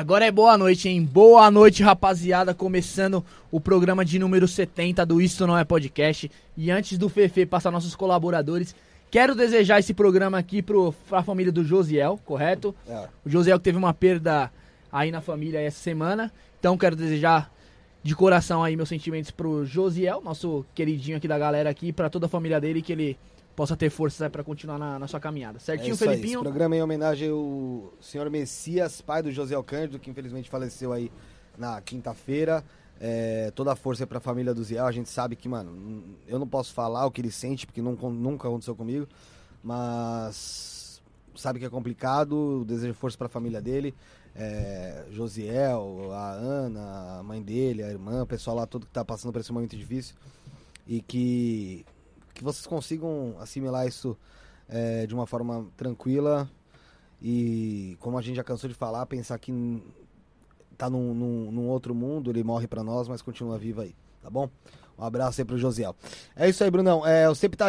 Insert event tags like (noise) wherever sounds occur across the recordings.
Agora é boa noite, hein? Boa noite, rapaziada. Começando o programa de número 70 do Isto Não É Podcast. E antes do Fefe passar nossos colaboradores, quero desejar esse programa aqui pro, pra família do Josiel, correto? É. O Josiel que teve uma perda aí na família essa semana. Então quero desejar de coração aí meus sentimentos pro Josiel, nosso queridinho aqui da galera aqui, pra toda a família dele, que ele possa ter forças pra continuar na, na sua caminhada. É Certinho, isso aí. Esse Felipinho? programa é em homenagem ao senhor Messias, pai do José Cândido, que infelizmente faleceu aí na quinta-feira. É, toda a força para a família do Ziel. A gente sabe que, mano, eu não posso falar o que ele sente, porque nunca, nunca aconteceu comigo. Mas sabe que é complicado. Desejo força para a família dele. É, Josiel, a Ana, a mãe dele, a irmã, o pessoal lá todo que tá passando por esse momento difícil. E que, que vocês consigam assimilar isso é, de uma forma tranquila e, como a gente já cansou de falar, pensar que tá num, num, num outro mundo, ele morre pra nós, mas continua vivo aí, tá bom? Um abraço aí pro Josiel. É isso aí, Brunão. É o 70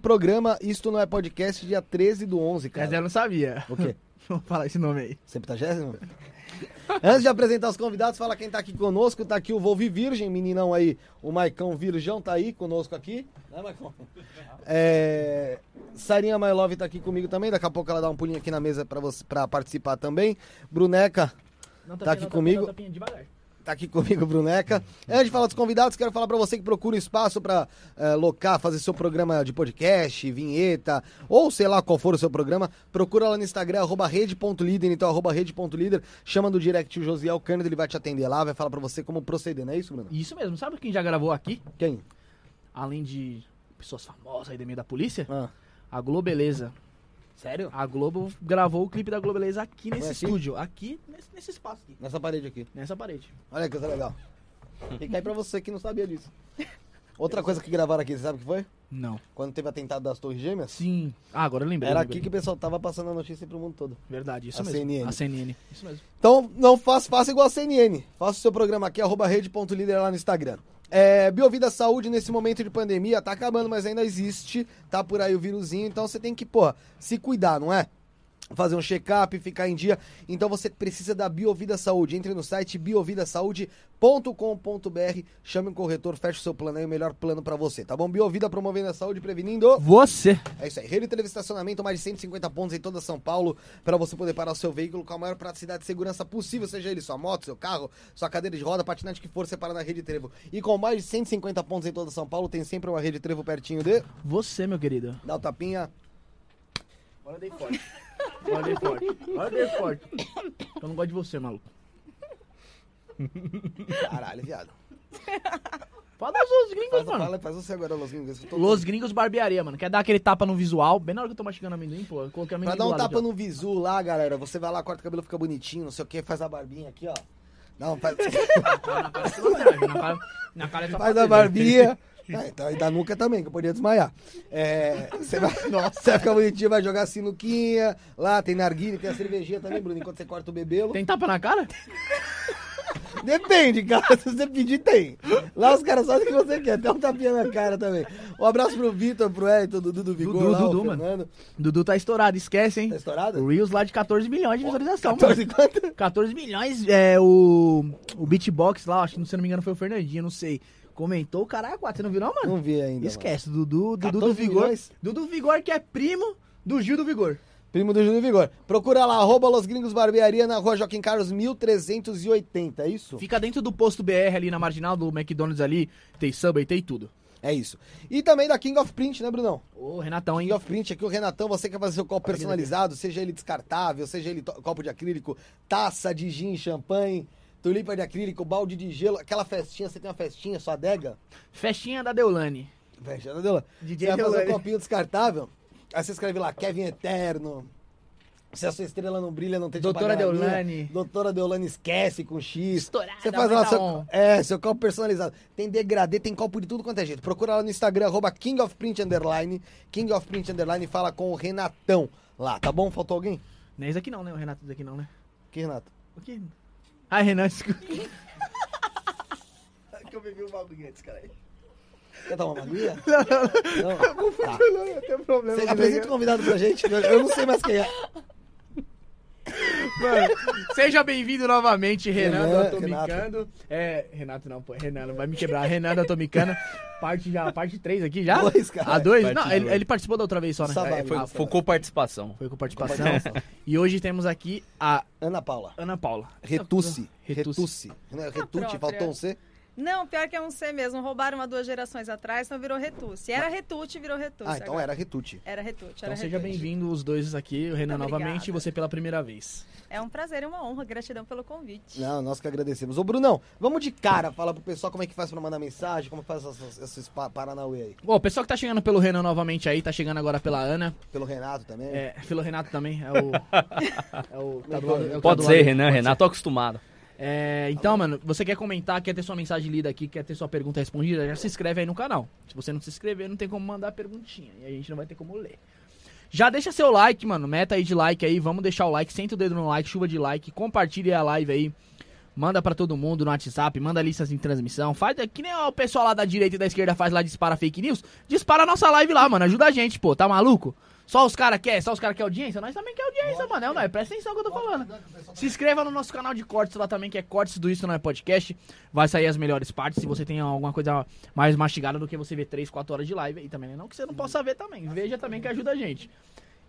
programa Isto Não É Podcast, dia 13 do 11, Mas eu cara. não sabia. O quê? (laughs) Vou falar esse nome aí. 70 (laughs) Antes de apresentar os convidados, fala quem tá aqui conosco. Tá aqui o Volvi Virgem, meninão aí. O Maicão Virgão tá aí conosco aqui. Né, Maicão? É... Sarinha My Love tá aqui comigo também. Daqui a pouco ela dá um pulinho aqui na mesa pra, você, pra participar também. Bruneca Não, Tá aqui comigo? devagar. Tá aqui comigo, Bruneca. Antes de falar dos convidados, quero falar pra você que procura um espaço pra eh, locar, fazer seu programa de podcast, vinheta, ou sei lá qual for o seu programa, procura lá no Instagram, arroba rede.líder, então arroba rede.líder, chama do direct o Josiel Cândido, ele vai te atender lá, vai falar pra você como proceder, não é isso, Bruno? Isso mesmo. Sabe quem já gravou aqui? Quem? Além de pessoas famosas aí do meio da polícia? Ah, A Globeleza. Sério? A Globo gravou o clipe da Globeleza aqui nesse aqui? estúdio. Aqui, nesse, nesse espaço aqui. Nessa parede aqui. Nessa parede. Olha que coisa legal. Fica aí pra você que não sabia disso. Outra coisa que gravaram aqui, você sabe o que foi? Não. Quando teve atentado das Torres Gêmeas? Sim. Ah, agora eu lembrei. Era lembrei. aqui que o pessoal tava passando a notícia pro mundo todo. Verdade, isso A mesmo. CNN. A CNN. Isso mesmo. Então, não faça, faça igual a CNN. Faça o seu programa aqui, arroba rede.líder lá no Instagram. É, Biovida Saúde, nesse momento de pandemia, tá acabando, mas ainda existe. Tá por aí o vírusinho, então você tem que, pô, se cuidar, não é? Fazer um check-up, ficar em dia. Então você precisa da Biovida Saúde. Entre no site biovidasaude.com.br, chame um corretor, feche o seu plano aí, o melhor plano pra você, tá bom? Biovida promovendo a saúde, prevenindo. Você. É isso aí. Rede Tele Estacionamento, mais de 150 pontos em toda São Paulo, para você poder parar o seu veículo com a maior praticidade e segurança possível, seja ele sua moto, seu carro, sua cadeira de roda, patinete que for, você para na Rede Trevo. E com mais de 150 pontos em toda São Paulo, tem sempre uma Rede Trevo pertinho de... Você, meu querido. Dá o tapinha. Agora dei forte. Dei forte. Dei forte. Eu não gosto de você, maluco. Caralho, viado. Fala dos gringos, Faz, mano. fala, faz você agora, Los Gringos. Los Gringos Barbearia, mano. Quer dar aquele tapa no visual? Bem na hora que eu tô mastigando amendoim, pô. Eu coloquei amendoim Pra dar um tapa ó. no visu lá, galera, você vai lá, corta o cabelo, fica bonitinho, não sei o que, faz a barbinha aqui, ó. Não, faz... (laughs) Na cara é pilotagem, na cara, na cara é Faz a barbinha. É, então, e da nuca também, que eu podia desmaiar. É, você vai, (laughs) você vai ficar bonitinho, vai jogar sinuquinha. Lá tem narguilha, tem a cervejinha também, Bruno, enquanto você corta o bebelo. Tem tapa na cara? Depende, cara. (laughs) Se você pedir, tem. Lá os caras fazem o que você quer. Tem um tapinha na cara também. Um abraço pro Vitor, pro Elton, do Dudu Vigor, Dudu, lá, Dudu, mano. Dudu tá estourado, esquece, hein? Tá estourado? O Reels lá de 14 milhões de visualização, 14 mano. quanto? 14 milhões, é, o, o beatbox lá, acho que se não me engano foi o Fernandinho, não sei. Comentou o quatro. Você não viu não, mano? Não vi ainda. Esquece, Dudu, Dudu do 14 Vigor. milhões? Dudu Vigor que é primo do Gil do Vigor. mano. Primo do Júnior Vigor. Procura lá, arroba Los Gringos Barbearia na rua Joaquim Carlos 1380, é isso? Fica dentro do posto BR ali na marginal do McDonald's ali, tem Subway, tem tudo. É isso. E também da King of Print, né, Brunão? Ô, Renatão, hein? King of Print, aqui o Renatão, você quer fazer seu copo personalizado, seja ele descartável, seja ele copo de acrílico, taça de gin, champanhe, tulipa de acrílico, balde de gelo, aquela festinha, você tem uma festinha, sua adega? Festinha da Deulane. Fecha, né, Deula? DJ Você vai fazer um copinho descartável, aí você escreve lá, Kevin Eterno, se a sua estrela não brilha, não tem Doutora. Deolane. Doutora Deolane esquece com X. Estourada, Você faz lá seu, é, seu copo personalizado. Tem degradê, tem copo de tudo quanto é jeito. Procura lá no Instagram, arroba King of Print Underline. King of Print Underline fala com o Renatão lá, tá bom? Faltou alguém? Não é esse aqui não, né? O Renato daqui não, né? Que Renato? O que? Ai, Renan, desculpa. (laughs) que eu bebi um bagulho antes, cara. Quer tomar uma aguinha? (laughs) Não, não, Não. Tá. não, não tem problema. Você apresenta o convidado pra gente. Eu não sei mais quem é. Mano, seja bem-vindo novamente, Renan, Renan, do Atomicando. É, Renato não, pô, Renan, não vai me quebrar. Renan do Atomicano. Parte já, parte 3 aqui já? Dois, cara. A 2? Parte Não, ele, dois. ele participou da outra vez só, né? Só vai, É, foi, Foi, foi com participação. foi com participação. e hoje temos aqui a Ana Paula. Ana Paula. Retusse. Retusse. Retusse. Né, Retute, própria. faltou um C. Não, pior que é um C mesmo. Roubaram uma duas gerações atrás, então virou Retuce. Era Retute, virou Retuce. Ah, então agora. era Retute. Era Retute, Então era seja Retute. bem-vindo os dois aqui, o Renan Muito novamente obrigada. e você pela primeira vez. É um prazer e uma honra. Gratidão pelo convite. Não, nós que agradecemos. Ô, Brunão, vamos de cara falar pro pessoal como é que faz pra mandar mensagem, como faz esses, esses pa- Paranauê aí. Bom, o pessoal que tá chegando pelo Renan novamente aí, tá chegando agora pela Ana. Pelo Renato também. É, pelo Renato também, é o. (laughs) É o. tá do é o tá Pode do ser, Renan, pode Renan, tô acostumado. É, então, mano, você quer comentar, quer ter sua mensagem lida aqui, quer ter sua pergunta respondida, já se inscreve aí no canal. Se você não se inscrever, não tem como mandar perguntinha. E a gente não vai ter como ler. Já deixa seu like, mano. Meta aí de like aí. Vamos deixar o like. Senta o dedo no like, chuva de like. Compartilhe a live aí. Manda pra todo mundo no WhatsApp. Manda listas em transmissão. Faz que nem o pessoal lá da direita e da esquerda faz lá, dispara fake news. Dispara a nossa live lá, mano. Ajuda a gente, pô. Tá maluco? Só os caras querem, só os caras querem audiência? Nós também quer audiência, mano. É, não, é, presta atenção no que eu tô falando. Se inscreva no nosso canal de cortes lá também, que é Cortes do Isso Não É Podcast. Vai sair as melhores partes. Se você tem alguma coisa mais mastigada do que você ver 3, 4 horas de live aí também. né? Não que você não possa ver também. Veja também que ajuda a gente.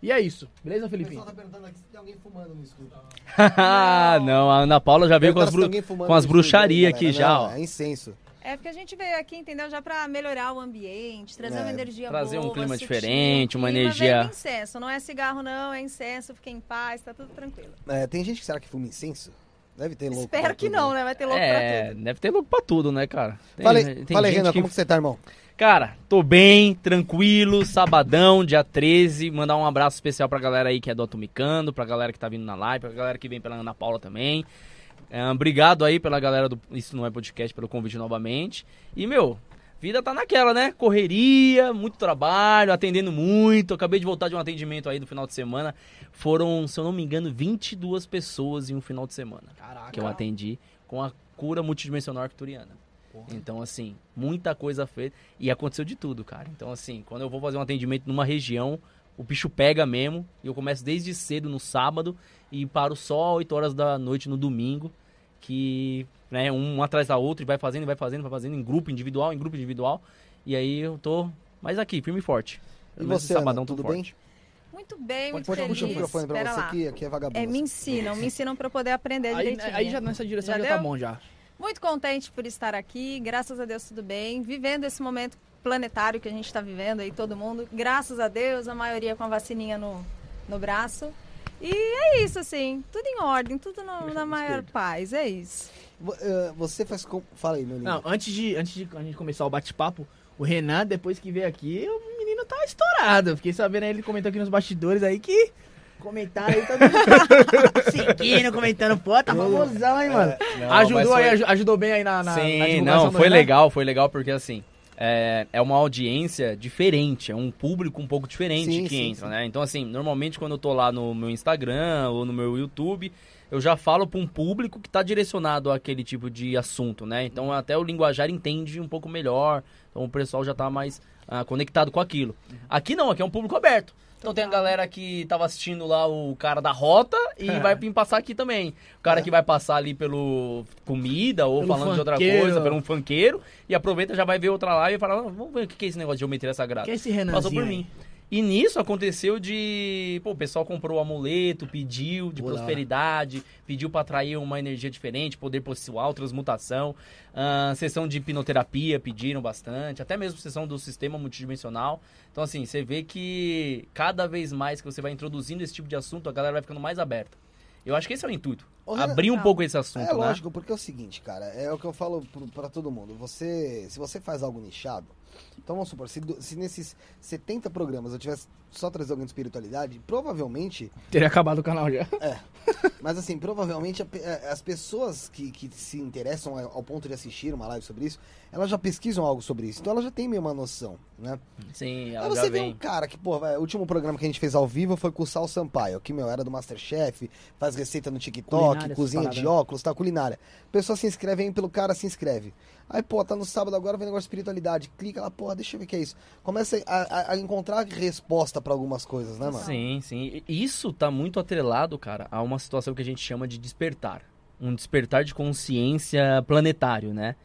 E é isso. Beleza, Felipinho? tá perguntando aqui se tem alguém fumando no escuro. (laughs) Ah, não, a Ana Paula já veio com as, bru- com as bruxarias aqui já, ó. É incenso. É porque a gente veio aqui, entendeu? Já pra melhorar o ambiente, trazer É, uma energia trazer um boa, clima sutil. diferente, uma Clima energia- veio do incenso. Não é cigarro, não. É incenso. Fiquem em paz. Tá tudo tranquilo. É, tem gente que será que fuma incenso? Deve ter louco. pra Espero que tudo, não, né? né? Vai ter louco É, pra tudo. deve ter louco pra tudo, né, cara? Tem- Falei, tem falei gente Renan, que- como que você tá, irmão? Cara, tô bem, tranquilo, sabadão, dia 13. Mandar um abraço especial pra galera aí que é do Atomicando, pra galera que tá vindo na live, pra galera que vem pela Ana Paula também. É, obrigado aí pela galera do Isso Não É Podcast pelo convite novamente. E, meu, vida tá naquela, né? Correria, muito trabalho, atendendo muito. Acabei de voltar de um atendimento aí no final de semana. Foram, se eu não me engano, 22 pessoas em um final de semana Caraca. que eu atendi com a cura multidimensional arcturiana. Então, assim, muita coisa feita. E aconteceu de tudo, cara. Então, assim, quando eu vou fazer um atendimento numa região, o bicho pega mesmo. E eu começo desde cedo no sábado e paro só 8 horas da noite no domingo. Que, né, um atrás da outra e vai fazendo, vai fazendo, vai fazendo, em grupo individual, em grupo individual. E aí eu tô mais aqui, firme e forte. E você, esse Ana, tudo bem? Muito bem, muito Pode feliz. puxar o microfone pra Espera você lá. aqui, aqui é vagabundo. É, me ensinam, me ensinam pra eu poder aprender Aí, direitinho. aí já nessa direção já, Já tá bom já. Muito contente por estar aqui, graças a Deus tudo bem, vivendo esse momento planetário que a gente está vivendo aí, todo mundo. Graças a Deus, a maioria com a vacininha no, no braço. E é isso, assim, tudo em ordem, tudo no- na maior paz, é isso. Eh, Você faz. com- Fala aí, meu lindo. Não, antes de, antes de a gente começar o bate-papo, o Renan, depois que veio aqui, o menino tá estourado. Fiquei sabendo aí, ele comentou aqui nos bastidores aí que. Comentaram aí, todo mundo (laughs) seguindo, comentando, pô, tá famosão, hein, mano. Não, ajudou foi- aí, aju- ajudou bem aí na, na, na Sim, divulgação não, foi legal, foi legal porque assim, é, é uma audiência diferente, é um público um pouco diferente Sim, que sim, entra, sim. né? Então assim, normalmente quando eu tô lá no meu Instagram ou no meu YouTube, eu já falo pra um público que tá direcionado àquele tipo de assunto, né? Então até o linguajar entende um pouco melhor, então o pessoal já tá mais ah, conectado com aquilo. Aqui não, aqui é um público aberto. Então tem a galera que tava assistindo lá o cara da rota e vai vir passar aqui também. O cara que vai passar ali pelo comida ou Pelo falando de outra funkeiro. coisa, pelo um funkeiro, e aproveita, já vai ver outra live e fala, "Ah, vamos ver o que é esse negócio de geometria sagrada. Que é esse Renanzinho Passou por aí? E nisso aconteceu de, pô, o pessoal comprou o amuleto, pediu de Boa. prosperidade, pediu pra atrair uma energia diferente, poder pessoal, transmutação, ah, sessão de hipnoterapia pediram bastante, até mesmo sessão do sistema multidimensional. Então assim, você vê que cada vez mais que você vai introduzindo esse tipo de assunto, a galera vai ficando mais aberta. Eu acho que esse é o intuito. Ô, Abrir um Não. pouco esse assunto, É né? lógico, porque é o seguinte, cara, é o que eu falo pra todo mundo. Você, se você faz algo nichado, então vamos supor, se, se nesses 70 programas eu tivesse só trazer alguém de espiritualidade, provavelmente, Teria acabado o canal já. mas assim, provavelmente eh, as pessoas que, que se interessam ao ponto de assistir uma live sobre isso, elas já pesquisam algo sobre isso, então elas já têm meio uma noção, né? Sim, Aí ela já você vê vem. um cara que, pô, o último programa que a gente fez ao vivo foi com o Sal Sampaio, que, meu, era do Masterchef, faz receita no TikTok, Culinária, cozinha de óculos, tá, culinária. A pessoa se inscreve aí pelo cara, se inscreve. Aí, pô, tá no sábado agora, vem negócio de espiritualidade. Clica lá, porra, deixa eu ver o que é isso. Começa a, a- a encontrar resposta pra algumas coisas, né, mano? Sim, sim. E Isso tá muito atrelado, cara, a uma uma situação que a gente chama de despertar. Um despertar de consciência planetário, né?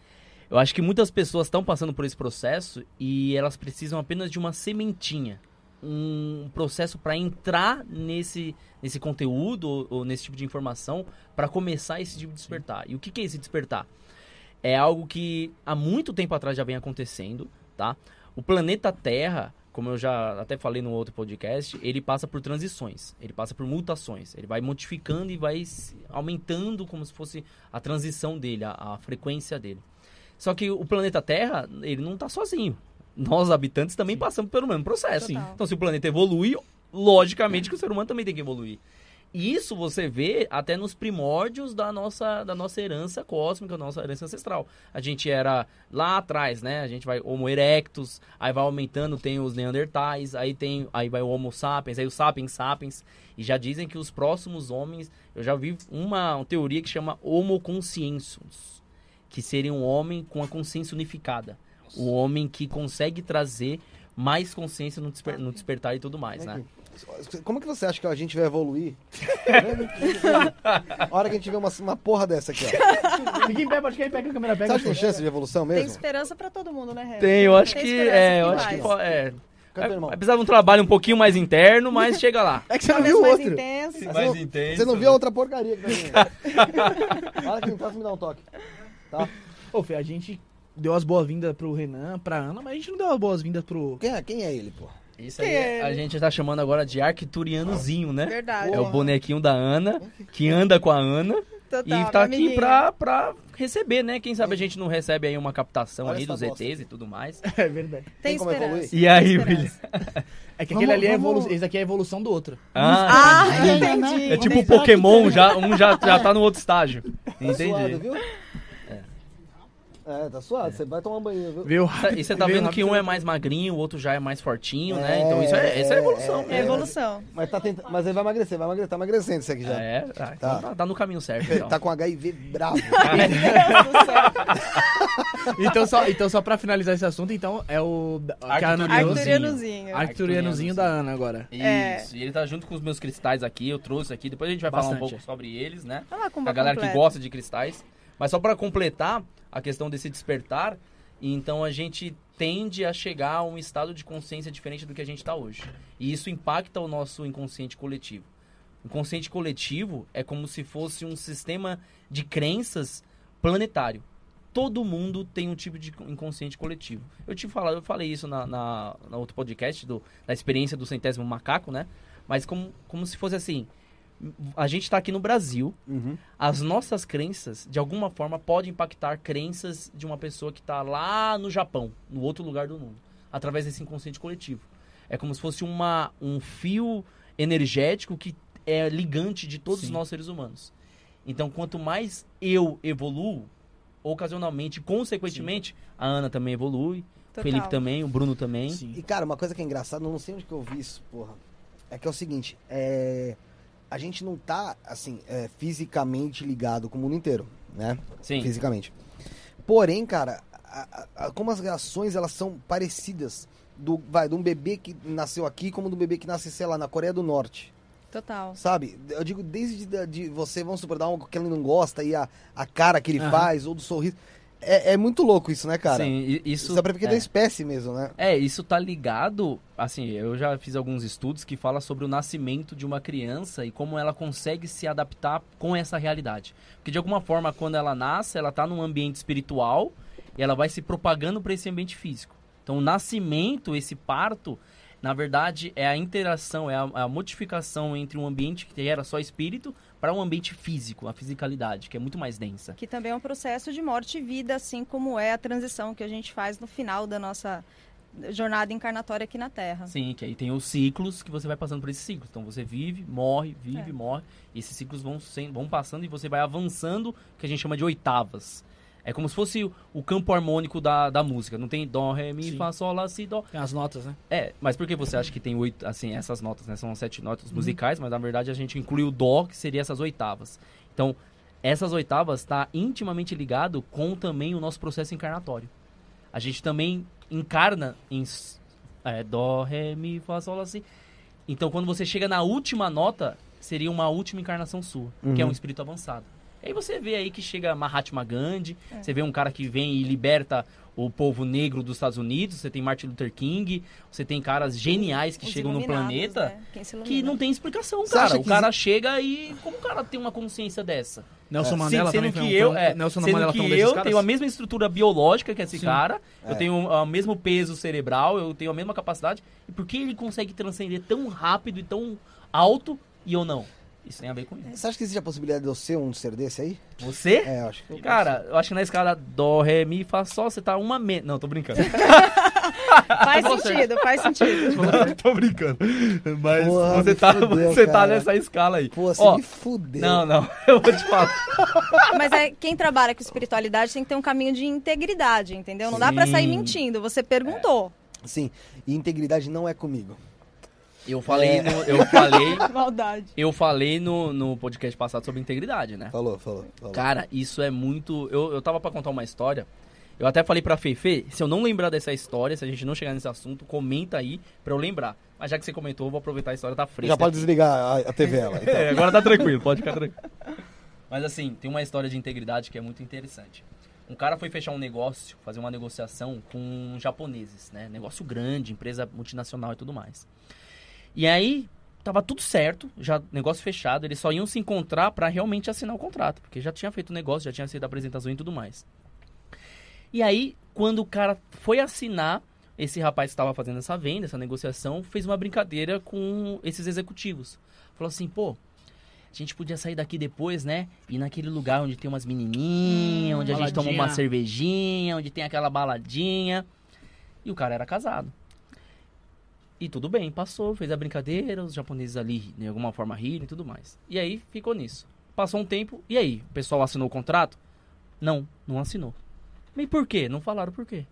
Eu acho que muitas pessoas estão passando por esse processo e elas precisam apenas de uma sementinha. Um processo para entrar nesse, nesse conteúdo ou, ou nesse tipo de informação para começar esse tipo de despertar. E o que, que é esse despertar? É algo que há muito tempo atrás já vem acontecendo, tá? O planeta Terra, como eu já até falei no outro podcast, ele passa por transições, ele passa por mutações, ele vai modificando e vai aumentando como se fosse a transição dele, a, a frequência dele. Só que o planeta Terra, ele não está sozinho. Nós, habitantes, também passamos pelo mesmo processo. Total. Então, se o planeta evolui, logicamente que o ser humano também tem que evoluir. Isso você vê até nos primórdios da nossa, da nossa herança cósmica, da nossa herança ancestral. A gente era lá atrás, né? A gente vai Homo erectus, aí vai aumentando, tem os Neandertais, aí tem, aí vai o Homo sapiens, aí o Sapiens sapiens. E já dizem que os próximos homens, eu já vi uma, uma teoria que chama Homo consciensus, que seria um homem com a consciência unificada. O homem que consegue trazer mais consciência no, desper- no despertar e tudo mais, né? Como que você acha que a gente vai evoluir? (laughs) a hora que a gente vê uma, uma porra dessa aqui, ó. Fica em pé, pode cair, pega a câmera, Você pega. acha que tem chance de evolução Tem mesmo? esperança pra todo mundo, né, Renan? Tem, eu acho Tem que. É, eu que acho que. É, vai precisar de um trabalho um pouquinho mais interno, mas chega lá. É que você não viu mais outro. intenso. Mais intenso. Você não viu a outra porcaria que tá vindo? Olha aqui (laughs) em casa, me dá um toque. Tá? Ô, Fê, a gente deu as boas-vindas pro Renan, pra Ana, mas a gente não deu as boas-vindas pro... Quem é, quem é ele, pô? Isso aí a gente tá chamando agora de arcturianozinho, né? Verdade. É o bonequinho da Ana, que anda com a Ana Total, e tá aqui pra, pra receber, né? Quem sabe a gente não recebe aí uma captação Olha aí dos bosta ETs e tudo mais. (laughs) É verdade. Tem Tem como esperança. evoluir? E aí, William? (laughs) É que Vamos- aquele ali é vamos- evolu... Esse aqui é a evolução do outro. Ah, Ah, entendi. é tipo Pokémon, já, um já, já tá no outro estágio. (laughs) Tá suado, Entendi. viu? É, tá suado. Você vai tomar banho, viu? Viu? E você tá (laughs) Veio vendo que um é mais magrinho, o outro já é mais fortinho, né? É, Então isso é, essa é a evolução. É né? evolução. Mas, tá tentando, mas ele vai emagrecer, vai emagrecer. Tá emagrecendo isso aqui já. É, ah, então Tá. tá. tá no caminho certo. Então. Tá com HIV bravo. (laughs) Meu Deus do céu. (laughs) Então só, então, só pra finalizar esse assunto, então, é o... que Arcturianozinho. Arcturianozinho da Ana agora. Isso, e ele tá junto com os meus cristais aqui, eu trouxe aqui, depois a gente vai falar um Bastante. pouco sobre eles, né? Como a galera que completa. gosta de cristais. Mas só pra completar a questão desse despertar, então a gente tende a chegar a um estado de consciência diferente do que a gente está hoje. E isso impacta o nosso inconsciente coletivo. O inconsciente coletivo é como se fosse um sistema de crenças planetário. Todo mundo tem um tipo de inconsciente coletivo. Eu te falo, eu falei isso na, na, na outro podcast do, da experiência do centésimo macaco, né? Mas como, como se fosse assim, a gente está aqui no Brasil, Uhum. as nossas crenças, de alguma forma, podem impactar crenças de uma pessoa que está lá no Japão, no outro lugar do mundo, através desse inconsciente coletivo. É como se fosse uma, um fio energético que é ligante de todos os Sim. nós seres humanos. Então, quanto mais eu evoluo, ocasionalmente, consequentemente, a Ana também evolui, o. Felipe também, o Bruno também. Sim. E, cara, uma coisa que é engraçada, não sei onde que eu vi isso, porra. É que é o seguinte, é... A gente não tá, assim, é, fisicamente ligado com o mundo inteiro, né? Sim. Fisicamente. Porém, cara, a- a- a- como as reações, elas são parecidas do, vai, de um bebê que nasceu aqui como do bebê que nasce, sei lá, na Coreia do Norte. Total. Sabe? Eu digo, desde de, de você, vamos supor, dar uma que ele não gosta e a, a cara que ele Aham. faz, ou do sorriso. É, é muito louco isso, né, cara? Sim, isso, Isso é pra porque é. da espécie mesmo, né? É, isso tá ligado, assim, eu já fiz alguns estudos que falam sobre o nascimento de uma criança e como ela consegue se adaptar com essa realidade. Porque de alguma forma, quando ela nasce, ela tá num ambiente espiritual e ela vai se propagando para esse ambiente físico. Então, o nascimento, esse parto, na verdade, é a interação, é a, a modificação entre um ambiente que era só espírito para um ambiente físico, a fisicalidade, que é muito mais densa. Que também é um processo de morte e vida, assim como é a transição que a gente faz no final da nossa jornada encarnatória aqui na Terra. Sim, que aí tem os ciclos que você vai passando por esses ciclos. Então você vive, morre, vive, É. morre. E esses ciclos vão, sem- vão passando e você vai avançando, que a gente chama de oitavas. É como se fosse o, campo harmônico da, da música. Não tem dó, ré, mi, Sim. fá, sol, lá, si, dó. Tem as notas, né? É, mas por que você acha que tem oito, assim, essas notas, né? São sete notas Uhum. musicais, mas na verdade a gente inclui o dó, que seria essas oitavas. Então, essas oitavas está intimamente ligado com também o nosso processo encarnatório. A gente também encarna em é, dó, ré, mi, fá, sol, lá, si. Então, quando você chega na última nota, seria uma última encarnação sua, que é um Uhum. espírito avançado. E aí você vê aí que chega Mahatma Gandhi, É. você vê um cara que vem e liberta o povo negro dos Estados Unidos, você tem Martin Luther King, você tem caras geniais que Os chegam no planeta né? Que não tem explicação, acha cara. O que cara chega e como o cara tem uma consciência dessa? Nelson É. Mandela sendo também que foi eu, um- é, Nelson sendo Mandela que um eu caras? tenho a mesma estrutura biológica que esse Sim. cara, É. eu tenho o mesmo peso cerebral, eu tenho a mesma capacidade. E por que ele consegue transcender tão rápido e tão alto e eu não? Isso tem a ver com isso. Você acha que existe a possibilidade de eu ser um ser desse aí? Você? É, eu acho que eu Cara, eu acho que na escala Dó, Ré, Mi, Fá, Sol, você tá uma menos. Não, tô brincando. (laughs) Faz (laughs) Você- sentido, faz (laughs) sentido. tô brincando. Mas Porra, você, tá, fudeu, você tá nessa escala aí. Pô, você Ó, me fudeu. não, não, eu vou te falar. Mas é, quem trabalha com espiritualidade tem que ter um caminho de integridade, entendeu? Não dá pra sair Sim. mentindo. Você perguntou. Sim, e integridade não é comigo. Eu falei, no, eu falei, (laughs) Maldade. eu falei no, no podcast passado sobre integridade, né? Falou, falou. falou. Cara, isso é muito. Eu, eu tava pra contar uma história. Eu até falei pra Fefe, se eu não lembrar dessa história, se a gente não chegar nesse assunto, comenta aí pra eu lembrar. Mas já que você comentou, eu vou aproveitar a história, tá fresca. Já pode aqui. desligar a, a TV ela. Então. É, agora tá tranquilo, pode ficar tranquilo. Mas assim, tem uma história de integridade que é muito interessante. Um cara foi fechar um negócio, fazer uma negociação com japoneses, né? Negócio grande, empresa multinacional e tudo mais. E aí, tava tudo certo, já negócio fechado, eles só iam se encontrar pra realmente assinar o contrato, porque já tinha feito o negócio, já tinha sido a apresentação e tudo mais. E aí, quando o cara foi assinar, esse rapaz que estava fazendo essa venda, essa negociação, fez uma brincadeira com esses executivos. Falou assim, pô, a gente podia sair daqui depois, né? Ir naquele lugar onde tem umas menininhas, Hum, onde a gente toma uma cervejinha, onde tem aquela baladinha. E o cara era casado. E tudo bem, passou, fez a brincadeira, os japoneses ali, de alguma forma, riram e tudo mais. E aí, ficou nisso. Passou um tempo, e aí? O pessoal assinou o contrato? Não, não assinou. E por quê? Não falaram por quê.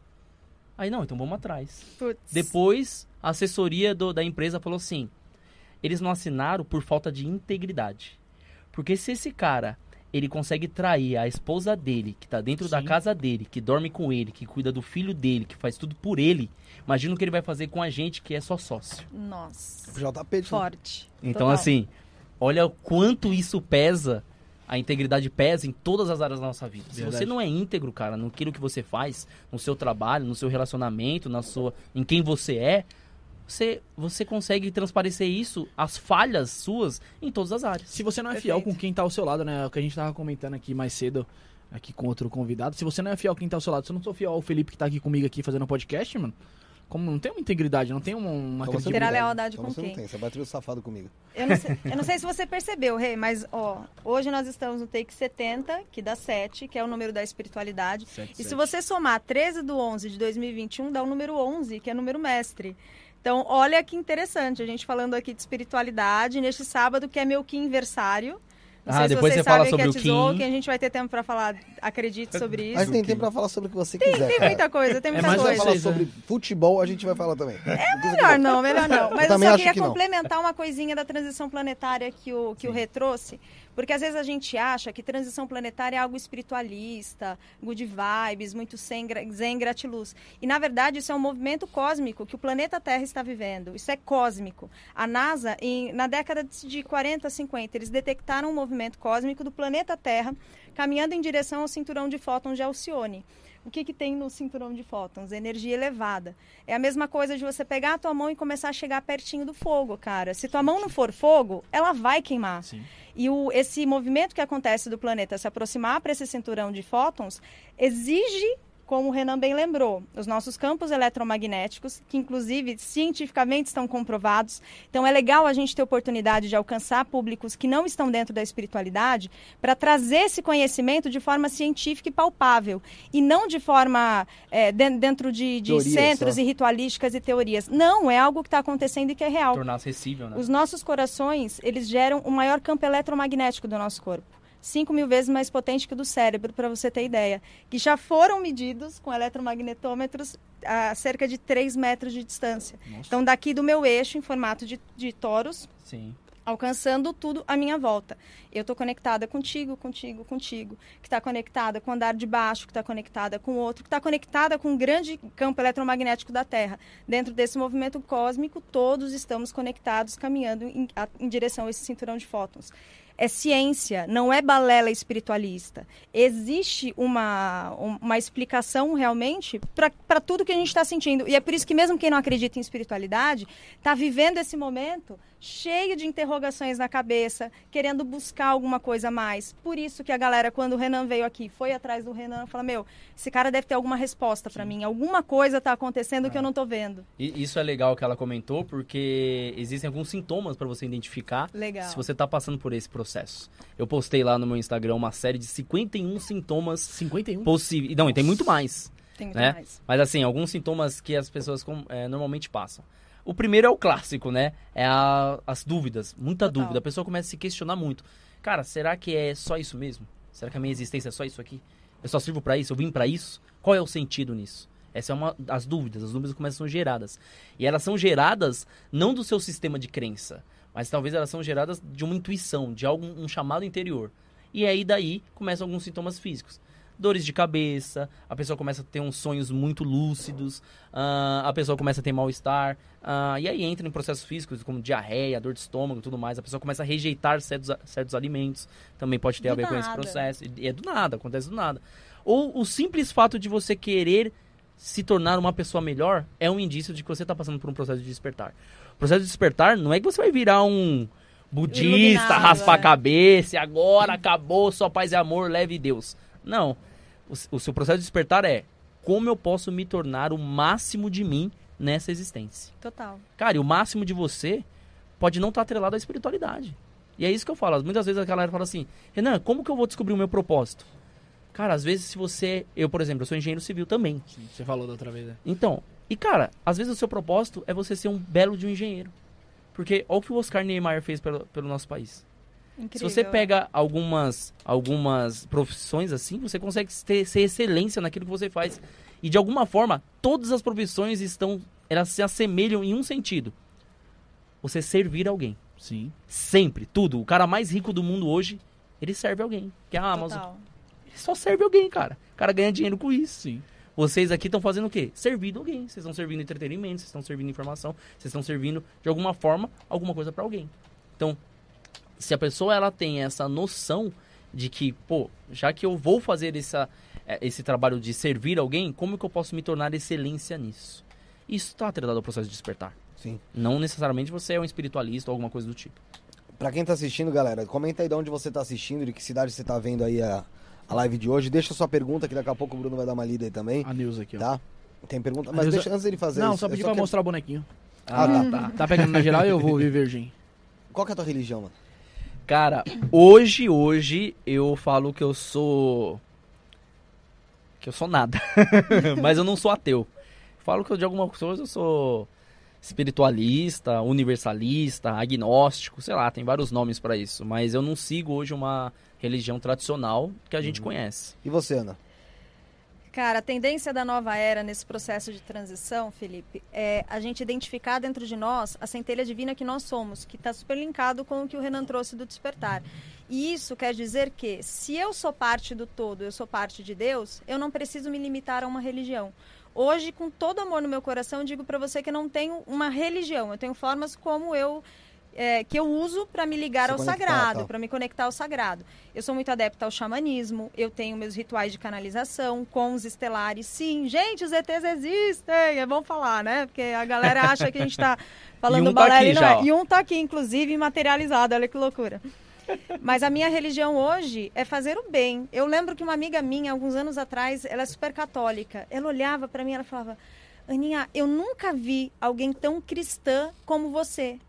Aí, não, então vamos atrás. Putz. Depois, a assessoria do- da empresa falou assim: eles não assinaram por falta de integridade. Porque se esse cara ele consegue trair a esposa dele, que tá dentro da Sim. casa dele, que dorme com ele, que cuida do filho dele, que faz tudo por ele, imagina o que ele vai fazer com a gente que é só sócio. Nossa. JP de Forte. Então, Total. assim, olha o quanto isso pesa, a integridade pesa em todas as áreas da nossa vida. Se Verdade. você não é íntegro, cara, naquilo que você faz, no seu trabalho, no seu relacionamento, na sua, em quem você é, você, você consegue transparecer isso, as falhas suas, em todas as áreas. Se você não é fiel Perfeito. com quem tá ao seu lado, né? O que a gente tava comentando aqui mais cedo, aqui com outro convidado. Se você não é fiel com quem tá ao seu lado, se eu não sou fiel ao Felipe que tá aqui comigo aqui fazendo um podcast, mano, como não tem uma integridade, não tem uma, uma Então Terá credibilidade. tem. lealdade Então com você quem? não tem, você vai ter o safado comigo. Eu não, sei, eu não sei (laughs) se você percebeu, Rei, mas ó, hoje nós estamos no take 70, que dá 7, que é o número da espiritualidade. Sete, E sete. se você somar 13 do 11 de 2021, dá o número 11, que é o número mestre. Então, olha que interessante, a gente falando aqui de espiritualidade, neste sábado, que é meu aniversário. Não Ah, sei se depois vocês você fala sabem sobre que o é Kim. a gente vai ter tempo para falar, acredite sobre isso. Mas tem tempo pra falar sobre o que você quiser, Tem cara. muita coisa, tem É muita mais Se você coisa. falar vocês, sobre futebol, a gente vai falar também. É Melhor não, melhor não. Mas eu, também só queria que complementar uma coisinha da transição planetária que o, que o Rê trouxe. Porque às vezes a gente acha que transição planetária é algo espiritualista, good vibes, muito zen, zen gratiluz. E na verdade isso é um movimento cósmico que o planeta Terra está vivendo. Isso é cósmico. A NASA, em- na década de 40, 50, eles detectaram um movimento cósmico do planeta Terra caminhando em direção ao cinturão de fótons de Alcione. O que, que tem no cinturão de fótons? Energia elevada. É a mesma coisa de você pegar a tua mão e começar a chegar pertinho do fogo, cara. Se tua mão não for fogo, ela vai queimar. Sim. E o, esse movimento que acontece do planeta se aproximar para esse cinturão de fótons exige, como o Renan bem lembrou, os nossos campos eletromagnéticos, que inclusive cientificamente estão comprovados. Então é legal a gente ter oportunidade de alcançar públicos que não estão dentro da espiritualidade para trazer esse conhecimento de forma científica e palpável e não de forma é, den- dentro de, de centros só. e ritualísticas e teorias. Não, é algo que está acontecendo e que é real. Tornar acessível, né? Os nossos corações, eles geram o maior campo eletromagnético do nosso corpo. 5 mil vezes mais potente que o do cérebro, para você ter ideia. Que já foram medidos com eletromagnetômetros a cerca de 3 metros de distância. Nossa. Então, daqui do meu eixo, em formato de, de toros, Sim. alcançando tudo à minha volta. Eu estou conectada contigo, contigo, contigo, que está conectada com o andar de baixo, que está conectada com o outro, que está conectada com o grande campo eletromagnético da Terra. Dentro desse movimento cósmico, todos estamos conectados, caminhando em, a, em direção a esse cinturão de fótons é ciência, não é balela espiritualista. Existe uma, uma explicação realmente para tudo que a gente está sentindo. E é por isso que, mesmo quem não acredita em espiritualidade, está vivendo esse momento cheio de interrogações na cabeça, querendo buscar alguma coisa a mais. Por isso que a galera, quando o Renan veio aqui, foi atrás do Renan e falou: Meu, esse cara deve ter alguma resposta para mim. Alguma coisa está acontecendo que eu não estou vendo. E isso é legal que ela comentou, porque existem alguns sintomas para você identificar legal. se você está passando por esse processo. Eu postei lá no meu Instagram uma série de 51 sintomas 51? possíveis. Não, e tem muito mais. Tem muito né? mais. Mas assim, alguns sintomas que as pessoas com- é, normalmente passam. O primeiro é o clássico, né? É a- as dúvidas, muita Total. dúvida. A pessoa começa a se questionar muito. Cara, será que é só isso mesmo? Será que a minha existência é só isso aqui? Eu só sirvo pra isso? Eu vim pra isso? Qual é o sentido nisso? Essa é uma das dúvidas. As dúvidas começam a ser geradas. E elas são geradas não do seu sistema de crença, mas talvez elas são geradas de uma intuição, de algum um chamado interior. E aí daí começam alguns sintomas físicos. Dores de cabeça, a pessoa começa a ter uns sonhos muito lúcidos, ah, a pessoa começa a ter mal-estar, ah, e aí entra em processos físicos como diarreia, dor de estômago e tudo mais. A pessoa começa a rejeitar certos, certos alimentos, também pode ter Do a ver com esse nada. processo. E é do nada, acontece do nada. Ou o simples fato de você querer se tornar uma pessoa melhor é um indício de que você está passando por um processo de despertar. O processo de despertar não é que você vai virar um budista, Iluminado, raspar a é. cabeça, e agora acabou, só paz e amor, leve Deus. Não. O, o seu processo de despertar é como eu posso me tornar o máximo de mim nessa existência. Total. Cara, e o máximo de você pode não estar atrelado à espiritualidade. E é isso que eu falo. Muitas vezes a galera fala assim, Renan, como que eu vou descobrir o meu propósito? Cara, às vezes se você... Eu, por exemplo, eu sou engenheiro civil também. Sim, Você falou da outra vez, né? Então, e cara, às vezes o seu propósito é você ser um belo de um engenheiro. Porque olha o que o Oscar Niemeyer fez pelo, pelo nosso país. Incrível. Se você pega algumas, algumas profissões assim, você consegue ter, ser excelência naquilo que você faz. E de alguma forma, todas as profissões estão. Elas se assemelham em um sentido. Você servir alguém. Sim. Sempre, tudo. O cara mais rico do mundo hoje, ele serve alguém. Que é a Amazon. Total. Ele só serve alguém, cara. O cara ganha dinheiro com isso. Sim. Vocês aqui estão fazendo o quê? Servindo alguém. Vocês estão servindo entretenimento, vocês estão servindo informação, vocês estão servindo, de alguma forma, alguma coisa pra alguém. Então, se a pessoa ela tem essa noção de que, pô, já que eu vou fazer essa, eh, esse trabalho de servir alguém, como que eu posso me tornar excelência nisso? Isso está atrelado ao processo de despertar. Sim. Não necessariamente você é um espiritualista ou alguma coisa do tipo. Pra quem tá assistindo, galera, comenta aí de onde você tá assistindo, de que cidade você tá vendo aí a, a live de hoje. Deixa sua pergunta, que daqui a pouco o Bruno vai dar uma lida aí também, A Neuza aqui, ó. tá? Tem pergunta, mas deixa antes dele fazer Não, isso. só eu pedi pra quero- mostrar o bonequinho. Ah, tá. Tá pegando na geral e eu vou ouvir virgem. Qual que é a tua religião, mano? Cara, hoje, hoje, eu falo que eu sou. Que eu sou nada. (laughs) Mas eu não sou ateu. Falo que eu, de alguma coisa eu sou espiritualista, universalista, agnóstico, sei lá, tem vários nomes pra isso. Mas eu não sigo hoje uma religião tradicional que a gente conhece. E você, Ana? Cara, a tendência da nova era nesse processo de transição, Felipe, é a gente identificar dentro de nós a centelha divina que nós somos, que está super linkado com o que o Renan trouxe do despertar. E isso quer dizer que, se eu sou parte do todo, eu sou parte de Deus, eu não preciso me limitar a uma religião. Hoje, com todo amor no meu coração, digo para você que não tenho uma religião, eu tenho formas como eu é, que eu uso para me ligar Se ao sagrado, tal. para me conectar ao sagrado. Eu sou muito adepta ao xamanismo, eu tenho meus rituais de canalização com os estelares. Sim, gente, os ETs existem, é bom falar, né? Porque a galera acha que a gente tá (laughs) falando E um tá aqui e já, é. E um tá aqui, inclusive, materializado, olha que loucura. Mas a minha religião hoje é fazer o bem. Eu lembro que uma amiga minha, alguns anos atrás, ela é super católica. Ela olhava para mim e ela falava: Aninha, eu nunca vi alguém tão cristã como você.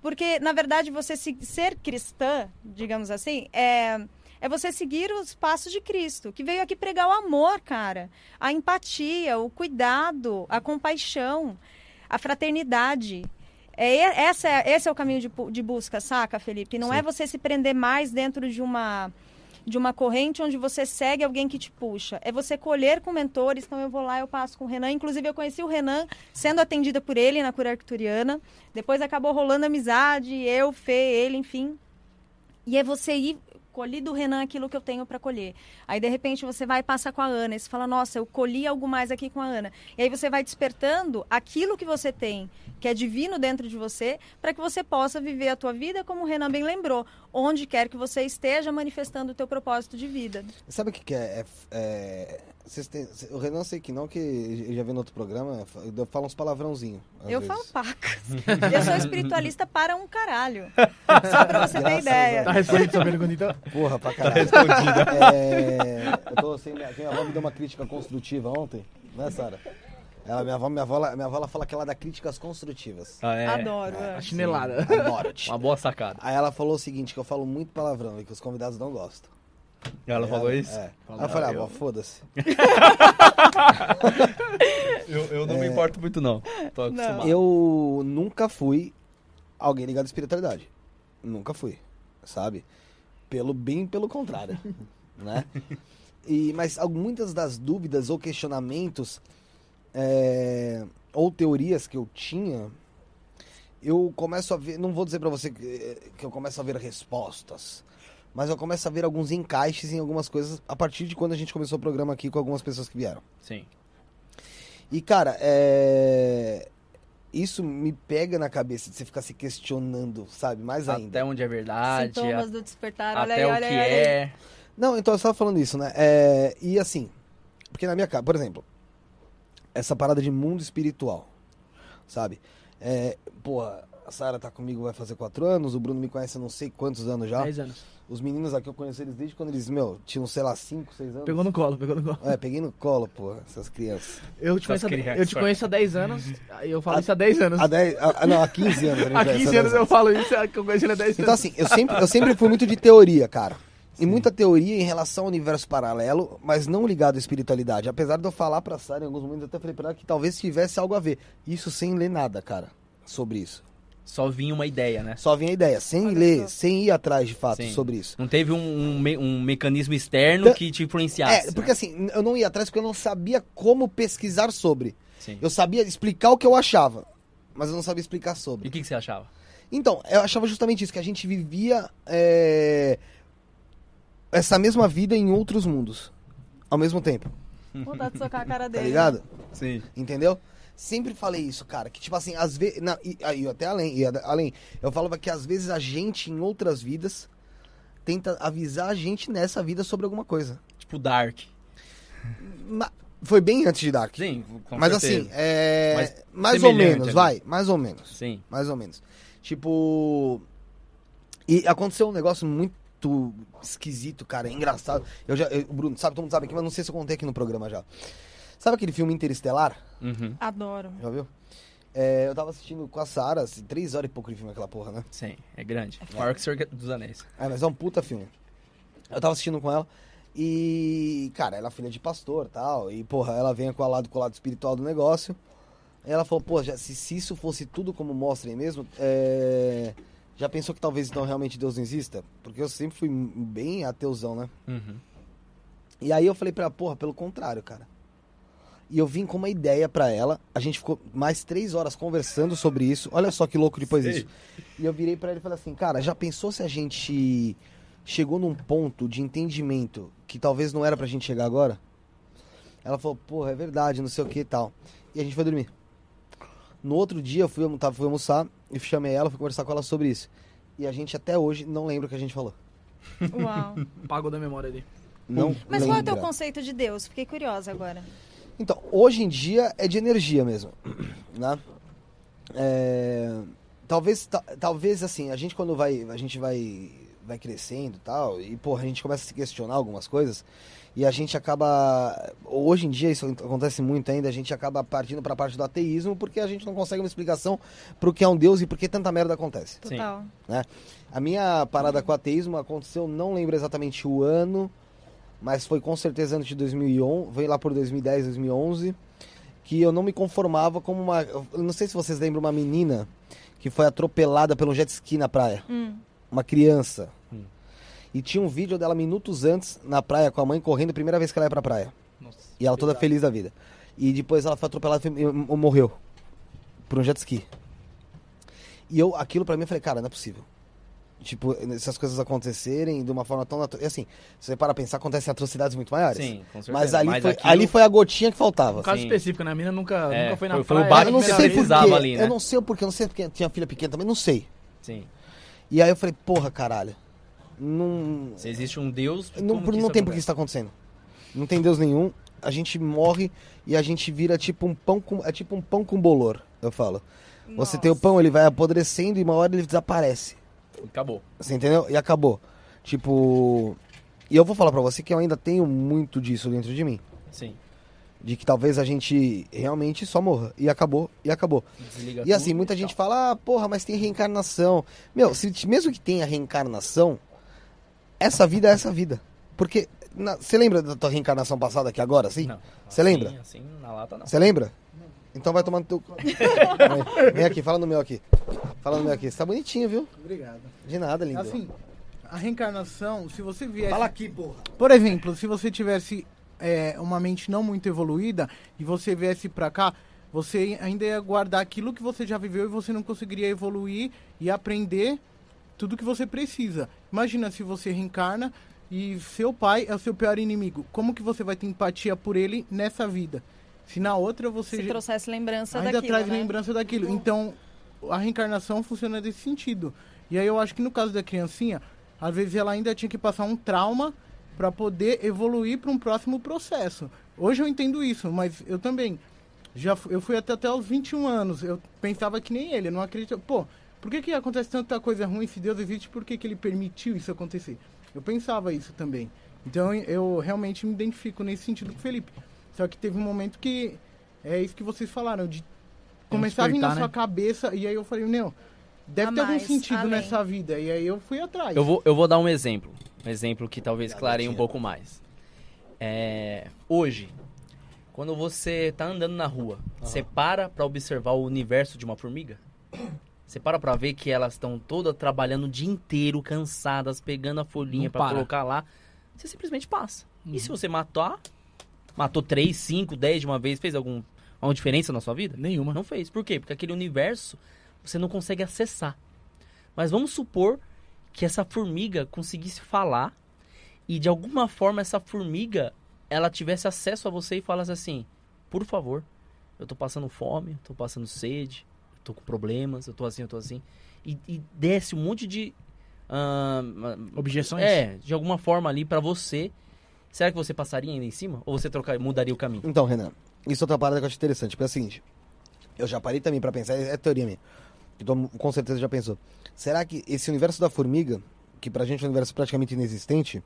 Porque, na verdade, você se- ser cristã, digamos assim, é, é você seguir os passos de Cristo, que veio aqui pregar o amor, cara. A empatia, o cuidado, a compaixão, a fraternidade. É, essa é, esse é o caminho de, de busca, saca, Felipe? Não Sim. é você se prender mais dentro de uma de uma corrente onde você segue alguém que te puxa. É você colher com mentores. Então eu vou lá, eu passo com o Renan. Inclusive eu conheci o Renan sendo atendida por ele na cura arcturiana. Depois acabou rolando amizade, eu, Fê, ele, enfim. E é você ir colhi do Renan aquilo que eu tenho para colher. Aí de repente você vai e passa com a Ana e você fala: "Nossa, eu colhi algo mais aqui com a Ana". E aí você vai despertando aquilo que você tem, que é divino dentro de você, para que você possa viver a tua vida como o Renan bem lembrou, onde quer que você esteja manifestando o teu propósito de vida. Sabe o que, que é? é, é têm, o Renan sei que não, que eu já vi no outro programa, eu falo uns palavrãozinhos. Eu vezes. falo pacas. (laughs) eu sou espiritualista para um caralho. Só pra você ter ideia. Tá respondendo sua pergunta então? Porra, pra caralho. Tá respondida. É, eu tô assim, minha, minha avó me deu uma crítica construtiva ontem, né, Sara? Ela, minha, avó, minha, avó, minha avó ela fala que ela dá críticas construtivas. Ah, é? Adoro. É, a chinelada. Adoro. Uma boa sacada. Aí ela falou o seguinte, que eu falo muito palavrão e que os convidados não gostam. Ela é, falou isso? É. Aí eu falei, ah, bom, foda-se. (laughs) eu, eu não é... me importo muito, não. Tô acostumado. Eu nunca fui alguém ligado à espiritualidade. Nunca fui, sabe? Pelo bem pelo contrário, (laughs) né? E, mas muitas das dúvidas ou questionamentos é, ou teorias que eu tinha, eu começo a ver, não vou dizer para você que, que eu começo a ver respostas, mas eu começo a ver alguns encaixes em algumas coisas a partir de quando a gente começou o programa aqui com algumas pessoas que vieram. Sim. E, cara, é... isso me pega na cabeça de você ficar se questionando, sabe? Mais ainda. Até onde é verdade. Sintomas a... do despertar, olha Até aí, o olha que aí, é. Não, então eu estava falando isso, né? É... E assim, porque na minha casa, por exemplo, essa parada de mundo espiritual, sabe? É... Porra, a Sara tá comigo vai fazer quatro anos, o Bruno me conhece há não sei quantos anos já. Dez anos. Os meninos aqui eu conheci eles desde quando eles, meu, tinham, sei lá, 5, 6 anos. Pegou no colo, pegou no colo. É, peguei no colo, pô, essas crianças. Eu te, conheço, crianças, eu te conheço há 10 anos, e eu falo a, isso há 10 anos. Há 10, a, não, há 15 anos. há 15 anos eu falo isso, é que eu conheço ele há 10 então, anos. Então assim, eu sempre, eu sempre fui muito de teoria, cara. E muita teoria em relação ao universo paralelo, mas não ligado à espiritualidade. Apesar de eu falar pra Sara em alguns momentos, eu até falei pra ela que talvez tivesse algo a ver. Isso sem ler nada, cara, sobre isso. Só vinha uma ideia, né? Só vinha a ideia, sem Olha ler, só. sem ir atrás de fato Sim. sobre isso. Não teve um, um, me, um mecanismo externo então, que te influenciasse. É, porque né? assim, eu não ia atrás porque eu não sabia como pesquisar sobre. Sim. Eu sabia explicar o que eu achava, mas eu não sabia explicar sobre. E o que, que, você achava? Então, eu achava justamente isso, que a gente vivia é, essa mesma vida em outros mundos, ao mesmo tempo. Vontade de socar a cara tá dele. Tá ligado? Sim. Entendeu? Sempre falei isso, cara. Que, tipo assim, às vezes. E, e até além, e além. Eu falava que às vezes a gente, em outras vidas, tenta avisar a gente nessa vida sobre alguma coisa. Tipo Dark. Ma foi bem antes de Dark. Sim, com Mas certeza. assim, é. Mas mais ou menos, ali. vai. Mais ou menos. Sim. Mais ou menos. Tipo. E aconteceu um negócio muito esquisito, cara. engraçado. Eu já. Eu, Bruno, sabe, todo mundo sabe aqui, mas não sei se eu contei aqui no programa já. Sabe aquele filme Interestelar? Uhum. Adoro. Já viu? É, eu tava assistindo com a Sara, assim, três horas e pouco de filme aquela porra, né? Sim, é grande. É. Maior que o Senhor dos Anéis. É, mas é um puta filme. Eu tava assistindo com ela e, cara, ela é filha de pastor e tal. E, porra, ela vem com o lado, com o lado espiritual do negócio. E ela falou, pô, já, se, se isso fosse tudo como mostrem mesmo, é... já pensou que talvez então realmente Deus não exista? Porque eu sempre fui bem ateuzão, né? Uhum. E aí eu falei pra ela, porra, pelo contrário, cara. E eu vim com uma ideia para ela. A gente ficou mais três horas conversando sobre isso. Olha só que louco depois disso. E eu virei para ele e falei assim, cara, já pensou se a gente chegou num ponto de entendimento que talvez não era pra gente chegar agora? Ela falou, porra, é verdade, não sei o que e tal. E a gente foi dormir. No outro dia eu fui, tava, fui almoçar e chamei ela, fui conversar com ela sobre isso. E a gente até hoje não lembra o que a gente falou. Uau. Pagou da memória ali. Não Mas lembra. qual é o teu conceito de Deus? Fiquei curiosa agora. Então, hoje em dia é de energia mesmo, (clears throat) né? É, talvez, talvez assim, a gente quando vai, a gente vai, vai crescendo e tal, e porra, a gente começa a se questionar algumas coisas, e a gente acaba, hoje em dia isso acontece muito ainda, a gente acaba partindo para a parte do ateísmo porque a gente não consegue uma explicação para o que é um Deus e por que tanta merda acontece. Total. Né? A minha parada com o ateísmo aconteceu, não lembro exatamente o ano, mas foi com certeza antes de 2011, veio lá por 2010, 2011, que eu não me conformava como uma, eu não sei se vocês lembram uma menina que foi atropelada pelo jet ski na praia. Hum. Uma criança. Hum. E tinha um vídeo dela minutos antes, na praia, com a mãe correndo, primeira vez que ela ia pra praia. Nossa, E ela toda feliz da vida. E depois ela foi atropelada e e morreu. Por um jet ski. E eu, aquilo pra mim, eu falei, cara, não é possível. Tipo, essas coisas acontecerem de uma forma tão natural. E assim, se você para pensar, acontecem atrocidades muito maiores. Sim, com certeza. Mas ali, foi, aquilo- ali foi a gotinha que faltava. Um caso Sim. específico, né? A mina nunca, É, nunca foi na foi- foi o praia. baque eu não que você sei ali, né? Eu não sei o porquê, eu não sei porque tinha filha pequena também, não sei. Sim. E aí eu falei, porra, caralho. Não. Se existe um Deus, Não, como por- que não isso tem por que isso tá acontecendo. Não tem Deus nenhum. A gente morre e a gente vira tipo um pão com. É tipo um pão com bolor, eu falo. Você tem o pão, ele vai apodrecendo e uma hora ele desaparece. Acabou. Você entendeu? E acabou. Tipo. E eu vou falar pra você que eu ainda tenho muito disso dentro de mim. Sim. De que talvez a gente realmente só morra. E acabou, e acabou. Desliga E assim, muita e gente fala, ah, porra, mas tem reencarnação. Meu, se, mesmo que tenha reencarnação, essa vida é essa vida. Porque, você lembra da tua reencarnação passada aqui agora, assim? Não. Você lembra? Assim, assim, na lata não. Você lembra? Então vai tomar no teu... (laughs) Vem aqui, fala no meu aqui. Fala no meu aqui. Você tá bonitinho, viu? Obrigado. De nada, lindo. Assim, a reencarnação, se você viesse. Fala aqui, porra. Por exemplo, se você tivesse é, uma mente não muito evoluída e você viesse pra cá, você ainda ia guardar aquilo que você já viveu e você não conseguiria evoluir e aprender tudo que você precisa. Imagina se você reencarna e seu pai é o seu pior inimigo. Como que você vai ter empatia por ele nessa vida? Se na outra você Se trouxesse lembrança ainda daquilo, traz né? lembrança daquilo. Então, a reencarnação funciona desse sentido. E aí eu acho que no caso da criancinha, às vezes ela ainda tinha que passar um trauma para poder evoluir para um próximo processo. Hoje eu entendo isso, mas eu também já fu- eu fui até até os 21 anos, eu pensava que nem ele, eu não acredito, pô, por que que acontece tanta coisa ruim se Deus existe? Por que que ele permitiu isso acontecer? Eu pensava isso também. Então eu realmente me identifico nesse sentido com o Felipe. Só que teve um momento que é isso que vocês falaram, de começar a vir na despertar, sua né? cabeça, e aí eu falei, meu, deve A ter algum mais, sentido além. nessa vida. E aí eu fui atrás. Eu vou, eu vou dar um exemplo. Um exemplo que talvez clareie um pouco mais. É, hoje, quando você tá andando na rua, você para pra observar o universo de uma formiga? Você para pra ver que elas estão todas trabalhando o dia inteiro, cansadas, pegando a folhinha para. colocar lá. Você simplesmente passa. E se você matar, matou 3, 5, 10 de uma vez, fez algum, alguma diferença na sua vida? Nenhuma. Não fez. Por quê? Porque aquele universo você não consegue acessar. Mas vamos supor que essa formiga conseguisse falar e de alguma forma essa formiga ela tivesse acesso a você e falasse assim: "Por favor, eu tô passando fome, eu tô passando sede, eu tô com problemas, eu tô assim, eu tô assim". E, e desse um monte de ahn, Objeções? é, de alguma forma ali pra você. Será que você passaria ainda em cima ou você trocar, mudaria o caminho? Então, Renan, isso é outra parada que eu acho interessante. Porque é o seguinte, eu já parei também pra pensar, é teoria minha. que mundo com certeza já pensou. Será que esse universo da formiga, que pra gente é um universo praticamente inexistente,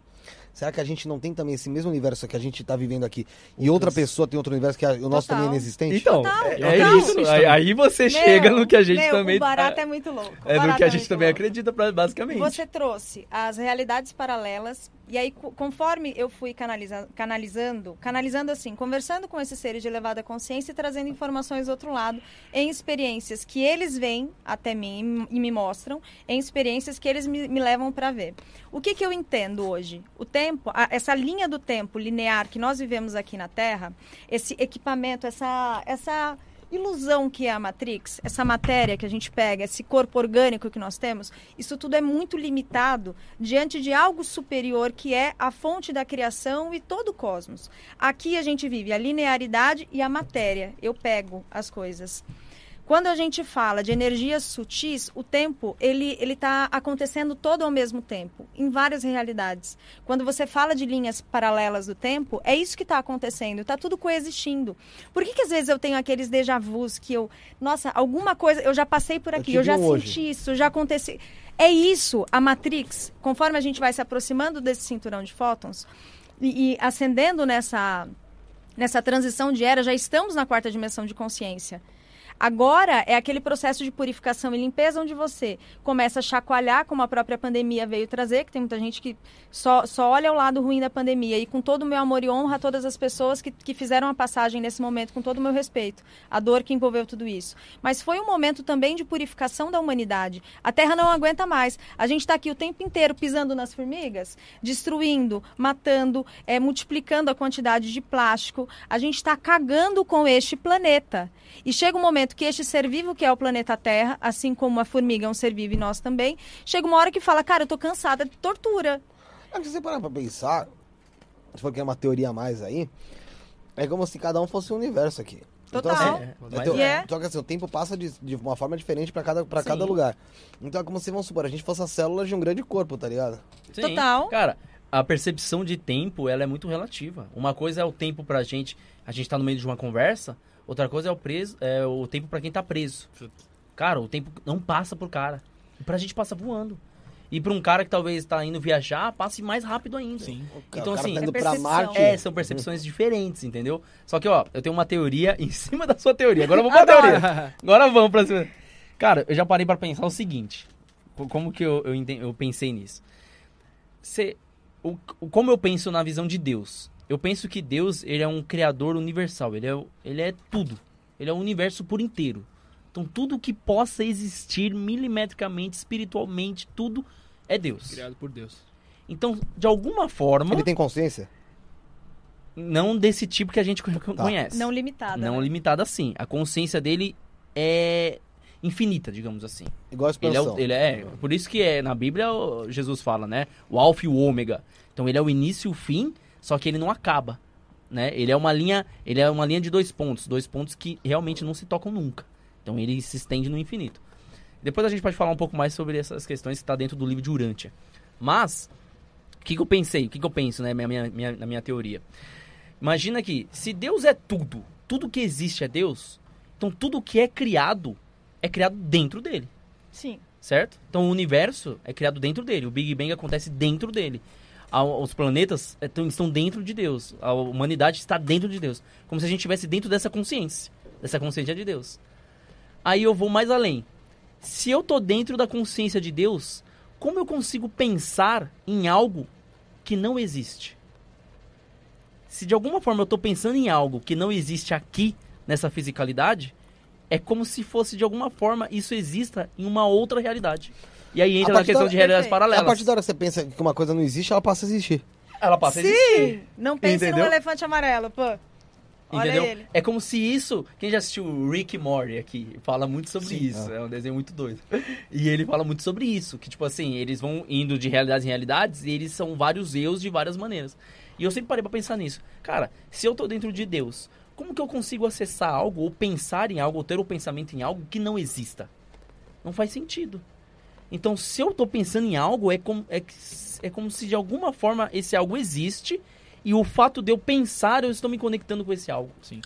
será que a gente não tem também esse mesmo universo que a gente tá vivendo aqui e outra pessoa tem outro universo que a- o nosso Total. também é inexistente? Então, Total, é, é isso. Aí, aí você chega Meu, no que a gente meu, também. O barato é muito louco. é no que a é gente também louco. acredita, basicamente. Você trouxe as realidades paralelas e aí co- conforme eu fui canaliza- canalizando, canalizando assim, conversando com esses seres de elevada consciência e trazendo informações do outro lado, em experiências que eles vêm até mim e me mostram, em experiências que eles me, me levam para ver. O que, que eu entendo hoje? O tempo, a- essa linha do tempo linear que nós vivemos aqui na Terra, esse equipamento, essa essa ilusão que é a Matrix, essa matéria que a gente pega, esse corpo orgânico que nós temos, isso tudo é muito limitado diante de algo superior que é a fonte da criação e todo o cosmos. Aqui a gente vive a linearidade e a matéria. Eu pego as coisas. Quando a gente fala de energias sutis, o tempo ele ele está acontecendo todo ao mesmo tempo, em várias realidades. Quando você fala de linhas paralelas do tempo, é isso que está acontecendo, está tudo coexistindo. Por que, que às vezes eu tenho aqueles déjà vus que eu, nossa, alguma coisa, eu já passei por Eu aqui, tive eu, já hoje. senti isso, já aconteceu. É isso, a Matrix, conforme a gente vai se aproximando desse cinturão de fótons e, e ascendendo nessa nessa transição de era, já estamos na quarta dimensão de consciência. Agora é aquele processo de purificação e limpeza onde você começa a chacoalhar, como a própria pandemia veio trazer, que tem muita gente que só, só olha o lado ruim da pandemia. E com todo o meu amor e honra a todas as pessoas que, que fizeram a passagem nesse momento, com todo o meu respeito, a dor que envolveu tudo isso. Mas foi um momento também de purificação da humanidade. A Terra não aguenta mais. A gente está aqui o tempo inteiro pisando nas formigas, destruindo, matando, é, multiplicando a quantidade de plástico. A gente está cagando com este planeta. E chega um momento que este ser vivo, que é o planeta Terra, assim como a formiga é um ser vivo e nós também, chega uma hora que fala, cara, eu tô cansada de tortura. É que se você parar pra pensar, se for que é uma teoria a mais aí, é como se cada um fosse um universo aqui. Total. Então, assim, É, é teu- E é. Só que assim, o tempo passa de, de uma forma diferente pra cada, pra Sim. cada lugar. Então é como se, vamos supor, a gente fosse as células de um grande corpo, tá ligado? Sim. Total. Cara, a percepção de tempo, ela é muito relativa. Uma coisa é o tempo pra gente, a gente tá no meio de uma conversa, outra coisa é o preso, é o tempo pra quem tá preso. Cara, o tempo não passa por cara. E pra gente passa voando. E pra um cara que talvez tá indo viajar, passe mais rápido ainda. Sim. O Então, cara assim, tá É indo pra percepção. Marte. É, são percepções diferentes, entendeu? Só que, ó, eu tenho uma teoria (laughs) em cima da sua teoria. Agora eu vou pra teoria. Agora vamos pra cima. Cara, eu já parei pra pensar o seguinte. Co- Como que eu, eu, eu pensei nisso? Cê, o, o- como eu penso na visão de Deus? Eu penso que Deus, ele é um criador universal. Ele é, ele é tudo. Ele é o universo por inteiro. Então, tudo que possa existir milimetricamente, espiritualmente, tudo é Deus. Criado por Deus. Então, de alguma forma, Ele tem consciência? não desse tipo que a gente co- conhece. Não limitada. Não né? limitada assim. A consciência dele é infinita, digamos assim. Igual a Ele é, expansão. o- ele é, por isso que é na Bíblia Jesus fala, né? O alfa e o ômega. Então ele é o início e o fim, só que ele não acaba, né? Ele é uma linha, ele é uma linha de dois pontos, dois pontos que realmente não se tocam nunca. Então ele se estende no infinito. Depois a gente pode falar um pouco mais sobre essas questões que está dentro do livro de Urântia. Mas o que, que eu pensei? O que, que eu penso, né, minha, minha, minha- na minha teoria? Imagina que se Deus é tudo, tudo que existe é Deus, então tudo que é criado é criado dentro dele Sim. certo? Então o universo é criado dentro dele, o Big Bang acontece dentro dele. Os planetas tão- estão dentro de Deus, a humanidade está dentro de Deus, como se a gente estivesse dentro dessa consciência, dessa consciência de Deus. Aí eu vou mais além. Se eu tô dentro da consciência de Deus, como eu consigo pensar em algo que não existe? Se de alguma forma eu tô pensando em algo que não existe aqui nessa fisicalidade, é como se fosse de alguma forma isso exista em uma outra realidade. E aí entra A na questão da- de realidades paralelas. A partir da hora que você pensa que uma coisa não existe, ela passa a existir. Ela passa a existir. Sim! Não pense Entendeu? num elefante amarelo, pô. Olha Entendeu? ele. É como se isso. Quem já assistiu o Rick Morty aqui fala muito sobre Sim. isso. É um desenho muito doido. (laughs) E ele fala muito sobre isso. Que, tipo assim, eles vão indo de realidades em realidades e eles são vários eus de várias maneiras. E eu sempre parei pra pensar nisso. Cara, se eu tô dentro de Deus, como que eu consigo acessar algo, ou pensar em algo, ou ter o pensamento em algo que não exista? Não faz sentido. Então, se eu tô pensando em algo, é como, é, é como se de alguma forma esse algo existe e o fato de eu pensar, eu estou me conectando com esse algo. Sim.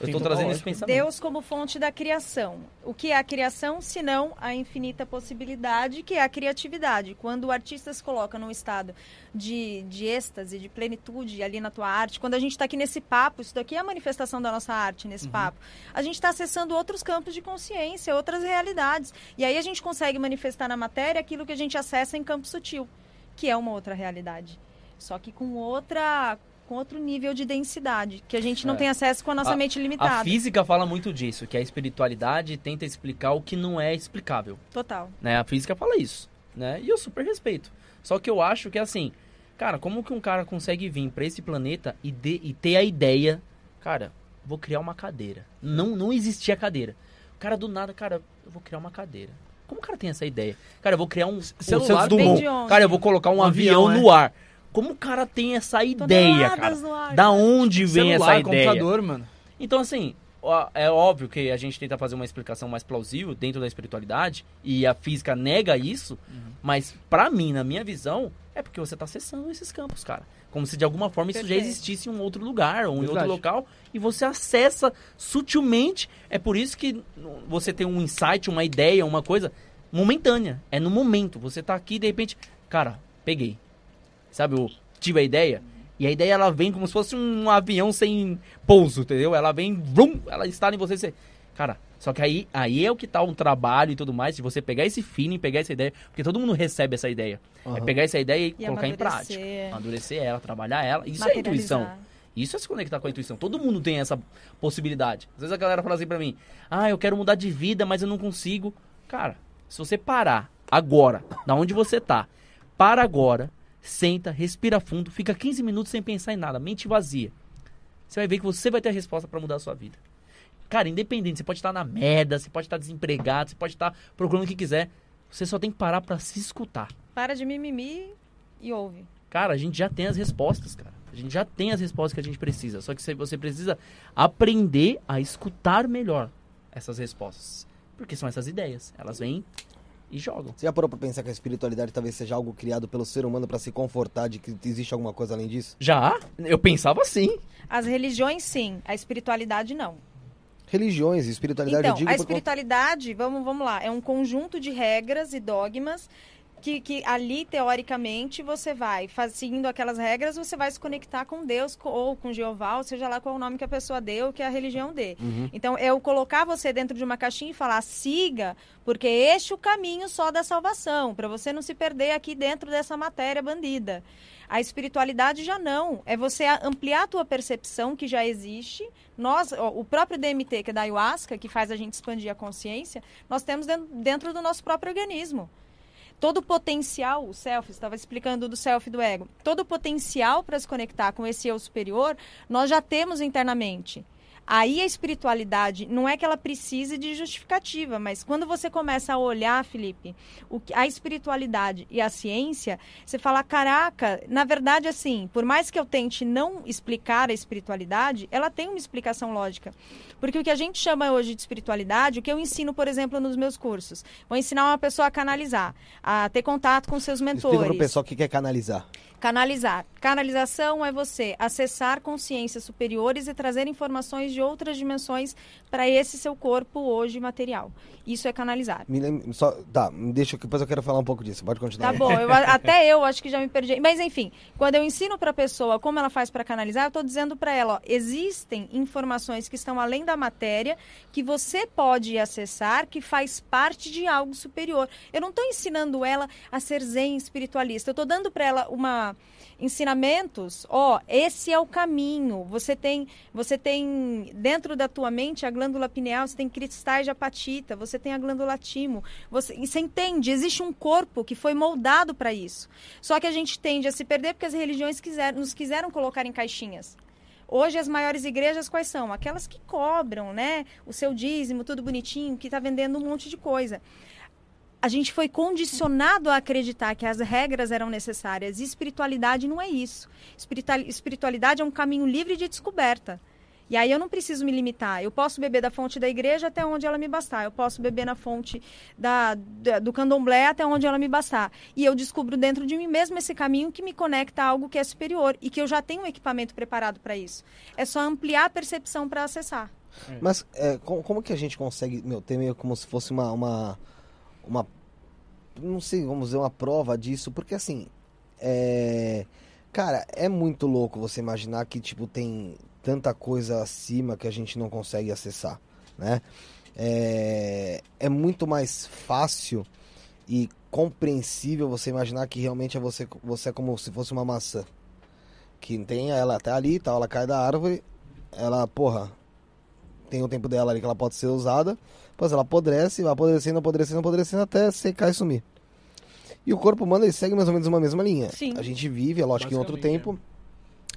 Eu estou trazendo esse pensamento. Deus como fonte da criação. O que é a criação, senão a infinita possibilidade, que é a criatividade. Quando o artista se coloca num estado de, de êxtase, de plenitude ali na tua arte, quando a gente está aqui nesse papo, isso daqui é a manifestação da nossa arte nesse papo, a gente está acessando outros campos de consciência, outras realidades. E aí a gente consegue manifestar na matéria aquilo que a gente acessa em campo sutil, que é uma outra realidade. Só que com outra com outro nível de densidade, que a gente não É. tem acesso com a nossa A- mente A limitada. física fala muito disso, que a espiritualidade tenta explicar o que não é explicável. Total. Né? A física fala isso, né? E eu super respeito. Só que eu acho que assim, cara, como que um cara consegue vir pra esse planeta e, de- e ter a ideia, cara, vou criar uma cadeira. Não, não existia cadeira. O cara do nada, cara, eu vou criar uma cadeira. Como o cara tem essa ideia? Cara, eu vou criar um celular um de onde? Cara, eu vou colocar um, Um avião, avião, no ar. Como o cara tem essa ideia, cara? Toneladas no ar, Da onde vem Celular, essa ideia? computador, mano. Então, assim, é óbvio que a gente tenta fazer uma explicação mais plausível dentro da espiritualidade e a física nega isso, mas pra mim, na minha visão, é porque você tá acessando esses campos, cara. Como se de alguma forma isso já existisse em um outro lugar ou em Verdade. outro local e você acessa sutilmente. É por isso que você tem um insight, uma ideia, uma coisa momentânea. É no momento. Você tá aqui de repente, cara, peguei. Sabe, eu tive a ideia. E a ideia ela vem como se fosse um avião sem pouso, entendeu? Ela vem, vrum, ela está em você, você. Cara, Só que aí, aí é o que tá um trabalho e tudo mais, de você pegar esse feeling, pegar essa ideia, porque todo mundo recebe essa ideia. É Aham. pegar essa ideia e, E colocar em prática. amadurecer. Amadurecer ela, trabalhar ela. Isso é intuição. Isso é se conectar com a intuição. Todo mundo tem essa possibilidade. Às vezes a galera fala assim pra mim: Ah, eu quero mudar de vida, mas eu não consigo. Cara, se você parar agora, da onde você tá, para agora, senta, respira fundo, fica 15 minutos sem pensar em nada, mente vazia. Você vai ver que você vai ter a resposta pra mudar a sua vida. Cara, independente, você pode estar na merda, você pode estar desempregado, você pode estar procurando o que quiser. Você só tem que parar pra se escutar. Para de mimimi e ouve. Cara, a gente já tem as respostas, cara. A gente já tem as respostas que a gente precisa. Só que você- você precisa aprender a escutar melhor essas respostas. Porque são essas ideias. Elas vêm e jogam. Você já parou pra pensar que a espiritualidade talvez seja algo criado pelo ser humano pra se confortar de que existe alguma coisa além disso? Já? Eu pensava assim. As religiões, sim. A espiritualidade, não. Religiões, espiritualidade, Então, eu digo a por espiritualidade, vamos, vamos lá, é um conjunto de regras e dogmas que, que ali, teoricamente, você vai, seguindo aquelas regras, você vai se conectar com Deus ou com Jeová, ou seja lá qual o nome que a pessoa deu, que a religião dê. Uhum. Então, eu colocar você dentro de uma caixinha e falar, siga, porque este é o caminho só da salvação, para você não se perder aqui dentro dessa matéria bandida. A espiritualidade já não. É você ampliar a tua percepção que já existe. Nós, ó, o próprio DMT, que é da ayahuasca, que faz a gente expandir a consciência, nós temos dentro do nosso próprio organismo. Todo o potencial, o self, estava explicando do self do ego, todo o potencial para se conectar com esse eu superior, nós já temos internamente. Aí a espiritualidade não é que ela precise de justificativa, mas quando você começa a olhar, Felipe, o que, a espiritualidade e a ciência, você fala, caraca, na verdade, assim, por mais que eu tente não explicar a espiritualidade, ela tem uma explicação lógica. Porque o que a gente chama hoje de espiritualidade, o que eu ensino, por exemplo, nos meus cursos, vou ensinar uma pessoa a canalizar, a ter contato com seus mentores. Explica pro pessoal que quer canalizar. Canalizar. Canalização é você acessar consciências superiores e trazer informações de outras dimensões para esse seu corpo hoje material. Isso é canalizar. Me lembra, só, tá, deixa que depois eu quero falar um pouco disso. Pode continuar. Tá bom, eu (laughs) até eu acho que já me perdi. Mas enfim, quando eu ensino para a pessoa como ela faz para canalizar, eu estou dizendo para ela, ó, existem informações que estão além da matéria que você pode acessar, que faz parte de algo superior. Eu não estou ensinando ela a ser zen espiritualista. Eu estou dando para ela uma ensinamentos, ó, esse é o caminho. Você tem, você tem dentro da tua mente a glândula pineal, você tem cristais de apatita, você tem a glândula timo. Você, você entende? Existe um corpo que foi moldado para isso. Só que a gente tende a se perder porque as religiões quiseram, nos quiseram colocar em caixinhas. Hoje as maiores igrejas quais são? Aquelas que cobram, né? O seu dízimo, tudo bonitinho, que está vendendo um monte de coisa a gente foi condicionado a acreditar que as regras eram necessárias. E espiritualidade não é isso. Espiritual- Espiritualidade é um caminho livre de descoberta. E aí eu não preciso me limitar. Eu posso beber da fonte da igreja até onde ela me bastar. Eu posso beber na fonte da, da- do candomblé até onde ela me bastar. E eu descubro dentro de mim mesmo esse caminho que me conecta a algo que é superior e que eu já tenho um equipamento preparado para isso. É só ampliar a percepção para acessar. Mas é, como, como que a gente consegue, meu, ter meio como se fosse uma, uma, uma, não sei, vamos dizer, uma prova disso, porque assim, é, cara, é muito louco você imaginar que, tipo, tem tanta coisa acima que a gente não consegue acessar, né? É, é muito mais fácil e compreensível você imaginar que realmente é você, você é como se fosse uma maçã. Que tem ela tá ali tal, ela cai da árvore, ela, porra, tem o tempo dela ali que ela pode ser usada, depois ela apodrece, vai apodrecendo, apodrecendo, apodrecendo até secar e sumir. E o corpo humano ele segue mais ou menos uma mesma linha. Sim. A gente vive, é lógico que em outro tempo,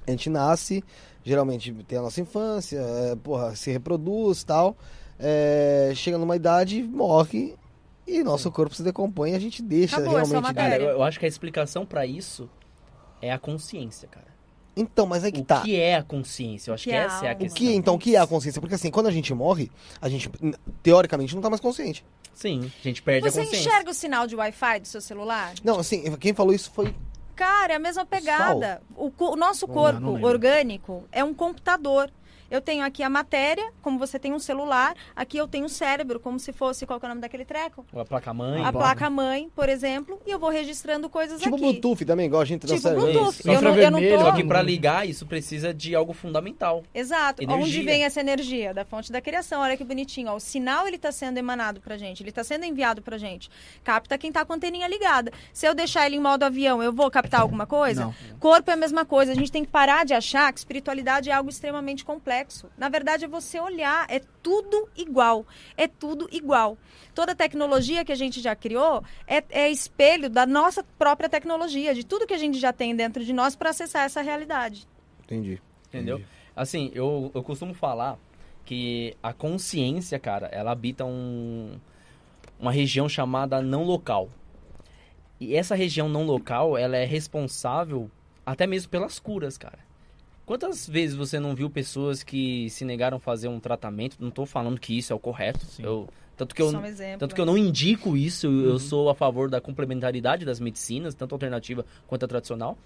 a gente nasce, geralmente tem a nossa infância, é, porra, se reproduz tal, é, chega numa idade, morre e nosso corpo se decompõe e a gente deixa Acabou, é só realmente. Cara, eu, eu acho que a explicação pra isso é a consciência, cara. Então, mas é que o tá. que é a consciência? Eu acho Que que, é essa é a algo. O questão. que, então, o que é a consciência? Porque assim, quando a gente morre, a gente, teoricamente, não tá mais consciente. Sim, a gente perde Você a consciência. enxerga o sinal de Wi-Fi do seu celular? Não, assim, quem falou isso foi Cara, é a mesma pegada. O, o nosso Não, corpo não lembro. orgânico é um computador Eu tenho aqui a matéria, como você tem um celular, aqui eu tenho um cérebro, como se fosse, qual que é o nome daquele treco? A placa-mãe. a placa. placa-mãe, por exemplo, e eu vou registrando coisas Tipo aqui. Bluetooth também, igual a gente Tipo dança- Bluetooth. Isso. Eu não, eu não tô... Só que pra ligar, isso precisa de algo fundamental. Exato. Energia. Onde vem essa energia? Da fonte da criação. Olha que bonitinho. Ó. O sinal ele está sendo emanado pra gente, ele está sendo enviado pra gente. Capta quem tá com a anteninha ligada. Se eu deixar ele em modo avião, eu vou captar alguma coisa? Não. Corpo é a mesma coisa. A gente tem que parar de achar que espiritualidade é algo extremamente complexo. Na verdade, é você olhar, é tudo igual. É tudo igual. Toda tecnologia que a gente já criou é, é espelho da nossa própria tecnologia, de tudo que a gente já tem dentro de nós para acessar essa realidade. Entendi. Entendeu? Assim, eu, eu costumo falar que a consciência, cara, ela habita um, uma região chamada não local. E essa região não local, ela é responsável até mesmo pelas curas, cara. Quantas vezes você não viu pessoas que se negaram a fazer um tratamento? Não tô falando que isso é o correto. Sim. Eu, tanto que eu, um exemplo. tanto que eu não indico isso, eu- eu sou a favor da complementaridade das medicinas, tanto alternativa quanto a tradicional.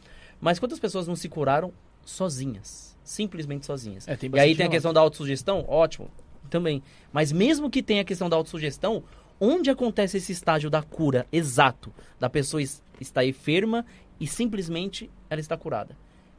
Mas quantas pessoas não se curaram sozinhas? Simplesmente sozinhas. É, tem e aí tem a questão da autossugestão, ótimo, também. Mas mesmo que tenha a questão da autossugestão, onde acontece esse estágio da cura exato? Da pessoa es- estar enferma e simplesmente ela está curada.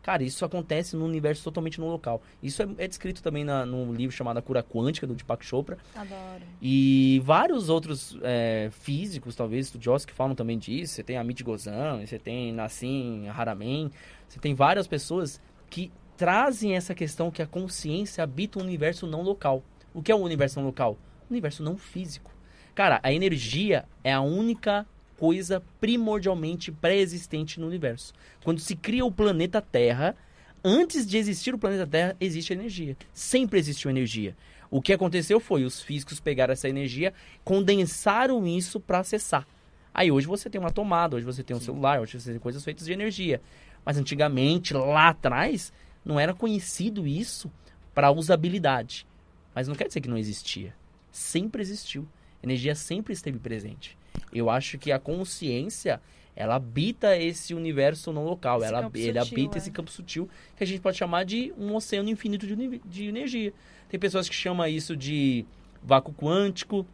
Cara, isso acontece num universo totalmente no local. Isso é, é descrito também na, num livro chamado A Cura Quântica, do Deepak Chopra. Adoro. E vários outros é, físicos, talvez estudiosos, que falam também disso. Você tem Amit Gozan, você tem Nassim Haramein, você tem várias pessoas que trazem essa questão que a consciência habita um universo não local. O que é o universo não local? Universo não físico. Cara, a energia é a única coisa primordialmente pré-existente no universo. Quando se cria o planeta Terra, antes de existir o planeta Terra, existe energia. Sempre existiu energia. O que aconteceu foi os físicos pegaram essa energia, condensaram isso para acessar. Aí hoje você tem uma tomada, hoje você tem um celular, hoje você tem coisas feitas de energia. Mas antigamente, lá atrás, não era conhecido isso para usabilidade. Mas não quer dizer que não existia. Sempre existiu. Energia sempre esteve presente. Eu acho que a consciência, ela habita esse universo não local. Esse ela, ele sutil, habita é. esse campo sutil que a gente pode chamar de um oceano infinito de, de energia. Tem pessoas que chamam isso de vácuo quântico.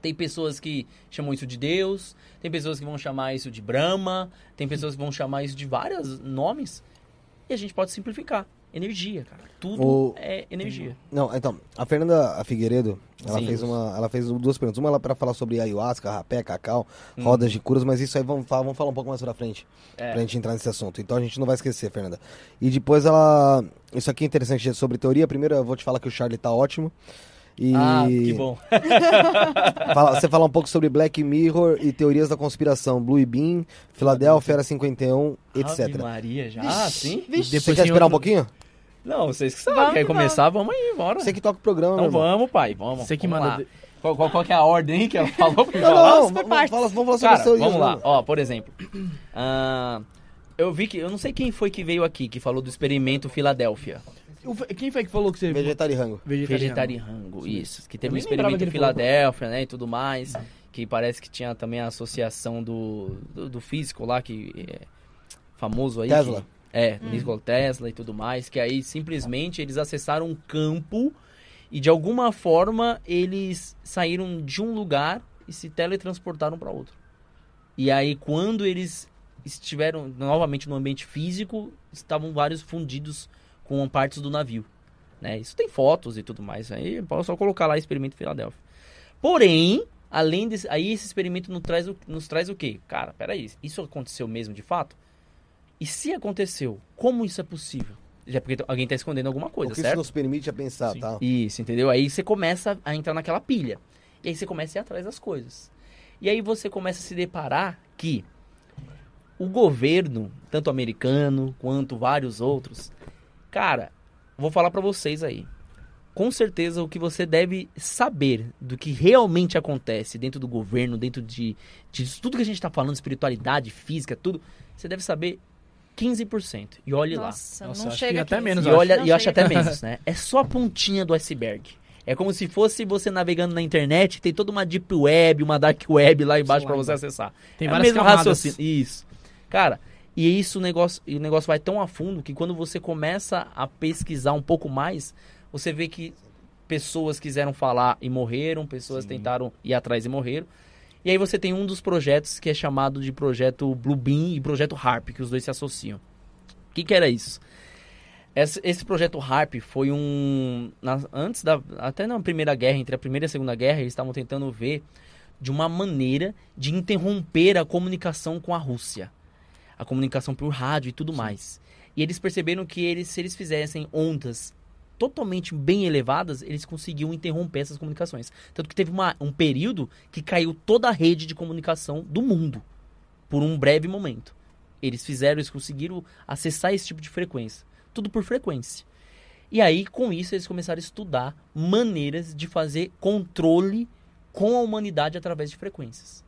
Tem pessoas que chamam isso de Deus. Tem pessoas que vão chamar isso de Brahma. Tem pessoas que vão chamar isso de vários nomes. E a gente pode simplificar. Energia, cara. Tudo O- é energia. Não, então, a Fernanda Figueiredo, ela Sim. fez uma, ela fez duas perguntas. Uma ela para falar sobre ayahuasca, rapé, cacau, Hum. rodas de curas, mas isso aí vamos falar, vamos falar um pouco mais pra frente, É. pra gente entrar nesse assunto. Então a gente não vai esquecer, Fernanda. E depois ela, isso aqui é interessante sobre teoria. Primeiro eu vou te falar que o Charlie tá ótimo. E Ah, que bom. (laughs) fala- você falar um pouco sobre Black Mirror e teorias da conspiração, Blue Bean, Filadélfia, Era 51, Ave etc. Maria, já? Ah, sim? Depois Você quer esperar um outro- pouquinho? Não, vocês que sabem. Vamos Quer que começar? Vamos aí, bora. Você que toca o programa, Então vamos, pai, vamos. Você que vamos manda. lá. Qual, qual, qual que é a ordem que ela falou Não, não, não, vamos, fala- vamos falar sobre Cara, as teorias. vamos lá. mano. Ó, por exemplo. ah, eu vi que. Eu não sei quem foi que veio aqui que falou do experimento Filadélfia. O Quem foi que falou que você Vegetariano. Vegetariango, isso. Que teve um nem lembrava experimento que em ele falou. Filadélfia, né? E tudo mais. Que parece que tinha também a associação do, do, do físico lá, que é famoso aí. Tesla. que- é, Nikola Tesla e tudo mais. Que aí simplesmente eles acessaram um campo e de alguma forma eles saíram de um lugar e se teletransportaram para outro. E aí quando eles estiveram novamente no ambiente físico, estavam vários fundidos com partes do navio. Né? Isso tem fotos e tudo mais. Aí posso só colocar lá experimento Filadélfia. Porém, além desse, aí esse experimento nos traz, o, nos traz o quê? Cara, peraí, isso aconteceu mesmo de fato? E se aconteceu, como isso é possível? Já porque alguém está escondendo alguma coisa, que isso certo? nos permite a pensar, Sim. tá? Isso, entendeu? Aí você começa a entrar naquela pilha. E aí você começa a ir atrás das coisas. E aí você começa a se deparar que o governo, tanto americano quanto vários outros, cara, vou falar pra vocês aí. Com certeza o que você deve saber do que realmente acontece dentro do governo, dentro de, de tudo que a gente tá falando, espiritualidade, física, tudo, você deve saber 15%. E olhe lá. Nossa, Nossa, não chega até menos, E, eu olha, Não e acho até menos, né? É só a pontinha do iceberg. É como se fosse você navegando na internet, tem toda uma deep web, uma dark web lá embaixo lá você acessar. Tem é várias mesmo camadas. raciocínio. Isso. Cara, e isso o negócio, e o negócio vai tão a fundo que quando você começa a pesquisar um pouco mais, Você vê que pessoas quiseram falar e morreram, pessoas Sim. tentaram ir atrás e morreram. E aí você tem um dos projetos que é chamado de projeto Bluebeam e projeto Harp, que os dois se associam. O que, que era isso? Esse, projeto Harp foi um. antes da. Até na Primeira Guerra, entre a Primeira e a Segunda Guerra, eles estavam tentando ver de uma maneira de interromper a comunicação com a Rússia. A comunicação por rádio e tudo mais. E eles perceberam que eles, se eles fizessem ondas totalmente bem elevadas, eles conseguiam interromper essas comunicações. Tanto que teve uma- um período que caiu toda a rede de comunicação do mundo por um breve momento. Eles fizeram, eles conseguiram acessar esse tipo de frequência. Tudo por frequência. E aí, com isso, eles começaram a estudar maneiras de fazer controle com a humanidade através de frequências.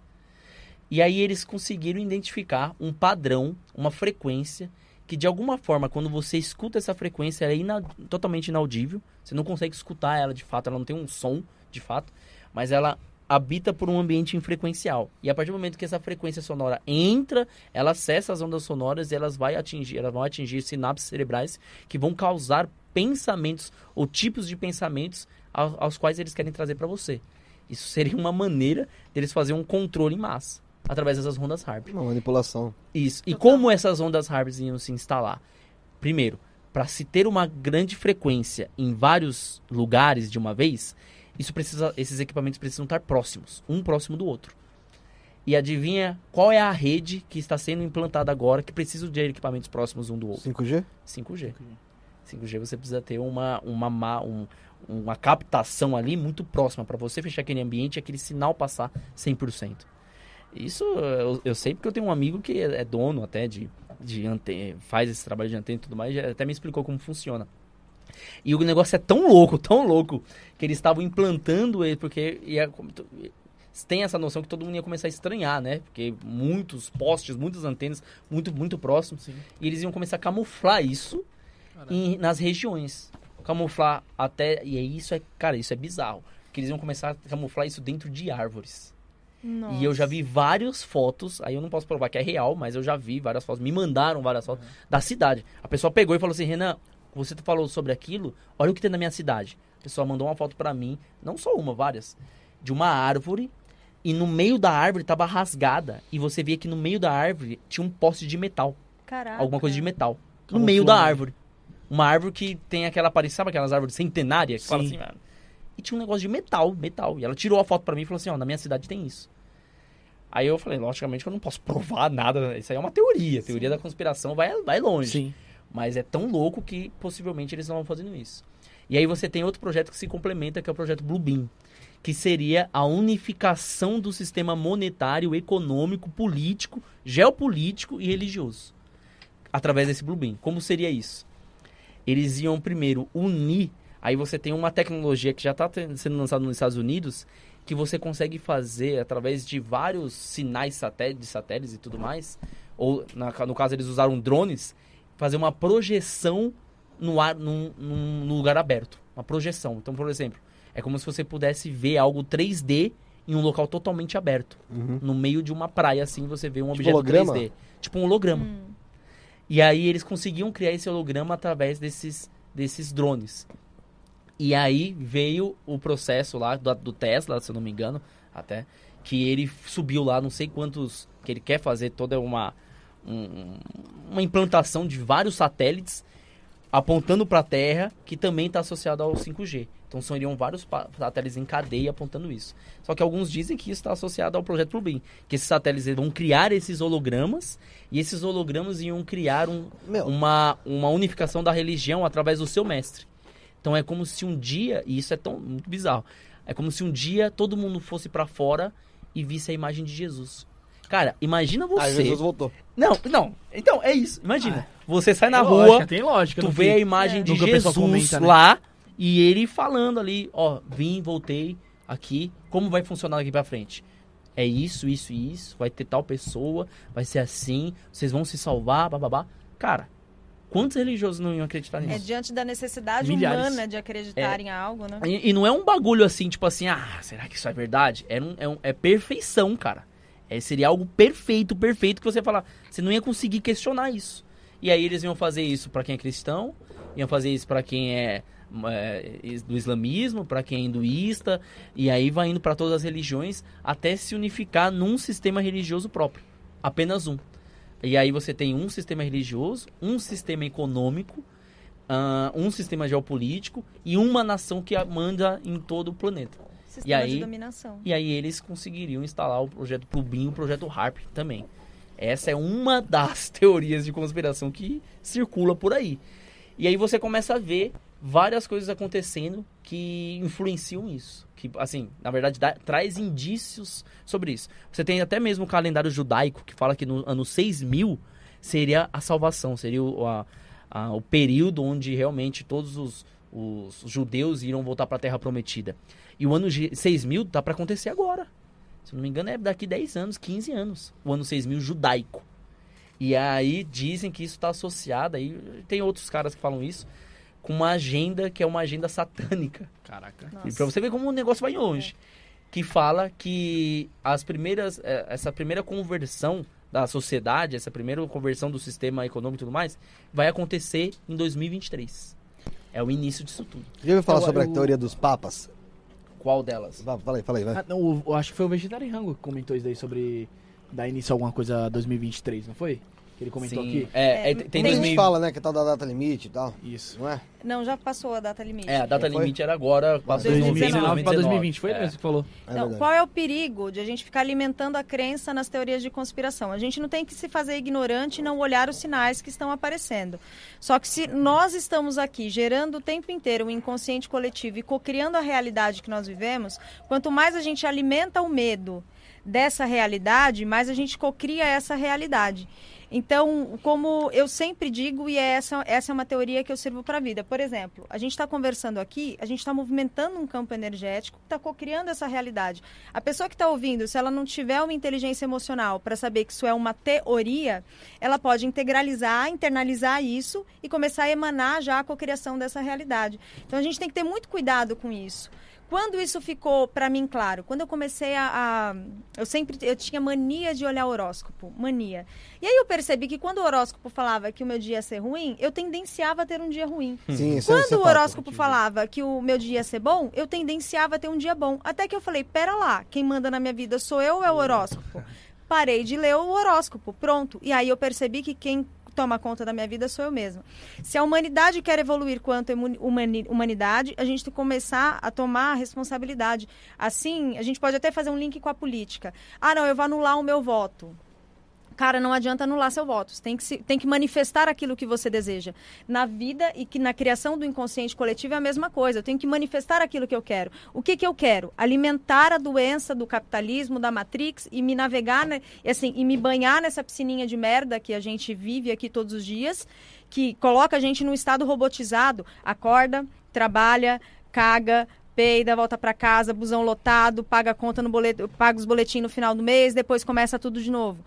E aí eles conseguiram identificar um padrão, uma frequência, que de alguma forma, quando você escuta essa frequência, ela é ina- totalmente inaudível. Você não consegue escutar ela de fato, ela não tem um som de fato, mas ela habita por um ambiente infrequencial. E a partir do momento que essa frequência sonora entra, ela acessa as ondas sonoras e elas, vai atingir, elas vão atingir sinapses cerebrais que vão causar pensamentos ou tipos de pensamentos aos, aos quais eles querem trazer para você. Isso seria uma maneira deles fazer um controle em massa através dessas ondas HARP. Uma manipulação. Isso. E Total. como essas ondas HARP iam se instalar? Primeiro, para se ter uma grande frequência em vários lugares de uma vez, isso precisa, esses equipamentos precisam estar próximos, um próximo do outro. E adivinha qual é a rede que está sendo implantada agora que precisa de equipamentos próximos um do outro? 5G? 5G. 5G você precisa ter uma, uma, ma- um- uma captação ali muito próxima para você fechar aquele ambiente e aquele sinal passar 100%. Isso eu, eu sei porque eu tenho um amigo que é é dono até de, de antena, faz esse trabalho de antena e tudo mais, até me explicou como funciona. E o negócio é tão louco, tão louco, que eles estavam implantando ele, porque ia, tem essa noção que todo mundo ia começar a estranhar, né? Porque muitos postes, muitas antenas, muito, muito próximos. E eles iam começar a camuflar isso em- nas regiões. Camuflar até. E aí isso é. Cara, isso é bizarro. Porque eles iam começar a camuflar isso dentro de árvores. Nossa. E eu já vi várias fotos, aí eu não posso provar que é real, mas eu já vi várias fotos, me mandaram várias fotos da cidade. A pessoa pegou e falou assim: Renan, você falou sobre aquilo, olha o que tem na minha cidade. A pessoa mandou uma foto pra mim, não só uma, várias, de uma árvore, e no meio da árvore tava rasgada, e você via que no meio da árvore tinha um poste de metal, Caraca. alguma coisa de metal, no meio da né? árvore. Uma árvore que tem aquela aparência, sabe aquelas árvores centenárias? Que fala Sim. assim, mano. E tinha um negócio de metal, metal. E ela tirou a foto pra mim e falou assim, ó, na minha cidade tem isso. Aí eu falei, logicamente que eu não posso provar nada. Isso aí é uma teoria. A teoria da conspiração vai, vai longe. Sim. Mas é tão louco que possivelmente eles não vão fazendo isso. E aí você tem outro projeto que se complementa, que é o projeto Bluebeam. Que seria a unificação do sistema monetário, econômico, político, geopolítico e religioso. Através desse Bluebeam. Como seria isso? Eles iam primeiro unir. Aí você tem uma tecnologia que já está sendo lançada nos Estados Unidos, que você consegue fazer através de vários sinais satélite, de satélites e tudo mais. Ou, na- no caso, eles usaram drones, fazer uma projeção no, ar, num, num- lugar aberto. Uma projeção. Então, por exemplo, é como se você pudesse ver algo 3D em um local totalmente aberto. Uhum. No meio de uma praia, assim, você vê um Tipo objeto holograma? 3D. Tipo um holograma. Hum. E aí eles conseguiam criar esse holograma através desses, desses drones. E aí veio o processo lá do, do Tesla, se eu não me engano, até, que ele subiu lá não sei quantos, que ele quer fazer toda uma, um- uma implantação de vários satélites apontando para a Terra, que também está associado ao 5G. Então seriam vários satélites em cadeia apontando isso. Só que alguns dizem que isso está associado ao projeto Bluebeam, que esses satélites vão criar esses hologramas e esses hologramas iam criar um, uma, uma unificação da religião através do seu mestre. Então é como se um dia, e isso é tão muito bizarro, é como se um dia todo mundo fosse para fora e visse a imagem de Jesus. Cara, imagina ah, você. Jesus voltou. Não, não. Então, é isso. Imagina. você sai na rua, lógica, tem lógica. tu vê a imagem É. de Jesus comenta, né? lá e ele falando ali, ó, vim, voltei aqui, como vai funcionar daqui pra frente? É isso, isso e isso, vai ter tal pessoa, vai ser assim, vocês vão se salvar, bababá. Cara, quantos religiosos não iam acreditar É nisso? diante da necessidade Milhares. humana de acreditar em algo, né? E, e não é um bagulho assim, tipo assim, ah, será que isso é verdade? É, um, é, um- é perfeição, cara. É, seria algo perfeito, perfeito, que você falar, você não ia conseguir questionar isso. E aí eles iam fazer isso pra quem é cristão, iam fazer isso pra quem é é, do islamismo, para quem é hinduísta, e aí vai indo para todas as religiões até se unificar num sistema religioso próprio. Apenas um. E aí você tem um sistema religioso, um sistema econômico, ah, um sistema geopolítico e uma nação que a- manda em todo o planeta. Sistema aí- de dominação. E aí eles conseguiriam instalar o projeto Plubin e o projeto HARP também. Essa é uma das (laughs) teorias de conspiração que circula por aí. E aí você começa a ver várias coisas acontecendo que influenciam isso. Que, assim, na verdade, dá- traz indícios sobre isso. Você tem até mesmo o calendário judaico que fala que no ano 6000 seria a salvação, seria o, a- a- o período onde realmente todos os, os judeus iriam voltar para a Terra Prometida. E o ano G- 6000 tá para acontecer agora. Se não me engano, é daqui 10 anos, 15 anos. O ano 6000 judaico. E aí dizem que isso está associado, aí tem outros caras que falam isso, com uma agenda que é uma agenda satânica. Caraca. E pra você ver como o negócio vai longe. Que fala que as primeiras, eh, essa primeira conversão da sociedade, essa primeira conversão do sistema econômico e tudo mais, vai acontecer em 2023. É o início disso tudo. Já ouviu falar Eu- sobre a eu- teoria dos papas? Qual delas? Va- Fala aí, fala aí, vai. Ah, não, eu acho que foi o Vegetariango que comentou isso daí sobre dar início a alguma coisa 2023, não foi? Ele comentou Sim, aqui. É, É, é, tem tem Tem gente 2000 que fala, né, que é tal da data limite e tal, Isso. não é? Não, já passou a data limite. É, a data foi? limite era agora, passou em 2019 novembro de pra 2019. 2020, foi É. mesmo que falou. É verdade. qual é o perigo de a gente ficar alimentando a crença nas teorias de conspiração? A gente não tem que se fazer ignorante e não olhar os sinais que estão aparecendo. Só que se nós estamos aqui gerando o tempo inteiro o inconsciente coletivo e cocriando a realidade que nós vivemos, quanto mais a gente alimenta o medo dessa realidade, mais a gente cocria essa realidade. Então, como eu sempre digo, e é essa, essa é uma teoria que eu sirvo para a vida. Por exemplo, a gente está conversando aqui, a gente está movimentando um campo energético está cocriando essa realidade. A pessoa que está ouvindo, se ela não tiver uma inteligência emocional para saber que isso é uma teoria, ela pode integralizar, internalizar isso e começar a emanar já a cocriação dessa realidade. Então, a gente tem que ter muito cuidado com isso. Quando isso ficou para mim claro? Quando eu comecei a, a- eu sempre eu tinha mania de olhar horóscopo, mania. E aí eu percebi que quando o horóscopo falava que o meu dia ia ser ruim, eu tendenciava a ter um dia ruim. Sim, é- Quando é o horóscopo falava que o meu dia ia ser bom, eu tendenciava a ter um dia bom. Até que eu falei, pera lá, quem manda na minha vida sou eu ou é o horóscopo? (laughs) Parei de ler o horóscopo, pronto. E aí eu percebi que quem toma conta da minha vida sou eu mesma. Se a humanidade quer evoluir quanto humanidade, a gente tem que começar a tomar a responsabilidade. Assim, a gente pode até fazer um link com a política. Ah, não, eu vou anular o meu voto. Cara, não adianta anular seu voto. Você tem que, se- tem que manifestar aquilo que você deseja. Na vida e que na criação do inconsciente coletivo é a mesma coisa. Eu tenho que manifestar aquilo que eu quero. O que, que eu quero? Alimentar a doença do capitalismo, da Matrix e me navegar, né, assim, e me banhar nessa piscininha de merda que a gente vive aqui todos os dias, que coloca a gente num estado robotizado. Acorda, trabalha, caga, peida, volta pra casa, busão lotado, paga a conta no boleto, paga os boletins no final do mês, depois começa tudo de novo.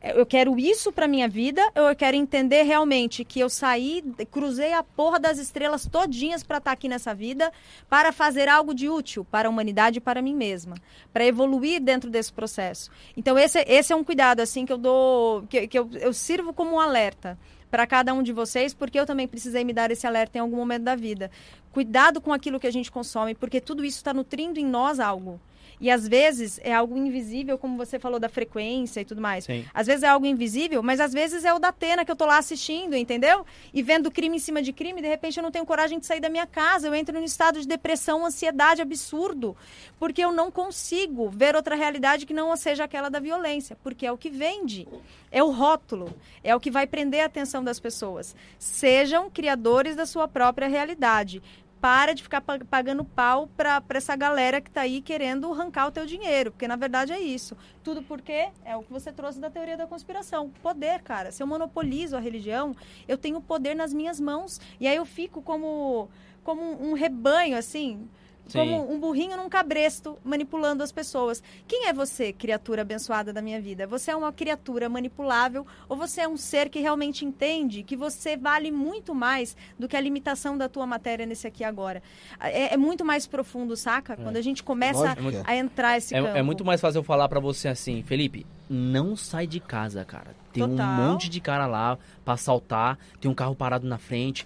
É, Eu quero isso pra minha vida, ou eu quero entender realmente que eu saí, cruzei a porra das estrelas todinhas pra estar aqui nessa vida, para fazer algo de útil para a humanidade e para mim mesma, para evoluir dentro desse processo. Então esse, esse é um cuidado assim que eu dou, que, que eu, eu sirvo como um alerta para cada um de vocês, porque eu também precisei me dar esse alerta em algum momento da vida. Cuidado com aquilo que a gente consome, porque tudo isso está nutrindo em nós algo. E às vezes é algo invisível, como você falou da frequência e tudo mais. Sim. Às vezes é algo invisível, mas às vezes é o da Atena que eu tô lá assistindo, entendeu? E vendo crime em cima de crime, de repente eu não tenho coragem de sair da minha casa, eu entro num estado de depressão, ansiedade absurdo, porque eu não consigo ver outra realidade que não seja aquela da violência, porque é o que vende. É o rótulo, é o que vai prender a atenção das pessoas. Sejam criadores da sua própria realidade. Para de ficar pa- pagando pau para essa galera que tá aí querendo arrancar o teu dinheiro, porque na verdade é isso. Tudo porque é o que você trouxe da teoria da conspiração. Poder, cara. Se eu monopolizo a religião, eu tenho poder nas minhas mãos. E aí eu fico como, como um rebanho, assim, Sim. como um burrinho num cabresto manipulando as pessoas. Quem é você, criatura abençoada da minha vida? Você é uma criatura manipulável ou você é um ser que realmente entende que você vale muito mais do que a limitação da tua matéria nesse aqui agora? É, é muito mais profundo, saca? Quando a gente começa Lógico é. a entrar esse campo. É, é muito mais fácil eu falar pra você assim, Felipe, não sai de casa, cara. Tem Total. um monte de cara lá pra assaltar, tem um carro parado na frente,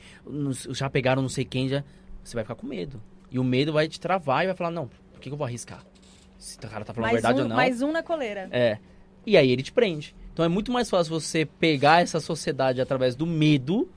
já pegaram não sei quem, já... você vai ficar com medo. E o medo vai te travar e vai falar, não, por que, que eu vou arriscar? Se o cara tá falando a Mais verdade um, ou não. mais um na coleira. É. E aí ele te prende. Então é muito mais fácil você pegar essa sociedade através do medo.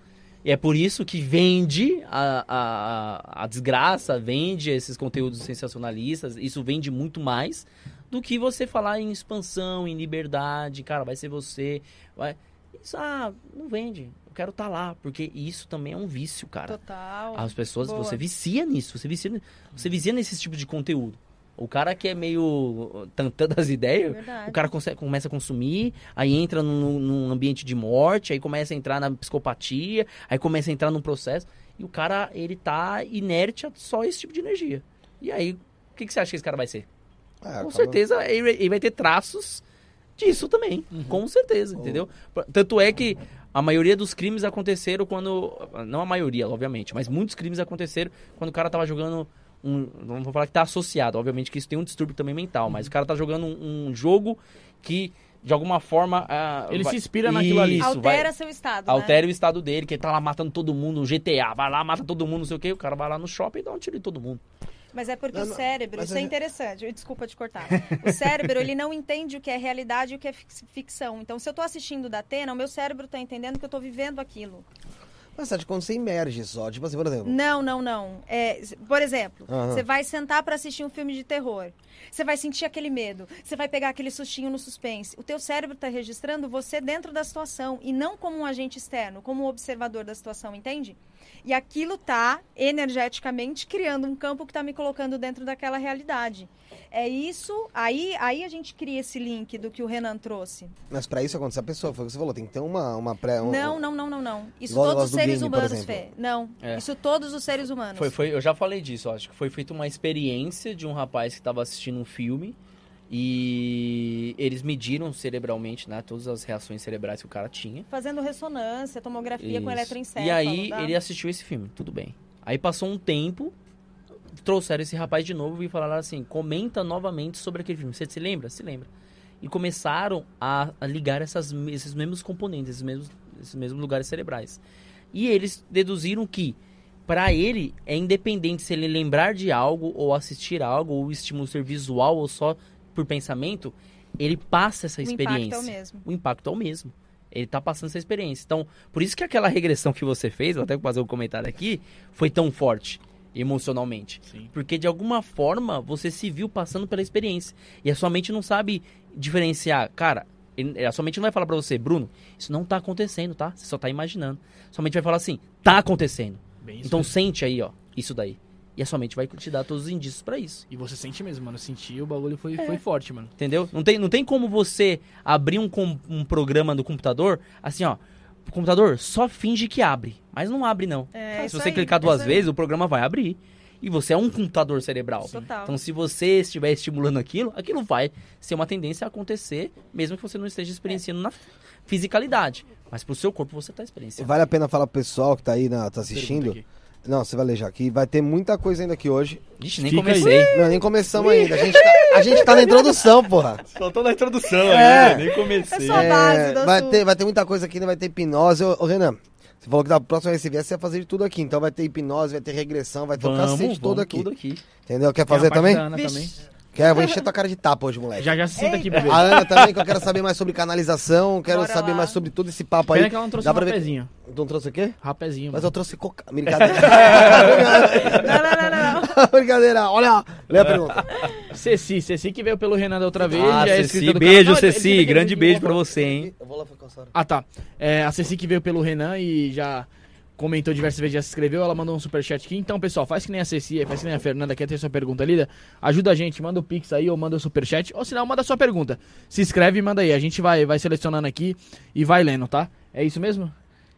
E é por isso que vende a, a, a desgraça, vende esses conteúdos sensacionalistas. Isso vende muito mais do que você falar em expansão, em liberdade. Cara, vai ser você. Vai... Isso, ah, não vende. Eu quero estar lá. Porque isso também é um vício, cara. Total. As pessoas, Boa. você vicia nisso, você vicia, você vicia nesse tipo de conteúdo. O cara que é meio tantã das ideias, Verdade. o cara conse- começa a consumir, aí entra num, num ambiente de morte, aí começa a entrar na psicopatia, aí começa a entrar num processo, e o cara, ele tá inerte a só esse tipo de energia. E aí, o que, que você acha que esse cara vai ser? É, com acaba- certeza ele, ele vai ter traços disso também. Com certeza, entendeu? Tanto é que a maioria dos crimes aconteceram quando. Não a maioria, obviamente, mas muitos crimes aconteceram quando o cara tava jogando. Um, não vou falar que tá associado, obviamente que isso tem um distúrbio também mental, mas o cara tá jogando um, um jogo que, de alguma forma. ah, Ele vai- se inspira naquilo ali. Isso, vai- Altera seu estado, né? altera o estado dele, que ele tá lá matando todo mundo, no GTA, vai lá, mata todo mundo, não sei o que, o cara vai lá no shopping e dá um tiro em todo mundo. Mas é porque Não, o cérebro, isso é interessante, desculpa te cortar. (laughs) O cérebro, ele não entende o que é realidade e o que é ficção. Então, se eu tô assistindo da Atena, o meu cérebro tá entendendo que eu tô vivendo aquilo. Mas sabe, quando você imerge só, tipo assim, por exemplo. Não, não, não. É, por exemplo, Aham. você vai sentar pra assistir um filme de terror. Você vai sentir aquele medo. Você vai pegar aquele sustinho no suspense. O teu cérebro tá registrando você dentro da situação e não como um agente externo, como um observador da situação, entende? E aquilo tá energeticamente criando um campo que tá me colocando dentro daquela realidade. É isso, aí, aí a gente cria esse link do que o Renan trouxe. Mas pra isso acontecer, a pessoa, foi o que você falou, tem que ter uma, uma pré. um- Não, não, não, não, não. Isso todos os seres game, humanos. Fê. Não, É. isso todos os seres humanos. Foi, foi, eu já falei disso, ó, acho que foi feita uma experiência de um rapaz que estava assistindo um filme e eles mediram cerebralmente, né, todas as reações cerebrais que o cara tinha. Fazendo ressonância, tomografia com Isso. eletroencefalo. E aí dá? ele assistiu esse filme, tudo bem. Aí passou um tempo, trouxeram esse rapaz de novo e falaram assim, comenta novamente sobre aquele filme. Você se lembra? Se lembra. E começaram a, a ligar essas, esses mesmos componentes, esses mesmos, esses mesmos lugares cerebrais. E eles deduziram que, para ele, é independente se ele lembrar de algo, ou assistir algo, ou o estímulo ser visual, ou só por pensamento, ele passa essa o experiência impacto é o mesmo. o impacto é o mesmo. Ele tá passando essa experiência. Então, por isso que aquela regressão que você fez, vou até fazer um comentário aqui, foi tão forte emocionalmente. Sim. Porque de alguma forma você se viu passando pela experiência. E a sua mente não sabe diferenciar. Cara, ele- a sua mente não vai falar pra você, Bruno, isso não tá acontecendo, tá? Você só tá imaginando. Sua mente vai falar assim, tá acontecendo. Bem Então sente aí, ó, isso daí. E a sua mente vai te dar todos os indícios pra isso. E você sente mesmo, mano. Sentir o bagulho foi, É. foi forte, mano. Entendeu? Não tem, não tem como você abrir um, com- um programa no computador, assim, ó. O computador só finge que abre, mas não abre, não. É, Se isso você aí, clicar duas isso aí. vezes, o programa vai abrir. E você é um computador cerebral. Total. Então, se você estiver estimulando aquilo, aquilo vai ser uma tendência a acontecer, mesmo que você não esteja experienciando na fisicalidade. Mas pro seu corpo você tá experienciando. Vale a pena falar pro pessoal que tá aí, na, tá Pergunta assistindo. Não, você vai ler já aqui. Vai ter muita coisa ainda aqui hoje. Ixi, nem Fica comecei. Não, nem começamos ainda. A gente, tá, a gente tá na introdução, porra. Só tô na introdução É. nem comecei. É só- A base É, vai, ter, vai ter muita coisa aqui, ainda vai ter hipnose. Ô, ô, Renan, você falou que da próxima vez que você vier, você vai fazer de tudo aqui. Então vai ter hipnose, vai ter regressão, vai ter o Vamos, cacete todo aqui. tudo aqui. Entendeu? Quer fazer também? da Ana também. Quer? Vou encher tua cara de tapa hoje, moleque. Já, já se senta aqui, bebê. A Ana também, que eu quero saber mais sobre canalização, quero Bora saber lá. mais sobre todo esse papo aí. Pena que ela não trouxe Dá um pra ver- rapezinho. Não trouxe o quê? Rapezinho. Mas mano. eu trouxe coca. Brincadeira. Não, não, não, não, não. Brincadeira. Olha, lê a pergunta. Ceci, Ceci que veio pelo Renan da outra vez. Ah, já é Ceci, beijo, canal. Não, ele- ele Ceci. aqui, Grande ele beijo pra você, hein? Eu vou lá ficar com a Ah, tá. É, a Ceci que veio pelo Renan e já comentou diversas vezes, já se inscreveu, ela mandou um superchat aqui. Então, pessoal, faz que nem a Ceci, faz que nem a Fernanda, quer ter sua pergunta lida. Ajuda a gente, manda o Pix aí ou manda o superchat. Ou se não, manda a sua pergunta. Se inscreve e manda aí. A gente vai, vai selecionando aqui e vai lendo, tá? É isso mesmo?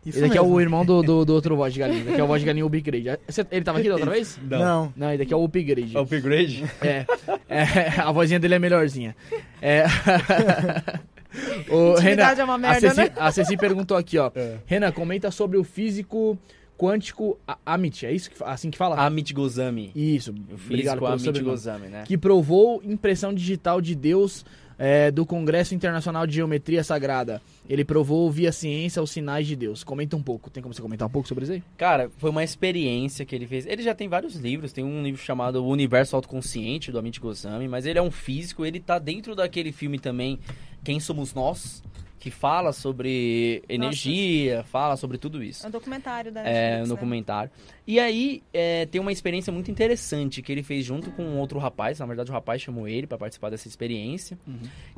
Isso Esse aqui é mesmo. o irmão do, do, do outro (laughs) voz de galinha. Esse aqui é o voz de galinha upgrade. Você- Ele tava aqui da outra vez? Não. Não, esse daqui é o upgrade. Upgrade? É, é, (laughs) a vozinha dele é melhorzinha. É. (laughs) (laughs) o Intimidade é uma merda, a Ceci, né? a Ceci perguntou aqui, ó. É. Renan, comenta sobre o físico quântico Amit. É isso que, assim que fala? Amit Gozami. Isso. O Obrigado físico pelo Amit. Gozami, né? Que provou impressão digital de Deus é, do Congresso Internacional de Geometria Sagrada. Ele provou via ciência os sinais de Deus. Comenta um pouco. Tem como você comentar um pouco sobre isso aí? Cara, foi uma experiência que ele fez. Ele já tem vários livros, tem um livro chamado O Universo Autoconsciente, do Amit Goswami, mas ele é um físico, ele tá dentro daquele filme também, Quem Somos Nós, que fala sobre energia, fala sobre tudo isso. É um documentário da É, Netflix, um né? documentário. E aí, é, tem uma experiência muito interessante que ele fez junto com outro rapaz. Na verdade, o rapaz chamou ele para participar dessa experiência.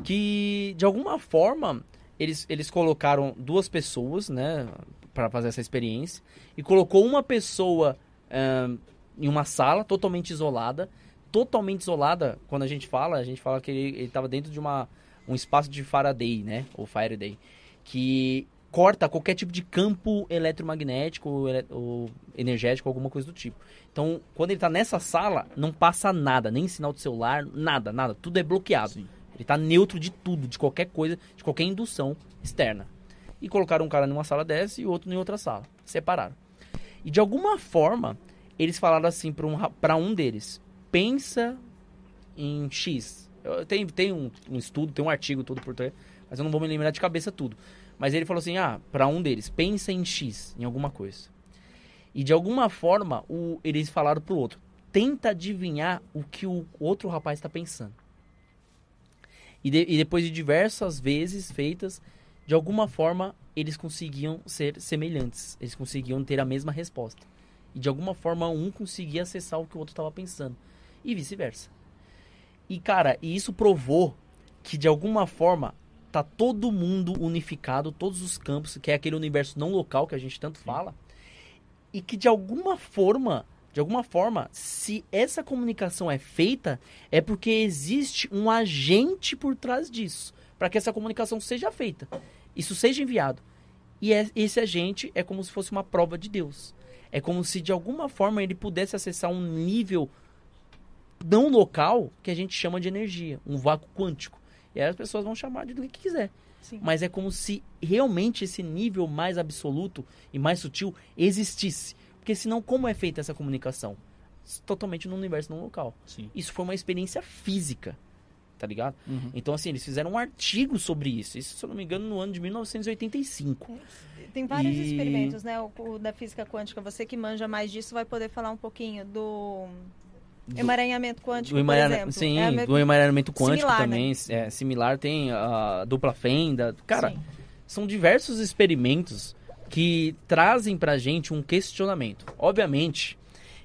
Que, de alguma forma, eles, eles colocaram duas pessoas, né, para fazer essa experiência. E colocou uma pessoa em uma sala totalmente isolada. Totalmente isolada, quando a gente fala, a gente fala que ele estava dentro de uma, um espaço de Faraday, né, ou Faraday, que corta qualquer tipo de campo eletromagnético ou, energético, alguma coisa do tipo. Então, quando ele tá nessa sala, não passa nada, nem sinal de celular, nada, nada, tudo é bloqueado. Ele tá neutro de tudo, de qualquer coisa, de qualquer indução externa. E colocaram um cara numa sala dessa e outro em outra sala, separaram. E de alguma forma, eles falaram assim para um, ra- pra um deles: pensa em X. Eu- Tem, tem um, um estudo, tem um artigo todo por trás, mas eu não vou me lembrar de cabeça tudo. Mas ele falou assim: ah, para um deles, pensa em X, em alguma coisa. E de alguma forma, o, eles falaram pro outro: tenta adivinhar o que o outro rapaz está pensando. E, de- e depois de diversas vezes feitas, de alguma forma, eles conseguiam ser semelhantes. Eles conseguiam ter a mesma resposta. E de alguma forma, um conseguia acessar o que o outro estava pensando. E vice-versa. E, cara, e isso provou que, de alguma forma, tá todo mundo unificado, todos os campos, que é aquele universo não local que a gente tanto fala. E que, de alguma forma, de alguma forma, se essa comunicação é feita, é porque existe um agente por trás disso, para que essa comunicação seja feita, isso seja enviado. E é- esse agente é como se fosse uma prova de Deus. É como se de alguma forma ele pudesse acessar um nível não local que a gente chama de energia, um vácuo quântico. E aí as pessoas vão chamar de do que quiser. Sim. Mas é como se realmente esse nível mais absoluto e mais sutil existisse. Porque senão, como é feita essa comunicação? Totalmente no universo não local. Sim. Isso foi uma experiência física, tá ligado? Uhum. Então, assim, eles fizeram um artigo sobre isso. Isso, se eu não me engano, no ano de 1985. Tem vários E- experimentos, né? O, o da física quântica, você que manja mais disso vai poder falar um pouquinho do emaranhamento quântico, do emaranha- por exemplo. Sim, É me- do emaranhamento quântico Similar, né? também. É similar, tem a dupla fenda. Cara, Sim. são diversos experimentos que trazem pra gente um questionamento. Obviamente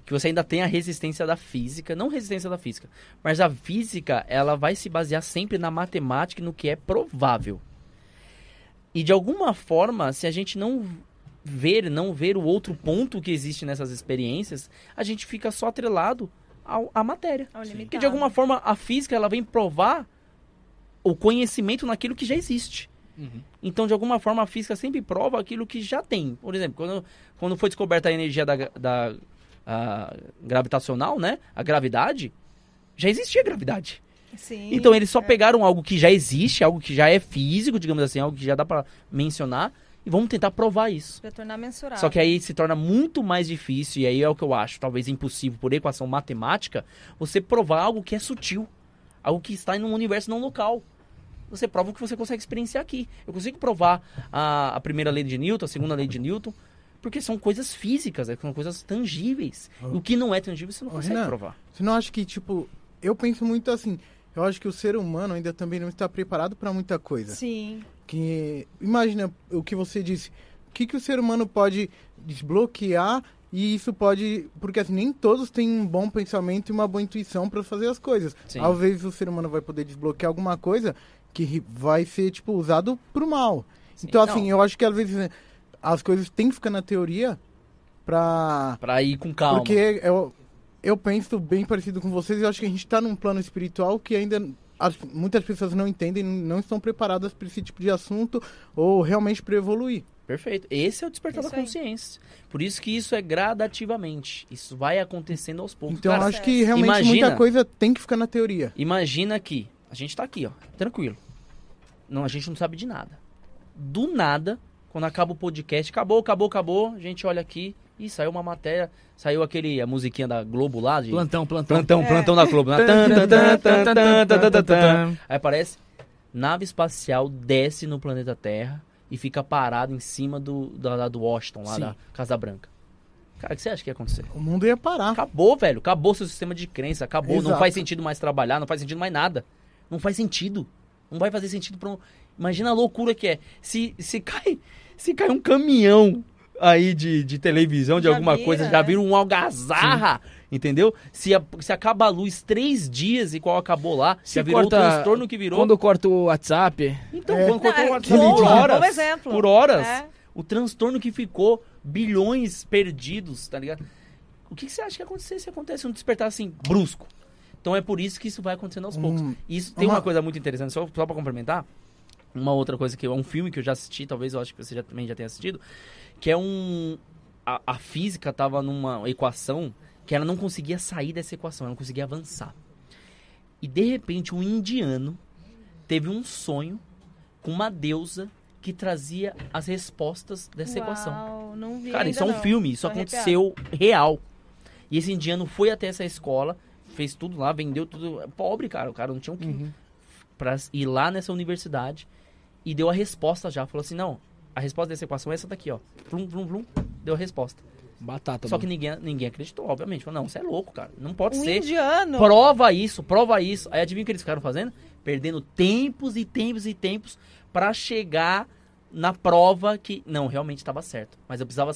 que você ainda tem a resistência da física, não resistência da física, mas a física, ela vai se basear sempre na matemática e no que é provável. E de alguma forma, se a gente não ver, não ver o outro ponto que existe nessas experiências, a gente fica só atrelado ao, à matéria. Ao Porque de alguma forma a física ela vem provar o conhecimento naquilo que já existe. Uhum. Então, de alguma forma, a física sempre prova aquilo que já tem. Por exemplo, quando, quando foi descoberta a energia da, da a gravitacional, né? A gravidade, já existia gravidade. Sim, Então, eles só é. pegaram algo que já existe, algo que já é físico, digamos assim, algo que já dá pra mencionar, e vamos tentar provar isso. Pra tornar mensurável. Só que aí se torna muito mais difícil, e aí é o que eu acho, talvez impossível por equação matemática, você provar algo que é sutil. Algo que está em um universo não local. Você prova o que você consegue experienciar aqui. Eu consigo provar a, a primeira lei de Newton, a segunda lei de Newton, porque são coisas físicas, né? são coisas tangíveis. E o que não é tangível você não Ô, consegue Renan, provar. Você não acha que, tipo, eu penso muito assim, eu acho que o ser humano ainda também não está preparado para muita coisa. Sim. Que imagina o que você disse, o que, que o ser humano pode desbloquear e isso pode, porque assim, nem todos têm um bom pensamento e uma boa intuição para fazer as coisas. Sim. Às vezes o ser humano vai poder desbloquear alguma coisa que vai ser tipo usado pro mal. Sim. Então assim, Não. eu acho que às vezes as coisas têm que ficar na teoria pra Pra ir com calma. porque eu, eu penso bem parecido com vocês, eu acho que a gente está num plano espiritual que ainda as- muitas pessoas não entendem, não estão preparadas para esse tipo de assunto ou realmente para evoluir. Perfeito. Esse é o despertar Isso da aí. consciência. Por isso que isso é gradativamente. Isso vai acontecendo aos poucos. Então eu Cara, acho que realmente imagina- muita coisa tem que ficar na teoria. Imagina que a gente tá aqui, ó, tranquilo. Não, a gente não sabe de nada. Do nada, quando acaba o podcast, acabou, acabou, acabou, a gente olha aqui e saiu uma matéria, saiu aquele, a musiquinha da Globo lá. De... Plantão, plantão. Plantão, é. plantão da Globo. Aí aparece, nave espacial desce no planeta Terra e fica parado em cima do, da, do Washington, lá Sim. da Casa Branca. Cara, o que você acha que ia acontecer? O mundo ia parar. Acabou, velho. Acabou seu sistema de crença. Acabou. Exato. Não faz sentido mais trabalhar, não faz sentido mais nada. Não faz sentido. Não vai fazer sentido para um... Imagina a loucura que é. Se, se cai se cai um caminhão aí de, de televisão, de Já alguma vira, coisa, já né? vira um algazarra. Entendeu? Se, a- se acaba a luz três dias e qual acabou lá, Se já virou corta- o transtorno que virou. Quando corta o WhatsApp, Então, É. quando Não, o é WhatsApp por horas. Por horas. É. O transtorno que ficou, bilhões perdidos, tá ligado? O que, que você acha que ia acontecer se acontece um despertar assim, brusco? Então é por isso que isso vai acontecendo aos poucos. Hum, E isso tem uma- uma coisa muito interessante, só, só pra complementar. Uma outra coisa que é um filme que eu já assisti, talvez eu acho que você já, também já tenha assistido, que é um. A, a física tava numa equação que ela não conseguia sair dessa equação, ela não conseguia avançar. E de repente um indiano teve um sonho com uma deusa que trazia as respostas dessa equação. Uau, não vi Cara, isso é um não. filme, isso Tô aconteceu real. E esse indiano foi até essa escola, fez tudo lá, vendeu tudo. Pobre, cara, o cara não tinha o que. Pra ir lá nessa universidade e deu a resposta já. Falou assim: não, a resposta dessa equação é essa daqui, ó. Plum, plum, plum. Deu a resposta. batata. Só que ninguém, ninguém acreditou, obviamente. Falou: não, você é louco, cara. Não pode Um ser. indiano. Prova isso, prova isso. Aí adivinha o que eles ficaram fazendo? Perdendo tempos e tempos e tempos pra chegar na prova que não, realmente estava certo. Mas eu precisava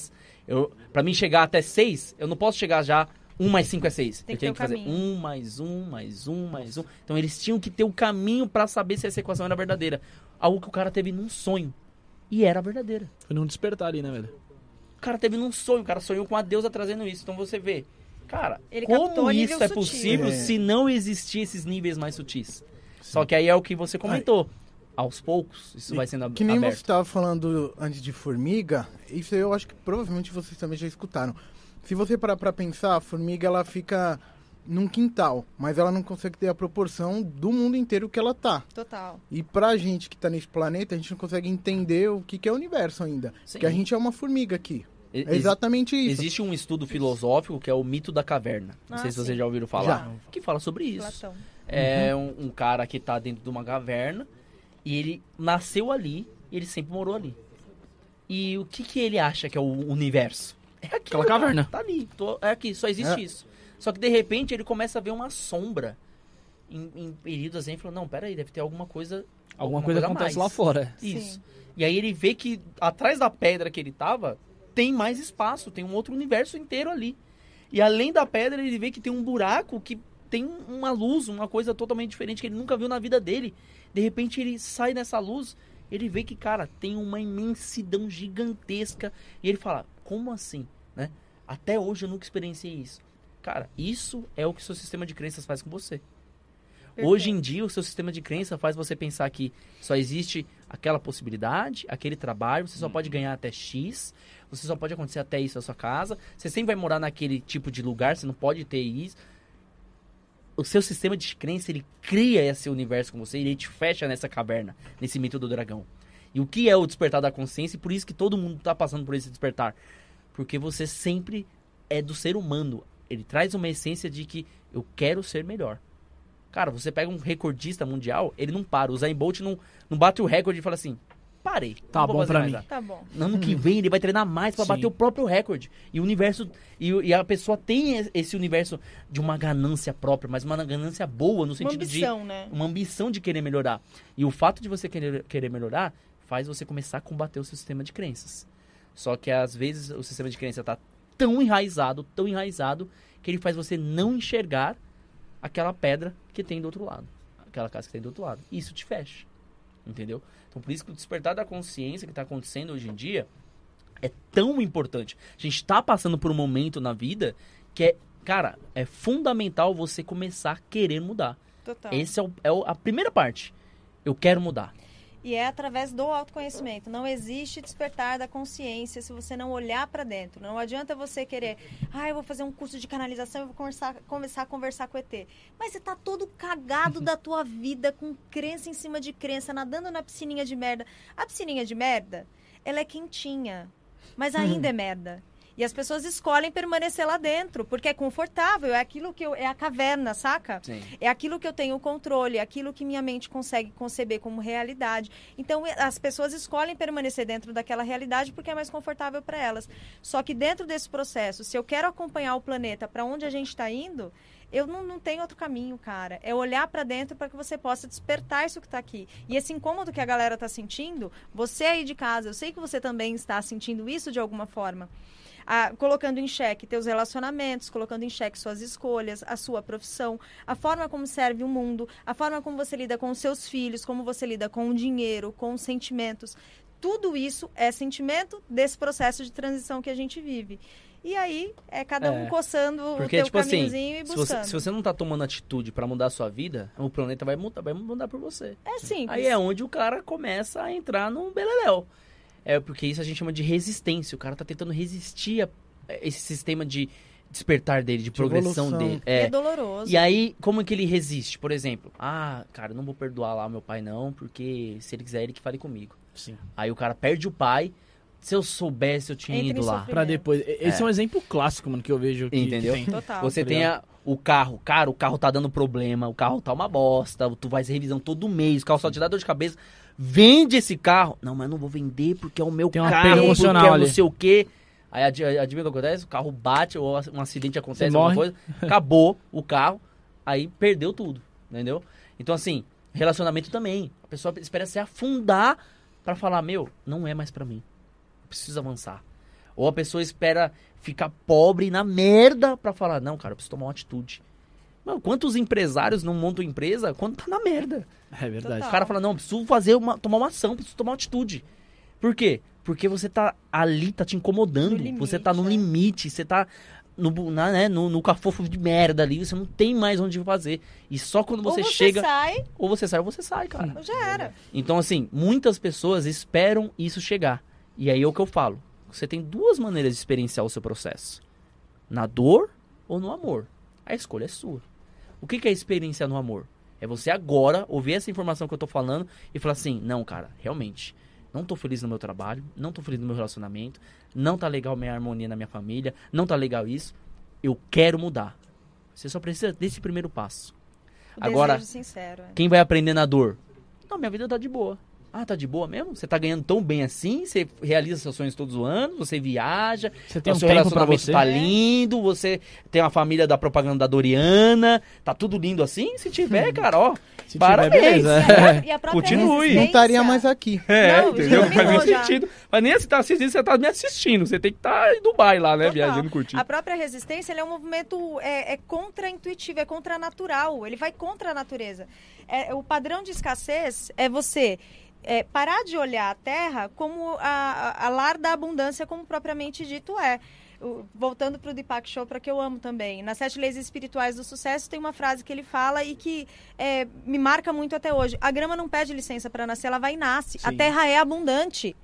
eu para mim chegar até 6, eu não posso chegar já 1 mais 5 é 6. Tem Eu que tenho ter que o fazer caminho. 1 mais 1 mais 1 mais 1. Então eles tinham que ter o caminho pra saber se essa equação era verdadeira. Algo que o cara teve num sonho. E era verdadeira. Foi num despertar ali, né, velho? O cara teve num sonho, o cara sonhou com a deusa trazendo isso. Então você vê, cara, Ele como isso é sutil. possível É. se não existir esses níveis mais sutis? Só que aí é o que você comentou. Aos poucos, isso E vai sendo Que nem aberto. você estava falando antes de formiga, isso eu acho que provavelmente vocês também já escutaram. Se você parar pra pensar, a formiga ela fica num quintal, mas ela não consegue ter a proporção do mundo inteiro que ela tá. Total. E pra gente que tá nesse planeta, a gente não consegue entender o que, que é o universo ainda. Sim. Porque a gente é uma formiga aqui. E- É exatamente isso. Existe um estudo filosófico que é o mito da caverna. Não Ah, sei se sim. vocês já ouviram falar. Já. Que fala sobre isso. Platão. É um, um cara que tá dentro de uma caverna e ele nasceu ali e ele sempre morou ali. E o que que ele acha que é o universo? É aquilo, Aquela caverna. Tá ali, tô- é aqui, só existe É. isso. Só que de repente ele começa a ver uma sombra em, em períodos assim, e falou, não, pera aí, deve ter alguma coisa... Alguma coisa a acontece mais." lá fora. Isso. Sim. E aí ele vê que atrás da pedra que ele tava, tem mais espaço, tem um outro universo inteiro ali. E além da pedra, ele vê que tem um buraco que tem uma luz, uma coisa totalmente diferente que ele nunca viu na vida dele. De repente ele sai dessa luz, ele vê que, cara, tem uma imensidão gigantesca. E ele fala, como assim? Né? Até hoje eu nunca experienciei isso. Cara, isso é o que o seu sistema de crenças faz com você. Hoje em dia, o seu sistema de crença faz você pensar que só existe aquela possibilidade, aquele trabalho, você só pode ganhar até X, você só pode acontecer até isso na sua casa, você sempre vai morar naquele tipo de lugar, você não pode ter isso. O seu sistema de crença, ele cria esse universo com você ele te fecha nessa caverna, nesse mito do dragão. E o que é o despertar da consciência? E por isso que todo mundo tá passando por esse despertar. Porque você sempre é do ser humano. Ele traz uma essência de que eu quero ser melhor. Cara, você pega um recordista mundial, ele não para. O Zayn Bolt não, não bate o recorde e fala assim: parei. Tá bom pra mim. nada." Tá bom. No ano que vem ele vai treinar mais pra Sim. bater o próprio recorde. E o universo. E, e a pessoa tem esse universo de uma ganância própria, mas uma ganância boa, no Uma sentido ambição, né? de. Uma ambição de querer melhorar. E o fato de você querer, querer melhorar faz você começar a combater o seu sistema de crenças. Só que às vezes o sistema de crença tá tão enraizado, tão enraizado, que ele faz você não enxergar aquela pedra que tem do outro lado. Aquela casa que tem do outro lado. Isso te fecha. Entendeu? Então por isso que o despertar da consciência que está acontecendo hoje em dia é tão importante. A gente está passando por um momento na vida que é, cara, é fundamental você começar a querer mudar. Total. Esse é, o- é a primeira parte. Eu quero mudar. E é através do autoconhecimento. Não existe despertar da consciência se você não olhar para dentro. Não adianta você querer, ah, eu vou fazer um curso de canalização, eu vou conversar, começar a conversar com o ET. Mas você tá todo cagado (laughs) da tua vida, com crença em cima de crença, nadando na piscininha de merda. A piscininha de merda, ela é quentinha, mas ainda é (laughs) merda. E as pessoas escolhem permanecer lá dentro, porque é confortável, é aquilo que eu, é a caverna, saca? Sim. É aquilo que eu tenho controle, é aquilo que minha mente consegue conceber como realidade. Então, as pessoas escolhem permanecer dentro daquela realidade porque é mais confortável para elas. Só que dentro desse processo, se eu quero acompanhar o planeta para onde a gente está indo, eu não, não tenho outro caminho, cara. É olhar para dentro para que você possa despertar isso que está aqui. E esse incômodo que a galera está sentindo, você aí de casa, eu sei que você também está sentindo isso de alguma forma. Ah, colocando em xeque teus relacionamentos, colocando em xeque suas escolhas, a sua profissão, a forma como serve o mundo, a forma como você lida com os seus filhos, como você lida com o dinheiro, com os sentimentos. Tudo isso é sentimento desse processo de transição que a gente vive. E aí é cada um É. coçando o Porque, teu tipo assim, caminhozinho e se buscando. você, se você não tá tomando atitude pra mudar a sua vida, o planeta vai mudar, vai mudar por você. É simples. Aí é onde o cara começa a entrar num beleléu. É porque isso a gente chama de resistência. O cara tá tentando resistir a esse sistema de despertar dele, de, progressão evolução. dele. é É. doloroso. E aí, como é que ele resiste? Por exemplo, ah, cara, eu não vou perdoar lá meu pai não, porque se ele quiser, ele que fale comigo. Sim. Aí o cara perde o pai. Se eu soubesse, eu tinha Entra em ido lá. Pra depois. Esse é. É. um exemplo clássico, mano, que eu vejo que, que Entendeu? tem. Total. Você tem a- o carro, cara, o carro tá dando problema, o carro tá uma bosta, tu faz revisão todo mês, o carro só te dá dor de cabeça. Vende esse carro. Não, mas eu não vou vender porque é o meu Tem carro, porque emocional é não sei o quê. Aí adi- adivinha o que acontece? O carro bate, ou um acidente acontece, Você alguma morre. coisa, (laughs) acabou o carro, aí perdeu tudo, entendeu? Então assim, relacionamento também. A pessoa espera se afundar pra falar, meu, não é mais pra mim. Preciso avançar. Ou a pessoa espera ficar pobre na merda pra falar, não, cara, eu preciso tomar uma atitude. Mano, quantos empresários não montam empresa quando tá na merda? É verdade. Total. O cara fala, não, preciso fazer uma, tomar uma ação, preciso tomar uma atitude. Por quê? Porque você tá ali, tá te incomodando. Limite, você tá no é. limite, você tá no, na, né, no, no cafofo de merda ali, você não tem mais onde fazer. E só quando você, ou você chega, sai, ou você sai, ou você sai, cara. ou já era. Então, assim, muitas pessoas esperam isso chegar. E aí é o que eu falo. Você tem duas maneiras de experienciar o seu processo: na dor ou no amor. A escolha é sua. O que que é experienciar no amor? É você agora ouvir essa informação que eu tô falando e falar assim: não, cara, realmente, não tô feliz no meu trabalho, não tô feliz no meu relacionamento, não tá legal minha harmonia na minha família, não tá legal isso. Eu quero mudar. Você só precisa desse primeiro passo. O Agora- sincero. é. Quem vai aprender na dor? Não, minha vida tá de boa. Ah, tá de boa mesmo? Você tá ganhando tão bem assim? Você realiza seus sonhos todos os anos? Você viaja? Você tem um seu relacionamento você. tá lindo? Você tem uma família da propaganda da Doriana? Tá tudo lindo assim? Se tiver, cara, ó. Se Parabéns. tiver, beleza. E a, e a própria (laughs) Continue. Não estaria mais aqui. É, Não, entendeu? Não faz nem sentido. Mas nem se tá assistindo, você tá me assistindo. Você tem que estar em Dubai lá, né? Total. Viajando, curtindo. A própria resistência ele é um movimento é, é contra-intuitivo, é contra-natural. Ele vai contra a natureza. É, o padrão de escassez é você é, parar de olhar a terra como a, a, a lar da abundância, como propriamente dito é. Voltando para o Deepak Chopra, que eu amo também. Nas Sete Leis Espirituais do Sucesso, tem uma frase que ele fala e que é, me marca muito até hoje. A grama não pede licença para nascer, ela vai e nasce. A Sim. terra é abundante.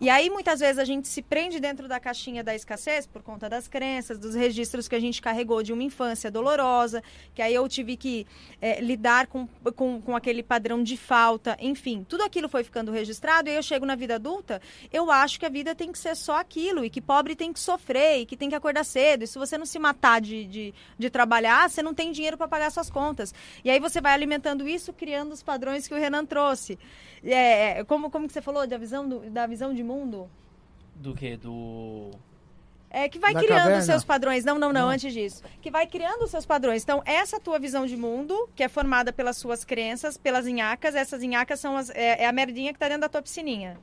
E aí, muitas vezes, a gente se prende dentro da caixinha da escassez por conta das crenças, dos registros que a gente carregou de uma infância dolorosa, que aí eu tive que eh, lidar com, com, com aquele padrão de falta, enfim. Tudo aquilo foi ficando registrado, e aí eu chego na vida adulta, eu acho que a vida tem que ser só aquilo, e que pobre tem que sofrer, que tem que acordar cedo, e se você não se matar de, de, de trabalhar, você não tem dinheiro para pagar suas contas. E aí você vai alimentando isso, criando os padrões que o Renan trouxe. É, como, como que você falou da visão, do, da visão de mundo? Do que? Do. É que vai Da criando caverna? os seus padrões. Não, não, não, Não. antes disso. Que vai criando os seus padrões. Então, essa tua visão de mundo, que é formada pelas suas crenças, pelas inhacas, essas inhacas são as, é, é a merdinha que tá dentro da tua piscininha.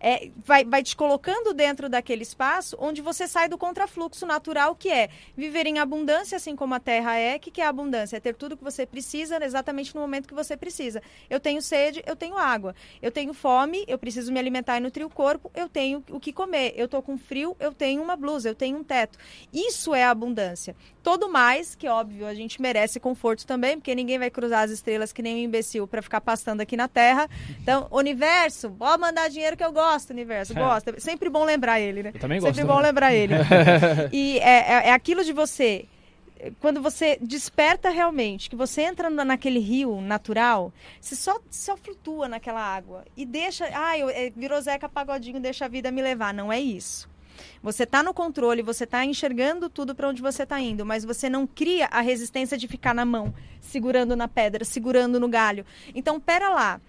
É, vai, vai te colocando dentro daquele espaço onde você sai do contrafluxo natural, que é viver em abundância, assim como a terra é. O que, que é abundância? É ter tudo que você precisa exatamente no momento que você precisa. Eu tenho sede, eu tenho água. Eu tenho fome, eu preciso me alimentar e nutrir o corpo, eu tenho o que comer. Eu tô com frio, eu tenho uma blusa, eu tenho um teto. Isso é abundância. Todo mais, que óbvio, a gente merece conforto também, porque ninguém vai cruzar as estrelas que nem um imbecil para ficar pastando aqui na Terra. Então, universo, pode mandar dinheiro que eu gosto, universo. É sempre bom lembrar ele, né? Eu também gosto. Sempre bom lembrar ele. (laughs) e é, é, é aquilo de você. Quando você desperta realmente, que você entra na- naquele rio natural, você só, só flutua naquela água. E deixa. Ah, eu, é, virou Zeca Pagodinho, deixa a vida me levar. Não é isso. Você está no controle, você está enxergando tudo para onde você está indo, mas você não cria a resistência de ficar na mão, segurando na pedra, segurando no galho. Então, pera lá.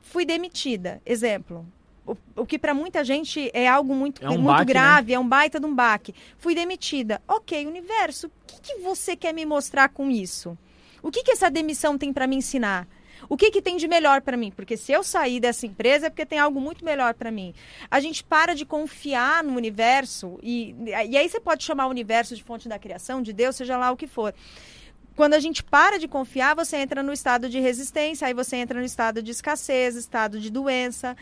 Fui demitida, exemplo. O, o que para muita gente é algo muito, É um muito baque, né? grave, é um baita de um baque. Fui demitida. Ok, universo, o que, que você quer me mostrar com isso? O que, que essa demissão tem para me ensinar? O que, que tem de melhor para mim? Porque se eu sair dessa empresa é porque tem algo muito melhor para mim. A gente para de confiar no universo e, e aí você pode chamar o universo de fonte da criação, de Deus, seja lá o que for. Quando a gente para de confiar, você entra no estado de resistência, aí você entra no estado de escassez, estado de doença,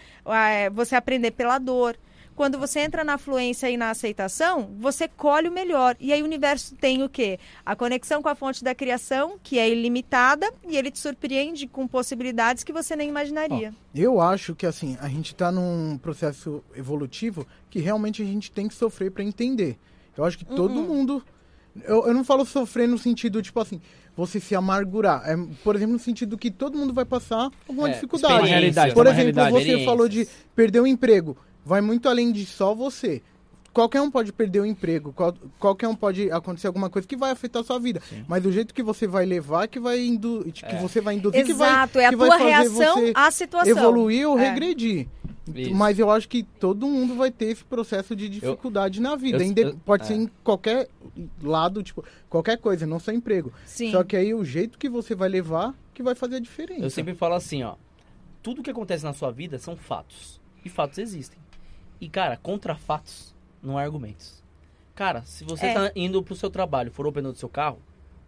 você aprender pela dor. Quando você entra na fluência e na aceitação, você colhe o melhor. E aí o universo tem o quê? A conexão com a fonte da criação, que é ilimitada, e ele te surpreende com possibilidades que você nem imaginaria. Eu acho que assim, a gente tá num processo evolutivo que realmente a gente tem que sofrer para entender. Eu acho que todo mundo. Eu, eu não falo sofrer no sentido, tipo assim, você se amargurar. É, por exemplo, no sentido que todo mundo vai passar alguma É, dificuldade. Por exemplo, você falou de perder o emprego. Vai muito além de só você. Qualquer um pode perder o emprego, qual- qualquer um pode acontecer alguma coisa que vai afetar a sua vida. Mas o jeito que você vai levar, que vai indu que você vai induzir, que vai, Exato, é a que vai tua fazer reação você à situação. evoluir ou É. regredir. Isso. Mas eu acho que todo mundo vai ter esse processo de dificuldade na vida. eu- eu- pode é. ser em qualquer lado, tipo, qualquer coisa, não só emprego. Sim. Só que aí o jeito que você vai levar que vai fazer a diferença. Eu sempre falo assim, ó. Tudo que acontece na sua vida são fatos. E fatos existem. E, cara, contra fatos não há argumentos. Cara, se você É. tá indo pro seu trabalho, furou o pneu do seu carro,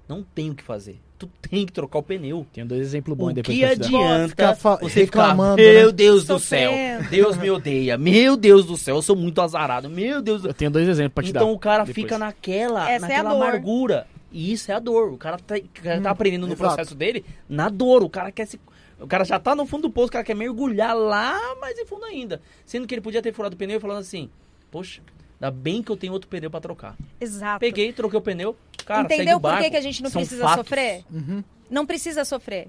não tem o que fazer. Tu tem que trocar o pneu. Tenho dois exemplos bons O depois que adianta Ficar você reclamando, ficar, meu né? Deus do céu. Deus me odeia, meu Deus do céu, eu sou muito azarado, meu Deus do Eu tenho dois exemplos pra te Então dar. o cara depois. fica naquela, Essa é naquela dor. amargura. E isso é a dor. O cara tá, o cara tá aprendendo no exato. processo dele na dor. O cara quer se. O cara já tá no fundo do poço, o cara quer mergulhar lá, mais em fundo ainda. Sendo que ele podia ter furado o pneu e falando assim: Poxa, ainda bem que eu tenho outro pneu pra trocar. Exato. Peguei, troquei o pneu. Cara, segue Entendeu o por que, barco. que a gente não São precisa fatos. sofrer? Uhum. Não precisa sofrer.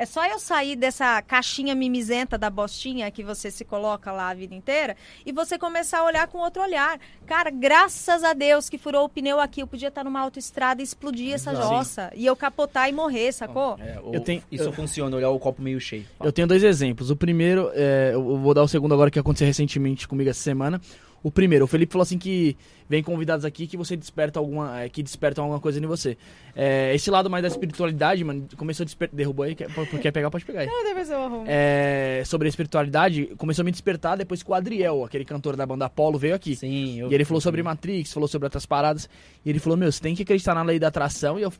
É só eu sair dessa caixinha mimizenta da bostinha que você se coloca lá a vida inteira e você começar a olhar com outro olhar. Cara, graças a Deus que furou o pneu aqui. Eu podia estar numa autoestrada e explodir essa Exato. jossa. E eu capotar e morrer, sacou? É, Eu tenho- Isso eu- funciona, olhar o copo meio cheio. Eu tenho dois exemplos. O primeiro, é, eu vou dar o segundo agora que aconteceu recentemente comigo essa semana. O primeiro, o Felipe falou assim que vem convidados aqui que você desperta alguma, é, que despertam alguma coisa em você. É, esse lado mais da espiritualidade, mano, começou a despertar, derrubou aí, quer, quer pegar, pode pegar aí. Não, depois eu arrumo. É, sobre a espiritualidade, começou a me despertar depois que o Adriel, aquele cantor da banda Apollo, veio aqui. Sim, eu- E ele falou sobre Matrix, falou sobre outras paradas. E ele falou, meu, você tem que acreditar na lei da atração. E eu,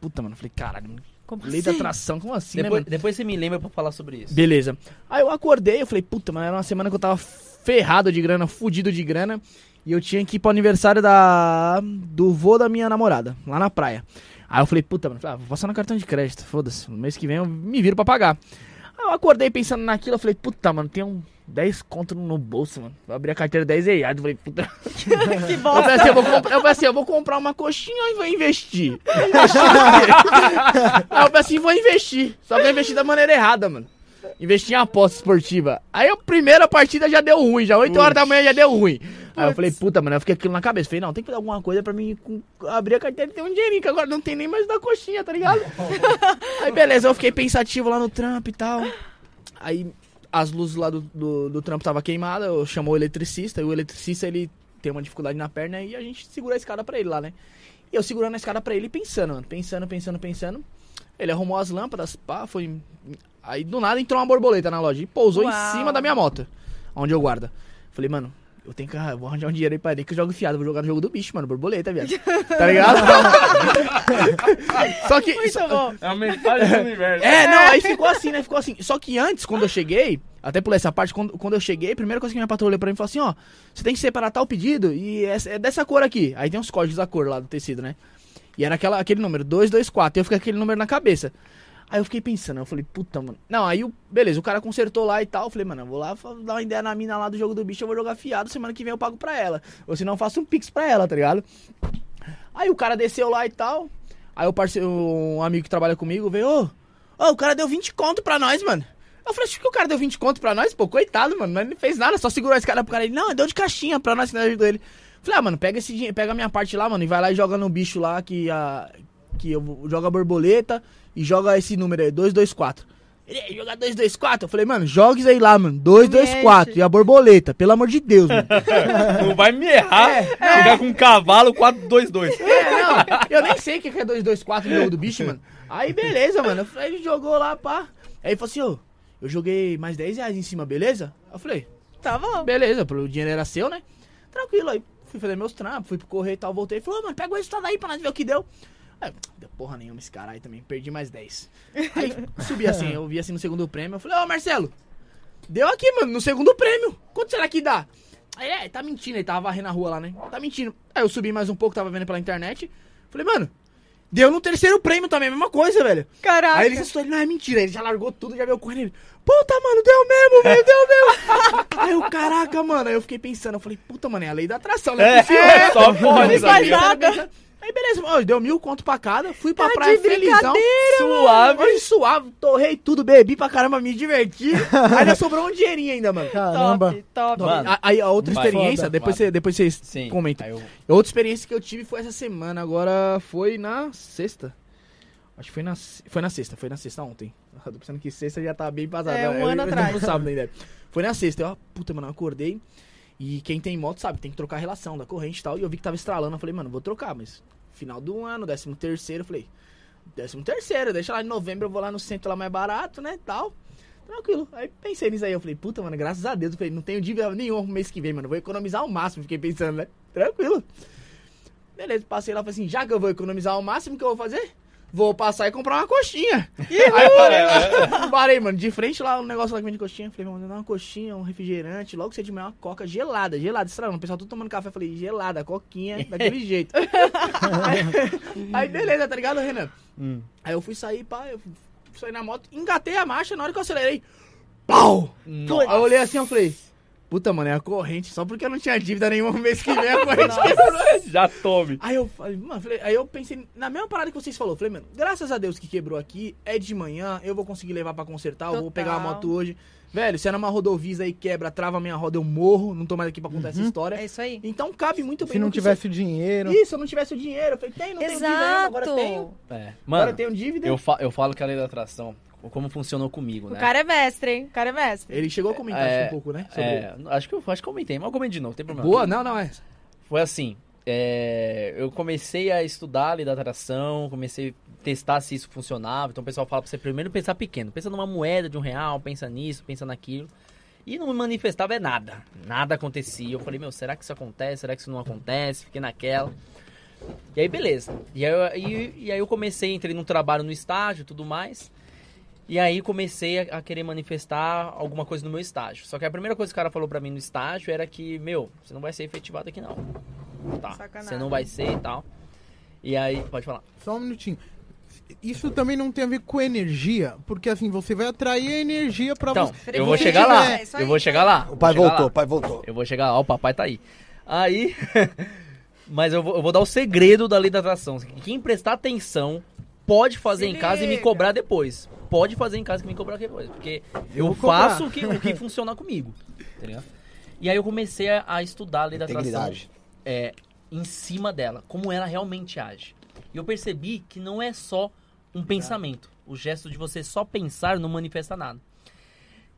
puta, mano, eu falei, caralho, mano, Como lei da assim? atração, como assim, né, Depois, mano? depois você me lembra pra falar sobre isso. Beleza. Aí eu acordei, eu falei, puta, mano, era uma semana que eu tava ferrado de grana, fudido de grana. E eu tinha que ir pro aniversário da do vô da minha namorada, lá na praia. Aí eu falei, puta, mano, ah, vou passar no cartão de crédito, foda-se. No mês que vem eu me viro pra pagar. Aí eu acordei pensando naquilo, eu falei, puta, mano, tem um 10 conto no bolso, mano. Vou abrir a carteira 10 reais. Eu falei, puta. (laughs) que Eu bosta. falei, assim, eu, vou comprar, eu falei assim, eu vou comprar uma coxinha e vou investir. (laughs) Aí eu falei assim, vou investir. Só que eu investi da maneira errada, mano. Investi em aposta esportiva. Aí a primeira partida já deu ruim, já 8 horas da manhã já deu ruim. Aí eu falei, puta, mano, eu fiquei aquilo na cabeça. Falei, não, tem que fazer alguma coisa pra mim abrir a carteira e ter um dinheirinho, que agora não tem nem mais da coxinha, tá ligado? (laughs) Aí beleza, eu fiquei pensativo lá no trampo e tal. Aí as luzes lá do, do, do trampo tava queimadas, eu chamou o eletricista, e o eletricista ele tem uma dificuldade na perna e a gente segura a escada pra ele lá, né? E eu segurando a escada pra ele e pensando, mano, pensando, pensando, pensando. Ele arrumou as lâmpadas, pá, foi. Aí do nada entrou uma borboleta na loja e pousou Uau. em cima da minha moto, onde eu guardo. Falei, mano, eu tenho que. eu Vou arranjar um dinheiro aí pra ele que eu jogo fiado, vou jogar no jogo do bicho, mano, borboleta, viado. (laughs) Tá ligado? (laughs) Só que. Muito só- bom. É a metade do universo. é, não, aí ficou assim, né? Ficou assim. Só que antes, quando eu cheguei, até pulei essa parte, quando, quando eu cheguei, a primeira coisa que minha patroa olhou pra mim falou assim, ó, você tem que separar tal pedido e essa- é dessa cor aqui. Aí tem uns códigos da cor lá do tecido, né? E era aquela, aquele número, 224, e eu fiquei com aquele número na cabeça. Aí eu fiquei pensando, eu falei, puta, mano. Não, aí, beleza, o cara consertou lá e tal. Eu falei, mano, eu vou lá dar uma ideia na mina lá do jogo do bicho, eu vou jogar fiado, semana que vem eu pago pra ela. Ou senão eu faço um pix pra ela, tá ligado? Aí o cara desceu lá e tal. Aí o parceiro, um amigo que trabalha comigo veio, ô, ô, o cara deu 20 conto pra nós, mano. Eu falei, acho que o cara deu 20 conto pra nós, pô, coitado, mano. Não fez nada, só segurou esse cara pro cara. Ele, não, deu de caixinha pra nós, que nós ajudou ele. Falei, ah, mano, pega esse dinheiro, pega a minha parte lá, mano, e vai lá e joga no bicho lá que a. Que eu joga borboleta e joga esse número aí, 224. Ele "Ei, joga 224. Eu falei, mano, joga isso aí lá, mano. 224. Mexe. E a borboleta, pelo amor de Deus, mano. (laughs) Não vai me errar. Jogar com um cavalo 4-2-2. É, não, eu nem sei o que é 224 no jogo do bicho, mano. Aí beleza, mano. Eu falei, ele jogou lá, pá. Aí ele falou assim, ô, eu joguei mais 10 reais em cima, beleza? Eu falei, Tá bom. beleza, o dinheiro era seu, né? Tranquilo, aí fui fazer meus trampos, fui pro correio e tal, voltei. Falou, mano, pega o resultado aí pra nós ver o que deu. Aí, deu porra nenhuma esse cara aí também, perdi mais 10. Aí (laughs) subi assim, eu vi assim no segundo prêmio, eu falei, ô Marcelo, deu aqui, mano, no segundo prêmio. Quanto será que dá? Aí, é, tá mentindo, ele tava varrendo a rua lá, né? Tá mentindo. Aí eu subi mais um pouco, tava vendo pela internet. Falei, mano, deu no terceiro prêmio também, a mesma coisa, velho. Caraca. Aí ele assustou, ele, não, é mentira. Ele já largou tudo, já veio correndo. Ele, Puta, mano, deu mesmo, velho, deu mesmo. (laughs) Aí eu, caraca, mano. Aí eu fiquei pensando, eu falei, puta, mano, é a lei da atração, né? É, só pode, nada. Aí beleza, ó, deu mil conto pra cada, fui pra Tá praia felizão. Suave. Hoje suave, torrei tudo, bebi pra caramba, me diverti. (laughs) Ainda sobrou um dinheirinho ainda, mano. Caramba. Top, top. Mano. A- Aí a outra experiência, Foda. depois, você, depois vocês Sim. comentam. Eu- outra experiência que eu tive foi essa semana, agora foi na sexta. Acho que foi na, foi na sexta, foi na sexta ontem. (laughs) Eu tô pensando que sexta já tá bem passada. É, um ano eu- atrás. No sábado ainda. Foi na sexta, eu, puta, mano, eu acordei. E quem tem moto sabe, tem que trocar a relação da corrente e tal. E eu vi que tava estralando, eu falei, mano, vou trocar, mas final do ano, décimo terceiro, eu falei, décimo terceiro, deixa lá em novembro, eu vou lá no centro lá mais barato, né, tal. Tranquilo. Aí pensei nisso aí, eu falei, puta, mano, graças a Deus, eu falei, não tenho dívida nenhuma pro mês que vem, mano, vou economizar o máximo, fiquei pensando, né, tranquilo. Beleza, passei lá, falei assim, já que eu vou economizar o máximo, o que eu vou fazer? Vou passar e comprar uma coxinha. (laughs) Aí parei lá, (laughs) parei, mano, de frente lá, um negócio lá que vende coxinha. Falei, dar uma coxinha, um refrigerante. Logo cedo de manhã, uma coca gelada, gelada, estralando. O pessoal tudo tomando café. Falei, gelada, coquinha, daquele (laughs) jeito. aí, beleza, tá ligado, Renan? Hum. Aí eu fui sair, pá, eu sair na moto, engatei a marcha, na hora que eu acelerei, pau! Aí eu olhei assim, eu falei, puta, mano, é a corrente, só porque eu não tinha dívida nenhuma (laughs) mês que vem, a corrente quebrou. Já tome. Aí eu falei, mano, falei- aí eu pensei na mesma parada que vocês falaram. Falei, mano, graças a Deus que quebrou aqui, é de manhã, eu vou conseguir levar pra consertar, eu vou Total. pegar a moto hoje. Velho, se é numa rodovia aí quebra, trava a minha roda, eu morro, não tô mais aqui pra contar essa história. É isso aí. Então cabe muito bem Se não tivesse o dinheiro. Isso, se eu não tivesse o dinheiro, eu falei, tem, não tenho dívida agora Exato. tenho. É. agora Mano, eu tenho dívida. eu, fa- eu falo que a lei da atração, como funcionou comigo, O né? cara é mestre, hein? O cara é mestre. Ele chegou a comentar É, acho, um pouco, né? sobre- É, acho que eu acho que eu comentei, mas eu comentei de novo, não tem problema. Boa, não, não é. Foi assim, é, eu comecei a estudar a lei da atração, comecei a testar se isso funcionava. Então o pessoal fala pra você primeiro pensar pequeno. Pensa numa moeda de um real, pensa nisso, pensa naquilo. E não me manifestava é nada. Nada acontecia. Eu falei, meu, será que isso acontece? Será que isso não acontece? Fiquei naquela. E aí, beleza. E aí, eu- e, e aí eu comecei, entrei num trabalho no estágio e tudo mais. E aí comecei a, a querer manifestar alguma coisa no meu estágio. Só que a primeira coisa que o cara falou pra mim no estágio era que, meu, você não vai ser efetivado aqui não. Tá, Sacanagem. você não vai ser e tal. E aí, pode falar. Só um minutinho. Isso também não tem a ver com energia, porque assim, você vai atrair a energia pra Então, você. eu vou chegar lá. é. Eu vou chegar lá. O pai voltou, lá. o pai voltou. Eu vou chegar lá, o papai tá aí. Aí. (laughs) Mas eu vou, eu vou dar o segredo da lei da atração. Quem prestar atenção pode fazer Se em casa e me cobrar depois. Pode fazer em casa e me cobrar depois. Porque eu, cobrar. faço o que, o que (laughs) funciona comigo. Ligado? E aí eu comecei a, a estudar a lei da atração é, em cima dela, como ela realmente age. E eu percebi que não é só um pensamento. O gesto de você só pensar não manifesta nada.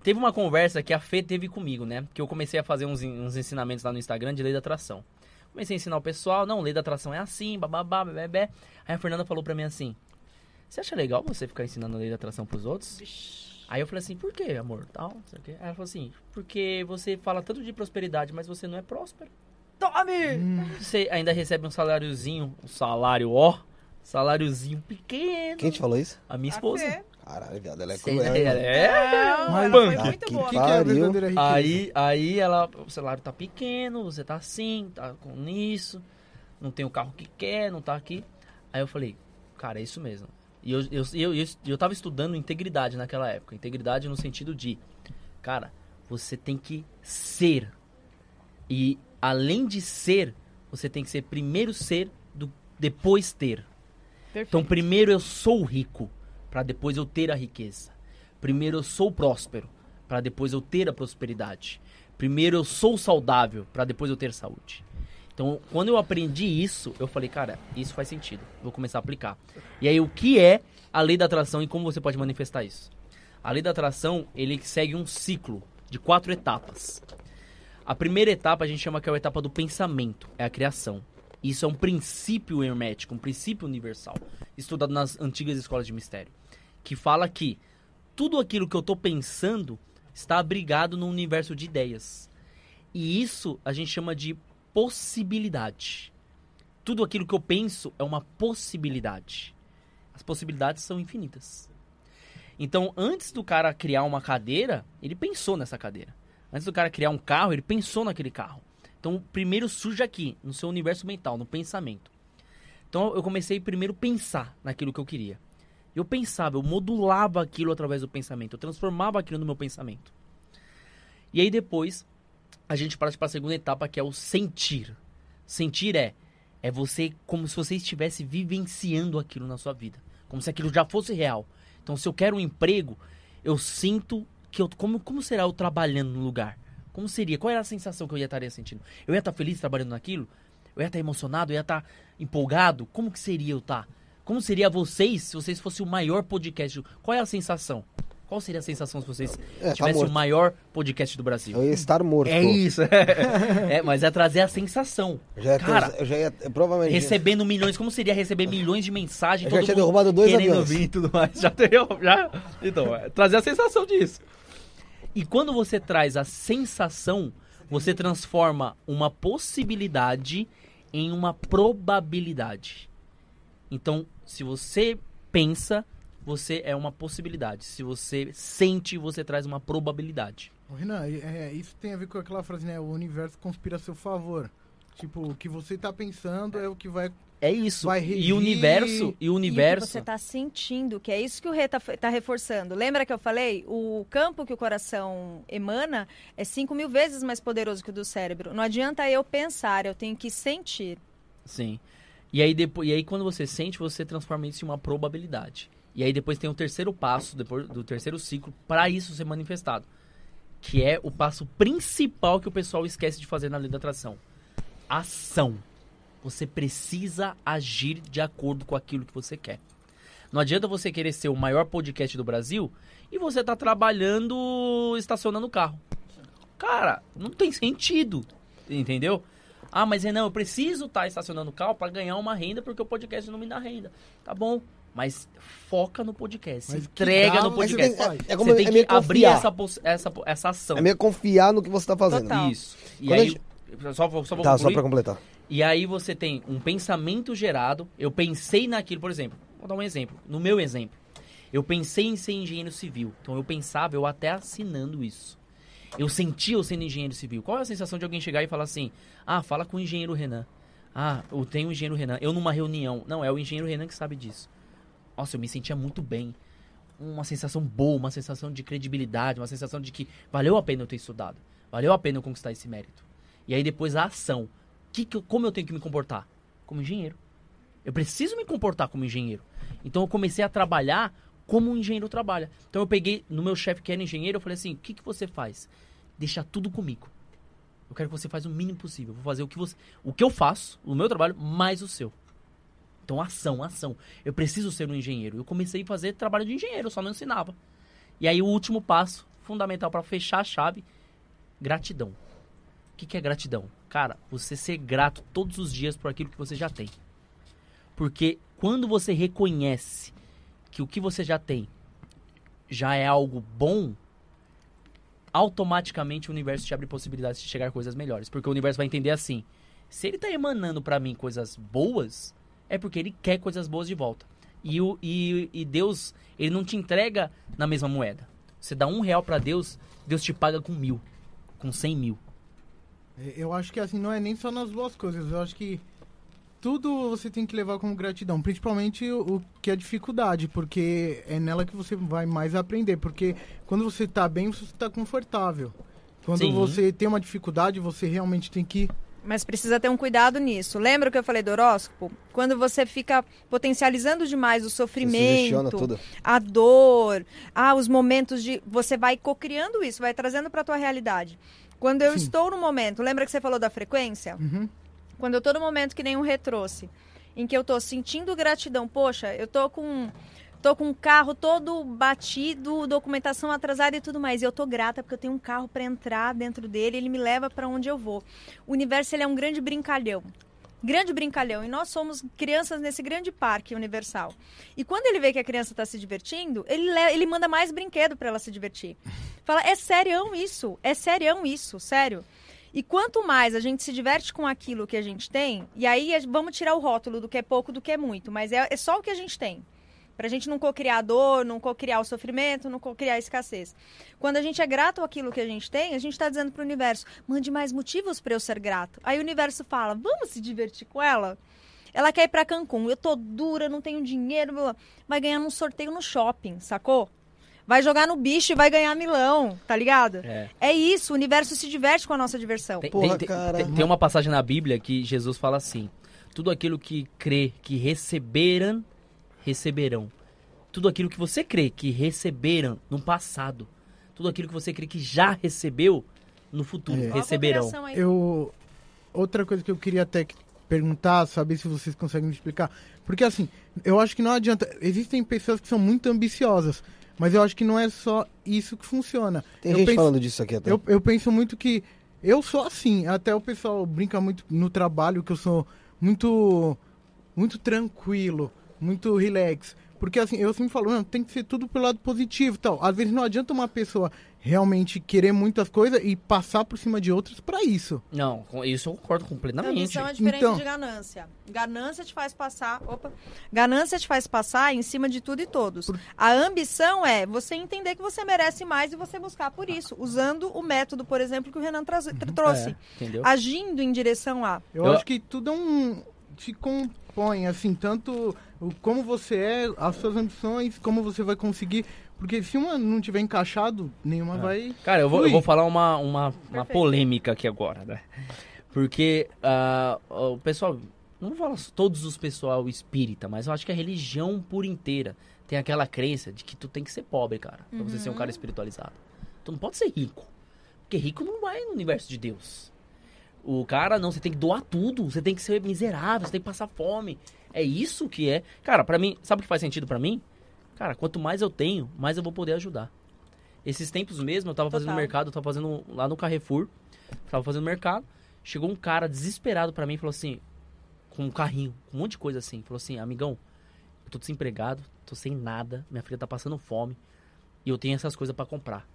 Teve uma conversa que a Fê teve comigo, né? Que eu comecei a fazer uns, uns ensinamentos lá no Instagram de lei da atração. Comecei a ensinar o pessoal, não, lei da atração é assim, bababá, bebê. Aí a Fernanda falou pra mim assim: Você acha legal você ficar ensinando a lei da atração pros outros? Aí eu falei assim, por quê, amor? Tal, não sei o quê. Aí ela falou assim, porque você fala tanto de prosperidade, mas você não é próspero. Tome! Você ainda recebe um saláriozinho, um salário, ó, saláriozinho pequeno. Quem te falou isso? A minha A esposa. Fê. Caralho, viado, ela é cruel. hein, mano? é, Não, Mas- ela foi muito que boa. Que, que é a Pariu. verdadeira riqueza? Aí, aí ela, o salário tá pequeno, você tá assim, tá com isso, não tem o carro que quer, não tá aqui. Aí eu falei, cara, é isso mesmo. E eu, eu, eu, eu, eu tava estudando integridade naquela época. Integridade no sentido de, cara, você tem que ser. E além de ser, você tem que ser primeiro ser, do, depois ter. Perfeito. Então, primeiro eu sou rico, pra depois eu ter a riqueza. Primeiro eu sou próspero, para depois eu ter a prosperidade. Primeiro eu sou saudável, para depois eu ter saúde. Então, quando eu aprendi isso, eu falei, cara, isso faz sentido. Vou começar a aplicar. E aí, o que é a lei da atração e como você pode manifestar isso? A lei da atração, ele segue um ciclo de quatro etapas. A primeira etapa a gente chama que é a etapa do pensamento, é a criação. Isso é um princípio hermético, um princípio universal, estudado nas antigas escolas de mistério, que fala que tudo aquilo que eu estou pensando está abrigado no universo de ideias. E isso a gente chama de possibilidade. Tudo aquilo que eu penso é uma possibilidade. As possibilidades são infinitas. Então, antes do cara criar uma cadeira, ele pensou nessa cadeira. Antes do cara criar um carro, ele pensou naquele carro. Então, primeiro surge aqui, no seu universo mental, no pensamento. Então, eu comecei primeiro a pensar naquilo que eu queria. Eu pensava, eu modulava aquilo através do pensamento, eu transformava aquilo no meu pensamento. E aí depois, a gente parte para a segunda etapa, que é o sentir. Sentir é é você como se você estivesse vivenciando aquilo na sua vida, como se aquilo já fosse real. Então, se eu quero um emprego, eu sinto que eu como como será eu trabalhando no lugar? Como seria? Qual era a sensação que eu ia estar sentindo? Eu ia estar feliz trabalhando naquilo? Eu ia estar emocionado? Eu ia estar empolgado? Como que seria eu estar? Como seria vocês se vocês fossem o maior podcast? Qual é a sensação? Qual seria a sensação se vocês É, tá tivessem o morto. maior podcast do Brasil? Eu ia estar morto. É isso. (laughs) é, mas é trazer a sensação. Já ia ter- Cara, eu já ia, provavelmente. recebendo milhões, como seria receber milhões de mensagens? Eu já todo tinha mundo derrubado dois querendo aviões. vir e tudo mais. Já teria, já. Então, é, trazer a sensação disso. E quando você traz a sensação, você transforma uma possibilidade em uma probabilidade. Então, se você pensa, você é uma possibilidade. Se você sente, você traz uma probabilidade. Renan, é, isso tem a ver com aquela frase, né? O universo conspira a seu favor. Tipo, o que você tá pensando é o que vai. É isso. Vai e o universo, e o E o universo. que você está sentindo, que é isso que o Rê tá, tá reforçando. Lembra que eu falei? O campo que o coração emana é 5 mil vezes mais poderoso que o do cérebro. Não adianta eu pensar, eu tenho que sentir. Sim. E aí, depois, e aí quando você sente, você transforma isso em uma probabilidade. E aí depois tem o terceiro passo, depois do terceiro ciclo, para isso ser manifestado. Que é o passo principal que o pessoal esquece de fazer na lei da atração. Ação. Você precisa agir de acordo com aquilo que você quer. Não adianta você querer ser o maior podcast do Brasil e você tá trabalhando estacionando o carro. Cara, não tem sentido. Entendeu? Ah, mas Renan, eu preciso estar estacionando o carro para ganhar uma renda porque o podcast não me dá renda. Tá bom. Mas foca no podcast. Mas entrega no mas você podcast. tem- Você é, é como tem é que abrir essa, essa, essa ação. É meio confiar no que você tá fazendo. Total. Isso. E Quando aí, gente- só, vou- só vou Tá, só pra completar. E aí você tem um pensamento gerado. Eu pensei naquilo, por exemplo. Vou dar um exemplo. No meu exemplo, eu pensei em ser engenheiro civil. Então eu pensava, eu até assinando isso. Eu sentia eu sendo engenheiro civil. Qual é a sensação de alguém chegar e falar assim: Ah, fala com o engenheiro Renan. Ah, eu tenho o engenheiro Renan. Eu numa reunião. Não, é o engenheiro Renan que sabe disso. Nossa, eu me sentia muito bem. Uma sensação boa, uma sensação de credibilidade, uma sensação de que valeu a pena eu ter estudado. Valeu a pena eu conquistar esse mérito. E aí depois a ação. Que que como eu tenho que me comportar? Como engenheiro. Eu preciso me comportar como engenheiro. Então eu comecei a trabalhar como um engenheiro trabalha. Então eu peguei no meu chefe que era engenheiro, eu falei assim: o que, que você faz? Deixa tudo comigo. Eu quero que você faça o mínimo possível. Vou fazer o que você. O que eu faço, o meu trabalho, mais o seu. Então, ação, ação. Eu preciso ser um engenheiro. Eu comecei a fazer trabalho de engenheiro, só não ensinava. E aí, o último passo, fundamental para fechar a chave: gratidão. O que, que é gratidão? Cara, você ser grato todos os dias por aquilo que você já tem. Porque quando você reconhece que o que você já tem já é algo bom, automaticamente o universo te abre possibilidades de chegar a coisas melhores. Porque o universo vai entender assim: se ele tá emanando pra mim coisas boas, é porque ele quer coisas boas de volta. E, o, e, e Deus, ele não te entrega na mesma moeda. Você dá um real pra Deus, Deus te paga com mil, com cem mil. É, Eu acho que assim, não é nem só nas boas coisas. Eu acho que tudo você tem que levar como gratidão. Principalmente o, o que é dificuldade, porque é nela que você vai mais aprender. Porque quando você tá bem, você tá confortável. Quando Sim. você tem uma dificuldade, você realmente tem que Mas precisa ter um cuidado nisso. Lembra que eu falei do horóscopo? Quando você fica potencializando demais o sofrimento, a dor, ah, os momentos de. Você vai cocriando isso, vai trazendo pra tua realidade. Quando eu Sim. estou no momento, lembra que você falou da frequência? Uhum. Quando eu tô no momento que nem um retrouxe, em que eu tô sentindo gratidão, poxa, eu tô com tô com um carro todo batido, documentação atrasada e tudo mais, e eu tô grata porque eu tenho um carro para entrar dentro dele, ele me leva para onde eu vou. O universo ele é um grande brincalhão. Grande brincalhão, e nós somos crianças nesse grande parque universal. E quando ele vê que a criança está se divertindo, ele, le- ele manda mais brinquedo para ela se divertir. Fala, é serião isso, é serião isso, sério. E quanto mais a gente se diverte com aquilo que a gente tem, e aí vamos tirar o rótulo do que é pouco, do que é muito, mas é, é só o que a gente tem. Pra gente não cocriar dor, não cocriar o sofrimento, não cocriar a escassez. Quando a gente é grato àquilo que a gente tem, a gente está dizendo pro universo, mande mais motivos para eu ser grato. Aí o universo fala, vamos se divertir com ela? Ela quer ir pra Cancún, eu tô dura, não tenho dinheiro, vai ganhar num sorteio no shopping, sacou? Vai jogar no bicho e vai ganhar milão, tá ligado? É. É isso, o universo se diverte com a nossa diversão. Tem, Porra, tem- tem- cara. tem- tem uma passagem na Bíblia que Jesus fala assim: tudo aquilo que crê que receberam, receberão. Tudo aquilo que você crê que receberam no passado, tudo aquilo que você crê que já recebeu no futuro, É. Receberão. Eu outra coisa que eu queria até que- perguntar, saber se vocês conseguem me explicar, porque assim, eu acho que não adianta. Existem pessoas que são muito ambiciosas, mas eu acho que não é só isso que funciona. Tem eu gente penso, falando disso aqui até. eu, eu penso muito que eu sou assim. Até o pessoal brinca muito no trabalho que eu sou muito muito tranquilo, muito relax. Porque assim, eu sempre falo, não, tem que ser tudo pelo lado positivo tal. Às vezes não adianta uma pessoa realmente querer muitas coisas e passar por cima de outras pra isso. Não, com isso eu concordo completamente. Ambição é diferente Então- de ganância. Ganância te faz passar. Opa. Ganância te faz passar em cima de tudo e todos. A ambição é você entender que você merece mais e você buscar por isso, usando o método, por exemplo, que o Renan traz- trouxe. É, entendeu? Agindo em direção a. Eu, Eu- acho que tudo é um. Te compõe, assim, tanto o, como você é, as suas ambições, como você vai conseguir. Porque se uma não tiver encaixado, nenhuma É. vai. Cara, eu vou, eu vou falar uma, uma, uma polêmica aqui agora, né? Porque ah, o pessoal, não vou falar todos os pessoal espírita, mas eu acho que a religião por inteira tem aquela crença de que tu tem que ser pobre, cara, pra você ser um cara espiritualizado. Tu não pode ser rico, porque rico não vai no universo de Deus. O cara, não, você tem que doar tudo, você tem que ser miserável, você tem que passar fome. É isso que é. Cara, pra mim, sabe o que faz sentido pra mim? Cara, quanto mais eu tenho, mais eu vou poder ajudar. Esses tempos mesmo, eu tava fazendo Total. mercado, eu tava fazendo lá no Carrefour, tava fazendo mercado. Chegou um cara desesperado pra mim e falou assim, com um carrinho, com um monte de coisa assim, falou assim: "Amigão, eu tô desempregado, tô sem nada, minha filha tá passando fome e eu tenho essas coisas pra comprar.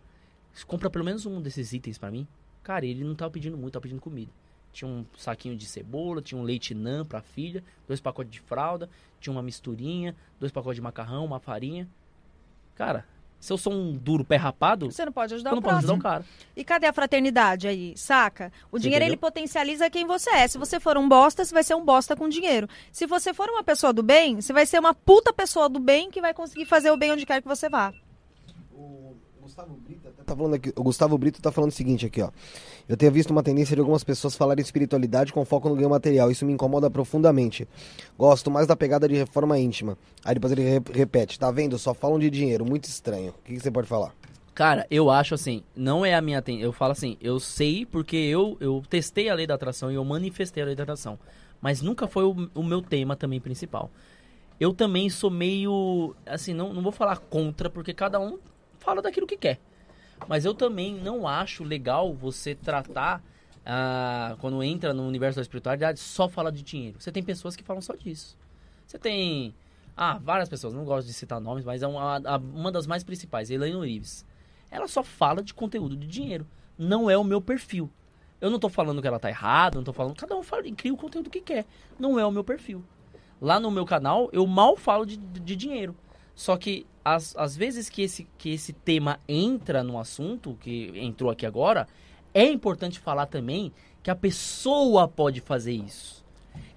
Compra pelo menos um desses itens pra mim?" Cara, ele não tava pedindo muito, tava pedindo comida. Tinha um saquinho de cebola, tinha um leite nan pra filha, dois pacotes de fralda, tinha uma misturinha, dois pacotes de macarrão, uma farinha. Cara, se eu sou um duro pé rapado, Você não pode ajudar eu o não posso ajudar o cara. E cadê a fraternidade aí, saca? O Você dinheiro ele entendeu? potencializa quem você é. Se você for um bosta, você vai ser um bosta com dinheiro. Se você for uma pessoa do bem, você vai ser uma puta pessoa do bem que vai conseguir fazer o bem onde quer que você vá. O Gustavo Brito tá falando aqui, o Gustavo Brito tá falando o seguinte aqui, ó. Eu tenho visto uma tendência de algumas pessoas falarem espiritualidade com foco no ganho material. Isso me incomoda profundamente. Gosto mais da pegada de reforma íntima. Aí depois ele re- repete, tá vendo? Só falam de dinheiro, muito estranho. O que, que você pode falar? Cara, eu acho assim, não é a minha ten... Eu falo assim, eu sei porque eu, eu testei a lei da atração e eu manifestei a lei da atração. Mas nunca foi o, o meu tema também principal. Eu também sou meio. Assim, não, não vou falar contra, porque cada um fala daquilo que quer. Mas eu também não acho legal você tratar, ah, quando entra no universo da espiritualidade, só falar de dinheiro. Você tem pessoas que falam só disso. Você tem. Ah, várias pessoas, não gosto de citar nomes, mas é uma, uma das mais principais, Elaine Orives. Ela só fala de conteúdo de dinheiro. Não é o meu perfil. Eu não tô falando que ela tá errada, não tô falando. Cada um fala, cria o conteúdo que quer. Não é o meu perfil. Lá no meu canal, eu mal falo de, de dinheiro. Só que as, às vezes que esse, que esse tema entra no assunto, que entrou aqui agora, é importante falar também que a pessoa pode fazer isso.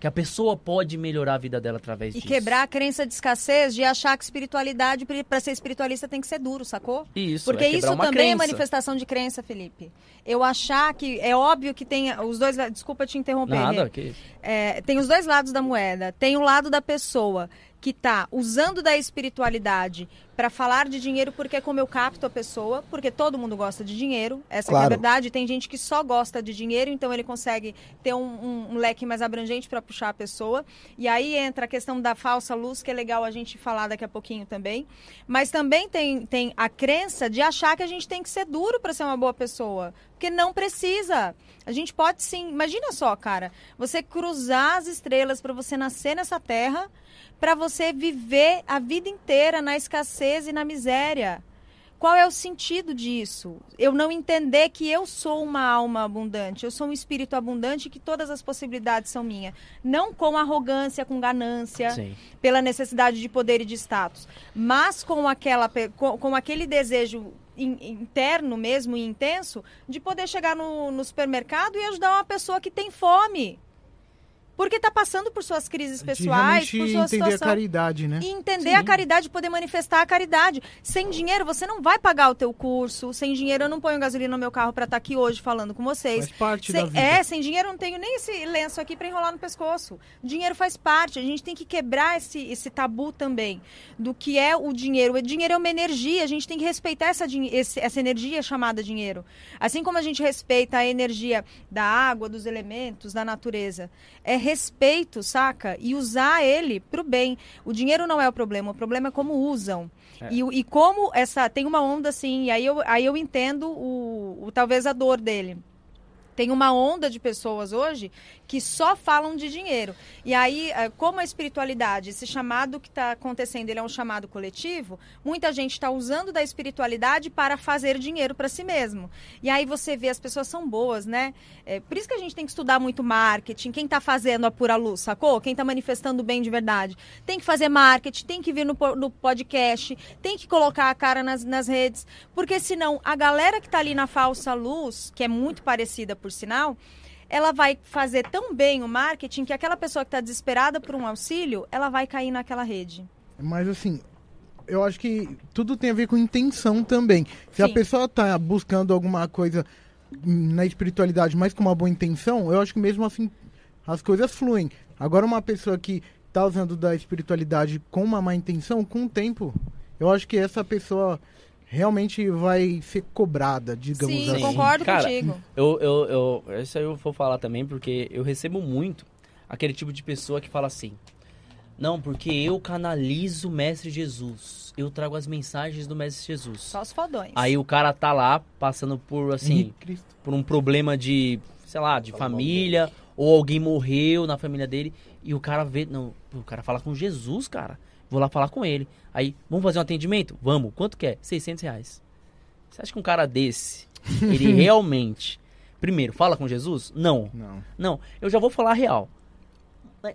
Que a pessoa pode melhorar a vida dela através E disso. quebrar a crença de escassez de achar que espiritualidade, para ser espiritualista, tem que ser duro, sacou? Isso, Porque é isso também é crença. manifestação de crença, Felipe. Eu achar que. É óbvio que tem os dois. Desculpa te interromper. Nada, Rê. que É, tem os dois lados da moeda. Tem o lado da pessoa que está usando da espiritualidade para falar de dinheiro porque é como eu capto a pessoa, porque todo mundo gosta de dinheiro, essa que é a Claro. verdade. Tem gente que só gosta de dinheiro, então ele consegue ter um, um- um leque mais abrangente para puxar a pessoa. E aí entra a questão da falsa luz, que é legal a gente falar daqui a pouquinho também. Mas também tem, tem a crença de achar que a gente tem que ser duro para ser uma boa pessoa. Porque não precisa. A gente pode sim. Imagina só, cara. Você cruzar as estrelas para você nascer nessa terra, para você viver a vida inteira na escassez e na miséria. Qual é o sentido disso? Eu não entender que eu sou uma alma abundante, eu sou um espírito abundante e que todas as possibilidades são minhas. Não com arrogância, com ganância sim. pela necessidade de poder e de status, mas com, aquela, com, com aquele desejo in- interno mesmo e intenso de poder chegar no, no supermercado e ajudar uma pessoa que tem fome. Porque está passando por suas crises pessoais, por sua entender a situação. caridade, né? E entender a caridade, poder manifestar a caridade. Sem dinheiro, você não vai pagar o teu curso. Sem dinheiro, eu não ponho gasolina no meu carro para estar aqui hoje falando com vocês. Faz parte Sem- da vida. É, sem dinheiro eu não tenho nem esse lenço aqui para enrolar no pescoço. Dinheiro faz parte. A gente tem que quebrar esse, esse tabu também do que é o dinheiro. O dinheiro é uma energia. A gente tem que respeitar essa, esse- essa energia chamada dinheiro. Assim como a gente respeita a energia da água, dos elementos, da natureza. É respeito, saca? E usar ele pro bem. O dinheiro não é o problema. O problema é como usam. E, o- e como essa. Tem uma onda assim, e aí eu, aí eu entendo o, o talvez a dor dele. Tem uma onda de pessoas hoje que só falam de dinheiro. E aí, eh, como a espiritualidade, esse chamado que está acontecendo, ele é um chamado coletivo, muita gente está usando da espiritualidade para fazer dinheiro para si mesmo. E aí você vê, as pessoas são boas, né? É, por isso que a gente tem que estudar muito marketing, quem está fazendo a pura luz, sacou? Quem está manifestando bem de verdade. Tem que fazer marketing, tem que vir no, no podcast, tem que colocar a cara nas, nas redes, porque senão a galera que está ali na falsa luz, que é muito parecida por sinal, ela vai fazer tão bem o marketing que aquela pessoa que está desesperada por um auxílio, ela vai cair naquela rede. Mas assim, eu acho que tudo tem a ver com intenção também. Se a Sim. pessoa tá buscando alguma coisa na espiritualidade, mas com uma boa intenção, eu acho que mesmo assim as coisas fluem. Agora uma pessoa que tá usando da espiritualidade com uma má intenção, com o tempo, eu acho que essa pessoa realmente vai ser cobrada, digamos Sim, assim. concordo Cara, contigo. Eu, eu, eu, isso aí eu vou falar também, porque eu recebo muito aquele tipo de pessoa que fala assim: Não, porque eu canalizo o Mestre Jesus. Eu trago as mensagens do Mestre Jesus. Só os fodões. Aí o cara tá lá passando por assim, por um problema de, sei lá, de família, ou alguém morreu na família dele, e o cara vê, não, o cara fala com Jesus, cara. Vou lá falar com ele. Aí, vamos fazer um atendimento? Vamos. Quanto que é? 600 reais. Você acha que um cara desse, ele (laughs) realmente, primeiro, fala com Jesus? Não. Não. Não, eu já vou falar a real.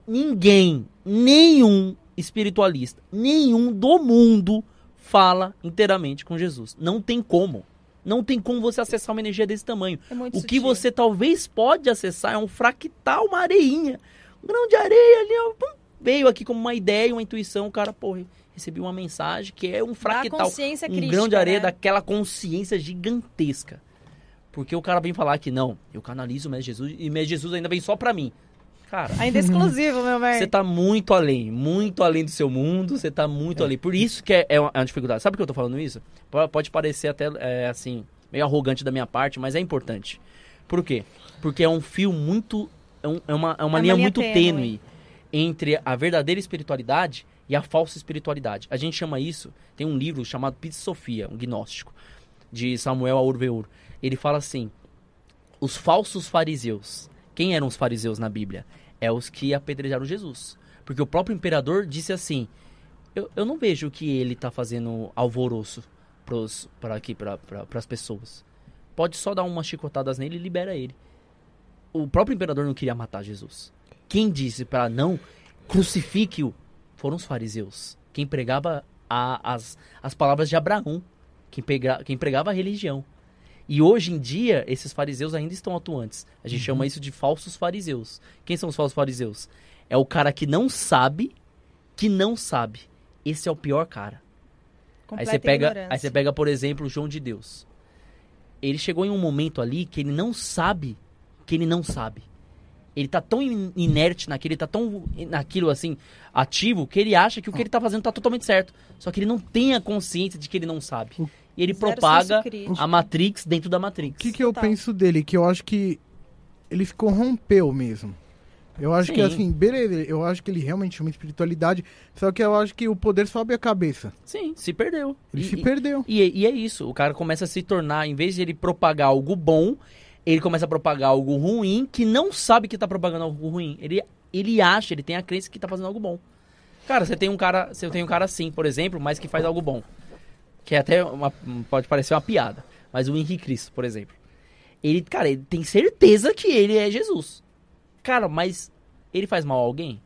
Ninguém, nenhum espiritualista, nenhum do mundo fala inteiramente com Jesus. Não tem como. Não tem como você acessar uma energia desse tamanho. É muito O que sutil. você talvez pode acessar é um fractal, uma areinha. Um grão de areia ali, ó, pum, veio aqui como uma ideia, uma intuição, o cara, porra, recebi uma mensagem que é um fractal, consciência um crítica, grão de areia né? daquela consciência gigantesca. Porque o cara vem falar que não, eu canalizo o Mestre Jesus e o Mestre Jesus ainda vem só pra mim. Cara, Ainda é exclusivo, meu bem. (laughs) você tá muito além, muito além do seu mundo, você tá muito além. Por isso que é, é uma, é uma dificuldade. Sabe por que eu tô falando isso? Po- Pode parecer até, é, assim, meio arrogante da minha parte, mas é importante. Por quê? Porque é um fio muito. É, um- é uma, é uma É uma linha linha muito tênue. tênue entre a verdadeira espiritualidade e a falsa espiritualidade. A gente chama isso, tem um livro chamado Sofia, um gnóstico, de Samuel Aurveur. Ele fala assim: os falsos fariseus. Quem eram os fariseus na Bíblia? É os que apedrejaram Jesus. Porque o próprio imperador disse assim: Eu, eu não vejo que ele tá fazendo alvoroço para aqui, para as pessoas. Pode só dar umas chicotadas nele e libera ele. O próprio imperador não queria matar Jesus. Quem disse para não crucifique-o foram os fariseus. Quem pregava a- as, as palavras de Abraão. Quem, pega, quem pregava a religião. E hoje em dia, esses fariseus ainda estão atuantes. A gente Uhum. chama isso de falsos fariseus. Quem são os falsos fariseus? É o cara que não sabe, que não sabe. Esse é o pior cara. Aí você pega, ignorância. aí você pega, por exemplo, o João de Deus. Ele chegou em um momento ali que ele não sabe que ele não sabe. Ele tá tão in- inerte naquilo, ele tá tão naquilo assim, ativo, que ele acha que o que ele tá fazendo tá totalmente certo. Só que ele não tem a consciência de que ele não sabe. E ele Zero propaga a Matrix dentro da Matrix. O que, que eu Total. penso dele? Que eu acho que ele se corrompeu mesmo. Eu acho que Sim. assim, beleza, eu acho que ele realmente tinha uma espiritualidade, só que eu acho que o poder sobe a cabeça. Sim, se perdeu. Ele E- se perdeu. E, e é isso, o cara começa a se tornar, em vez de ele propagar algo bom, ele começa a propagar algo ruim que não sabe que tá propagando algo ruim. Ele, ele acha, ele tem a crença que tá fazendo algo bom. Cara, você tem um cara, você tem um cara assim, por exemplo, mas que faz algo bom. Que é até uma, pode parecer uma piada, mas o Henrique Cristo, por exemplo. Ele, cara, ele tem certeza que ele é Jesus. Cara, mas ele faz mal a alguém?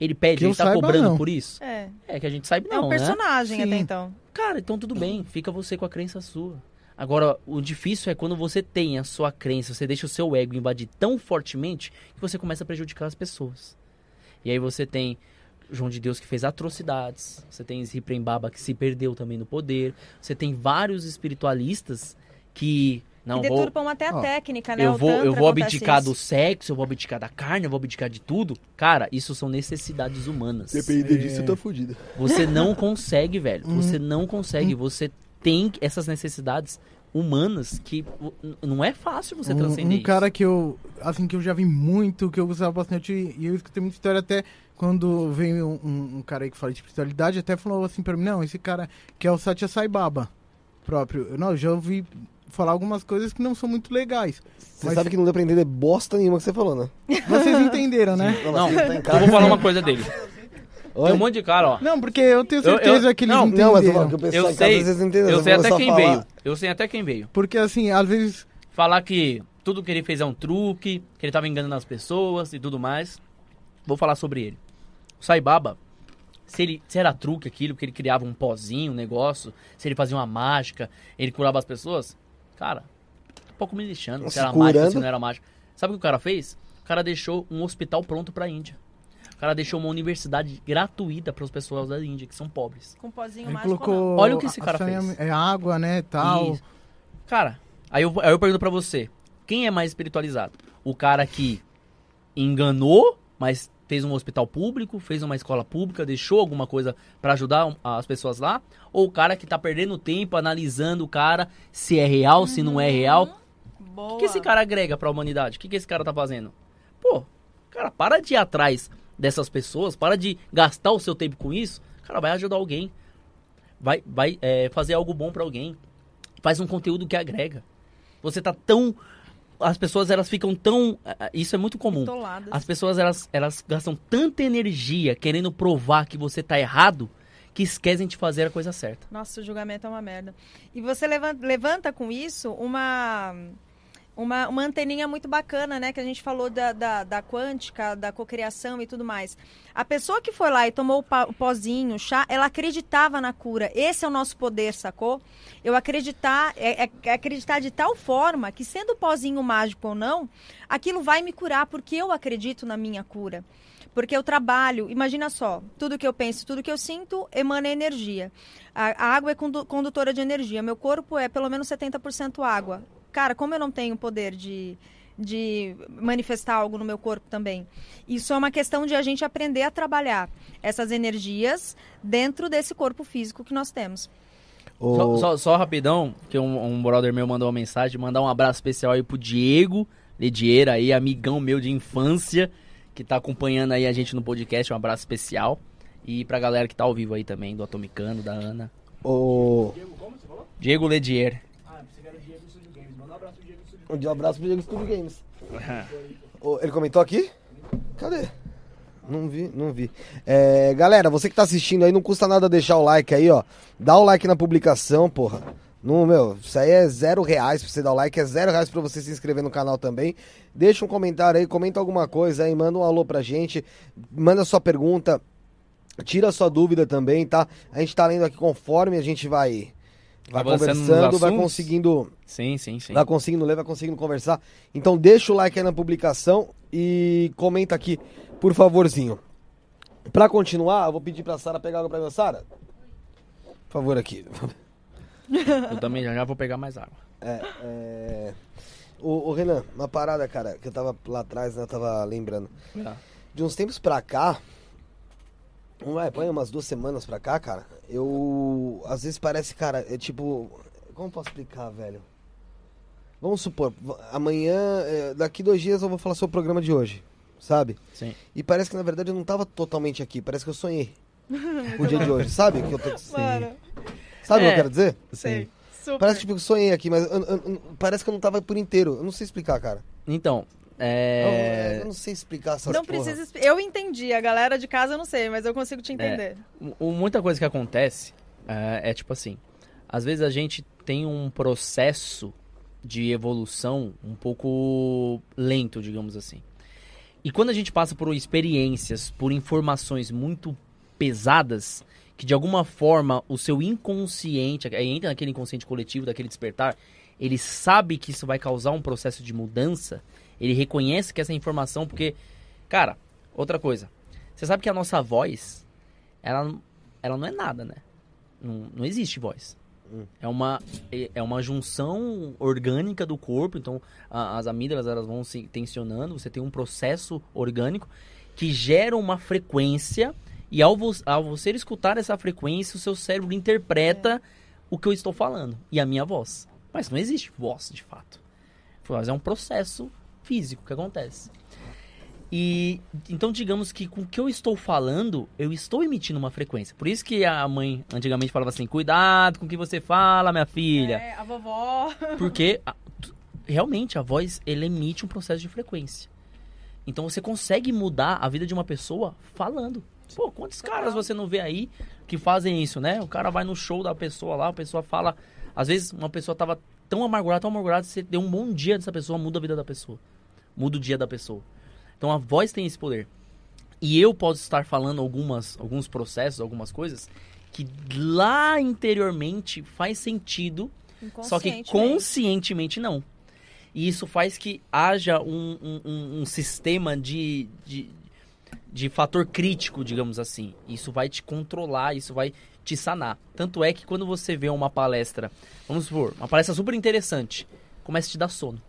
Ele pede, Que ele tá saiba, cobrando não. por isso? É, É que a gente sabe é não, um né? personagem Sim. até então. Cara, então tudo bem, fica você com a crença sua. Agora, o difícil é quando você tem a sua crença, você deixa o seu ego invadir tão fortemente que você começa a prejudicar as pessoas. E aí você tem João de Deus que fez atrocidades, você tem Ziprem Baba que se perdeu também no poder, você tem vários espiritualistas que não e vou, deturpam até a Ó, técnica, né? eu O vou, eu vou abdicar isso. do sexo, eu vou abdicar da carne, eu vou abdicar de tudo. Cara, isso são necessidades humanas. Depender disso, você tá fudido. Você não consegue, velho. Hum. Você não consegue. Você tem essas necessidades humanas que não é fácil você Um, transcender um cara que eu, assim, que eu já vi muito, que eu gostava bastante, e eu escutei muita história até quando veio um, um- um cara aí que fala de espiritualidade, até falou assim pra mim, não, esse cara que é o Satya Sai Baba próprio. Eu, Não, eu já ouvi falar algumas coisas que não são muito legais. Você Mas- sabe que não deu pra entender bosta nenhuma que você falou, né? Vocês entenderam, né? Não, você tá em eu vou falar uma coisa dele. (laughs) Oi? Tem um monte de cara, ó. Não, porque eu tenho Eu- eu- certeza que eles não, entenderam. Não, mas eu que Eu casa sei, às vezes não entende. eu sei até quem falar- veio. Eu sei até quem veio. Porque assim, às vezes Falar que tudo que ele fez é um truque, que ele tava enganando as pessoas e tudo mais. Vou falar sobre ele. O Sai Baba, se, ele, se era truque aquilo, que ele criava um pozinho, um negócio, se ele fazia uma mágica, ele curava as pessoas, cara, um pouco me lixando se Se era mágica, se curando? não era mágica. Sabe o que o cara fez? O cara deixou um hospital pronto pra Índia. O cara deixou uma universidade gratuita para as pessoas da Índia, que são pobres. Com pozinho ele mágico, colocou... Olha o que esse a- cara a fez. É água, né, tal. Isso. Cara, aí eu, aí eu pergunto pra você: quem é mais espiritualizado? O cara que enganou, mas fez um hospital público, fez uma escola pública, deixou alguma coisa pra ajudar as pessoas lá? Ou o cara que tá perdendo tempo analisando o cara se é real, se não é real? não. Boa. O que esse cara agrega pra humanidade? O que, que esse cara tá fazendo? Pô, cara, para de ir atrás dessas pessoas, para de gastar o seu tempo com isso. Cara, vai ajudar alguém. Vai, vai é, fazer algo bom pra alguém. Faz um conteúdo que agrega. Você tá tão. As pessoas elas ficam tão. ah, Isso é muito comum. As pessoas elas, elas gastam tanta energia querendo provar que você tá errado que esquecem de fazer a coisa certa. Nossa, o julgamento é uma merda. E você levanta, levanta com isso uma, uma, uma anteninha muito bacana, né? Que a gente falou da, da, da quântica, da cocriação e tudo mais. A pessoa que foi lá e tomou o, o pozinho, o chá, ela acreditava na cura. Esse é o nosso poder, sacou? Eu acreditar, é, é- é acreditar de tal forma que, sendo pozinho mágico ou não, aquilo vai me curar, porque eu acredito na minha cura. Porque eu trabalho, imagina só, tudo que eu penso, tudo que eu sinto emana energia. A, a água é condu- condutora de energia. Meu corpo é pelo menos 70% água. Cara, como eu não tenho poder de, de manifestar algo no meu corpo também? Isso é uma questão de a gente aprender a trabalhar essas energias dentro desse corpo físico que nós temos. Ô, Só, só- só rapidão, que um, um brother meu mandou uma mensagem, mandar um abraço especial aí pro Diego Ledieira aí, amigão meu de infância, que tá acompanhando aí a gente no podcast, um abraço especial. E pra galera que tá ao vivo aí também, do Atomicano, da Ana. ô, Diego Ledier. Um abraço pro Diego Studio Games. (laughs) Ô, ele comentou aqui? Cadê? Não vi, não vi. É, galera, você que tá assistindo aí, não custa nada deixar o like aí, ó. Dá o like na publicação, porra. Não, meu, isso aí é zero reais pra você dar o like, é zero reais pra você se inscrever no canal também. Deixa um comentário aí, comenta alguma coisa aí, manda um alô pra gente, manda sua pergunta, tira sua dúvida também, tá? A gente tá lendo aqui conforme a gente vai vai Avançando conversando, vai conseguindo, Sim, sim, sim. vai conseguindo ler, vai conseguindo conversar. Então deixa o like aí na publicação e comenta aqui, por favorzinho. Pra continuar, eu vou pedir pra Sara pegar água pra mim, Sara. Por favor aqui. Eu também já, já vou pegar mais água. É, é... Ô, ô, Renan, uma parada, cara, que eu tava lá atrás, né, eu tava lembrando. Tá. De uns tempos pra cá, um, vai, põe umas duas semanas pra cá, cara, eu. Às vezes parece, cara, é tipo. Como posso explicar, velho? Vamos supor, amanhã, é, daqui dois dias eu vou falar sobre o programa de hoje, sabe? Sim. E parece que na verdade eu não tava totalmente aqui, parece que eu sonhei. (laughs) o dia de hoje, sabe? Que eu tô... Mano, Sabe o que É. eu quero dizer? sei. Super. Parece tipo, que eu sonhei aqui, mas eu- eu- eu- parece que eu não tava por inteiro. Eu não sei explicar, cara. Então, é... eu não sei explicar essas não porra. precisa. Eu entendi, a galera de casa eu não sei, mas eu consigo te entender. o- muita coisa que acontece é, é tipo assim, às vezes a gente tem um processo de evolução um pouco lento, digamos assim. E quando a gente passa por experiências, por informações muito pesadas, que de alguma forma o seu inconsciente, entra naquele inconsciente coletivo, daquele despertar, ele sabe que isso vai causar um processo de mudança, ele reconhece que essa informação, porque, cara, outra coisa, você sabe que a nossa voz, ela, ela não é nada, né? Não, não existe voz. Hum. É uma, é- é uma junção orgânica do corpo, então a- as amígdalas elas vão se tensionando, você tem um processo orgânico que gera uma frequência e ao, vo- ao você escutar essa frequência, o seu cérebro interpreta o que eu estou falando e a minha voz. Mas não existe voz, de fato. Voz é um processo físico que acontece. E então digamos que com o que eu estou falando, eu estou emitindo uma frequência. Por isso que a mãe antigamente falava assim: "Cuidado com o que você fala, minha filha". É, a vovó. (laughs) Porque realmente a voz ele emite um processo de frequência. Então você consegue mudar a vida de uma pessoa falando. Pô, quantos caras você não vê aí que fazem isso, né? O cara vai no show da pessoa lá, a pessoa fala. Às vezes uma pessoa tava tão amargurada, tão amargurada, você deu um bom dia dessa pessoa, muda a vida da pessoa. Muda o dia da pessoa. Então a voz tem esse poder. E eu posso estar falando algumas, alguns processos, algumas coisas que lá interiormente faz sentido só que Inconscientemente. conscientemente não. E isso faz que haja um, um- um- um sistema de, de, de fator crítico, digamos assim. Isso vai te controlar, isso vai te sanar. Tanto é que quando você vê uma palestra, vamos supor, uma palestra super interessante, começa a te dar sono.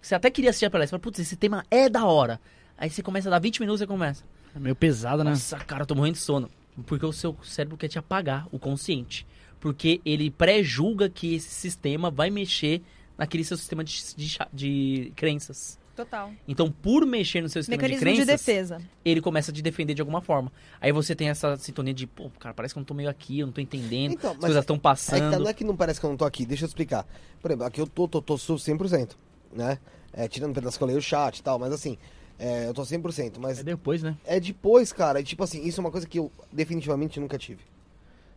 Você até queria assistir a palestra, mas, putz, esse tema é da hora. Aí você começa a dar 20 minutos e começa. É meio pesado, né? Nossa, cara, eu tô morrendo de sono. Porque o seu cérebro quer te apagar, o consciente. Porque ele pré-julga que esse sistema vai mexer naquele seu sistema de, de, de crenças. Total. Então, por mexer no seu sistema Mecanismo de de, crenças, defesa. ele começa a te defender de alguma forma. Aí você tem essa sintonia de, pô, cara, parece que eu não tô meio aqui, eu não tô entendendo, Então, as mas coisas estão É que tá- passando. não é que não parece que eu não tô aqui, deixa eu explicar. Por exemplo, aqui eu tô, tô, tô, tô 100%, né? É, tirando um pedaço que eu leio o chat e tal, mas assim, é, eu tô 100%. Mas É depois, né? é depois, cara, e tipo assim, isso é uma coisa que eu definitivamente nunca tive.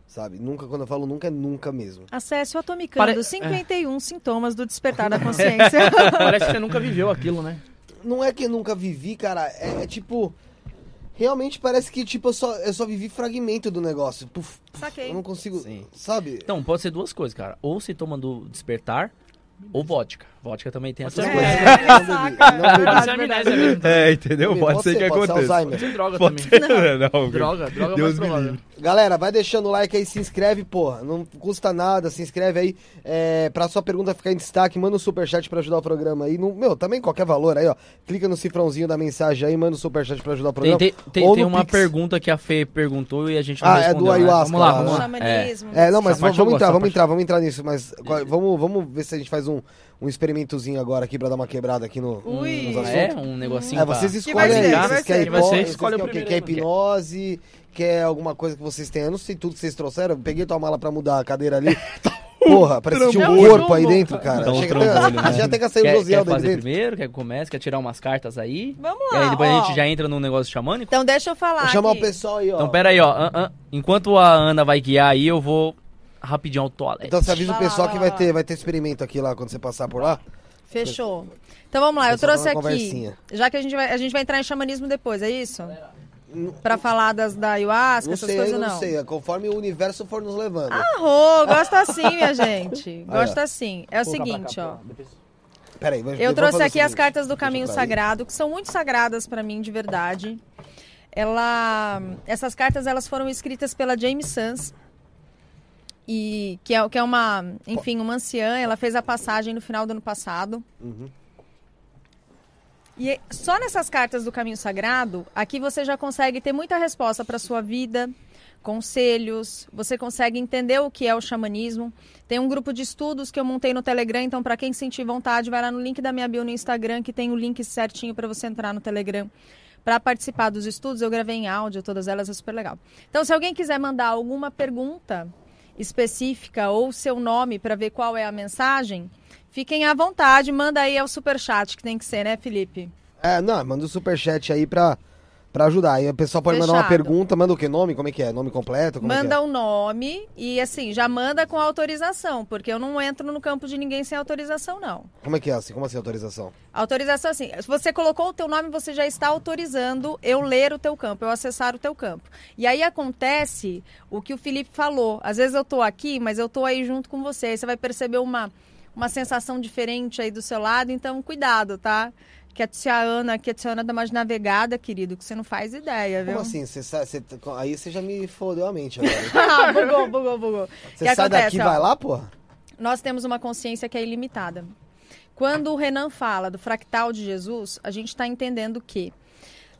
Sabe? Nunca, quando eu falo nunca, é nunca mesmo. Acesse o Atomicando. Pare- 51 sintomas do despertar (laughs) da consciência. (laughs) (laughs) Parece que você nunca viveu aquilo, né? Não é que eu nunca vivi, cara, é, é tipo. Realmente parece que, tipo, eu só, eu só vivi fragmento do negócio. Puf, puf, Saquei. Eu não consigo. Sim. Sabe? Então, pode ser duas coisas, cara. Ou se toma do despertar, ou vodka. Vodka também tem essas coisas. coisa. É, Não não amnésia mesmo. É, entendeu? Pode, Pode ser que ser, pode ser aconteça. Pode ser droga Pode também. ser, não. (laughs) Droga, droga é Deus mais me provável. livre. Galera, vai deixando o like aí, se inscreve, porra. Não custa nada, se inscreve aí. É, pra sua pergunta ficar em destaque, manda um superchat pra ajudar o programa aí. No, meu, também qualquer valor aí, ó. Clica no cifrãozinho da mensagem aí, manda um superchat pra ajudar o programa. tem, tem, tem uma Pix. pergunta que a Fê perguntou e a gente não Ah, é respondeu. do né? ayahuasca Vamos lá, vamos né? lá. É. É, não, mas vamos, eu vamos gosto, entrar, vamos parte. entrar, vamos entrar nisso. Mas vamos, vamos ver se a gente faz um, um experimentozinho agora aqui pra dar uma quebrada aqui no, Ui. nos Ah, assuntos. é? Um negocinho É, pra- vocês escolhem aí. Vocês querem vai ser? vocês Escolhe o querem o quê? primeiro Quer aí, hipnose? Quer alguma coisa que vocês têm? Eu não sei tudo que vocês trouxeram. Eu peguei tua mala pra mudar a cadeira ali. (laughs) Porra, parece que tinha um Trambolho. corpo aí dentro, cara. Dá um Chega trambolho, até, (laughs) né? já até que saiu o Quer, Josiel quer daí fazer dentro. primeiro? Quer que comece? Quer tirar umas cartas aí? Vamos E lá. aí depois ó. a gente já entra num negócio xamânico? Então deixa eu falar. Vou chamar aqui. o pessoal aí, ó. Então pera aí, ó. Enquanto a Ana vai guiar aí, eu vou rapidinho ao toalete. Então você avisa o Vai lá, pessoal vai que lá. vai ter, vai ter experimento aqui lá quando você passar por lá. Fechou. Então vamos lá, eu Pessoal, trouxe dá uma aqui. conversinha. Já que a gente, vai, a gente vai entrar em xamanismo depois, é isso? Pra falar das, da ayahuasca, Não essas sei, coisas ainda não. não sei. é Conforme o universo for nos levando. Arro, gosto assim, minha gente. Aí, ó. Gosto assim. É o seguinte, ó. Peraí, mas Eu vou trouxe fazer o aqui as seguinte. cartas do Deixa caminho pra sagrado, que são muito sagradas pra mim, de verdade. Ela, essas cartas elas foram escritas pela James Sans e que é, que é uma, enfim, uma anciã. Ela fez a passagem no final do ano passado. Uhum. E só nessas cartas do caminho sagrado, aqui você já consegue ter muita resposta para sua vida, conselhos, você consegue entender o que é o xamanismo. Tem um grupo de estudos que eu montei no Telegram, então para quem sentir vontade, vai lá no link da minha bio no Instagram, que tem o link certinho para você entrar no Telegram. Para participar dos estudos, eu gravei em áudio, todas elas é super legal. Então, se alguém quiser mandar alguma pergunta específica ou seu nome para ver qual é a mensagem, fiquem à vontade, manda aí é o super chat que tem que ser, né, Felipe? É, não, manda o superchat aí pra, pra ajudar. Aí o pessoal pode mandar uma Fechado. pergunta, manda o que? Nome? Como é que é? Nome completo? Como manda é o nome e assim, já manda com autorização, porque eu não entro no campo de ninguém sem autorização, não. é? Como é que é assim? Como assim autorização? Autorização, assim, se você colocou o teu nome, você já está autorizando eu ler o teu campo, eu acessar o teu campo. E aí acontece o que o Felipe falou. Às vezes eu tô aqui, mas eu tô aí junto com você. Aí você vai perceber uma, uma sensação diferente aí do seu lado, então cuidado, tá? Que a tia Ana, que a tia Ana dá mais navegada, querido, que você não faz ideia, viu? Como assim? Você sa- você- aí você já me fodeu a mente (laughs) agora. ah, bugou, bugou, bugou. Você que sai acontece, daqui e vai lá, porra? nós temos uma consciência que é ilimitada. Quando o Renan fala do fractal de Jesus, a gente está entendendo que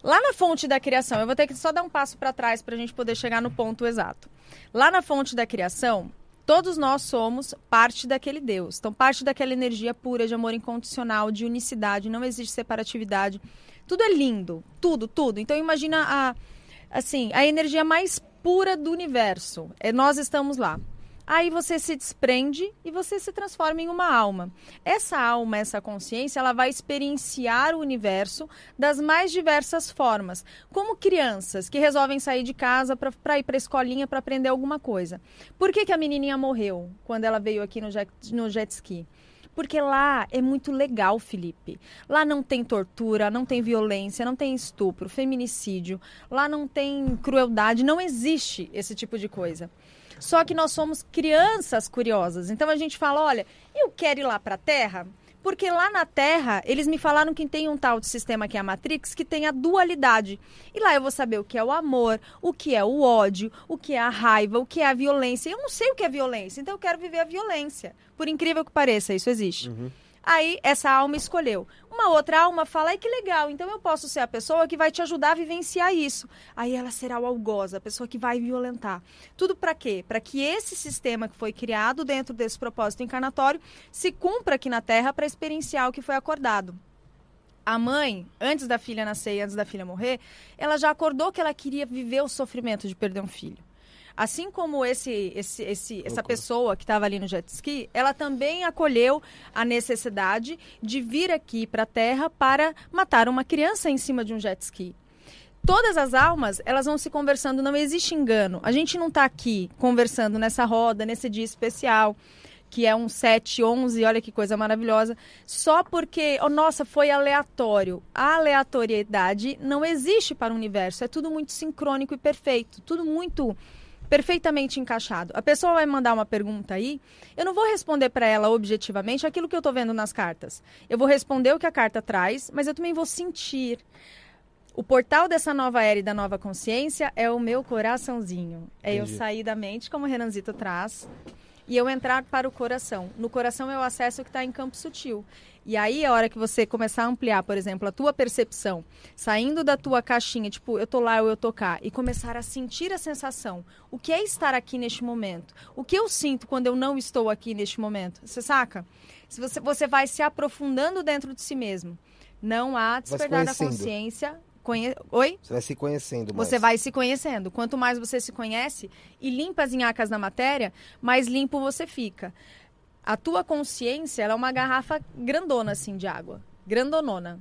lá na fonte da criação, eu vou ter que só dar um passo para trás para a gente poder chegar no ponto exato. Lá na fonte da criação, todos nós somos parte daquele Deus. Então, parte daquela energia pura de amor incondicional, de unicidade, não existe separatividade. Tudo é lindo, tudo, tudo. Então, imagina a assim, a energia mais pura do universo. É, nós estamos lá. Aí você se desprende e você se transforma em uma alma. Essa alma, essa consciência, ela vai experienciar o universo das mais diversas formas. Como crianças que resolvem sair de casa para ir para a escolinha para aprender alguma coisa. Por que, que a menininha morreu quando ela veio aqui no jet, no jet ski? Porque lá é muito legal, Felipe. Lá não tem tortura, não tem violência, não tem estupro, feminicídio. Lá não tem crueldade, não existe esse tipo de coisa. Só que nós somos crianças curiosas. Então a gente fala: olha, eu quero ir lá para a Terra. Porque lá na Terra, eles me falaram que tem um tal de sistema que é a Matrix, que tem a dualidade. E lá eu vou saber o que é o amor, o que é o ódio, o que é a raiva, o que é a violência. Eu não sei o que é violência, então eu quero viver a violência. Por incrível que pareça, isso existe. Aí essa alma escolheu. Uma outra alma fala, ai que legal, então eu posso ser a pessoa que vai te ajudar a vivenciar isso. Aí ela será o algoz, a pessoa que vai violentar. Tudo para quê? Para que esse sistema que foi criado dentro desse propósito encarnatório se cumpra aqui na Terra para experienciar o que foi acordado. A mãe, antes da filha nascer e antes da filha morrer, ela já acordou que ela queria viver o sofrimento de perder um filho. Assim como esse, esse, esse, essa pessoa que estava ali no jet ski, ela também acolheu a necessidade de vir aqui para a Terra para matar uma criança em cima de um jet ski. Todas as almas, elas vão se conversando, não existe engano. A gente não está aqui conversando nessa roda, nesse dia especial, que é um 7, 11, olha que coisa maravilhosa, só porque, oh, nossa, foi aleatório. A aleatoriedade não existe para o universo, é tudo muito sincrônico e perfeito, tudo muito perfeitamente encaixado. A pessoa vai mandar uma pergunta aí, eu não vou responder para ela objetivamente aquilo que eu estou vendo nas cartas. Eu vou responder o que a carta traz, mas eu também vou sentir. O portal dessa nova era e da nova consciência é o meu coraçãozinho. É eu Entendi. sair da mente, como o Renanzito traz, e eu entrar para o coração. No coração eu acesso o que está em campo sutil. E aí, a hora que você começar a ampliar, por exemplo, a tua percepção, saindo da tua caixinha, tipo, eu tô lá ou eu tô cá, e começar a sentir a sensação. O que é estar aqui neste momento? O que eu sinto quando eu não estou aqui neste momento? Você saca? Se você, você vai se aprofundando dentro de si mesmo. Não há despertar da consciência. Conhe... Oi? Você vai se conhecendo mais. Você vai se conhecendo. Quanto mais você se conhece e limpa as inhacas da matéria, mais limpo você fica. A tua consciência é uma garrafa grandona, assim, de água. Grandonona.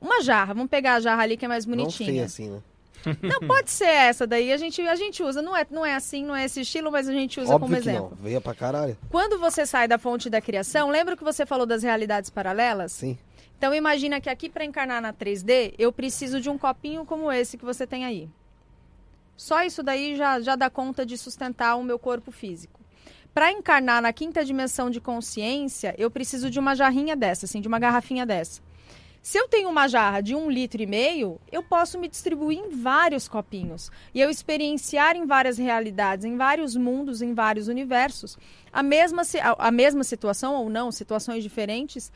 Uma jarra. Vamos pegar a jarra ali que é mais Não feia bonitinha. assim, né? (laughs) Não, pode ser essa daí. A gente, a gente usa. Não é, não é assim, não é esse estilo, mas a gente usa Óbvio como que exemplo. não. Veia pra caralho. Quando você sai da fonte da criação, lembra que você falou das realidades paralelas? Sim. Então imagina que aqui para encarnar na 3D, eu preciso de um copinho como esse que você tem aí. Só isso daí já, já dá conta de sustentar o meu corpo físico. Para encarnar na quinta dimensão de consciência, eu preciso de uma jarrinha dessa, assim, de uma garrafinha dessa. Se eu tenho uma jarra de um litro e meio, eu posso me distribuir em vários copinhos e eu experienciar em várias realidades, em vários mundos, em vários universos, a mesma, a, mesma situação ou não, situações diferentes,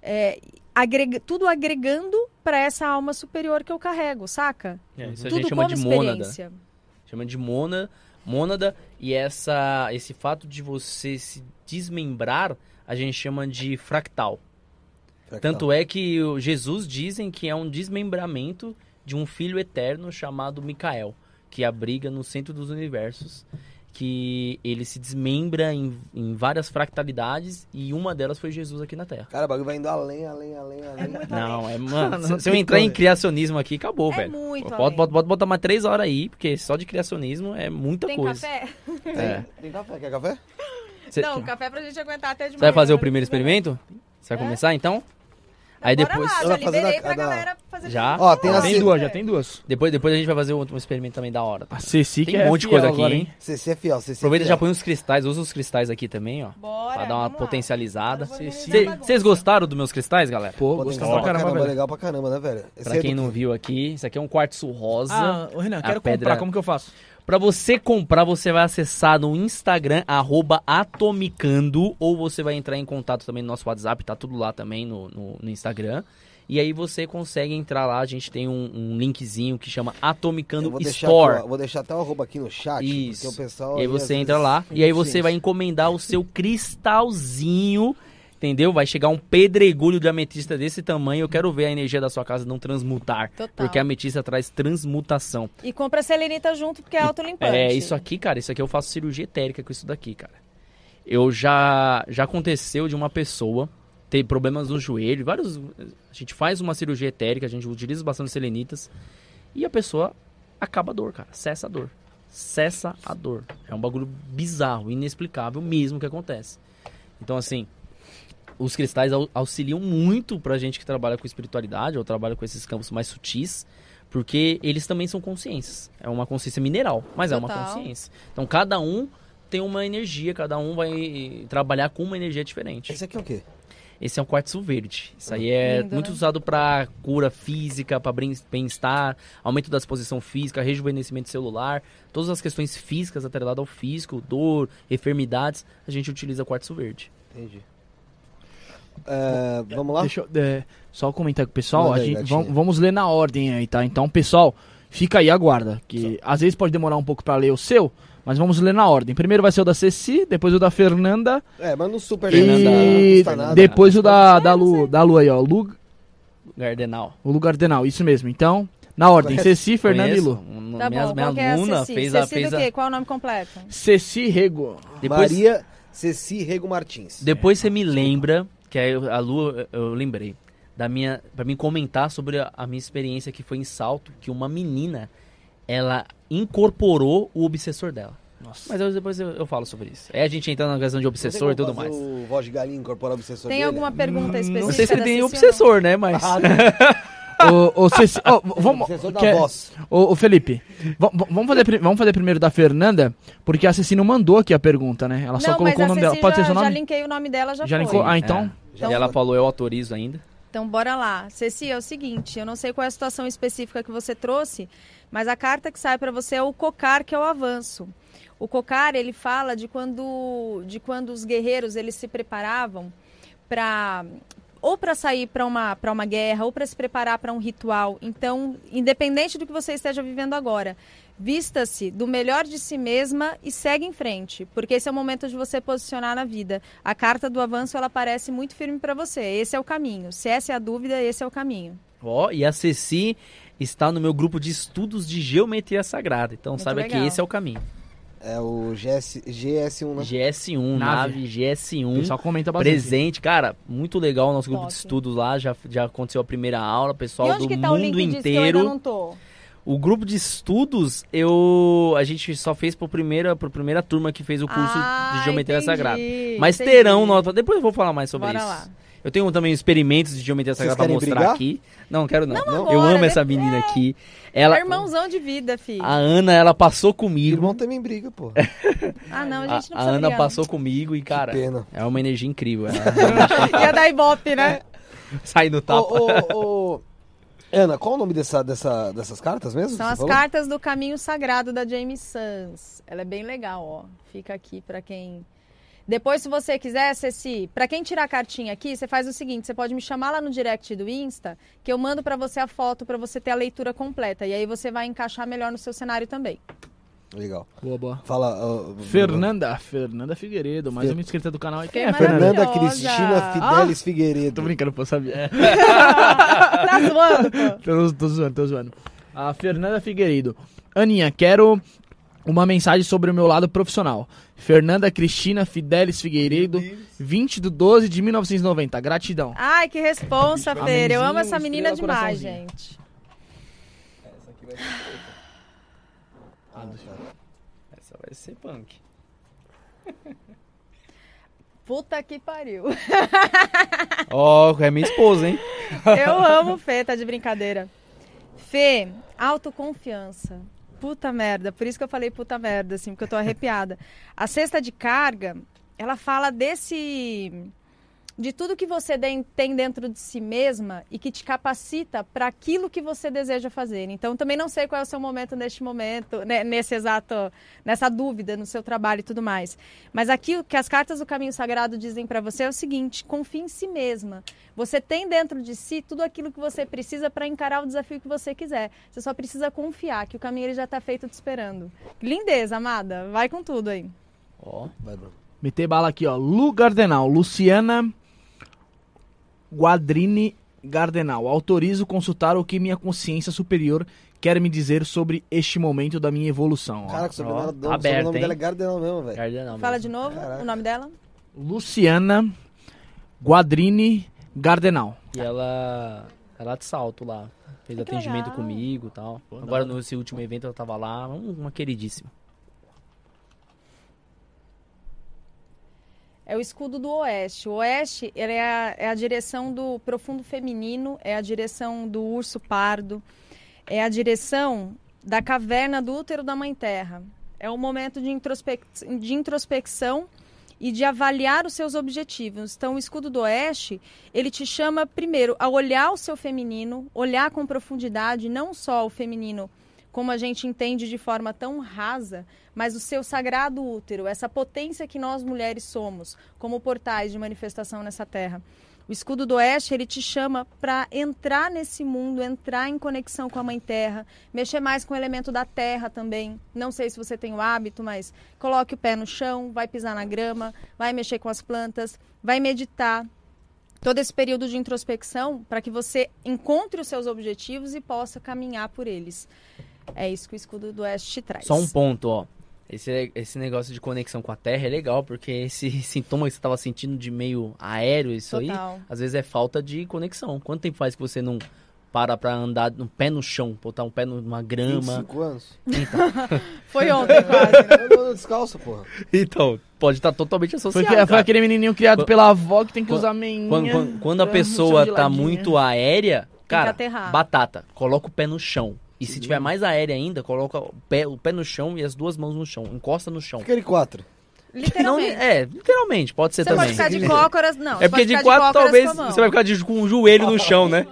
é, agrega- tudo agregando para essa alma superior que eu carrego, saca? É, isso a tudo gente chama como de mônada. experiência. Chama de mona, mônada. E essa, esse fato de você se desmembrar, a gente chama de fractal. Tanto é que o Jesus dizem que é um desmembramento de um filho eterno chamado Micael, que abriga no centro dos universos, que ele se desmembra em, em várias fractalidades e uma delas foi Jesus aqui na Terra. Cara, o bagulho vai indo além, além, além, além. Não, é, mano, Não se eu tem entrar em como. criacionismo aqui, acabou, É velho. muito Pode, além. pode, pode botar mais três horas aí, porque só de criacionismo é muita Tem coisa. café? É. Tem café? Quer café? Cê- Não, café pra gente aguentar até de Você vai fazer o né? primeiro experimento? Você vai começar então? Aí Bora depois. Lá, Ela já liberei pra galera fazer Já? Ó, tem tem duas, já tem duas. Depois, depois a gente vai fazer outro experimento também da hora. A Ceci Tem que um é monte de coisa aqui, agora, hein? CC é fiel, CC é Aproveita e já põe os cristais, usa os cristais aqui também, ó. Bora, Pra dar uma lá. potencializada. Vocês gostaram dos meus cristais, galera? Pô, legal pra caramba, velho. legal pra caramba, né, velho? Esse Pra é quem do- não viu aqui, isso aqui é um quartzo rosa. Ah, ô Renan, A quero pedra- comprar, como que eu faço? Pra você comprar, você vai acessar no Instagram, arroba atomicando, ou você vai entrar em contato também no nosso WhatsApp, tá tudo lá também no, no, no Instagram. E aí você consegue entrar lá, a gente tem um, um linkzinho que chama Atomicando vou deixar, Store. ó, vou deixar até o arroba aqui no chat, Isso. porque o pessoal... E aí você entra lá, e aí você vai encomendar o seu cristalzinho, entendeu? Vai chegar um pedregulho de ametista desse tamanho. Eu quero ver a energia da sua casa não transmutar. Total. Porque a ametista traz transmutação. E compra a selenita junto, porque é autolimpante. É, isso aqui, cara, isso aqui eu faço cirurgia etérica com isso daqui, cara. Eu já já aconteceu de uma pessoa ter problemas no joelho, vários a gente faz uma cirurgia etérica, a gente utiliza bastante selenitas e a pessoa acaba a dor, cara, cessa a dor. Cessa a dor. É um bagulho bizarro, inexplicável mesmo que acontece. Então assim, os cristais au- auxiliam muito pra gente que trabalha com espiritualidade ou trabalha com esses campos mais sutis, porque eles também são consciências. É uma consciência mineral, mas é uma Total. consciência. Então cada um tem uma energia, cada um vai trabalhar com uma energia diferente. Esse aqui é o quê? Esse é um quartzo verde. Isso aí é Lindo, muito né? usado para cura física, para bem-estar, aumento da disposição física, rejuvenescimento celular, todas as questões físicas atreladas ao físico, dor, enfermidades, a gente utiliza quartzo verde. Entendi. É, vamos lá? Deixa eu, é, só comentar com o pessoal, a aí, gente, vamos, vamos ler na ordem aí, tá? Então, pessoal, fica aí, aguarda. Que às vezes pode demorar um pouco pra ler o seu, mas vamos ler na ordem. Primeiro vai ser o da Ceci, depois o da Fernanda É, manda um super e não custa nada. depois o da, da, Lu, da Lu aí, ó. Lu, Gardenal. o Lu Gardenal, isso mesmo. Então, na ordem, Conhece? Ceci, Fernanda Conheço. e Lu. Tá minha bom, minha que é a aluna Ceci? fez a. Ceci Fez do a quê? Qual é o nome completo? Ceci Rego. depois, Maria Ceci Rego Martins. depois você me lembra, que aí a Lu, eu- lembrei, da minha. Pra mim comentar sobre a, a minha experiência que foi em salto, que uma menina, ela incorporou o obsessor dela. Nossa. Mas eu- depois eu, eu falo sobre isso. Aí a gente entra na questão de obsessor e tudo mais. O voz de galinha incorporar o obsessor Tem dele? alguma pergunta específica? Não sei se ele tem obsessor, né? Mas. (laughs) Ceci, ó, v- vamos. Obsessor da quer- voz. Ô, ô, Felipe, va- va- vamos fazer, vamos fazer primeiro da Fernanda, porque a Ceci não mandou aqui a pergunta, né? Ela só não, colocou mas o nome dela. Pode já, ser seu já nome? linkei o nome dela, já, Já foi. linkou? Ah, então. É. E ela falou, eu autorizo ainda. Então, bora lá. Ceci, é o seguinte, eu não sei qual é a situação específica que você trouxe, mas a carta que sai para você é o cocar, que é o avanço. O cocar, ele fala de quando, de quando os guerreiros, eles se preparavam para ou para sair para uma, para uma guerra, ou para se preparar para um ritual. Então, independente do que você esteja vivendo agora, vista-se do melhor de si mesma e segue em frente, porque esse é o momento de você posicionar na vida. A carta do avanço, ela parece muito firme para você. Esse é o caminho. Se essa é a dúvida, esse é o caminho. Ó, e a Ceci está no meu grupo de estudos de geometria sagrada. Então Muito saiba que legal. esse é o caminho. É o GS, GS1, né? GS1, Nave. nave, O GS1. pessoal comenta bastante. Presente, cara, muito legal o nosso grupo de Top. estudos lá, já, já aconteceu a primeira aula, pessoal e onde do que tá o mundo link disso que eu inteiro. Não? O grupo de estudos, eu a gente só fez por primeira, por primeira turma que fez o curso Ah, de geometria entendi, sagrada. Mas entendi. terão nota, depois eu vou falar mais sobre Bora isso. lá. Eu tenho também experimentos de geometria sagrada pra querem mostrar brigar? aqui. Não, quero não. Não eu agora, amo essa menina aqui. É Ela, irmãozão de vida, filho. a Ana, ela passou Meu comigo. irmão também briga, pô. (laughs) Ah, não, a A, gente não a precisa Ana brigar, passou comigo e, cara, Pena. é uma energia incrível. (laughs) Ela não. Ia dar ibope, né? sai no tapa. Ô, ô, ô, Ana, qual o nome dessa, dessa, dessas cartas mesmo? São as falou? cartas do Caminho Sagrado da James Sans. Ela é bem legal, ó. Fica aqui pra quem. Depois, se você quiser, Ceci, pra quem tirar a cartinha aqui, você faz o seguinte: você pode me chamar lá no direct do Insta, que eu mando pra você a foto pra você ter a leitura completa. E aí você vai encaixar melhor no seu cenário também. Legal. Boa, boa. Fala. ó, Fernanda, Fernanda Figueiredo, mais Fer- uma inscrita do canal. Quem é Fernanda? Cristina Fidelis Figueiredo. Tô brincando, pô, sabia. (laughs) tá zoando, tô, tô zoando, tô zoando. A Fernanda Figueiredo. Aninha, quero uma mensagem sobre o meu lado profissional. Fernanda Cristina Fidelis Figueiredo, 20 de 12 de 1990. Gratidão. Ai, que responsa, Fer. Eu amo essa menina demais, gente. Essa vai ser punk. (laughs) Puta que pariu. (laughs) Ó, é minha esposa, hein? (laughs) Eu amo Fê, tá de brincadeira. Fê, autoconfiança. Puta merda, por isso que eu falei puta merda, assim, porque eu tô arrepiada. A cesta de carga, ela fala desse. De tudo que você tem dentro de si mesma e que te capacita para aquilo que você deseja fazer. Então, também não sei qual é o seu momento neste momento, né, nesse exato, nessa dúvida no seu trabalho e tudo mais. Mas aqui o que as cartas do Caminho Sagrado dizem para você é o seguinte: confie em si mesma. Você tem dentro de si tudo aquilo que você precisa para encarar o desafio que você quiser. Você só precisa confiar que o caminho ele já está feito te esperando. Lindeza, amada. Vai com tudo aí. Ó, Vai, Bruno. Meter bala aqui, ó. Lu Gardenal, Luciana Guadrini Gardenal. Autorizo consultar o que minha consciência superior quer me dizer sobre este momento da minha evolução. Caraca, o sobrenome, Ó, o aberto, sobrenome hein? dela é Gardenal mesmo, velho. Fala de novo Caraca. o nome dela. Luciana Guadrini Gardenal. E ela. Ela de salto lá. Fez que atendimento legal. comigo e tal. Pô, Agora nesse último evento ela tava lá, um- uma queridíssima. É o escudo do Oeste. O Oeste é, a, é a direção do profundo feminino, é a direção do urso pardo, é a direção da caverna do útero da Mãe Terra. É um momento de, introspec de introspecção e de avaliar os seus objetivos. Então, o escudo do Oeste, ele te chama primeiro a olhar o seu feminino, olhar com profundidade, não só o feminino como a gente entende de forma tão rasa, mas o seu sagrado útero, essa potência que nós mulheres somos, como portais de manifestação nessa terra. O escudo do oeste, ele te chama para entrar nesse mundo, entrar em conexão com a mãe terra, mexer mais com o elemento da terra também. Não sei se você tem o hábito, mas coloque o pé no chão, vai pisar na grama, vai mexer com as plantas, vai meditar. Todo esse período de introspecção para que você encontre os seus objetivos e possa caminhar por eles. É isso que o escudo do oeste te traz. Só um ponto, ó. Esse, esse negócio de conexão com a Terra é legal, porque esse (laughs) sintoma que você tava sentindo de meio aéreo, isso aí, Total. às vezes é falta de conexão. Quanto tempo faz que você não para pra andar um pé no chão, botar um pé numa grama? 25 anos. (laughs) Foi ontem quase. né? Eu ando descalço, porra. Então, pode estar totalmente Foi, associado. foi cara. aquele menininho criado Quando- pela avó que tem que quando- usar meinha. Quando, quando- quando a pessoa tá muito aérea, cara, batata, coloca o pé no chão. E se tiver mais aérea ainda, coloca o pé, o pé no chão e as duas mãos no chão. Encosta no chão. Fica de quatro. Não, Literalmente. é, literalmente, pode ser Você também. pode ficar de cócoras, não. você É porque de quatro talvez com você vai ficar de- com o joelho no chão, né?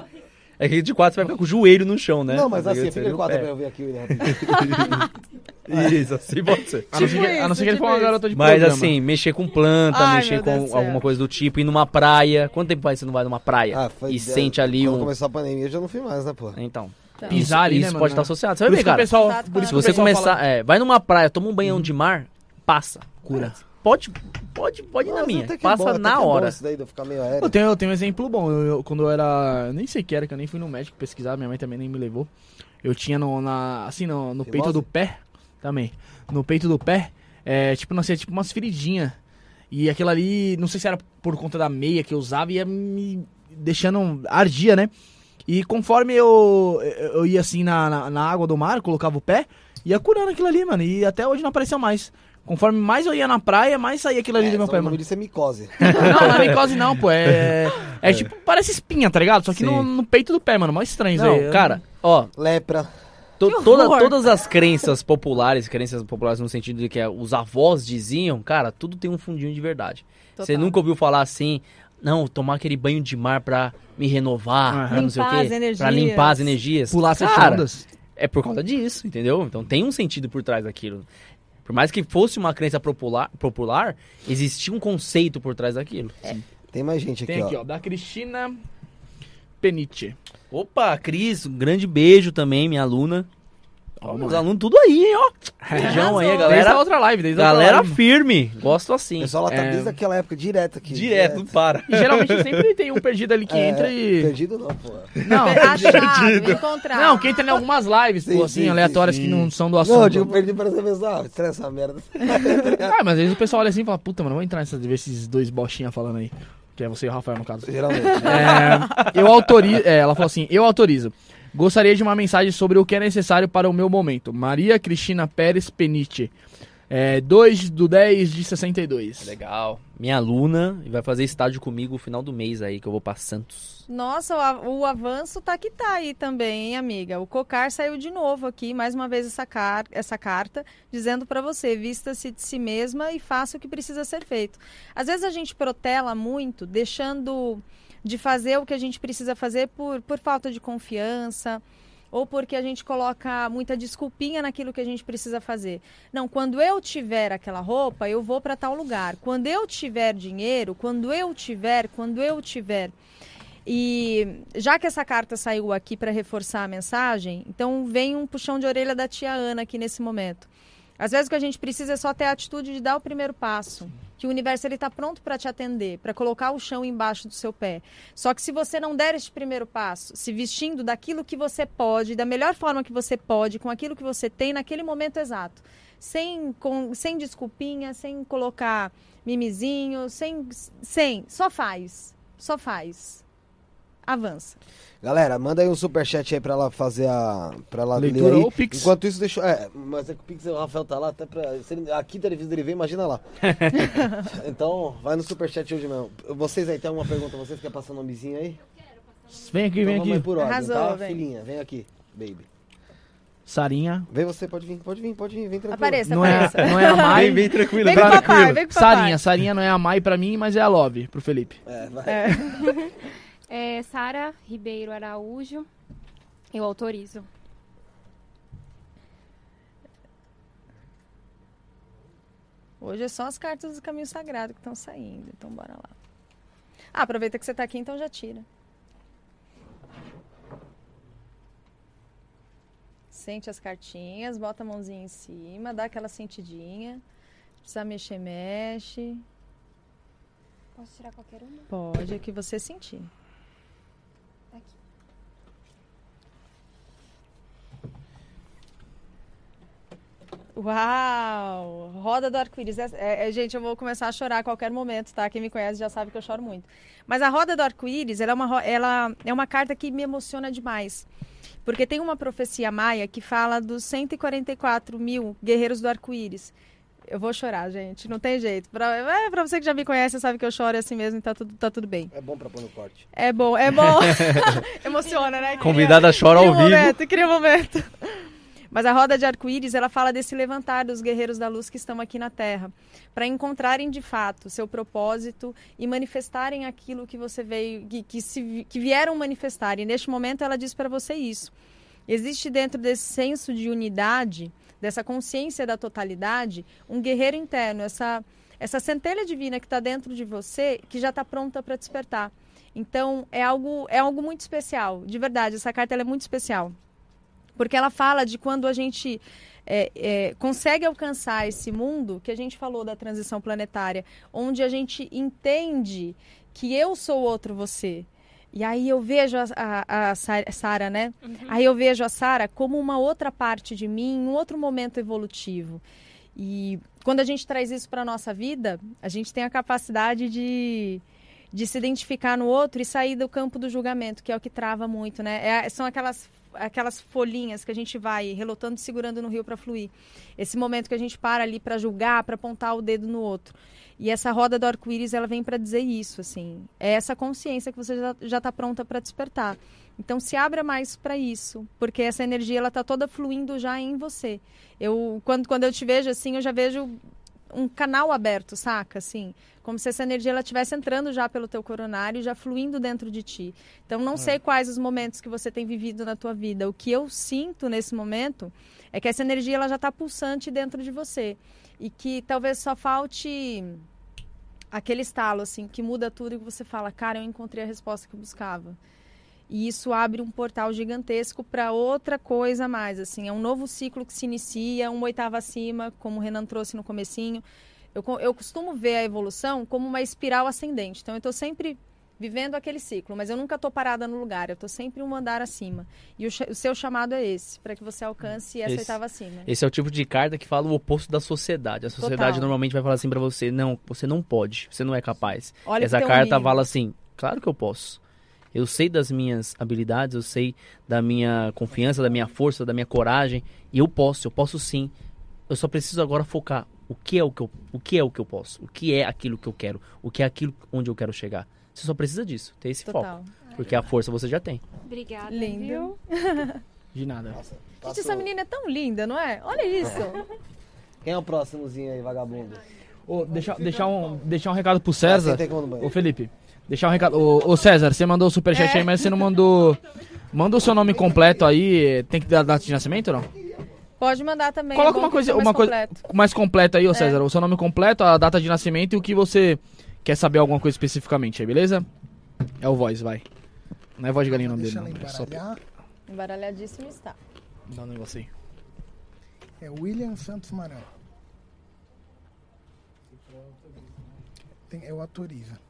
É que de quatro você vai ficar com o joelho no chão, né? Não, mas assim, fica de o quatro pé. pra eu ver aqui. William, (laughs) rapidinho. Isso, assim pode ser. A não ser que, a não ser que ele Tipo for uma isso. garota de Mas programa. assim, mexer com planta, Ai, mexer meu Deus com do céu. alguma coisa do tipo, ir numa praia. Quanto tempo faz que você não vai numa praia? Ah, foi e ideia. sente ali Quando um. começou a pandemia, eu já não fui mais, né, porra? Então. Então. Pisar ali, né, isso mano, pode né? estar associado. Você vai ver, cara. pessoal, por isso Se você pessoal começar. fala- É, vai numa praia, toma um banhão de mar, passa. Cura. Pode, pode, pode ir na minha. é Passa na é hora. Eu tenho, eu tenho um exemplo bom. Eu, eu- quando eu era. eu Nem sei que era, que eu nem fui no médico pesquisar, minha mãe também nem me levou. Eu tinha no, na, assim, no, no peito do pé. Também. No peito do pé. É, tipo, não sei, tipo umas feridinhas. E aquilo ali, não sei se era por conta da meia que eu usava, ia me deixando. ardia, né? E conforme eu, eu ia assim na, na, na água do mar, colocava o pé, ia curando aquilo ali, mano. E até hoje não apareceu mais. Conforme mais eu ia na praia, mais saía aquilo ali É, do meu pé, mano. disso é micose. (laughs) Não, não é micose não, pô. É, (laughs) é tipo, parece espinha, tá ligado? Só que no, no peito do pé, mano. Mó estranho isso aí. Cara, ó, Lepra. to- toda- todas as crenças populares, crenças populares no sentido de que é, os avós diziam, cara, tudo tem um fundinho de verdade. Você Total. nunca ouviu falar assim, não, tomar aquele banho de mar pra me renovar, Aham. pra não sei o Limpar quê, as energias. pra limpar as energias. Pular sete ondas. É por causa disso, entendeu? Então tem um sentido por trás daquilo. Por mais que fosse uma crença popular, popular existia um conceito por trás daquilo. Tem mais gente aqui, Tem ó. aqui, ó, da Cristina Peniche. Opa, Cris, um grande beijo também, minha aluna. Ó, meus alunos tudo aí, hein, ó. Beijão aí, a Arrasou. Desde a galera. outra live, desde a outra Galera live. firme. Gosto O assim. pessoal lá tá É. desde aquela época direto aqui. Direto, não para. E geralmente sempre tem um perdido ali que É, entra e... Perdido não, pô. Não, (laughs) encontrar. não, que entra em algumas lives, Sim, pô, assim, sim, aleatórias sim, que sim. não são do Não, assunto. eu digo perdido para essa vez. Ah, essa merda. (laughs) Ah, mas às vezes o pessoal olha assim e fala, puta, mano, vou entrar nessa, ver esses dois bochinha falando aí. Que é você e o Rafael, no caso. Geralmente. É, eu autorizo. É, ela falou assim: eu autorizo. Gostaria de uma mensagem sobre o que é necessário para o meu momento. Maria Cristina Pérez Penite. É, 2 do 10 de 62. Legal. Minha aluna e vai fazer estádio comigo no final do mês aí, que eu vou pra Santos. Nossa, o, o avanço tá que tá aí também, hein, amiga? O Cocar saiu de novo aqui, mais uma vez essa, car essa carta, dizendo pra você, vista-se de si mesma e faça o que precisa ser feito. Às vezes a gente protela muito, deixando de fazer o que a gente precisa fazer por, por falta de confiança, ou porque a gente coloca muita desculpinha naquilo que a gente precisa fazer. Não, quando eu tiver aquela roupa, eu vou para tal lugar. Quando eu tiver dinheiro, quando eu tiver, quando eu tiver. E já que essa carta saiu aqui para reforçar a mensagem, então vem um puxão de orelha da tia Ana aqui nesse momento. Às vezes o que a gente precisa é só ter a atitude de dar o primeiro passo. Que o universo ele está pronto para te atender, para colocar o chão embaixo do seu pé. Só que se você não der este primeiro passo, se vestindo daquilo que você pode, da melhor forma que você pode, com aquilo que você tem naquele momento exato, sem, com, sem desculpinha, sem colocar mimizinho, sem, sem, só faz, só faz. Avança. Galera, manda aí um superchat aí pra ela fazer a. pra ela Leitura ler aí. ou Pix? Enquanto isso, deixa eu. É, mas é que o Pix o Rafael tá lá, até pra. Se ele, a quinta revista dele vem, imagina lá. (laughs) então, vai no superchat hoje mesmo. Vocês aí, tem alguma pergunta? Vocês querem passar o nomezinho aí? Vem aqui, Então vem vamos aí aqui. por ordem, Arrasou, tá? vem. Filhinha, vem aqui, baby. Sarinha. Vem você, pode vir, pode vir, pode vir, vem tranquilo. Apareça, Não é, apareça. não é a (laughs) Mai. Vem, vem tranquilo, Vem papai, tranquilo. vem com o papai. Sarinha, Sarinha não é a Mai pra mim, mas é a Love pro Felipe. É, vai. É, (laughs) Sara Ribeiro Araújo. Eu autorizo. Hoje é só as cartas do caminho sagrado que estão saindo, então bora lá. Ah, aproveita que você tá aqui, então já tira. Sente as cartinhas, bota a mãozinha em cima, dá aquela sentidinha. Se precisar mexer, mexe. Posso tirar qualquer uma? Pode, é que você sentir. Aqui. Uau! Roda do arco-íris. É, é, é, gente, eu vou começar a chorar a qualquer momento, tá? Quem me conhece já sabe que eu choro muito. Mas a roda do arco-íris, ela, é uma ela é uma carta que me emociona demais. Porque tem uma profecia maia que fala dos 144 mil guerreiros do arco-íris. Eu vou chorar, gente. Não tem jeito. Pra, é, pra você que já me conhece, sabe que eu choro assim mesmo e tá tudo, tá tudo bem. É bom pra pôr no corte. É bom, é bom. (laughs) Emociona, né? Convidada chora Cria ao um vivo. momento, cria um momento. Mas a roda de arco-íris, ela fala desse levantar dos guerreiros da luz que estão aqui na Terra, para encontrarem de fato seu propósito e manifestarem aquilo que você veio, que, que, se, que vieram manifestar. E neste momento ela diz para você isso. Existe dentro desse senso de unidade, dessa consciência da totalidade, um guerreiro interno, essa, essa centelha divina que está dentro de você, que já está pronta para despertar. Então é algo, é algo muito especial, de verdade. Essa carta é muito especial porque ela fala de quando a gente é, é, consegue alcançar esse mundo que a gente falou da transição planetária, onde a gente entende que eu sou outro você. E aí eu vejo a, a, a Sara, né? Aí eu vejo a Sara como uma outra parte de mim, um outro momento evolutivo. E quando a gente traz isso para nossa vida, a gente tem a capacidade de, de se identificar no outro e sair do campo do julgamento, que é o que trava muito, né? É- são aquelas aquelas folhinhas que a gente vai relotando e segurando no rio para fluir. Esse momento que a gente para ali para julgar, para apontar o dedo no outro. E essa roda do arco-íris, ela vem para dizer isso, assim. É essa consciência que você já está pronta para despertar. Então se abra mais para isso, porque essa energia ela tá toda fluindo já em você. Eu quando quando eu te vejo assim, eu já vejo um canal aberto, saca? Assim, como se essa energia ela estivesse entrando já pelo teu coronário, já fluindo dentro de ti. Então, não é. sei quais os momentos que você tem vivido na tua vida. O que eu sinto nesse momento é que essa energia ela já está pulsante dentro de você e que talvez só falte aquele estalo assim que muda tudo e que você fala, cara, eu encontrei a resposta que eu buscava. E isso abre um portal gigantesco para outra coisa a mais, assim, é um novo ciclo que se inicia, uma oitava acima, como o Renan trouxe no comecinho. Eu, eu costumo ver a evolução como uma espiral ascendente. Então eu estou sempre vivendo aquele ciclo, mas eu nunca estou parada no lugar, eu estou sempre um andar acima. E o, o seu chamado é esse, para que você alcance essa esse, oitava acima. Esse é o tipo de carta que fala o oposto da sociedade. A sociedade Total. normalmente vai falar assim para você: não, você não pode, você não é capaz. Olha essa carta fala assim: claro que eu posso. Eu sei das minhas habilidades, eu sei da minha confiança, da minha força, da minha coragem, e eu posso, eu posso sim. Eu só preciso agora focar o que é o que eu, o que é o que eu posso, o que é aquilo que eu quero, o que é aquilo onde eu quero chegar. Você só precisa disso, ter esse Total. foco. Porque a força você já tem. Obrigada. Lindo. (laughs) De nada. Nossa, Gente, essa menina é tão linda, não é? Olha isso. (laughs) Quem é o próximozinho aí, vagabundo? Oh, deixa, deixar, um, deixar um recado pro César. Ô, Felipe. Deixar um recado. Ô, ô César, você mandou o superchat é. aí, mas você não mandou. Manda o seu nome completo aí. Tem que dar data de nascimento ou não? Pode mandar também. Coloca é uma coisa, uma coisa mais completa aí, ô é. César. É. O seu nome completo, a data de nascimento e o que você quer saber alguma coisa especificamente aí, beleza? É o voz, vai. Não é voz de galinha o nome dele, não. É só... Embaralhadíssimo está. Dá um negócio aí. É William Santos Marão. Tem, eu autorizo.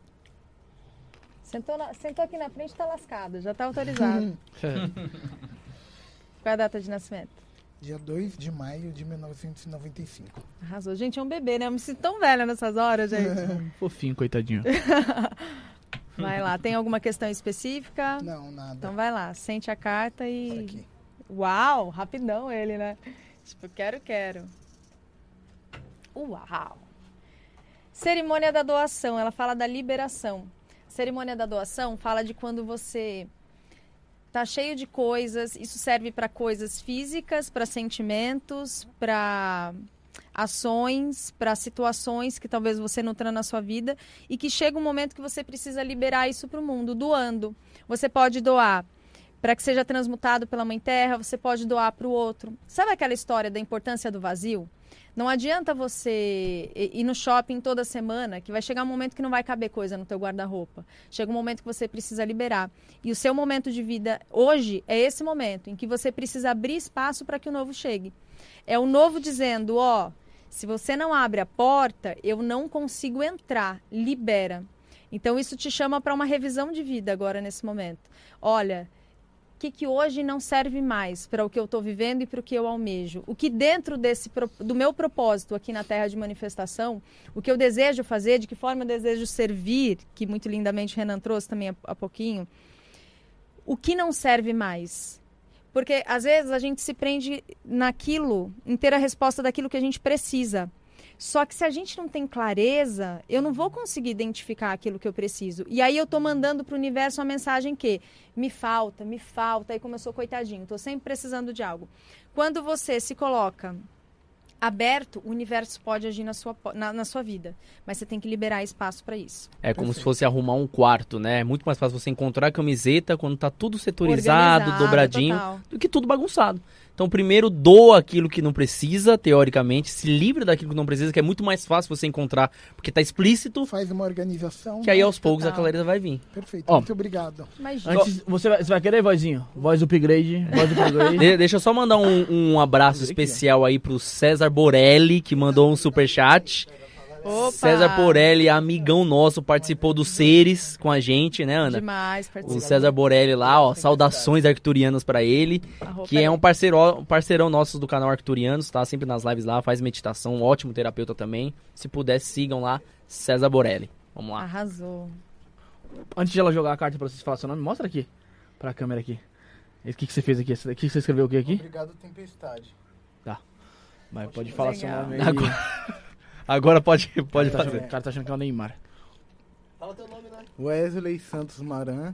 Sentou, na, sentou aqui na frente, tá lascado, já tá autorizado. (laughs) Qual é a data de nascimento? Dia 2 de maio de 1995. Arrasou. Gente, é um bebê, né? Eu me sinto tão velha nessas horas, (laughs) gente. Fofinho, coitadinho. (laughs) vai lá. Tem alguma questão específica? Não, nada. Então vai lá. Sente a carta e... Aqui. Uau! Rapidão ele, né? Tipo, quero, quero. Uau! Cerimônia da doação. Ela fala da liberação. Cerimônia da doação fala de quando você tá cheio de coisas. Isso serve para coisas físicas, para sentimentos, para ações, para situações que talvez você nutra na sua vida e que chega um momento que você precisa liberar isso para o mundo, doando. Você pode doar para que seja transmutado pela Mãe Terra, você pode doar para o outro. Sabe aquela história da importância do vazio? Não adianta você ir no shopping toda semana, que vai chegar um momento que não vai caber coisa no teu guarda-roupa. Chega um momento que você precisa liberar. E o seu momento de vida hoje é esse momento em que você precisa abrir espaço para que o novo chegue. É o novo dizendo, ó, se você não abre a porta, eu não consigo entrar. Libera. Então isso te chama para uma revisão de vida agora nesse momento. Olha, que, que hoje não serve mais para o que eu estou vivendo e para o que eu almejo. O que dentro desse do meu propósito aqui na Terra de Manifestação, o que eu desejo fazer, de que forma eu desejo servir, que muito lindamente Renan trouxe também há, pouquinho, o que não serve mais. Porque às vezes a gente se prende naquilo, em ter a resposta daquilo que a gente precisa. Só que se a gente não tem clareza, eu não vou conseguir identificar aquilo que eu preciso. E aí eu estou mandando para o universo uma mensagem que me falta, me falta. Aí como eu sou coitadinho, estou sempre precisando de algo. Quando você se coloca aberto, o universo pode agir na sua, na, na sua vida. Mas você tem que liberar espaço para isso. É como Perfeito. se fosse arrumar um quarto, né? É muito mais fácil você encontrar a camiseta quando tá tudo setorizado, Organizado, dobradinho, total. do que tudo bagunçado. Então, primeiro, doa aquilo que não precisa, teoricamente, se livre daquilo que não precisa, que é muito mais fácil você encontrar, porque tá explícito. Faz uma organização. Que aí aos poucos total. a clareza vai vir. Perfeito, Ó, muito obrigado. Antes, você, vai, você vai querer, vozinho? Voz upgrade, voz upgrade. De, deixa eu só mandar um, um abraço especial aí pro César Borelli, que mandou um super chat. Opa. César Borelli, amigão nosso, participou do Seres com a gente, né, Ana? Demais, participou. O César Borelli lá, ó, saudações arcturianas para ele, que é um parceiro, um parceirão nosso do canal Arcturianos, tá sempre nas lives lá, faz meditação, um ótimo terapeuta também. Se puder, sigam lá, César Borelli. Vamos lá. Arrasou. Antes de ela jogar a carta pra vocês falar seu nome, mostra aqui, pra câmera aqui. O que, que você fez aqui? O que, que você escreveu o que aqui? Obrigado, Tempestade. Mas pode falar seu nome aí. Agora- (laughs) Agora pode, pode o, tá fazer. achando, o cara tá achando que é o Neymar. Fala teu nome, né? Wesley Santos Maran.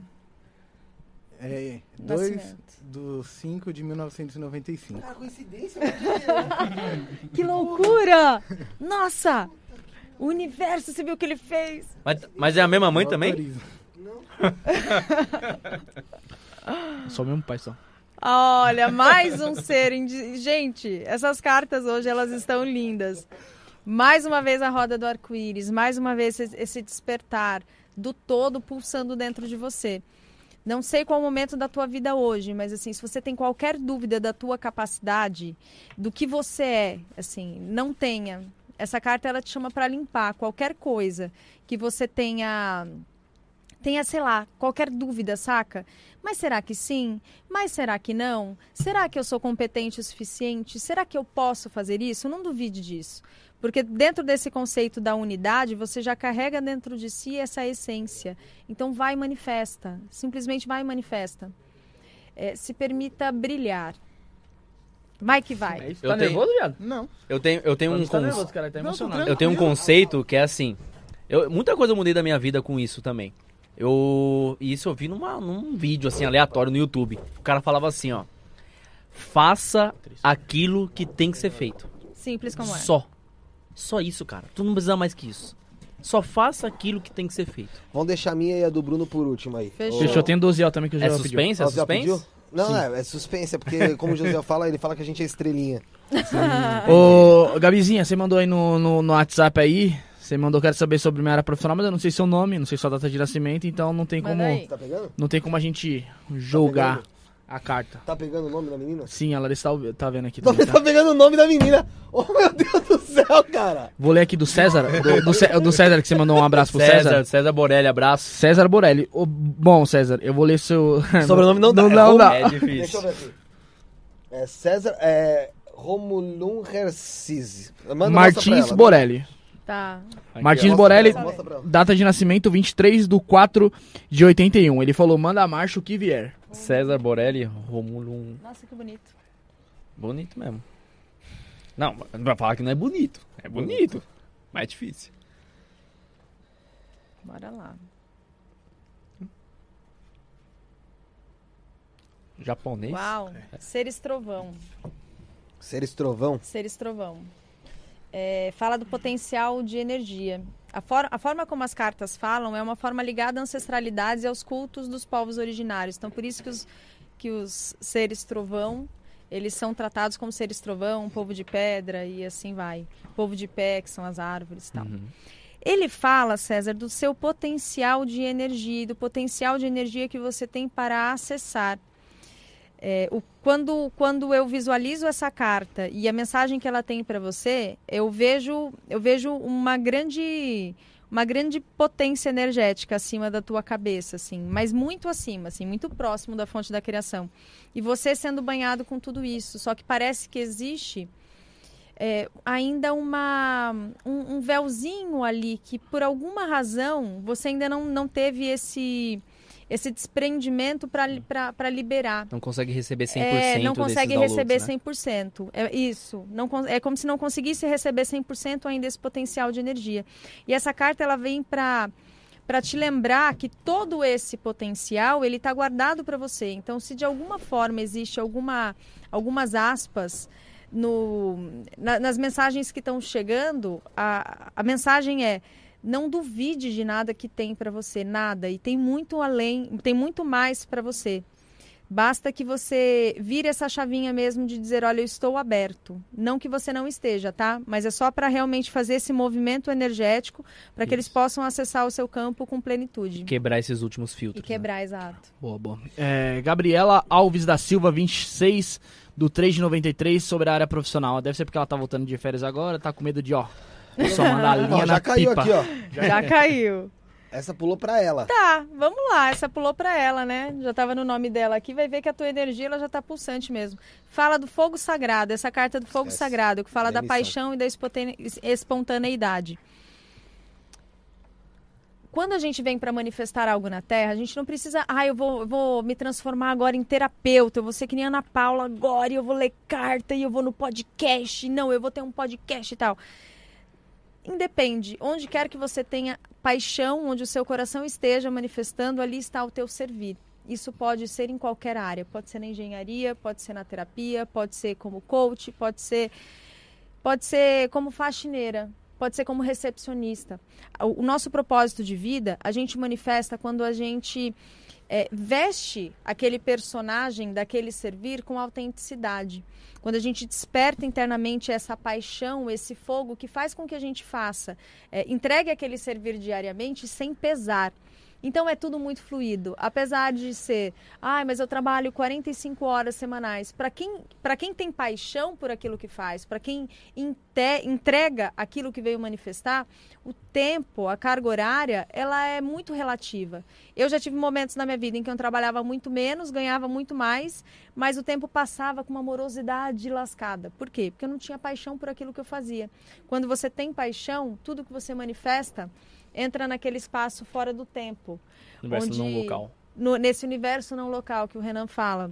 É, 2 Nascimento. do 5 de 1995. Cara, coincidência, mano. (laughs) Que loucura! Nossa! O universo, você viu o que ele fez? Mas, mas é a mesma mãe Eu também? autorizo. (laughs) Só mesmo pai só. Olha, mais um ser. indi- Gente, essas cartas hoje elas estão lindas. Mais uma vez a roda do arco-íris, mais uma vez esse- despertar do todo pulsando dentro de você. Não sei qual momento da tua vida hoje, mas assim, se você tem qualquer dúvida da tua capacidade, do que você é, assim, não tenha. Essa carta ela te chama para limpar qualquer coisa que você tenha tenha, sei lá, qualquer dúvida, saca? Mas será que sim? Mas será que não? Será que eu sou competente o suficiente? Será que eu posso fazer isso? Não duvide disso. Porque dentro desse conceito da unidade, você já carrega dentro de si essa essência. Então vai e manifesta. Simplesmente vai e manifesta. É, se permita brilhar. Vai que vai. Eu Tá tenho- nervoso, viado? Não. Eu tenho, eu tenho um tá conce- nervoso, cara. Tá Não. Eu tenho um conceito que é assim. Eu, muita coisa eu mudei da minha vida com isso também. Eu. E isso eu vi numa, num vídeo assim, aleatório no YouTube. O cara falava assim, ó. Faça aquilo que tem que ser feito. Simples como é. Só. Só isso, cara. Tu não precisa mais que isso. Só faça aquilo que tem que ser feito. Vamos deixar a minha e a do Bruno por último aí. Fechou. Fechou, tem 12 L também que o É suspense? É Ó, você já suspense? pediu? Não, é, é suspense, é porque, como o José fala, ele fala que a gente é estrelinha. Ô, Gabizinha, você mandou aí no, no, no WhatsApp aí. Você mandou, quero saber sobre minha área profissional, mas eu não sei seu nome, não sei sua data de nascimento, então não tem Manda como. aí. Tá pegando? Não tem como a gente julgar a carta. Tá pegando o nome da menina? Sim, a Larissa tá, tá vendo aqui. Tá, também, tá tá? pegando o nome da menina. Oh, meu Deus do céu, cara. Vou ler aqui do César, do, do Cé- do César que você mandou um abraço pro César. César, César Borelli, abraço. César Borelli. Ô, bom, César, eu vou ler seu. (laughs) Sobrenome não dá. Não, é não Rom- dá. É Deixa eu difícil. ver aqui. É César, é Romulum Hercise. Martins ela. Borelli. Tá. Martins Borelli, data de nascimento 23 de 4 de 81. Ele falou: manda a marcha o que vier. César Borelli, Romulo. um- Nossa, que bonito. Bonito mesmo. Não, não vai falar que não é bonito. É bonito. Mas é difícil. Bora lá. Japonês? Uau. Seres trovão. Seres Trovão. Seres trovão. É, fala do potencial de energia. A, for- a forma como as cartas falam é uma forma ligada à ancestralidades e aos cultos dos povos originários. Então, por isso que os, que os seres trovão, eles são tratados como seres trovão, um povo de pedra e assim vai. Povo de pé, que são as árvores e tal. Uhum. Ele fala, César, do seu potencial de energia, do potencial de energia que você tem para acessar. É, o- quando, quando eu visualizo essa carta e a mensagem que ela tem para você, eu vejo, eu vejo uma grande uma grande potência energética acima da tua cabeça, assim, mas muito acima, assim, muito próximo da fonte da criação. E você sendo banhado com tudo isso, só que parece que existe é, ainda uma um, um véuzinho ali que por alguma razão você ainda não, não teve esse esse desprendimento para liberar. Não consegue receber 100% É, não consegue receber né? 100%. É isso. Não, é como se não conseguisse receber 100% ainda esse potencial de energia. E essa carta ela vem para para te lembrar que todo esse potencial ele está guardado para você. Então, se de alguma forma existe alguma algumas aspas no, na- nas mensagens que estão chegando, a, a mensagem é não duvide de nada que tem para você, nada. E tem muito além, tem muito mais para você. Basta que você vire essa chavinha mesmo de dizer, olha, eu estou aberto. Não que você não esteja, tá? Mas é só para realmente fazer esse movimento energético para que eles possam acessar o seu campo com plenitude. Quebrar esses últimos E filtros. né? quebrar, exato. Boa, boa. É, Gabriela Alves da Silva, 26 do 3 de 93, sobre a área profissional. Deve ser porque ela tá voltando de férias agora, tá com medo de, ó. Só mandar a linha Ó, já caiu pipa. aqui, ó. Já caiu. Essa pulou pra ela. Tá, vamos lá. Essa pulou para ela, né? Já estava no nome dela aqui. Vai ver que a tua energia ela já tá pulsante mesmo. Fala do fogo sagrado, essa carta do fogo Esquece. sagrado, que fala da paixão e da espontane- espontaneidade. quando a gente vem para manifestar algo na Terra, a gente não precisa, ah, eu vou, eu vou me transformar agora em terapeuta, eu vou ser que nem Ana Paula agora, e eu vou ler carta, e eu vou no podcast, não, eu vou ter um podcast e tal. Independe, onde quer que você tenha paixão, onde o seu coração esteja manifestando, ali está o teu servir. Isso pode ser em qualquer área, pode ser na engenharia, pode ser na terapia, pode ser como coach, pode ser pode ser como faxineira, pode ser como recepcionista. O, o nosso propósito de vida, a gente manifesta quando a gente é, veste aquele personagem daquele servir com autenticidade. Quando a gente desperta internamente essa paixão, esse fogo que faz com que a gente faça, é, entregue aquele servir diariamente sem pesar. Então é tudo muito fluido. Apesar de ser, ai, ah, mas eu trabalho 45 horas semanais. Para quem, quem tem paixão por aquilo que faz, para quem entrega aquilo que veio manifestar, o tempo, a carga horária, ela é muito relativa. Eu já tive momentos na minha vida em que eu trabalhava muito menos, ganhava muito mais, mas o tempo passava com uma morosidade lascada. Por quê? Porque eu não tinha paixão por aquilo que eu fazia. Quando você tem paixão, tudo que você manifesta entra naquele espaço fora do tempo. Universo onde, não local. No, nesse universo não local que o Renan fala.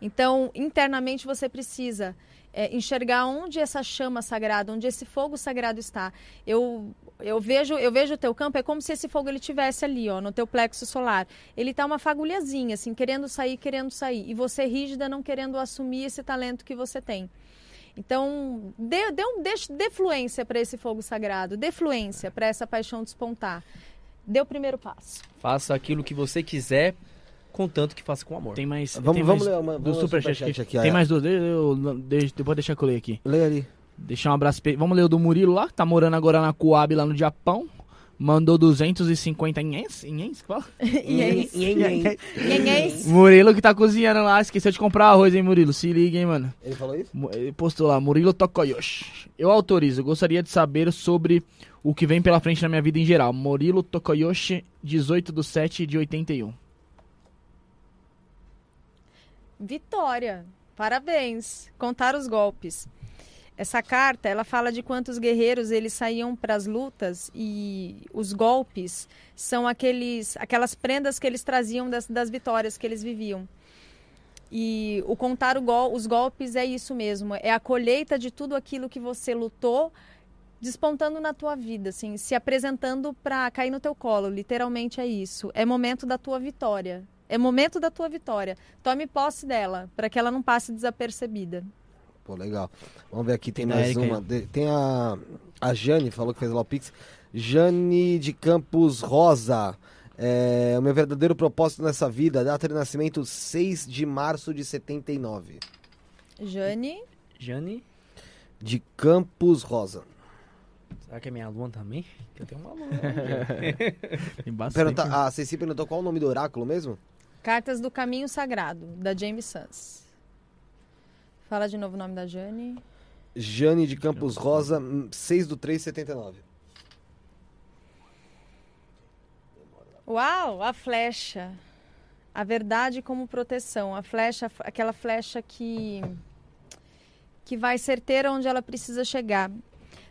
Então, internamente você precisa é, enxergar onde essa chama sagrada, onde esse fogo sagrado está. Eu eu vejo eu vejo o teu campo é como se esse fogo ele tivesse ali, ó, no teu plexo solar. Ele tá uma fagulhazinha assim, querendo sair, querendo sair, e você rígida não querendo assumir esse talento que você tem. Então, dê, dê, um, dê, dê fluência para esse fogo sagrado, dê fluência para essa paixão despontar. Dê o primeiro passo. Faça aquilo que você quiser, contanto que faça com amor. Tem mais. Vamos, tem vamos mais ler uma do superchat super aqui. aqui. Tem é. mais duas. Eu, depois deixar que eu ler aqui. Lê ali. Deixar um abraço. Vamos ler o do Murilo lá, que tá morando agora na Coab, lá no Japão. Mandou 250 inhens, inhens, que fala? Inhens. Inhens. Murilo que tá cozinhando lá, esqueceu de comprar arroz, hein, Murilo? Se liga, hein, mano. Ele falou isso? Ele postou lá, Murilo Tokoyoshi. Eu autorizo, gostaria de saber sobre o que vem pela frente na minha vida em geral. Murilo Tokoyoshi, 18 de 7 de 81. Vitória. Parabéns. Contar os golpes. Essa carta, ela fala de quantos guerreiros eles saíam para as lutas e os golpes são aqueles, aquelas prendas que eles traziam das, das vitórias que eles viviam. E o contar o gol, os golpes é isso mesmo, é a colheita de tudo aquilo que você lutou despontando na tua vida, assim, se apresentando para cair no teu colo, literalmente é isso. É momento da tua vitória. É momento da tua vitória. Tome posse dela, para que ela não passe desapercebida. Pô, legal. Vamos ver aqui, tem Tem mais uma. aí. Tem a, a Jane, falou que fez lá o Pix. Jane de Campos Rosa. É, o meu verdadeiro propósito nessa vida, data de nascimento 6 de março de 79. Jane, Jane, De Campos Rosa. será que é minha aluna também? Que eu tenho uma aluna. (laughs) Tem bastante. Pergunta, a Ceci perguntou qual o nome do oráculo mesmo? Cartas do Caminho Sagrado, da James Sans. Fala de novo o nome da Jane. Jane de Campos Rosa, hum, 6 do 3, 79. Uau, a flecha. A verdade como proteção. A flecha, aquela flecha que que vai certeira onde ela precisa chegar.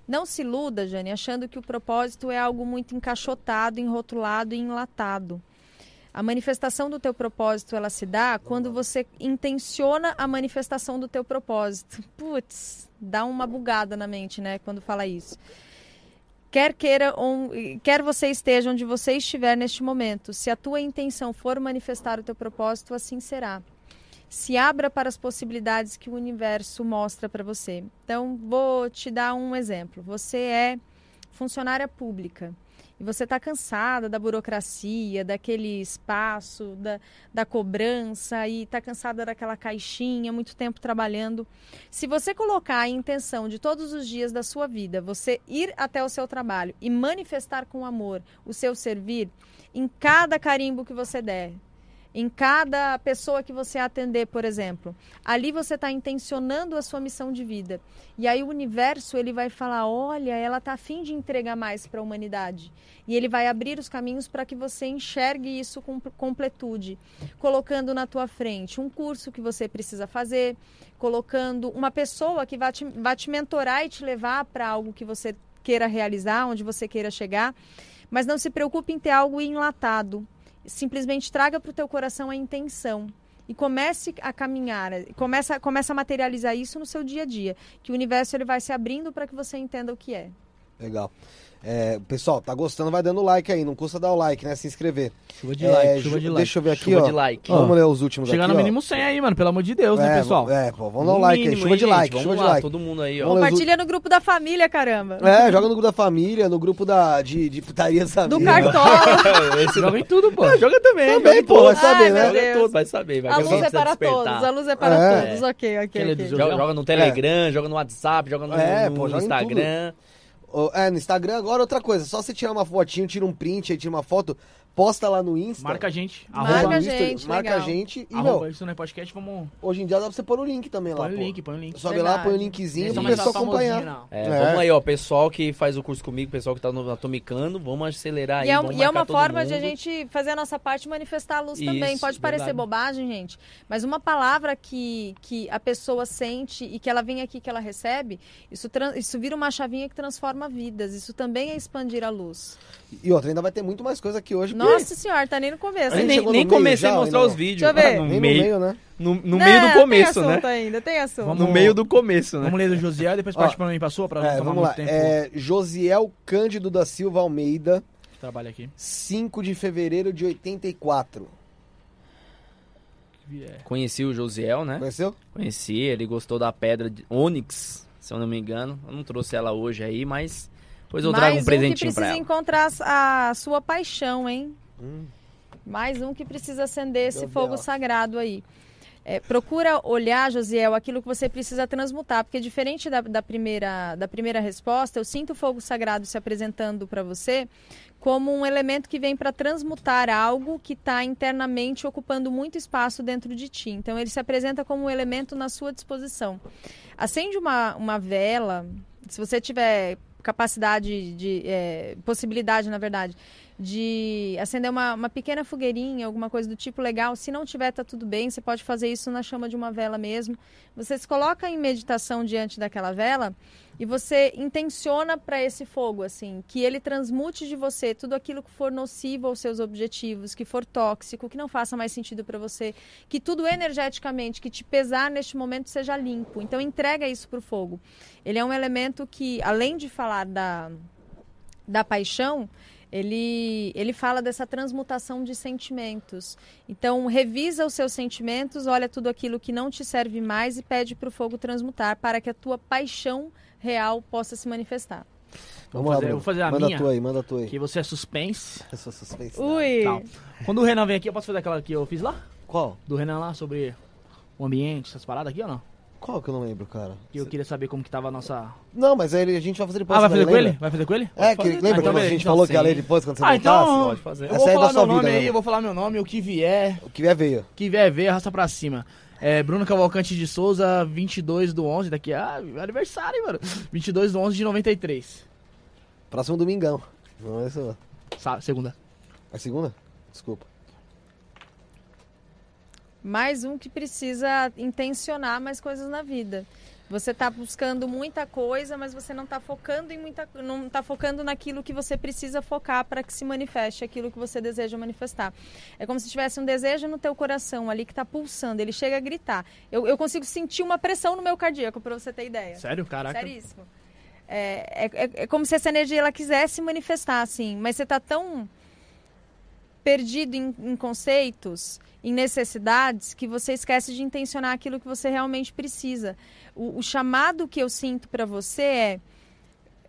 Não se iluda, Jane, achando que o propósito é algo muito encaixotado, enrotulado e enlatado. A manifestação do teu propósito, ela se dá quando você intenciona a manifestação do teu propósito. Putz, dá uma bugada na mente, né, quando fala isso. Quer queira on- quer você esteja onde você estiver neste momento, se a tua intenção for manifestar o teu propósito, assim será. Se abra para as possibilidades que o universo mostra para você. Então, vou te dar um exemplo. Você é funcionária pública e você está cansada da burocracia, daquele espaço, da, da cobrança e está cansada daquela caixinha, muito tempo trabalhando. Se você colocar a intenção de todos os dias da sua vida, você ir até o seu trabalho e manifestar com amor o seu servir, em cada carimbo que você der, em cada pessoa que você atender, por exemplo, ali você está intencionando a sua missão de vida. E aí o universo ele vai falar, olha, ela está afim de entregar mais para a humanidade. E ele vai abrir os caminhos para que você enxergue isso com completude, colocando na tua frente um curso que você precisa fazer, colocando uma pessoa que vai te, vai te mentorar e te levar para algo que você queira realizar, onde você queira chegar. Mas não se preocupe em ter algo enlatado. Simplesmente traga para o teu coração a intenção e comece a caminhar, começa, começa a materializar isso no seu dia a dia, que o universo ele vai se abrindo para que você entenda o que é. Legal. É, pessoal, tá gostando, vai dando like aí. Não custa dar o like, né? Se inscrever. Chuva de É, like, chuva de like. Deixa eu ver aqui, Chuva ó. de like. Vamos ler os últimos Chegar aqui, no ó. mínimo 100 aí, mano. Pelo amor de Deus, né, É, pessoal? É, pô, vamos dar um No like aí. Chuva hein, de gente? like, Vamos chuva de lá, like. todo mundo aí, ó. Compartilha no grupo da família, caramba. É, joga no grupo da família, no grupo da, de, de putaria da Do cartola. (laughs) Esse Joga em tudo, pô. joga também. Também, pô, vai saber, Ai, né? Joga todos, vai saber. Vai A luz é para todos, a luz é para É. todos. Ok, ok. Joga, no Telegram, joga no WhatsApp, joga no, É, Instagram. É, no Instagram agora outra coisa. Só você tirar uma fotinho, tira um print aí, tira uma foto, posta lá no Insta. Marca a gente. Marca Arroba, a no Insta, gente, marca legal. a gente. E, arroba meu, isso não é podcast, vamos... hoje em dia dá pra você pôr o link também lá, Põe o pô. link, põe o link. Sobe Verdade. lá, põe o linkzinho Eles pra pessoal acompanhar. É, É. Vamos aí, ó, pessoal que faz o curso comigo, pessoal que tá no Atomicando, vamos acelerar aí, E é, vamos e é uma forma de a mundo. gente fazer a nossa parte e manifestar a luz também. Isso, Pode parecer verdade. bobagem, gente, mas uma palavra que, que a pessoa sente e que ela vem aqui, que ela recebe, isso, isso vira uma chavinha que transforma vidas. Isso também é expandir a luz. E outra, ainda vai ter muito mais coisa aqui hoje. Nossa senhora, tá nem no começo. Nem, nem meio comecei já, a mostrar os vídeos. Deixa eu ver. No Nem no meio, meio, né? no, no Não, meio do começo, tem né? assunto ainda, tem assunto. Vamos- No meio do começo, né? Vamos ler do Josiel e depois parte pra mim, passou? Pra É, tomar vamos muito lá. tempo É, Josiel Cândido da Silva Almeida, de trabalho aqui. 5 de fevereiro de 84. É. Conheci o Josiel, né? Conheceu? Conheci, ele gostou da pedra de Onyx, se eu não me engano. Eu não trouxe ela hoje aí, mas depois eu trago Mais um presentinho que pra precisa ela. encontrar a a sua paixão, hein? Hum. Mais um que precisa acender esse Meu fogo Deus. sagrado aí. É, procura olhar, Josiel, aquilo que você precisa transmutar, porque diferente da, da primeira, da primeira resposta, eu sinto o fogo sagrado se apresentando para você como um elemento que vem para transmutar algo que está internamente ocupando muito espaço dentro de ti. Então, ele se apresenta como um elemento na sua disposição. Acende uma, uma vela, se você tiver capacidade de é, possibilidade, na verdade, de acender uma, uma pequena fogueirinha, alguma coisa do tipo legal. Se não tiver, tá tudo bem. Você pode fazer isso na chama de uma vela mesmo. Você se coloca em meditação diante daquela vela e você intenciona para esse fogo, assim, que ele transmute de você tudo aquilo que for nocivo aos seus objetivos, que for tóxico, que não faça mais sentido para você, que tudo energeticamente que te pesar neste momento seja limpo. Então entrega isso pro fogo. Ele é um elemento que, além de falar da, da paixão, ele, ele fala dessa transmutação de sentimentos. Então, revisa os seus sentimentos, olha tudo aquilo que não te serve mais e pede para o fogo transmutar para que a tua paixão real possa se manifestar. Vamos Vou lá, fazer- Bruno. vou fazer a manda minha. tua aí, manda a tua aí. Que você é suspense. (laughs) Eu sou suspeito. Ui! Tal. Quando o Renan vem aqui, eu posso fazer aquela que eu fiz lá? Qual? Do Renan lá, sobre o ambiente, essas paradas aqui ou não? Qual que eu não lembro, cara? Que eu queria saber como que tava a nossa... Não, mas aí a gente vai fazer depois. Ah, vai fazer com lembra? ele? Vai fazer com ele? É, que, lembra Ah, quando então a gente então falou que ia sim. ler depois quando você Ah, então... voltasse? Pode fazer. Eu Essa vou aí é falar meu nome vida, aí, né? eu vou falar meu nome, o que vier... O que vier veio. que vier ver, arrasta pra cima. É, Bruno Cavalcante de Souza, 22 do 11, daqui a aniversário, hein, mano. 22 do 11 de 93. Próximo domingão. Não é isso. Sa- segunda. É segunda? Desculpa. Mais um que precisa intencionar mais coisas na vida. Você está buscando muita coisa, mas você não está focando em muita, não está focando naquilo que você precisa focar para que se manifeste aquilo que você deseja manifestar. É como se tivesse um desejo no teu coração ali que está pulsando. Ele chega a gritar. Eu, eu consigo sentir uma pressão no meu cardíaco para você ter ideia. Sério? Caraca. Seríssimo. É, é, é- é como se essa energia ela quisesse manifestar, assim, mas você está tão perdido em, em conceitos, em necessidades, que você esquece de intencionar aquilo que você realmente precisa. O, o chamado que eu sinto para você é,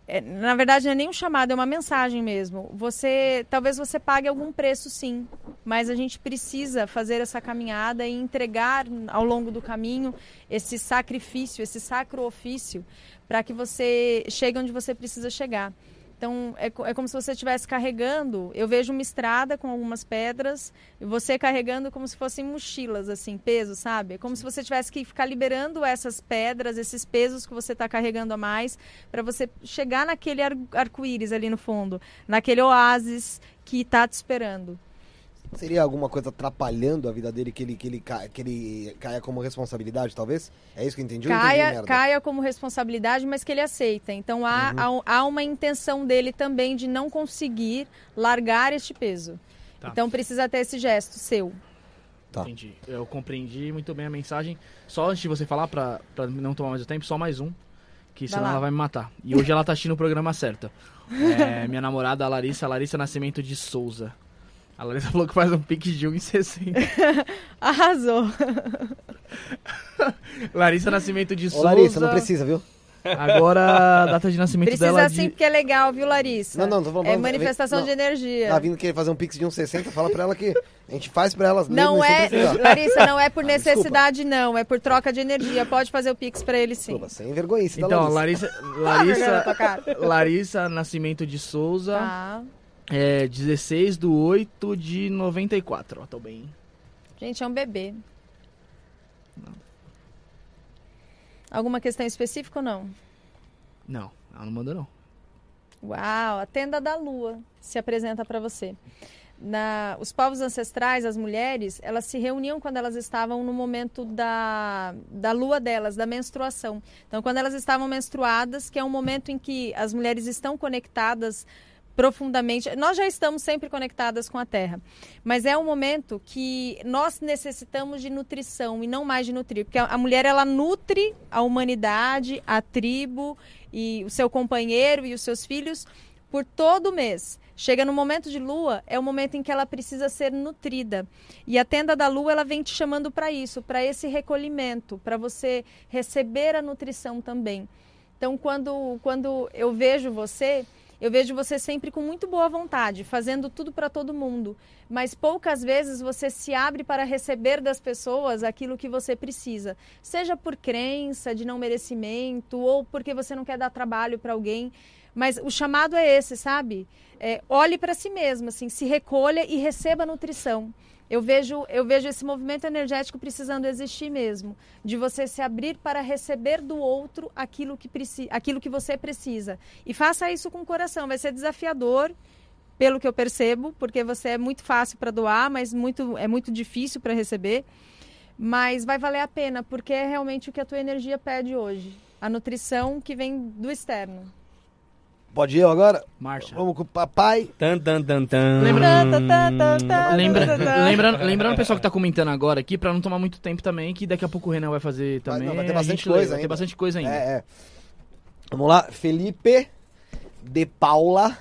é, na verdade, não é nem um chamado, é uma mensagem mesmo. Você, talvez você pague algum preço, sim, mas a gente precisa fazer essa caminhada e entregar ao longo do caminho esse sacrifício, esse sacro ofício, para que você chegue onde você precisa chegar. Então, é, é como se você estivesse carregando. Eu vejo uma estrada com algumas pedras e você carregando como se fossem mochilas, assim, peso, sabe? É como se você tivesse que ficar liberando essas pedras, esses pesos que você está carregando a mais, para você chegar naquele ar- arco-íris ali no fundo, naquele oásis que está te esperando. Seria alguma coisa atrapalhando a vida dele que ele, que ele, ca- que ele caia como responsabilidade, talvez? É isso que eu entendi? eu entendi caia, caia como responsabilidade, mas que ele aceita. Então há, há, há uma intenção dele também de não conseguir largar este peso. Tá. Então precisa ter esse gesto seu. Tá. Entendi. Eu compreendi muito bem a mensagem. Só antes de você falar, pra, pra não tomar mais o tempo, só mais um. Que Vai senão lá. ela vai me matar. E hoje ela tá assistindo o programa certo. (laughs) É, minha namorada, a Larissa, Larissa Nascimento de Souza. A Larissa falou que faz um pique de 1,60. (laughs) Arrasou. (laughs) Larissa Nascimento de Ô, Souza. Larissa, não precisa, viu? Agora, a data de nascimento Precisa dela é sim, de... porque é legal, viu, Larissa? Não, não, tô falando- É manifestação não. de energia. Tá vindo querer fazer um pix de 1,60, fala pra ela que a gente faz pra elas Não é. Larissa, não é por Ah, necessidade, não. É por troca de energia. Pode fazer o Pix pra ele sim. Desculpa, sem vergonhice da Então, Larissa. Larissa... (laughs) vergonha tua Larissa... Larissa Nascimento de Souza. Tá. É 16 do 8 de 94. Ó, tô bem. Gente, é um bebê. Alguma questão específica ou não? Não, ela não mandou não. Uau, a tenda da lua se apresenta para você. Na, os povos ancestrais, as mulheres, elas se reuniam quando elas estavam no momento da, da lua delas, da menstruação. Então, quando elas estavam menstruadas, que é um momento em que as mulheres estão conectadas profundamente. Nós já estamos sempre conectadas com a Terra, mas é um momento que nós necessitamos de nutrição e não mais de nutrir, porque a, mulher ela nutre a humanidade, a tribo e o seu companheiro e os seus filhos por todo mês. Chega no momento de lua, é o momento em que ela precisa ser nutrida. E a tenda da lua, ela vem te chamando para isso, para esse recolhimento, para você receber a nutrição também. Então, quando, quando eu vejo você, eu vejo você sempre com muito boa vontade, fazendo tudo para todo mundo, mas poucas vezes você se abre para receber das pessoas aquilo que você precisa, seja por crença de não merecimento ou porque você não quer dar trabalho para alguém. Mas o chamado é esse, sabe? É, olhe para si mesmo, assim, se recolha e receba nutrição. Eu vejo, eu vejo esse movimento energético precisando existir mesmo, de você se abrir para receber do outro aquilo que, preci aquilo que você precisa. E faça isso com o coração. Vai ser desafiador, pelo que eu percebo, porque você é muito fácil para doar, mas muito, é muito difícil para receber. Mas vai valer a pena, porque é realmente o que a tua energia pede hoje. A nutrição que vem do externo. Pode ir eu agora? Marcha. Vamos com o papai. Tan, tan, tan, tan. Lembra- tá, Lembra, lembrando, lembrando o pessoal que tá comentando agora aqui, pra não tomar muito tempo também, que daqui a pouco o Renan vai fazer Vai- também. não, vai ter bastante gente lê, coisa Vai ter ainda. bastante coisa ainda. É, é. Vamos lá. Felipe de Paula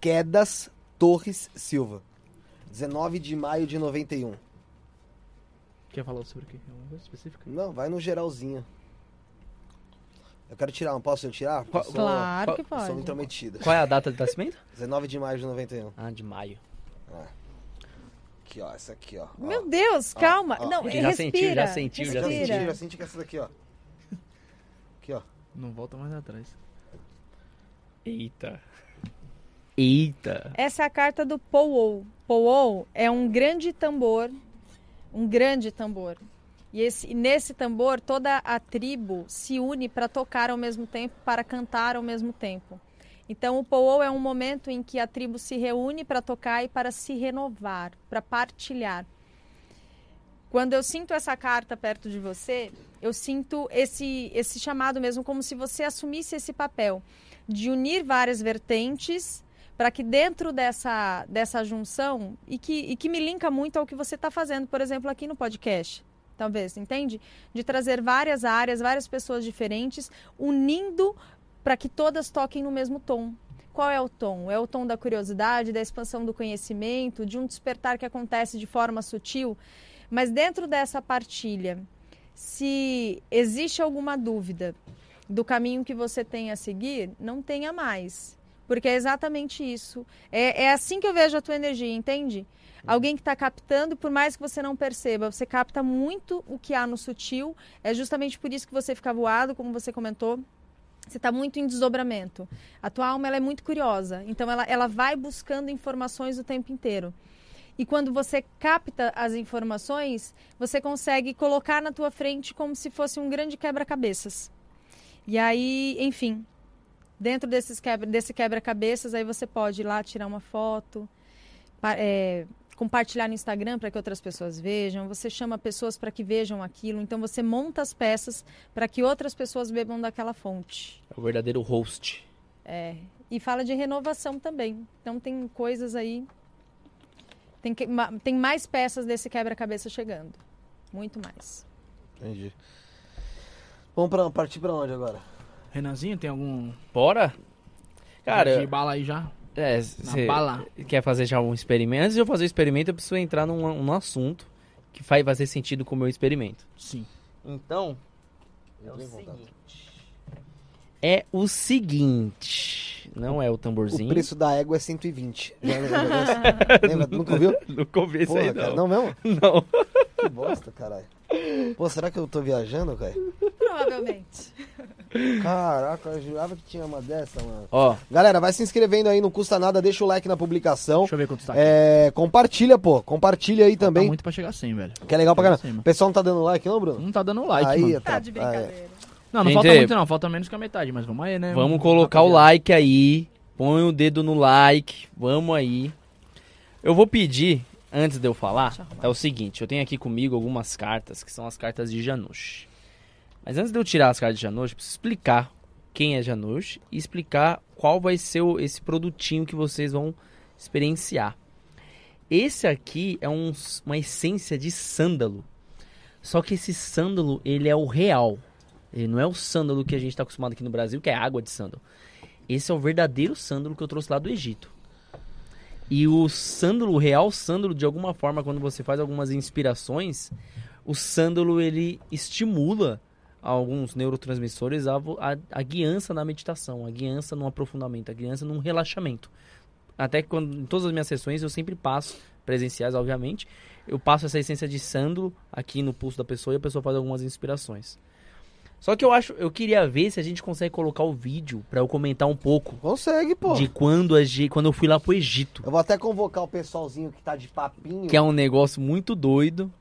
Quedas Torres Silva. 19 de maio de 91. Quer falar sobre o quê? Alguma coisa específica? Não, vai no geralzinho. Eu quero tirar, não posso eu tirar? Sou- Claro que eu Sou pode. intrometida. Qual é a data de nascimento? (laughs) 19 de maio de 91. Ah, de maio. Aqui, ó. Essa aqui, ó. Ó. Meu Deus, Ó, calma. ó. Não, Já respira. sentiu, já sentiu, já Já respira. senti, já senti que essa daqui, ó. Aqui, ó. Não volta mais atrás. Eita. Eita. Essa é a carta do Powwow. Powwow é um grande tambor, um grande tambor. E, esse, e nesse tambor toda a tribo se une para tocar ao mesmo tempo, para cantar ao mesmo tempo. Então o Powwow é um momento em que a tribo se reúne para tocar e para se renovar, para partilhar. Quando eu sinto essa carta perto de você, eu sinto esse, esse chamado mesmo, como se você assumisse esse papel de unir várias vertentes para que dentro dessa, dessa junção, e que, e que me linka muito ao que você está fazendo, por exemplo, aqui no podcast, talvez, entende? De trazer várias áreas, várias pessoas diferentes, unindo para que todas toquem no mesmo tom. Qual é o tom? É o tom da curiosidade, da expansão do conhecimento, de um despertar que acontece de forma sutil. Mas dentro dessa partilha, se existe alguma dúvida do caminho que você tem a seguir, não tenha mais. Porque é exatamente isso. É, é assim que eu vejo a tua energia, entende? Alguém que está captando, por mais que você não perceba, você capta muito o que há no sutil. É justamente por isso que você fica voado, como você comentou. Você está muito em desdobramento. A tua alma ela é muito curiosa, então ela, ela vai buscando informações o tempo inteiro. E quando você capta as informações, você consegue colocar na tua frente como se fosse um grande quebra-cabeças. E aí, enfim, dentro desses quebra, desse quebra-cabeças, aí você pode ir lá tirar uma foto, é, compartilhar no Instagram para que outras pessoas vejam, você chama pessoas para que vejam aquilo, então você monta as peças para que outras pessoas bebam daquela fonte. É o verdadeiro host. É, e fala de renovação também. Então tem coisas aí. Tem, que- ma- tem mais peças desse quebra-cabeça chegando. Muito mais. Entendi. Vamos pra, partir pra onde agora? Renanzinho, tem algum. Bora? de Cara, bala aí já? É, Na você bala. quer fazer já um experimento? Antes de eu fazer o experimento, eu preciso entrar num, num assunto que vai fazer sentido com o meu experimento. Sim. Então, é o seguinte. É o seguinte. Não é o O tamborzinho. preço da égua é 120. Já lembra? (laughs) Lembra? Nunca ouviu? Não comi isso aí, cara, não. não mesmo? Não. Que bosta, caralho. Pô, será que eu tô viajando, cara? Provavelmente. Caraca, eu jurava que tinha uma dessa, mano. Ó, Galera, vai se inscrevendo aí, não custa nada, deixa o like na publicação. Deixa eu ver quanto tá aqui. É, compartilha, pô. Compartilha aí Tá também, muito pra chegar 100, velho. que é legal pra caramba. O pessoal não tá dando like, não, Bruno? Não tá dando like, aí, mano. Tá de Ah, é. brincadeira. Não, não Gente, falta muito não, falta menos que a metade, mas vamos aí, né? vamos colocar o like aí. Põe o dedo no like. Vamos aí. Eu vou pedir, antes de eu falar, eu é o seguinte. Eu tenho aqui comigo algumas cartas, que são as cartas de Janush. Mas antes de eu tirar as cartas de Janush, eu preciso explicar quem é Janush e explicar qual vai ser o- esse produtinho que vocês vão experienciar. Esse aqui é um- uma essência de sândalo. Só que esse sândalo, ele é o real. Ele não é o sândalo que a gente está acostumado aqui no Brasil, que é água de sândalo. Esse é o verdadeiro sândalo que eu trouxe lá do Egito. E o sândalo, o real sândalo, de alguma forma, quando você faz algumas inspirações, o sândalo ele estimula alguns neurotransmissores a, a, a guiança na meditação, a guiança no aprofundamento, a guiança num relaxamento. Até que quando, em todas as minhas sessões eu sempre passo, presenciais obviamente, eu passo essa essência de sândalo aqui no pulso da pessoa e a pessoa faz algumas inspirações. Só que eu acho, eu queria ver se a gente consegue colocar o vídeo pra eu comentar um pouco Consegue, pô. de quando, a gente, quando eu fui lá pro Egito. Eu vou até convocar o pessoalzinho que tá de papinho. Que é um negócio muito doido.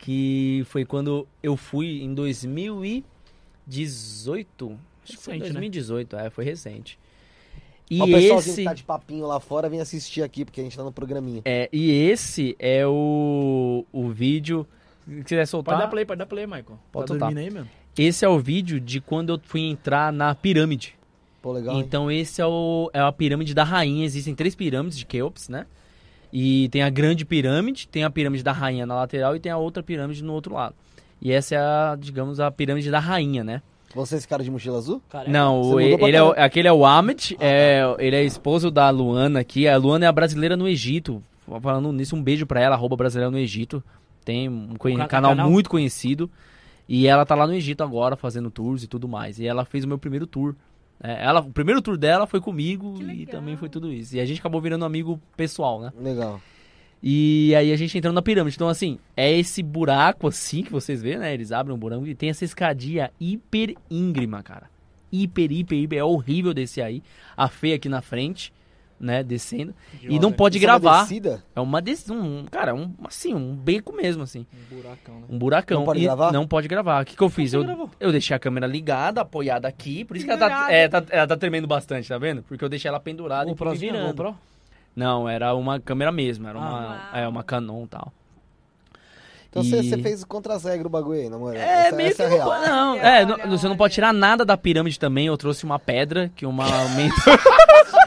Que foi quando eu fui em 2018. Acho que foi em Recente, né? 2018, é, foi recente. E Ó, o pessoalzinho esse, que tá de papinho lá fora, vem assistir aqui, porque a gente tá no programinha. é, e esse é o, o vídeo. Se quiser soltar. Pode dar play, pode dar play, Michael. Pode tá soltar. dormindo aí, mesmo? Esse é o vídeo de quando eu fui entrar na pirâmide. Pô, legal, hein? Então esse é, o, é a pirâmide da rainha. Existem três pirâmides de Keops, né? E tem a grande pirâmide, tem a pirâmide da rainha na lateral e tem a outra pirâmide no outro lado. E essa é a, digamos, a pirâmide da rainha, né? Você é esse cara de mochila azul? Não, Você o- mudou pra ele é, o- caramba. aquele é o Ahmed, é, ele é esposo da Luana aqui. A Luana é a brasileira no Egito. Falando nisso, um beijo pra ela, arroba brasileira no Egito. Tem um canal, canal? muito conhecido. E ela tá lá no Egito agora, fazendo tours e tudo mais. E ela fez o meu primeiro tour. É, ela, o primeiro tour dela foi comigo e também foi tudo isso. E a gente acabou virando amigo pessoal, né? Legal. E aí a gente entrando na pirâmide. Então, assim, é esse buraco assim que vocês vê, né? Eles abrem um buraco e tem essa escadinha hiper íngrema, cara. Hiper, hiper, hiper. É horrível descer aí. A Fê aqui na frente, né? Descendo. E não pode Isso é uma gravar. descida? É uma des... um, cara, um, assim, um beco mesmo, assim. Um buracão, né? Um buracão. Não pode E gravar? Não pode gravar. O que, que eu fiz? Eu, gravou? eu deixei a câmera ligada, apoiada aqui. Por isso que ela tá, é, tá- ela tá tremendo bastante, tá vendo? Porque eu deixei ela pendurada O e Prozinho, virando. Não, era uma câmera mesmo. Era uma, Ah. é, uma Canon e tal. Então E- você você fez contra as regras o bagulho aí, na moral. É, essa, meio essa que é não, real. não, Olha, é, não- olha, você não pode tirar nada da pirâmide também. Eu trouxe uma pedra que uma (laughs) (laughs)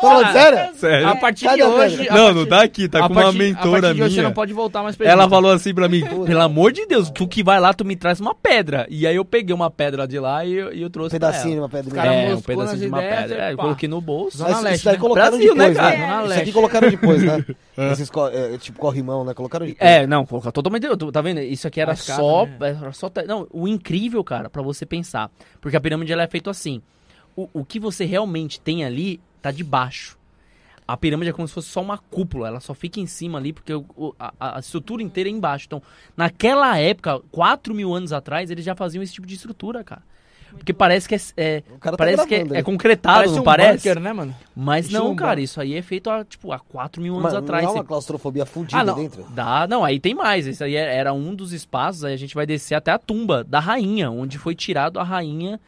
Falando sério? Sério? A partir Cadê de hoje... pedra? Não, partir- não tá aqui, tá a com uma mentora A partir de hoje você minha. não pode voltar mais pra Ela falou assim pra mim, pelo amor de Deus, tu que vai lá, tu me traz uma pedra. E aí eu peguei uma pedra de lá e eu, e eu Um trouxe pra pedacinho, ela. uma pedrinha. cara é, um pedacinho de uma pedra. É, eu coloquei no bolso. Zona Mas Leste, isso daí né? colocaram Brasil, né, depois, cara? né? Isso aqui colocaram depois, né? (laughs) Esses co- é, tipo corrimão, né? Colocaram depois. É, não, colocar totalmente. Tá vendo? Isso aqui era só. né? Era só não, o incrível, cara, pra você pensar. Porque a pirâmide ela é feita assim. O, o que você realmente tem ali tá debaixo. A pirâmide é como se fosse só uma cúpula, ela só fica em cima ali, porque o- o- a, a estrutura inteira é embaixo. Então, naquela época, 4 mil anos atrás, eles já faziam esse tipo de estrutura, cara. Porque parece que é, é- O cara tá parece que é, é concretado, Parece não um parece? bunker, né, mano? Mas Estilo não, um cara, bunker. isso aí é feito há, tipo, há 4 mil anos Mas atrás. Não é uma claustrofobia fudida ah, não. dentro? Dá, não, aí tem mais. Esse aí é- era um dos espaços, aí a gente vai descer até a tumba da rainha, onde foi tirado a rainha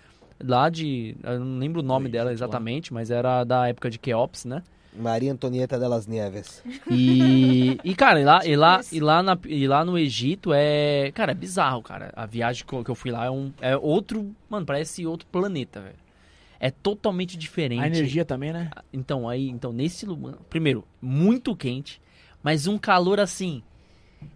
lá de. Eu não lembro o nome Do dela lá. exatamente, mas era da época de Keops, né? Maria Antonieta delas Nieves. E, (laughs) e cara, e lá, e, lá, e, lá na- e lá no Egito é. Cara, é bizarro, cara. A viagem que eu, que eu fui lá é, um, é outro. Mano, parece outro planeta, velho. É totalmente diferente. A energia também, né? Então, aí, então, nesse lugar. Primeiro, muito quente, mas um calor assim.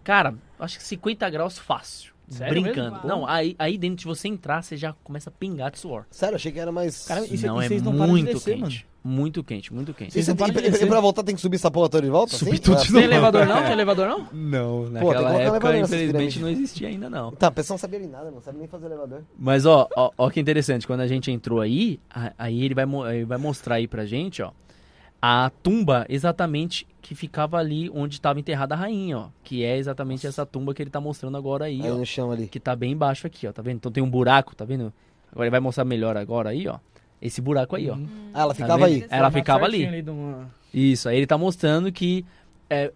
Cara, acho que 50 graus fácil. Sério brincando. mesmo? Não, aí, aí dentro de você entrar, você já começa a pingar de suor. Sério, achei que era mais. Cara, E cê- não, e é vocês não param de muito descer, quente. Muito quente, muito quente. E, Vocês você tem, de e, descer. pra voltar tem que subir essa porra toda de volta? Subir assim? tudo de Tem novo. elevador não? Tem elevador não? Não, tem naquela época, infelizmente, não existia ainda, não. Tá, a pessoa não sabia nem nada, não sabe nem fazer elevador. Mas, ó, ó, ó que interessante, quando a gente entrou aí, aí ele vai, ele vai mostrar aí pra gente, ó, a tumba exatamente que ficava ali onde estava enterrada a rainha, ó. Que é exatamente essa tumba que ele tá mostrando agora aí, Aí ó. no chão ali. Que tá bem embaixo aqui, ó, tá vendo? Então tem um buraco, tá vendo? Agora ele vai mostrar melhor agora aí, ó. Esse buraco aí, ó. Ah, ela Tá ficava vendo? aí. Ela ficava ali. de uma- Isso, aí ele tá mostrando que é,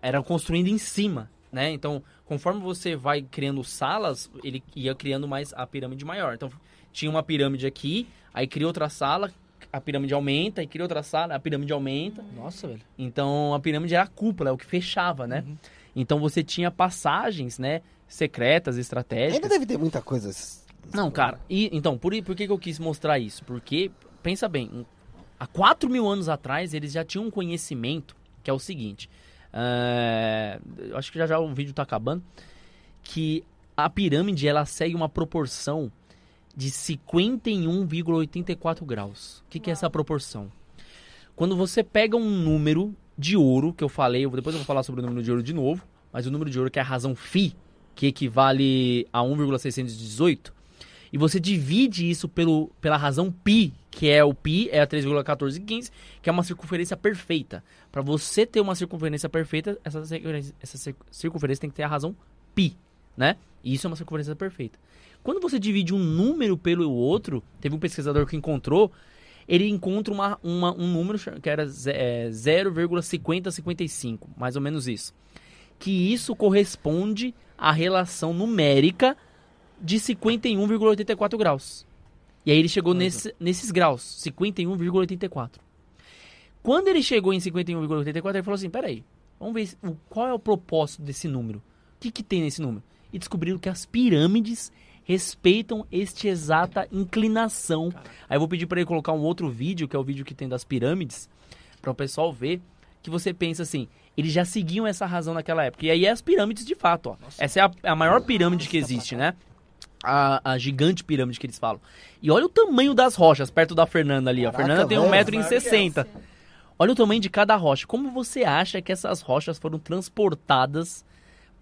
era construindo em cima, né? Então, conforme você vai criando salas, ele ia criando mais a pirâmide maior. Então, tinha uma pirâmide aqui, aí cria outra sala, a pirâmide aumenta, aí cria outra sala, a pirâmide aumenta. Nossa, velho. Então, a pirâmide era a cúpula, é o que fechava, né? Uhum. Então, você tinha passagens, né? Secretas, estratégicas. Ainda deve ter muita coisa. Não, cara, e, então, por, por que, que eu quis mostrar isso? Porque, pensa bem, há 4 mil anos atrás eles já tinham um conhecimento que é o seguinte: eu acho que já já o vídeo tá acabando. Que a pirâmide ela segue uma proporção de 51,84 graus. O que, que é essa proporção? Quando você pega um número de ouro, que eu falei, eu vou- depois eu vou falar sobre o número de ouro de novo, mas o número de ouro que é a razão φ, que equivale a 1,618, e você divide isso pelo, pela razão π, que é o π, é a 3,1415, que é uma circunferência perfeita. Para você ter uma circunferência perfeita, essa, circunferência- essa cir- circunferência tem que ter a razão π, né? E isso é uma circunferência perfeita. Quando você divide um número pelo outro, teve um pesquisador que encontrou, ele encontra uma, uma- um número que era ze- é, 0,5055, mais ou menos isso. Que isso corresponde à relação numérica de 51,84 graus. E aí ele chegou nesse- nesses graus, 51,84. Quando ele chegou em 51,84, ele falou assim, peraí, vamos ver qual é o propósito desse número. O que, que tem nesse número? E descobriram que as pirâmides respeitam este exata inclinação. Aí eu vou pedir para ele colocar um outro vídeo, que é o vídeo que tem das pirâmides, para o pessoal ver, que você pensa assim, eles já seguiam essa razão naquela época. E aí é as pirâmides de fato, ó. Essa é a, a maior pirâmide que existe, né? A, a gigante pirâmide que eles falam. E olha o tamanho das rochas perto da Fernanda ali, ó. A Caraca, Fernanda tem velho. 1,60m. Olha o tamanho de cada rocha. Como você acha que essas rochas foram transportadas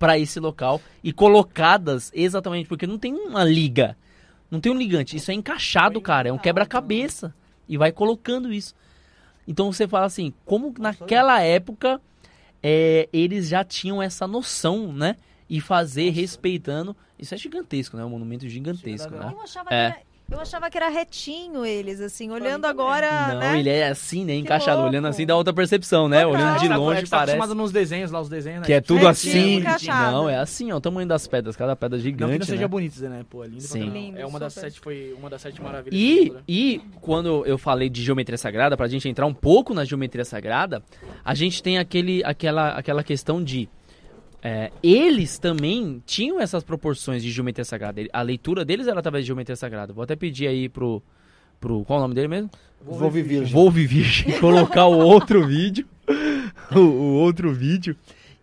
para esse local e colocadas exatamente porque não tem uma liga, não tem um ligante, isso é encaixado, cara, é um quebra-cabeça e vai colocando isso. Então você fala assim, como naquela época é, eles já tinham essa noção, né? E fazer respeitando. Isso é gigantesco, né? Um monumento gigantesco, né? Eu achava, É. que era, eu achava que era retinho eles, assim, olhando agora, Não, né? ele é assim, né? Encaixado. louco. Olhando assim dá outra percepção, né? Total. Olhando de É é longe que tá parece. acostumado nos desenhos lá, os desenhos, né? Que é tudo Retinho, assim. encaixado. Não, é assim, ó. O tamanho das pedras. Cada pedra Não que gigante. não seja né? bonito, né? Pô, é lindo Sim. Lindo, É uma das super. sete, foi uma das sete maravilhas. E, e quando eu falei de geometria sagrada, pra gente entrar um pouco na geometria sagrada, a gente tem aquele, aquela, aquela questão de. É, eles também tinham essas proporções de geometria sagrada. A leitura deles era através de geometria sagrada. Vou até pedir aí pro. pro qual é o nome dele mesmo? Vou viver. Vou Virgem (laughs) colocar o outro vídeo. (laughs) O, o outro vídeo.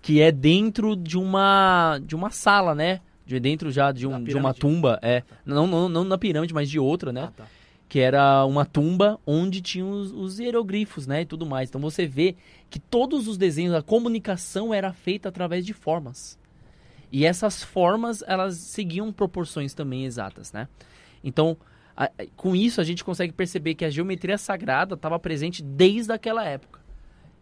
Que é dentro de uma. de uma sala, né? De dentro já de, um, de uma tumba. É. Não, não, não na pirâmide, mas de outra, né? Ah, tá. Que era uma tumba onde tinham os, os hieroglifos, né, e tudo mais. Então você vê que todos os desenhos, a comunicação era feita através de formas. E essas formas, elas seguiam proporções também exatas, né? Então, a- com isso a gente consegue perceber que a geometria sagrada estava presente desde aquela época.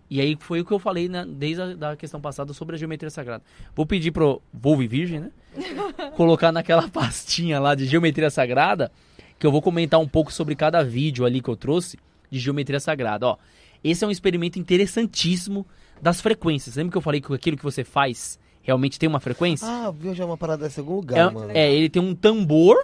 E aí foi o que eu falei né, desde a da questão passada sobre a geometria sagrada. Vou pedir pro Volve Virgem, né? (laughs) colocar naquela (laughs) pastinha lá de geometria sagrada, que eu vou comentar um pouco sobre cada vídeo ali que eu trouxe de geometria sagrada. Ó, esse é um experimento interessantíssimo das frequências. Lembra que eu falei que aquilo que você faz realmente tem uma frequência? Ah, viu já uma parada dessa em algum lugar, mano. É, é, ele tem um tambor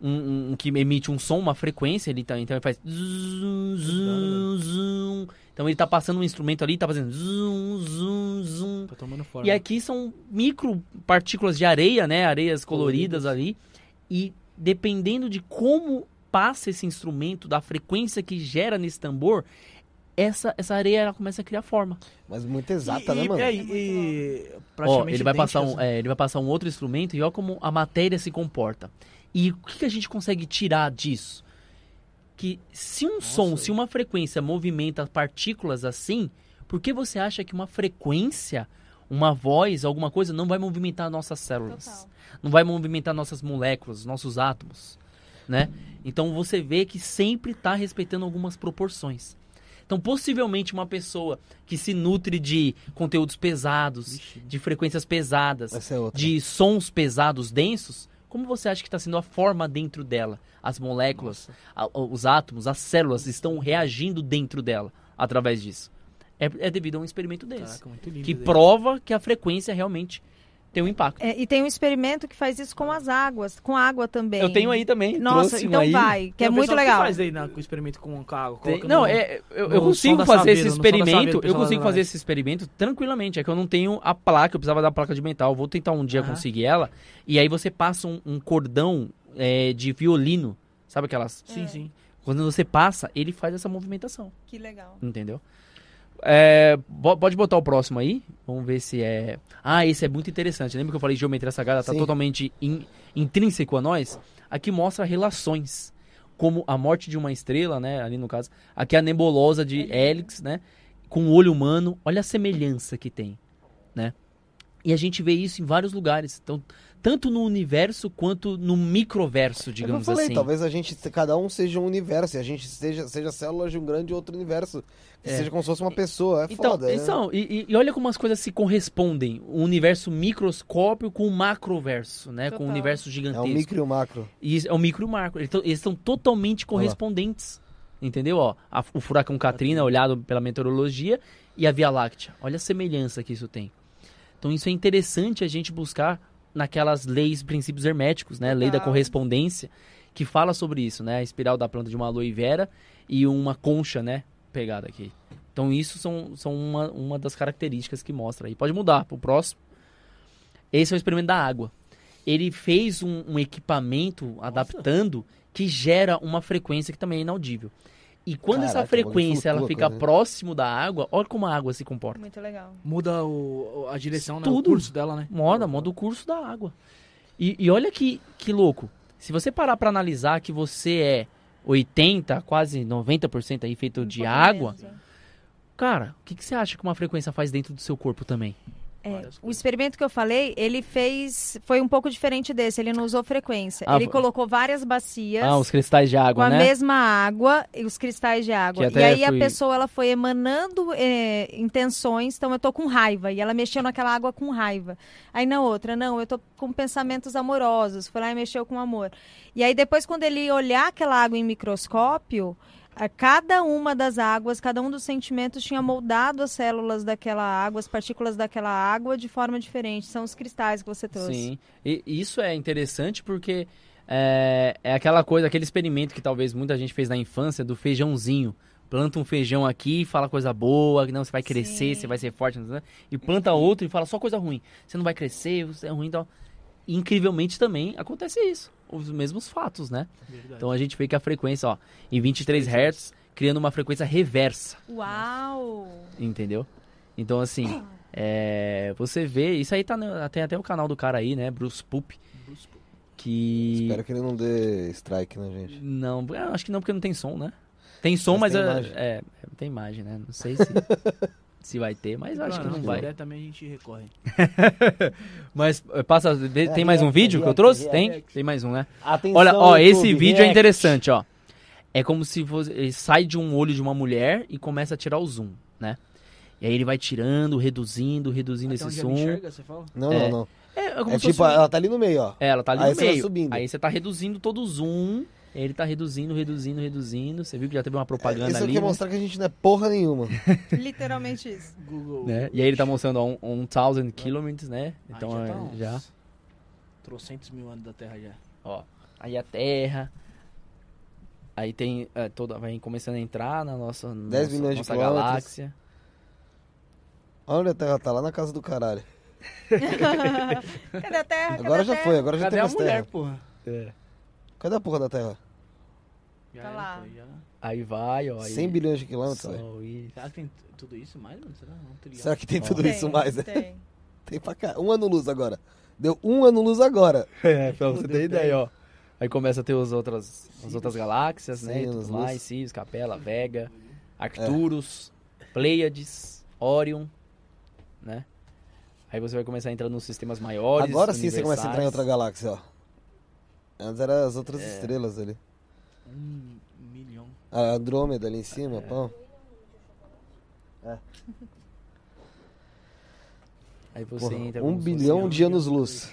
um, um- que emite um som, uma frequência, ele tá, então ele faz zum, zum, zum. Então ele tá passando um instrumento ali, tá fazendo zoom, zoom, zoom. Tá tomando forma. E aqui são micro partículas de areia, né? Areias coloridas ali. E dependendo de como passa esse instrumento, da frequência que gera nesse tambor, essa, essa areia ela começa a criar forma. Mas muito exata, e, né, mano? E, e, e Ó, praticamente ele vai passar um, idênticas. é, ele vai passar um outro instrumento e olha como a matéria se comporta. E o que, que a gente consegue tirar disso? Que se um som, se uma frequência movimenta partículas assim, por que você acha que uma frequência, uma voz, alguma coisa não vai movimentar nossas células? Total. Não vai movimentar nossas moléculas, nossos átomos, né? Então você vê que sempre está respeitando algumas proporções. Então, possivelmente, uma pessoa que se nutre de conteúdos pesados, de frequências pesadas, é de sons pesados, densos, como você acha que está sendo a forma dentro dela? As moléculas, a- os átomos, as células estão reagindo dentro dela através disso. É, é devido a um experimento desse. Caraca, muito lindo. que prova que a frequência realmente tem um impacto. É, e tem um experimento que faz isso com as águas, com água também. Eu tenho aí também. Nossa, um então aí. vai, que Tem é muito pessoal que legal. faz aí na, com o experimento com a água. Tem- não, no- é, eu, eu consigo fazer esse experimento. Eu consigo faz fazer esse experimento tranquilamente. É que eu não tenho a placa, eu precisava da placa de metal. Eu vou tentar um dia Aham. conseguir ela. E aí você passa um, um cordão é, de violino. Sabe aquelas. Sim, É. sim. Quando você passa, ele faz essa movimentação. Que legal. Entendeu? É, pode botar o próximo aí. Vamos ver se é. Ah, esse é muito interessante. Lembra que eu falei de geometria sagrada? Tá Sim. totalmente in- intrínseco a nós. Aqui mostra relações. Como a morte de uma estrela, né? Ali no caso. Aqui a nebulosa de Hélix, né? Com o olho humano. Olha a semelhança que tem, né? E a gente vê isso em vários lugares. Então, tanto no universo quanto no microverso, É o que eu digamos falei, assim. talvez a gente, cada um seja um universo, e a gente seja, seja células de um grande outro universo. Que É. seja como se fosse uma pessoa. É Então, foda. né? então e, e- e olha como as coisas se correspondem. O universo microscópio com o macroverso, né? Com o Total. universo É gigantesco. um micro e um macro. E é o micro e o macro. Eles tão- Eles estão totalmente correspondentes. Entendeu? Ó, a- o furacão Katrina, olhado pela meteorologia, e a Via Láctea. Olha a semelhança que isso tem. Então isso é interessante a gente buscar naquelas leis, princípios herméticos, né? Lei da correspondência, que fala sobre isso, né? A espiral da planta de uma aloe vera e uma concha, né? Pegada aqui. Então isso são, são uma, uma das características que mostra aí. Pode mudar pro próximo. Esse é o experimento da água. Ele fez um, um equipamento adaptando que gera uma frequência que também é inaudível. E quando essa Caraca, bagulho frequência ela fica né? próximo da água, olha como a água se comporta. Muito legal. Muda o, a direção, né? Tudo. O curso dela, né? Moda, moda o curso da água. E, e olha que, que louco. Se você parar pra analisar que você é 80, quase 90% aí feito Um de água, menos, cara, o que, que você acha que uma frequência faz dentro do seu corpo também? É, o experimento que eu falei, ele fez. Foi um pouco diferente desse, ele não usou frequência. Ah, ele colocou várias bacias. Ah, os cristais de com água, a né? mesma água e os cristais de água. E aí a fui- pessoa ela foi emanando eh, intenções, então eu tô com raiva e ela mexeu naquela água com raiva. Aí na outra, não, eu tô com pensamentos amorosos, foi lá e mexeu com amor. E aí depois quando ele olhar aquela água em microscópio, a cada uma das águas, cada um dos sentimentos tinha moldado as células daquela água, as partículas daquela água de forma diferente. São os cristais que você trouxe. Sim. E isso é interessante porque é, é aquela coisa, aquele experimento que talvez muita gente fez na infância do feijãozinho. Planta um feijão aqui e fala coisa boa, que não, você vai crescer, Sim. você vai ser forte. E planta outro e fala só coisa ruim. Você não vai crescer, você é ruim. Então, incrivelmente também acontece isso. Os mesmos fatos, né? Verdade. Então a gente vê que a frequência, ó, em 23 Hz, criando uma frequência reversa. Uau! Entendeu? Então, assim, (clears throat) é, você vê. Isso aí tá. no- Tem até o canal do cara aí, né? Bruce Poop. Que. Espero que ele não dê strike na gente. Não, acho que não, porque não tem som, né? Tem som, Mas mas, tem é, imagem. é, é, tem imagem, né? Não sei se, (laughs) se vai ter, mas acho que não se vai. puder, também a gente recorre. (laughs) Mas eh, passa. vê- Tem É, mais um vídeo que eu trouxe? Tem? Tem mais um, né? Atenção, Olha, ó, esse vídeo é interessante, ó. É como se fosse, ele sai de um olho de uma mulher e começa a tirar o zoom, né? E aí ele vai tirando, reduzindo, reduzindo Até esse zoom. enxerga, você fala? Não, É. não, não. É, é como É se tipo, ela tá ali no meio, ó. É, ela tá ali Aí no você vai meio. subindo. Aí você tá reduzindo todo o zoom. Ele tá reduzindo, reduzindo, reduzindo. Você viu que já teve uma propaganda Isso ali. quer né? mostrar que a gente não é porra nenhuma. (laughs) (laughs) Literalmente isso. Google. Né? E aí ele tá mostrando on, on thousand kilometers, né? Ah, Então já é, tá uns já. Trocentos mil anos da Terra já. Ó, aí a Terra. Aí tem é, toda, vai começando a entrar na nossa, 10 nossa, milhões de nossa quilômetros. galáxia. Olha onde a Terra tá, lá na casa do caralho. (laughs) Cadê a Terra? Cadê Agora a já terra? foi, agora já Cadê tem a mais mulher, Terra. porra? É. Cadê a porra da Terra? Já Tá era, lá. foi, já. Aí vai, ó. Aí, 100 bilhões de quilômetros, isso. Será que tem tudo isso mais, mano? Será? Ligado. Será que tem tudo Tem, isso mais? né? Tem. (laughs) Tem pra cá. Um ano luz agora. Deu um ano luz agora. (laughs) É, pra você ter ideia, ó. Aí começa a ter os outras, as outras galáxias, né? E Sim, tudo mais. Sirius, Capela, Vega, Arcturus, Pleiades, Orion, né? Aí você vai começar a entrar nos sistemas maiores. Agora sim você começa a entrar em outra galáxia, ó. Antes eram as outras É. estrelas ali. Um milhão. A Andrômeda ali em cima, É. pão. Aí você Porra, entra um bilhão de anos-luz.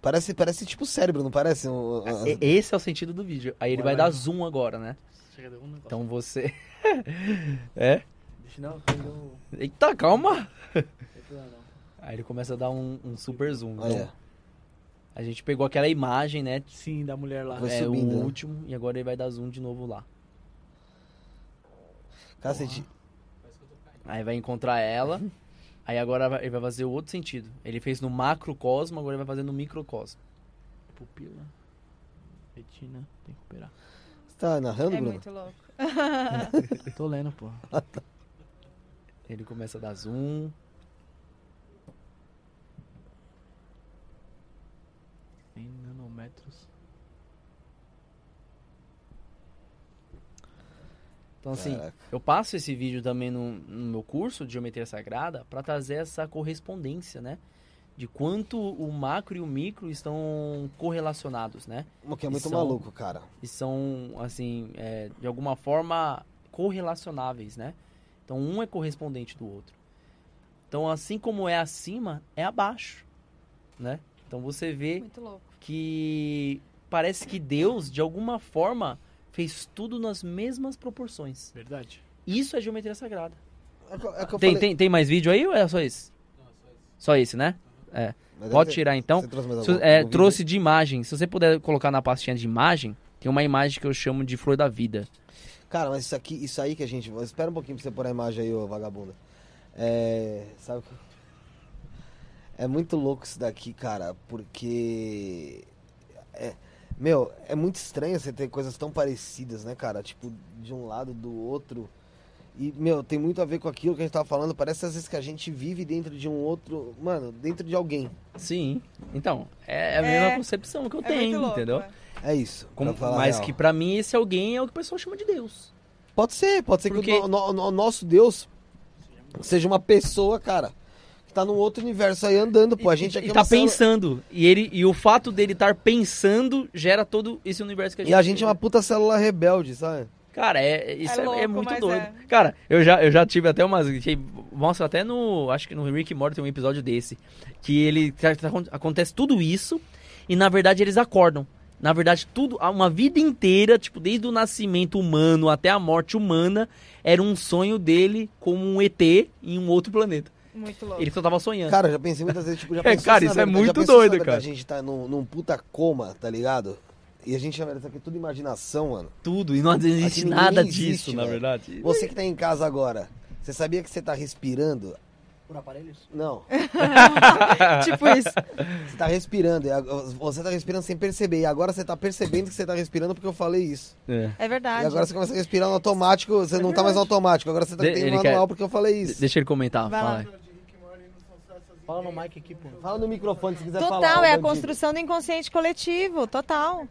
Parece, parece tipo cérebro, não parece? Um, um- E- Esse é o sentido do vídeo. Aí ele vai Vai, dar vai. zoom agora, né? Um. Então você. (laughs) é? Deixa não, pegou. Eita, calma! Aí ele começa a dar um, um super zoom. Então, Olha, a gente pegou aquela imagem, né? Sim, da mulher lá. Vai é subindo, o né? último, e agora ele vai dar zoom de novo lá. cacete. Aí vai encontrar ela. Aí agora vai- ele vai fazer o outro sentido. Ele fez no macrocosmo, agora ele vai fazer no microcosmo. Pupila. Retina. Tem que operar. Você tá narrando, É Bruno? muito louco. (laughs) Tô lendo, pô. (laughs) Ele começa a dar zoom. Em nanômetros. Então assim, Caraca. eu passo esse vídeo também no, no meu curso de Geometria Sagrada para trazer essa correspondência, né? De quanto o macro e o micro estão correlacionados, né? O que é muito São- maluco, cara. e são, assim, é, de alguma forma correlacionáveis, né? Então, um é correspondente do outro. Então, assim como é acima, é abaixo, né? Então, você vê Muito louco. Que parece que Deus, de alguma forma, fez tudo nas mesmas proporções. Verdade. Isso é geometria sagrada. É que, é que eu Tem, falei- tem, tem mais vídeo aí ou é só esse? Só esse, né? É. Mas Pode tirar, então. Você trouxe algum- é, algum vídeo? trouxe de imagem. Se você puder colocar na pastinha de imagem, tem uma imagem que eu chamo de flor da vida. Cara, mas isso aqui, isso aí que a gente. Espera um pouquinho pra você pôr a imagem aí, ô vagabunda. É. Sabe o que? É muito louco isso daqui, cara, porque. É, meu, é muito estranho você ter coisas tão parecidas, né, cara? Tipo, de um lado do outro. E, meu, tem muito a ver com aquilo que a gente tava falando. Parece às vezes que a gente vive dentro de um outro. Mano, dentro de alguém. Sim. Então, é a mesma É. concepção que eu É tenho, louco. entendeu? é. É isso. Como- pra falar a mas real. que pra mim esse alguém é o que o pessoal chama de Deus. Pode ser, pode ser Porque- que o, no- no- o nosso Deus seja uma pessoa, cara, tá num outro universo aí andando, pô. A gente aqui e é tá célula- pensando. E, ele, e o fato dele estar pensando gera todo esse universo que a gente E a gente é uma puta célula rebelde, sabe? Cara, é, isso É é, é louco, muito mas doido. é. Cara, eu já, eu já tive até umas. que Mostra até no. Acho que no Rick Morty tem um episódio desse. Que ele. tá- tá- acontece tudo isso. E na verdade eles acordam. Na verdade, tudo. Uma vida inteira, tipo, desde o nascimento humano até a morte humana, era um sonho dele como um ET em um outro planeta. Muito louco. Ele só tava sonhando. Cara, eu já pensei muitas vezes, tipo, já É, pensou cara, se, na isso é verdade- muito já pensou se, doido, na verdade, cara. A gente tá num, num puta coma, tá ligado? E a gente, na verdade, isso aqui é tudo imaginação, mano. Tudo. E não existe ninguém nada existe, disso, na velho. verdade. Você que tá em casa agora, você sabia que você tá respirando? Por aparelhos? Não. (laughs) tipo isso. Você tá respirando. a- Você tá respirando sem perceber. E agora você tá percebendo que você tá respirando porque eu falei isso. É. É verdade. E agora você começa a respirar no automático, você não tá mais no automático, agora você tá ele manual quer- porque eu falei De- isso. Deixa ele comentar. Vai fala lá. aí. Fala no mic aqui, pô. Fala no microfone se quiser falar. Total, é a construção do inconsciente coletivo, total.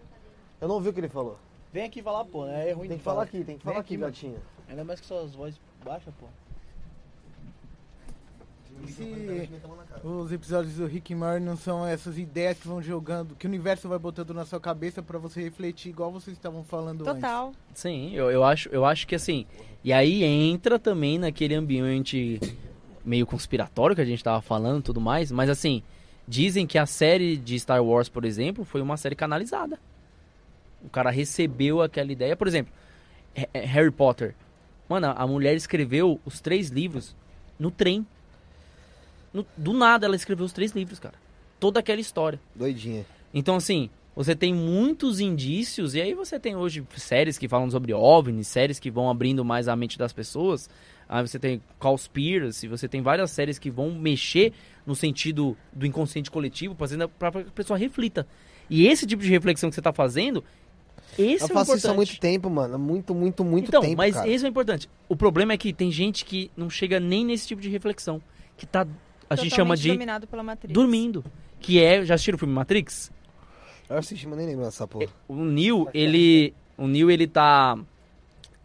Eu não ouvi o que ele falou. Vem aqui falar, pô, né? É ruim Tem de que falar aqui, tem que Vem falar aqui, gatinha. Ainda mais que suas vozes baixas, pô. Se os episódios do Rick and Morty não são essas ideias que vão jogando, que o universo vai botando na sua cabeça pra você refletir, igual vocês estavam falando antes. Total. Sim, eu, eu, acho, eu acho que assim. E aí entra também naquele ambiente meio conspiratório que a gente tava falando e tudo mais. Mas assim, dizem que a série de Star Wars, por exemplo, foi uma série canalizada. O cara recebeu aquela ideia. Por exemplo, Ha- ha- Harry Potter. Mano, a mulher escreveu os três livros no trem. No- do nada ela escreveu os três livros, cara. Toda aquela história. Doidinha. Então, assim, você tem muitos indícios, e aí você tem hoje séries que falam sobre OVNIs, séries que vão abrindo mais a mente das pessoas. Aí você tem Cowspiracy, você tem várias séries que vão mexer no sentido do inconsciente coletivo, fazendo para que a pessoa reflita. E esse tipo de reflexão que você tá fazendo, esse Eu é o faço isso há importante. muito tempo, mano. Muito, muito, muito então, tempo, mas cara. esse é o importante. O problema é que tem gente que não chega nem nesse tipo de reflexão, que tá a gente chama de dominado pela Matrix. dormindo, que é, já assistiram o filme Matrix? Eu assisti, mas nem lembro dessa porra. O Neo, ele, o Neo ele tá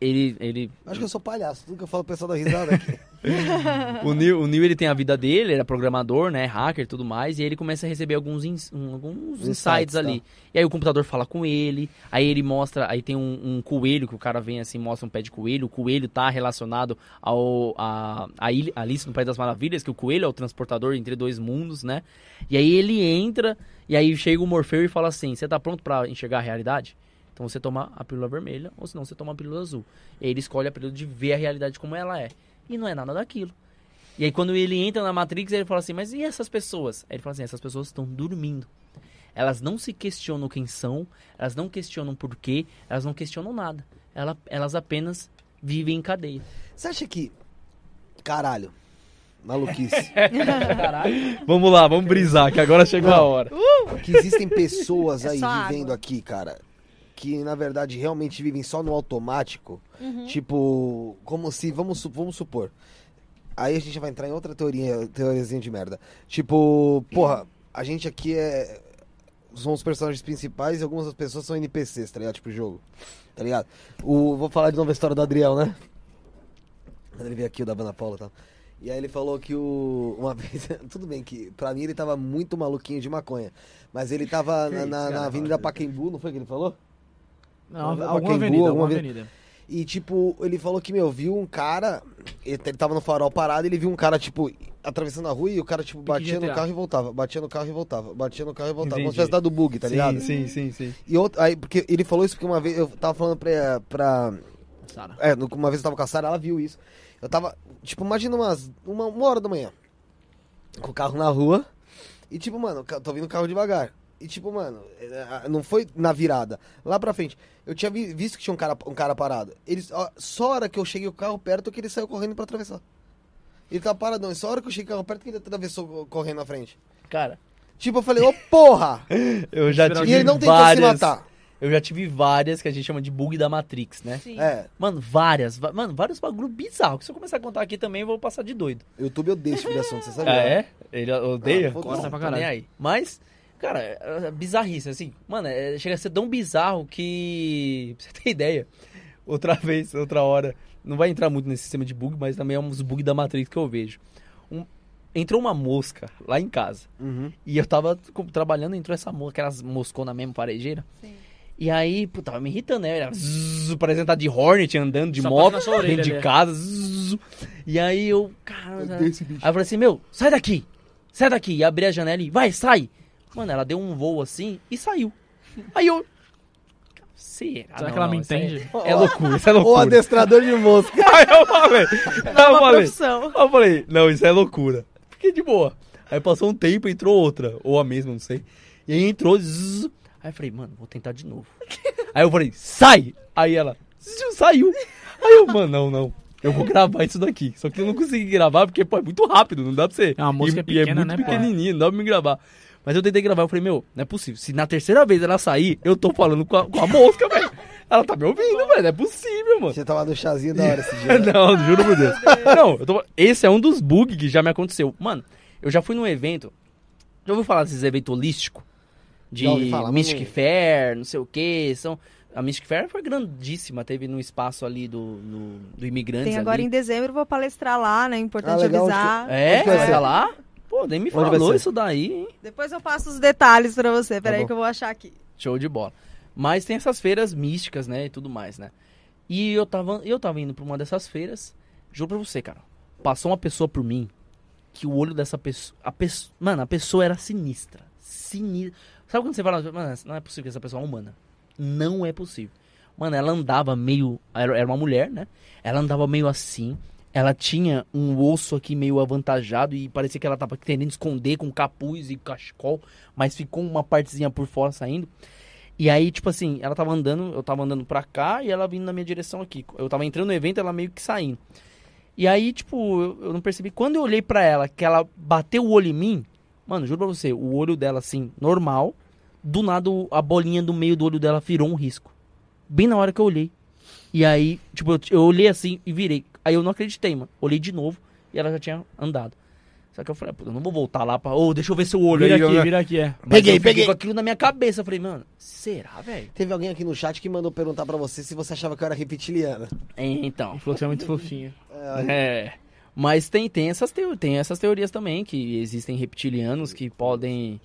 ele ele Acho que eu sou palhaço. Tudo que eu falo, o pessoal dá risada aqui. (laughs) (laughs) o Neo, o Neo ele tem a vida dele, ele é programador, né, hacker e tudo mais, e aí ele começa a receber alguns, alguns insights, Insights, tá. ali. E aí o computador fala com ele, aí ele mostra, aí tem um, um coelho que o cara vem assim, mostra um pé de coelho, o coelho tá relacionado ao a, a ilha, Alice no País das Maravilhas, que o coelho é o transportador entre dois mundos, né? E aí ele entra, e aí chega o Morfeu e fala assim: "Você tá pronto pra enxergar a realidade?" Então você toma a pílula vermelha, ou senão você toma a pílula azul. E aí ele escolhe a pílula de ver a realidade como ela é. E não é nada daquilo. E aí quando ele entra na Matrix, ele fala assim, mas e essas pessoas? Aí ele fala assim, essas pessoas estão dormindo. Elas não se questionam quem são, elas não questionam por quê, elas não questionam nada. Ela- elas apenas vivem em cadeia. Você acha que. Caralho. Maluquice. (laughs) Vamos lá, vamos brisar, que agora chegou a hora. que existem pessoas É aí vivendo água. aqui, cara, que na verdade realmente vivem só no automático. Uhum. Tipo, como se, vamos, vamos supor. Aí a gente vai entrar em outra teoria, teoriazinha de merda. Tipo, porra, a gente aqui é. São os personagens principais e algumas das pessoas são NPCs, tá ligado? Tipo, jogo. Tá ligado? O, vou falar de novo a história do Adriel, né? Quando ele veio aqui, o da Ana Paula e tal. E aí ele falou que o. Uma (laughs) vez. Tudo bem que pra mim ele tava muito maluquinho de maconha. Mas ele tava na, na, na Avenida Pacaembu, não foi que ele falou? Não, Alguma alguma Pacaembu, avenida, alguma avenida. avenida. E tipo, ele falou que, meu, viu um cara. Ele, ele tava no farol parado, ele viu um cara, tipo, atravessando a rua e o cara, tipo, batia no carro e voltava. Batia no carro e voltava. Batia no carro e voltava. Como Entendi. se tivesse dado bug, tá ligado? sim, sim, sim. E outro, aí, porque ele falou isso porque uma vez eu tava falando pra. pra Sara. é, uma vez eu tava com a Sara, ela viu isso. Eu tava, tipo, imagina umas. Uma, uma hora da manhã. Com o carro na rua. E tipo, mano, tô vindo o carro devagar. E tipo, mano, é, não foi na virada. Lá pra frente. Eu tinha vi- visto que tinha um cara, um cara parado. Ele, ó, só a hora que eu cheguei o carro perto que ele saiu correndo pra atravessar. Ele tava paradão. E só a hora que eu cheguei o carro perto que ele atravessou correndo na frente. Cara, Tipo, eu falei, ô porra! (laughs) eu já tive e ele não tentou várias, se matar. Eu já tive várias que a gente chama de bug da Matrix, né? Sim. É, Mano, várias, mano, vários bagulho bizarros. Que se eu começar a contar aqui também, eu vou passar de doido. YouTube odeia esse tipo de assunto, você sabe? Ah, né? é? Ele odeia? Ah. Gosta pra caralho. aí. Mas, cara, é bizarrice, assim. Mano, é- chega a ser tão bizarro que. (laughs) Pra você ter ideia. Outra (laughs) vez, outra hora. Não vai entrar muito nesse sistema de bug, mas também é uns bugs da Matrix que eu vejo. Um- entrou uma mosca lá em casa. Uhum. E eu tava trabalhando, entrou essa mosca, aquelas mosconas mesmo, parejeira. Sim. E aí, pô, tava me irritando, né? Era zzz, parecendo de Hornet andando de Só moto sua orelha, dentro de né? casa. zzz. E aí eu, cara, aí eu falei assim, meu, sai daqui, sai daqui. E abri a janela e vai, sai. Mano, ela deu um voo assim e saiu. Aí eu. Será, Será Não, que ela não, me aí entende? (laughs) É loucura, isso é Ô, loucura. adestrador de mosca. (laughs) Aí eu falei, aí eu Uma falei, profissão. Eu falei, não, isso é loucura. Fiquei de boa. Aí passou um tempo, entrou outra, ou a mesma, não sei. E aí entrou, zzz. aí eu falei, mano, vou tentar de novo. (laughs) aí eu falei, sai! Aí ela, zzz, saiu. Aí eu, mano, não, não. Eu vou gravar isso daqui. Só que eu não consegui gravar porque, pô, é muito rápido, não dá pra você. É uma mosca e, e é pequena, muito né, pô? pequenininha, não dá pra me gravar. Mas eu tentei gravar, eu falei, meu, não é possível. Se na terceira vez ela sair, eu tô falando com a, com a mosca, (laughs) velho. Ela tá me ouvindo, velho. Não é possível, mano. Você tava no chazinho da hora esse dia. (laughs) não, juro por Deus. Não, eu tô... esse é um dos bugs que já me aconteceu. Mano, eu já fui num evento. Já ouviu falar desses eventos holísticos? De Mystic Fair, não sei o que. São... A Mystic Fair foi grandíssima, teve no espaço ali do, do, do Imigrantes. Tem agora ali. em dezembro, vou palestrar lá, né? Importante Ah, legal, avisar. É, que vai vai ser? lá? Pô, nem me Onde falou isso daí, hein? Depois eu passo os detalhes pra você. Peraí bom. que eu vou achar aqui. Show de bola. Mas tem essas feiras místicas, né, e tudo mais, né? E eu tava, eu tava indo pra uma dessas feiras, juro pra você, cara. Passou uma pessoa por mim que o olho dessa pessoa, a pessoa, mano, a pessoa era sinistra, sinistra. Sabe quando você fala, mano, não é possível que essa pessoa é humana. Não é possível. Mano, ela andava meio, era uma mulher, né? Ela andava meio assim, ela tinha um osso aqui meio avantajado e parecia que ela tava querendo esconder com capuz e cachecol, mas ficou uma partezinha por fora saindo. E aí, tipo assim, ela tava andando, eu tava andando pra cá e ela vindo na minha direção aqui. Eu tava entrando no evento, ela meio que saindo. E aí, tipo, eu, eu não percebi. Quando eu olhei pra ela, que ela bateu o olho em mim, mano, juro pra você, o olho dela, assim, normal, do nada a bolinha do meio do olho dela virou um risco. Bem na hora que eu olhei. E aí, tipo, eu, eu olhei assim e virei. Aí eu não acreditei, mano. Olhei de novo e ela já tinha andado. Só que eu falei, pô, eu não vou voltar lá pra. Ô, deixa eu ver seu olho Vira aí. aqui, vira aqui, é. Mas Peguei, eu peguei. com aquilo na minha cabeça. Eu falei, mano, será, velho? Teve alguém aqui no chat que mandou perguntar pra você se você achava que eu era reptiliana. É, Então. Falou que você é muito fofinho. É. Mas tem, tem, essas teo- tem essas teorias também, que existem reptilianos que podem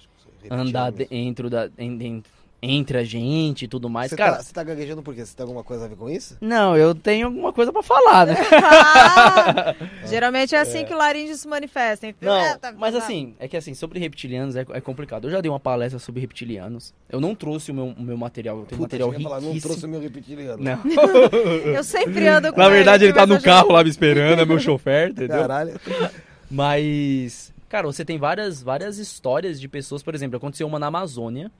andar de- dentro da, en- en- entre a gente e tudo mais. Você Cara, tá, você tá gaguejando por quê? Você tem alguma coisa a ver com isso? não, eu tenho alguma coisa pra falar, né? (laughs) Ah, (laughs) geralmente é assim que o laríngeo se manifesta. hein? Não, É, tá- mas tá- assim, é que assim, sobre reptilianos é, é complicado. Eu já dei uma palestra sobre reptilianos. Eu não trouxe o meu, o meu material, eu tenho material eu ia falar, não riquíssimo. trouxe o meu reptiliano. Não. (laughs) Eu sempre ando com Na verdade, ele tá mas no já- carro lá me esperando, é meu chofer, entendeu? Caralho. Mas, cara, você tem várias, várias histórias de pessoas, por exemplo, aconteceu uma na Amazônia,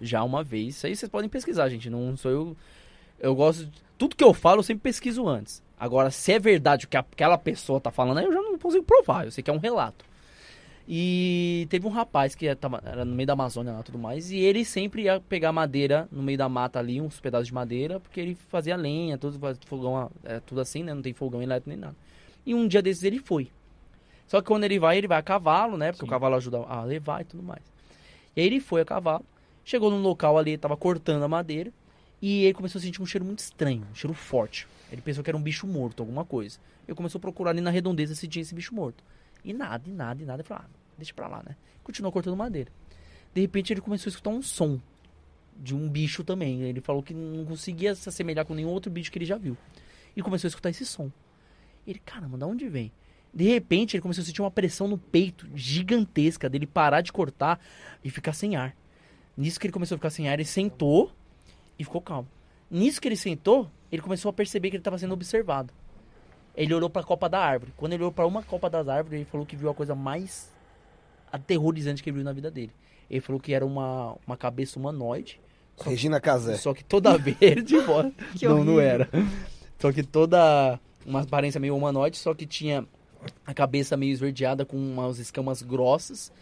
já uma vez. Isso aí vocês podem pesquisar, gente. Não sou eu. Eu gosto. de- Tudo que eu falo, eu sempre pesquiso antes. Agora, se é verdade o que aquela pessoa tá falando, aí eu já não consigo provar. Eu sei que é um relato. E teve um rapaz que era no meio da Amazônia lá e tudo mais, e ele sempre ia pegar madeira no meio da mata ali, uns pedaços de madeira, porque ele fazia lenha, tudo, fogão, é tudo assim, né? Não tem fogão elétrico nem nada. E um dia desses ele foi. Só que quando ele vai, ele vai a cavalo, né? Porque o cavalo ajuda a levar e tudo mais. E aí ele foi a cavalo, chegou num local ali, tava cortando a madeira, e ele começou a sentir um cheiro muito estranho, um cheiro forte. Ele pensou que era um bicho morto, alguma coisa. Ele começou a procurar ali na redondeza se tinha esse bicho morto. E nada, e nada, e nada. Ele falou, ah, deixa pra lá, né? Continuou cortando madeira. De repente ele começou a escutar um som de um bicho também. Ele falou que não conseguia se assemelhar com nenhum outro bicho que ele já viu. E começou a escutar esse som. Ele, caramba, de onde vem? De repente ele começou a sentir uma pressão no peito gigantesca dele parar de cortar e ficar sem ar. Nisso que ele começou a ficar sem ar, ele sentou e ficou calmo. Nisso que ele sentou, ele começou a perceber que ele estava sendo observado. Ele olhou para a copa da árvore. Quando ele olhou para uma copa das árvores, ele falou que viu a coisa mais aterrorizante que ele viu na vida dele. Ele falou que era uma, uma cabeça humanoide, Regina Casé. só que toda (laughs) verde, bora. (laughs) Que não, não era. Só que toda uma aparência meio humanoide, só que tinha a cabeça meio esverdeada com umas escamas grossas,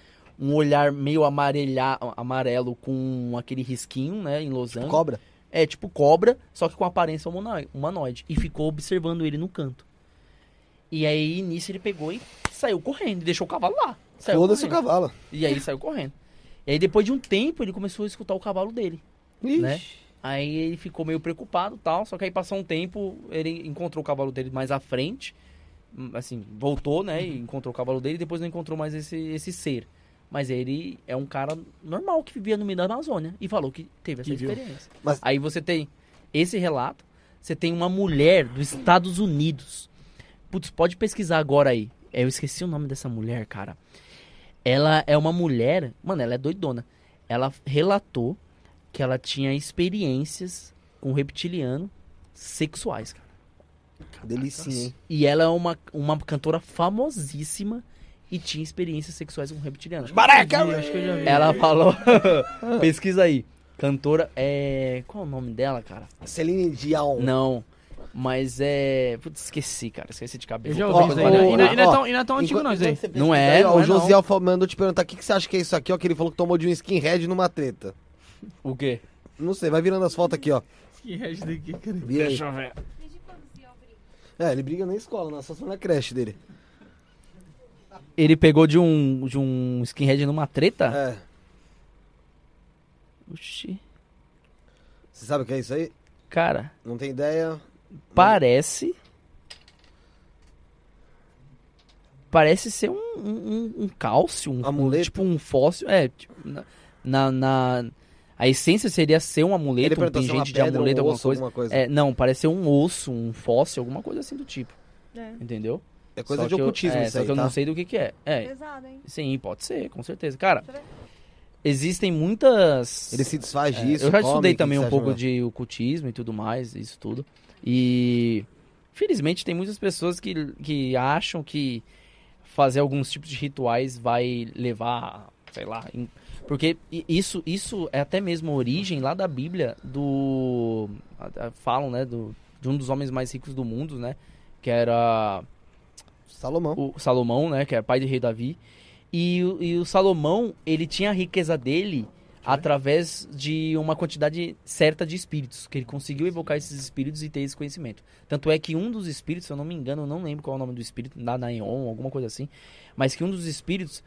um olhar meio amarelha, amarelo com aquele risquinho, né, em losango. Cobra? É, tipo cobra, só que com aparência humano- humanoide. E ficou observando ele no canto. E aí, nisso, ele pegou e saiu correndo. E deixou o cavalo lá. Foda-se o cavalo. E aí, saiu correndo. E aí, depois de um tempo, ele começou a escutar o cavalo dele. Ixi. Né? Aí, ele ficou meio preocupado e tal. Só que aí, passou um tempo, ele encontrou o cavalo dele mais à frente. Hum, Assim, voltou, né? E encontrou o cavalo dele. E depois não encontrou mais esse, esse ser. Mas ele é um cara normal que vivia no meio da Amazônia. E falou que teve essa Que experiência. Mas- Aí você tem esse relato. Você tem uma mulher dos Estados Unidos. Putz, pode pesquisar agora aí. É, Eu esqueci o nome dessa mulher, cara. Ela é uma mulher. Mano, ela é doidona. Ela relatou que ela tinha experiências com reptiliano sexuais, cara. Delicinha, hein? E ela é uma, uma cantora famosíssima e tinha experiências sexuais com reptilianos. Baraca! Vi. Ela falou. (laughs) Pesquisa aí. Cantora é. Qual é o nome dela, cara? Celine Dion. Não. Mas é. Putz, esqueci, cara. Esqueci de Eu cabeça. já ouvi isso aí. ó, né? E não, e não é tão, e não é tão antigo, não, isso aí. Não é, não o é, não. Josiel fa- mandou te perguntar o que, que você acha que é isso aqui, ó. Que ele falou que tomou de um skinhead numa treta. O quê? Não sei, vai virando as fotos aqui, ó. Resto daqui, cara. Deixa eu ver. É, ele briga na escola, na só na creche dele. Ele pegou de um, de um skinhead numa treta? É. Oxi. Você sabe o que é isso aí? Cara, Não tem ideia? parece. Parece ser um, um, um- cálcio, um, Amuleto? tipo um fóssil. É, tipo, na, na, na- A essência seria ser um Ele amuleto, um é pingente de amuleto, um alguma osso, coisa. alguma coisa. É, não, parece ser um osso, um fóssil, alguma coisa assim do tipo. É. Entendeu? É coisa Só de que eu- ocultismo é, isso Só aí, que eu tá? não sei do que que é. É, Pesado, hein? sim, pode ser, com certeza. Cara, eu existem muitas... Ele se desfaz É, disso. eu já come, estudei que também que um pouco de ocultismo e tudo mais, isso tudo. E Felizmente tem muitas pessoas que, que acham que fazer alguns tipos de rituais vai levar, sei lá, em- porque isso, isso é até mesmo a origem lá da Bíblia do falam, né, do de um dos homens mais ricos do mundo, né, que era Salomão. o Salomão, né, que é pai do rei Davi. E, o- e o Salomão, ele tinha a riqueza dele através de uma quantidade certa de espíritos, que ele conseguiu evocar esses espíritos e ter esse conhecimento. Tanto é que um dos espíritos, se eu não me engano, eu não lembro qual é o nome do espírito, Nanaeon, alguma coisa assim, mas que um dos espíritos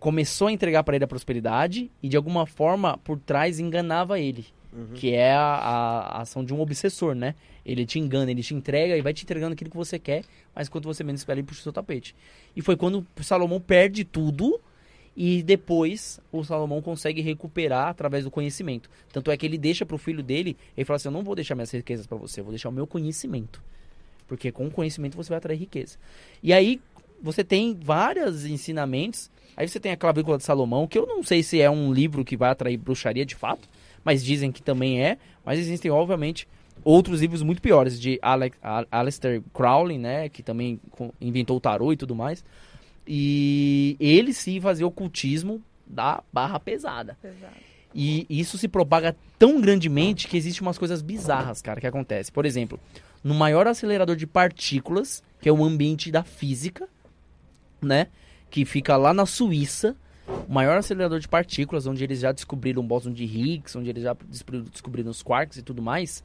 começou a entregar para ele a prosperidade e de alguma forma por trás enganava ele, que é a, a- ação de um obsessor, né? Ele te engana, ele te entrega e vai te entregando aquilo que você quer, mas quando você menos espera, ele puxa o seu tapete. E foi quando o Salomão perde tudo e depois o Salomão consegue recuperar através do conhecimento. Tanto é que ele deixa pro filho dele, ele fala assim: "Eu não vou deixar minhas riquezas para você, eu vou deixar o meu conhecimento". Porque com o conhecimento você vai atrair riqueza. E aí você tem vários ensinamentos. Aí você tem a Clavícula de Salomão, que eu não sei se é um livro que vai atrair bruxaria de fato, mas dizem que também é. Mas existem, obviamente, outros livros muito piores, de Alex, A- Aleister Crowley, né, que também inventou o tarô e tudo mais. E ele sim fazia ocultismo da barra pesada. Pesado. E isso se propaga tão grandemente que existem umas coisas bizarras, cara, que acontece. Por exemplo, no maior acelerador de partículas, que é o ambiente da física, né? Que fica lá na Suíça, o maior acelerador de partículas, onde eles já descobriram o bóson de Higgs, onde eles já descobri- descobriram os quarks e tudo mais.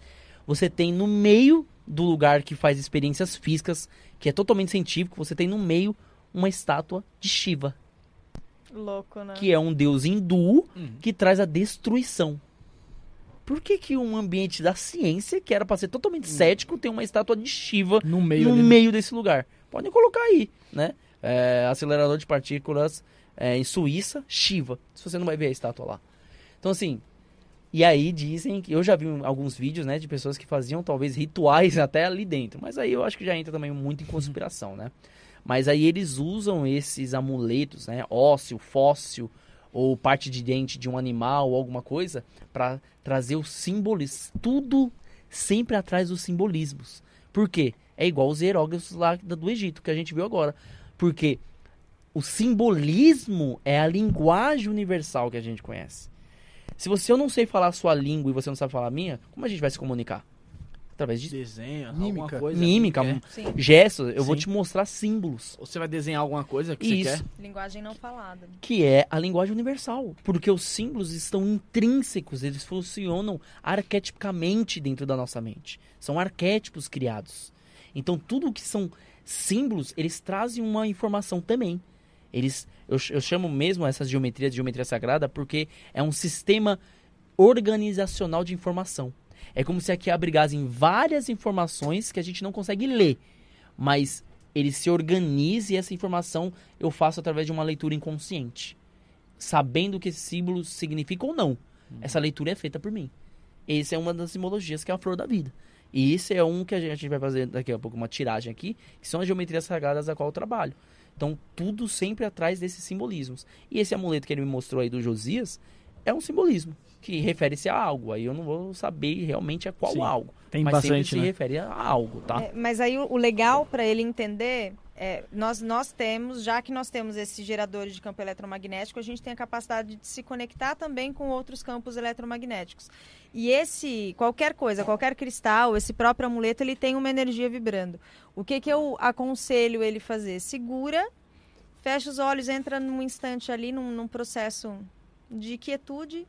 Você tem no meio do lugar que faz experiências físicas, que é totalmente científico, você tem no meio uma estátua de Shiva Louco, né? que é um deus hindu que traz a destruição. Por que, que um ambiente da ciência, que era para ser totalmente cético, tem uma estátua de Shiva No meio no meio desse lugar? Podem colocar aí, né? É, acelerador de partículas é, em Suíça, Shiva. Se você não vai ver a estátua lá. Então, assim. E aí dizem que. Eu já vi alguns vídeos, né? De pessoas que faziam talvez rituais (laughs) até ali dentro. Mas aí eu acho que já entra também muito em conspiração, né? Mas aí eles usam esses amuletos, né? Ósseo, fóssil, ou parte de dente de um animal, ou alguma coisa, para trazer os símbolos. Tudo sempre atrás dos simbolismos. Por quê? É igual os hieróglifos lá do Egito, que a gente viu agora. Porque o simbolismo é a linguagem universal que a gente conhece. Se você eu não sei falar a sua língua e você não sabe falar a minha, como a gente vai se comunicar? Através de Desenho, Mímica. alguma coisa. mímica, gestos. Eu vou Sim. te mostrar símbolos. Ou você vai desenhar alguma coisa que Isso. você quer. Linguagem não falada. que é a linguagem universal. Porque os símbolos estão intrínsecos, eles funcionam arquetipicamente dentro da nossa mente. São arquétipos criados. Então, tudo que são símbolos, eles trazem uma informação também. Eles, eu, eu chamo mesmo essas geometrias de geometria sagrada porque é um sistema organizacional de informação. É como se aqui abrigassem várias informações que a gente não consegue ler, mas ele se organiza e essa informação eu faço através de uma leitura inconsciente, sabendo que esse símbolo significa ou não. Essa leitura é feita por mim. Essa é uma das simbologias que é a flor da vida. E esse é um que a gente, a gente vai fazer daqui a pouco uma tiragem aqui, que são as geometrias sagradas a qual eu trabalho. Então, tudo sempre atrás desses simbolismos. E esse amuleto que ele me mostrou aí do Josias é um simbolismo que refere-se a algo. Aí eu não vou saber realmente a qual Sim. algo. Tem mas bastante, sempre se né? refere a algo, tá? É, mas aí o, o legal para ele entender é nós nós temos, já que nós temos esses geradores de campo eletromagnético, a gente tem a capacidade de se conectar também com outros campos eletromagnéticos. E esse qualquer coisa, qualquer cristal, esse próprio amuleto, ele tem uma energia vibrando. O que que eu aconselho ele fazer? Segura, fecha os olhos, entra num instante ali num, num processo de quietude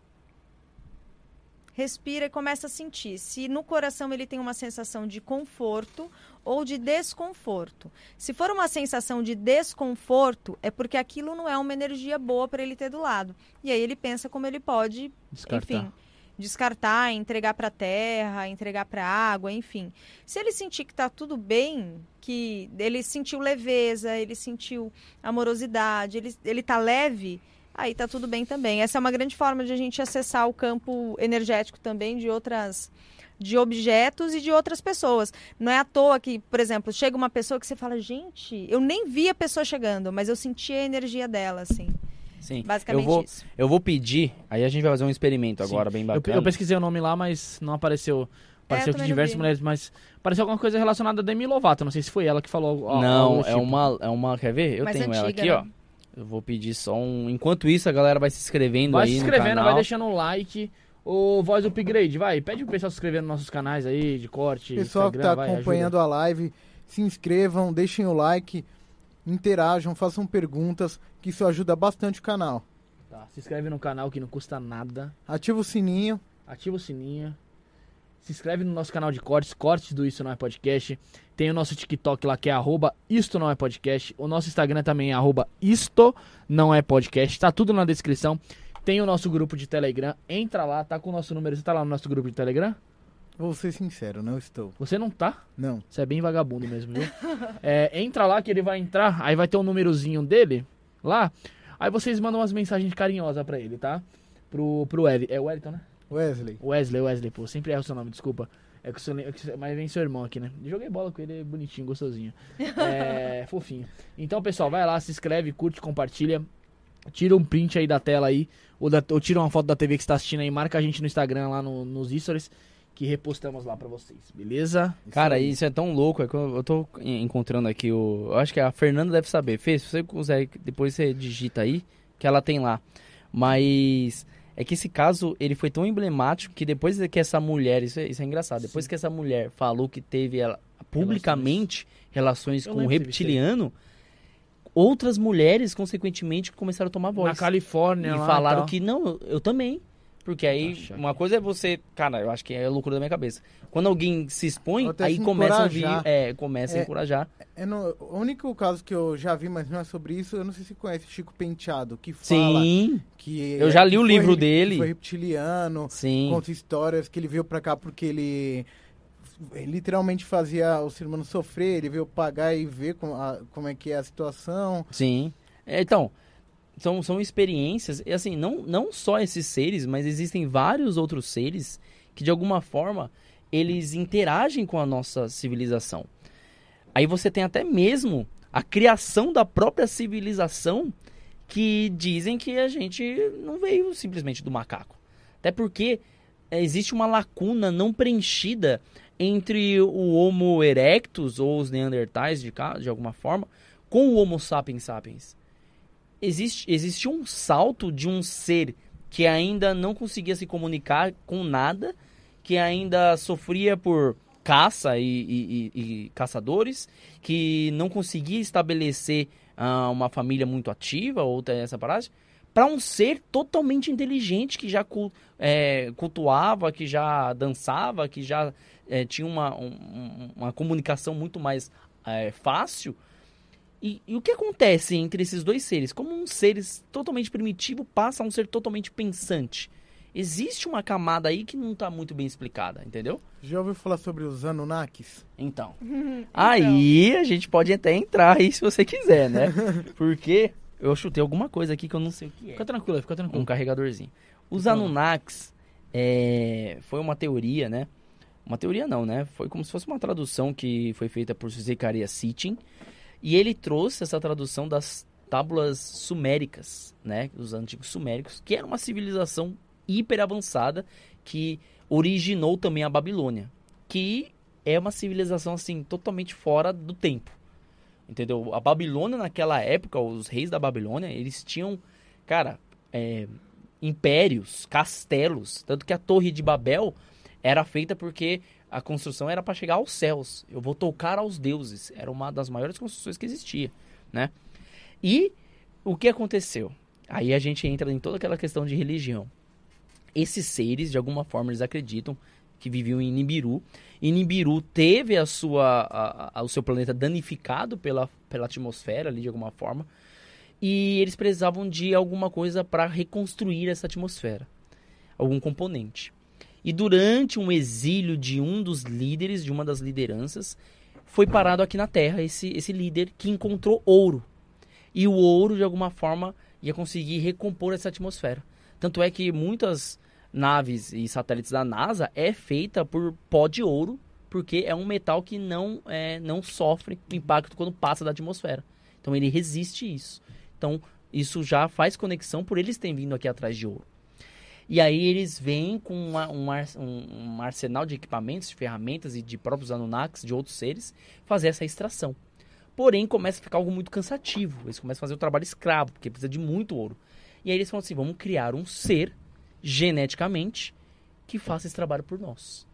respira e começa a sentir se no coração ele tem uma sensação de conforto ou de desconforto. Se for uma sensação de desconforto, é porque aquilo não é uma energia boa para ele ter do lado. E aí ele pensa como ele pode, Descartar. enfim, descartar, entregar para a terra, entregar para a água, enfim. Se ele sentir que está tudo bem, que ele sentiu leveza, ele sentiu amorosidade, ele, ele tá leve, aí tá tudo bem também. Essa é uma grande forma de a gente acessar o campo energético também de outras de objetos e de outras pessoas. Não é à toa que, por exemplo, chega uma pessoa que você fala, gente, eu nem vi a pessoa chegando, mas eu senti a energia dela, assim. Sim. Basicamente eu vou, isso. Eu vou pedir, aí a gente vai fazer um experimento Sim. agora bem Eu, bacana. eu pesquisei o nome lá, mas não apareceu Pareceu que também não diversas vi. mulheres, mas pareceu alguma coisa relacionada a Demi Lovato. Não sei se foi ela que falou. algo- Não, é tipo. uma, é uma. Quer ver? Eu Mais tenho ela antiga, aqui, né? ó. Eu vou pedir só um. Enquanto isso, a galera vai se inscrevendo Vai aí. se no inscrevendo, canal. vai deixando um like. Ô, Voz Upgrade, vai. Pede pro pessoal se inscrever nos nossos canais aí, de corte. Pessoal que Instagram, tá vai, acompanhando a live, se inscrevam, deixem o like, interajam, façam perguntas, que isso ajuda bastante o canal. ajuda. Tá, se inscreve no canal que não custa nada. Ativa o sininho. Ativa o sininho. Se inscreve no nosso canal de cortes, cortes do Isso Não É Podcast. Tem o nosso TikTok lá que é arroba Isto Não É Podcast. O nosso Instagram também é arroba Isto Não É Podcast. Tá tudo na descrição. Tem o nosso grupo de Telegram. Entra lá, tá com o nosso número. Você tá lá no nosso grupo de Telegram? Vou ser sincero, não estou. Você não tá? Não. Você é bem vagabundo mesmo, viu? (laughs) É, entra lá que ele vai entrar, aí vai ter um númerozinho dele lá. Aí vocês mandam umas mensagens carinhosas pra ele, tá? Pro, pro Eli. É o Wellington, né? Wesley. Wesley, Wesley, pô. Sempre erro o seu nome, desculpa. É que o seu, é que o- mas vem seu irmão aqui, né? Joguei bola com ele, é bonitinho, gostosinho. (laughs) É, fofinho. Então, pessoal, vai lá, se inscreve, curte, compartilha. Tira um print aí da tela aí. Ou, da, ou tira uma foto da TV que você tá assistindo aí. Marca a gente no Instagram lá no- nos stories. Que repostamos lá pra vocês, beleza? Cara, isso é tão louco. É que eu, eu tô en- encontrando aqui o. Eu acho que a Fernanda deve saber. Fê, se você quiser, depois você digita aí, que ela tem lá. Mas. É que esse caso, ele foi tão emblemático que depois que essa mulher, isso é, isso é engraçado, depois que essa mulher falou que teve ela, publicamente relações, Eu com um reptiliano, outras mulheres, consequentemente, começaram a tomar voz. Na Califórnia E lá falaram tal. que não, eu, eu também. Porque aí, Tá uma coisa é você. Cara, eu acho que é loucura da minha cabeça. Quando alguém se expõe, aí começa a vir. encorajar. É, começa a É. encorajar. É no, o único caso que eu já vi, mas não é sobre isso, eu não sei se conhece Chico Penteado, que fala Sim, que... Eu já li que o foi livro re- dele. que Foi reptiliano, sim. conta histórias que ele veio pra cá porque ele literalmente fazia o ser humano sofrer, ele veio pagar e ver como, a- como é que é a situação. Sim. É, então, são, são experiências. E assim, não, não só esses seres, mas existem vários outros seres que de alguma forma eles interagem com a nossa civilização. Aí você tem até mesmo a criação da própria civilização que dizem que a gente não veio simplesmente do macaco. Até porque é, existe uma lacuna não preenchida entre o Homo erectus ou os Neandertais de, de alguma forma com o Homo sapiens sapiens. Existe, existe um salto de um ser que ainda não conseguia se comunicar com nada, que ainda sofria por caça e, e- e- e caçadores, que não conseguia estabelecer ah, uma família muito ativa, ou ter essa parada, para um ser totalmente inteligente que já é, cultuava, que já dançava, que já é, tinha uma, um- um- uma comunicação muito mais é, fácil. E, e o que acontece entre esses dois seres? Como um ser totalmente primitivo passa a um ser totalmente pensante? Existe uma camada aí que não está muito bem explicada, entendeu? Já ouviu falar sobre os Anunnakis? (laughs) Então. Aí a gente pode até entrar aí se você quiser, né? (laughs) Porque eu chutei alguma coisa aqui que eu não sei o que é. Fica tranquilo, fica tranquilo. Um carregadorzinho. Os Então. Anunnakis é, foi uma teoria, né? Uma teoria não, né? Foi como se fosse uma tradução que foi feita por Zecharia Sitchin. E ele trouxe essa tradução das tábuas suméricas, né? Dos antigos suméricos, que era uma civilização hiper avançada que originou também a Babilônia. Que é uma civilização, assim, totalmente fora do tempo. Entendeu? A Babilônia, naquela época, os reis da Babilônia, eles tinham, cara, é, impérios, castelos. Tanto que a Torre de Babel era feita porque a construção era para chegar aos céus. Eu vou tocar aos deuses. Era uma das maiores construções que existia, né? E o que aconteceu? Aí a gente entra em toda aquela questão de religião. Esses seres, de alguma forma, eles acreditam que viviam em Nibiru. E Nibiru teve a sua, a- a- o seu planeta danificado pela, pela atmosfera ali, de alguma forma. E eles precisavam de alguma coisa para reconstruir essa atmosfera. Algum componente. E durante um exílio de um dos líderes, de uma das lideranças, foi parado aqui na Terra esse, esse líder que encontrou ouro. E o ouro, de alguma forma, ia conseguir recompor essa atmosfera. Tanto é que muitas naves e satélites da NASA é feita por pó de ouro, porque é um metal que não, é, não sofre impacto quando passa da atmosfera. Então ele resiste isso. Então isso já faz conexão por eles terem vindo aqui atrás de ouro. E aí eles vêm com uma- um, ar- um- um arsenal de equipamentos, de ferramentas e de próprios Anunnakis, de outros seres, fazer essa extração. Porém, começa a ficar algo muito cansativo. Eles começam a fazer o trabalho escravo, porque precisa de muito ouro. E aí eles falam assim: vamos criar um ser, geneticamente, que faça esse trabalho por nós.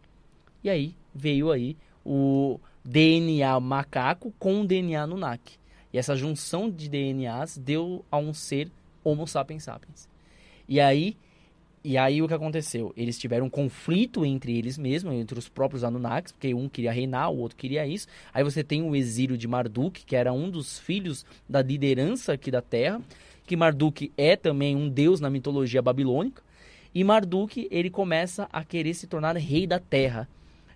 E aí veio aí o DNA macaco com o DNA Anunnaki. E essa junção de DNAs deu a um ser Homo sapiens sapiens. E aí, e aí o que aconteceu? Eles tiveram um conflito entre eles mesmos, entre os próprios Anunnakis, porque um queria reinar, o outro queria isso. Aí você tem o exílio de Marduk, que era um dos filhos da liderança aqui da Terra, que Marduk é também um deus na mitologia babilônica. E Marduk, ele começa a querer se tornar rei da Terra.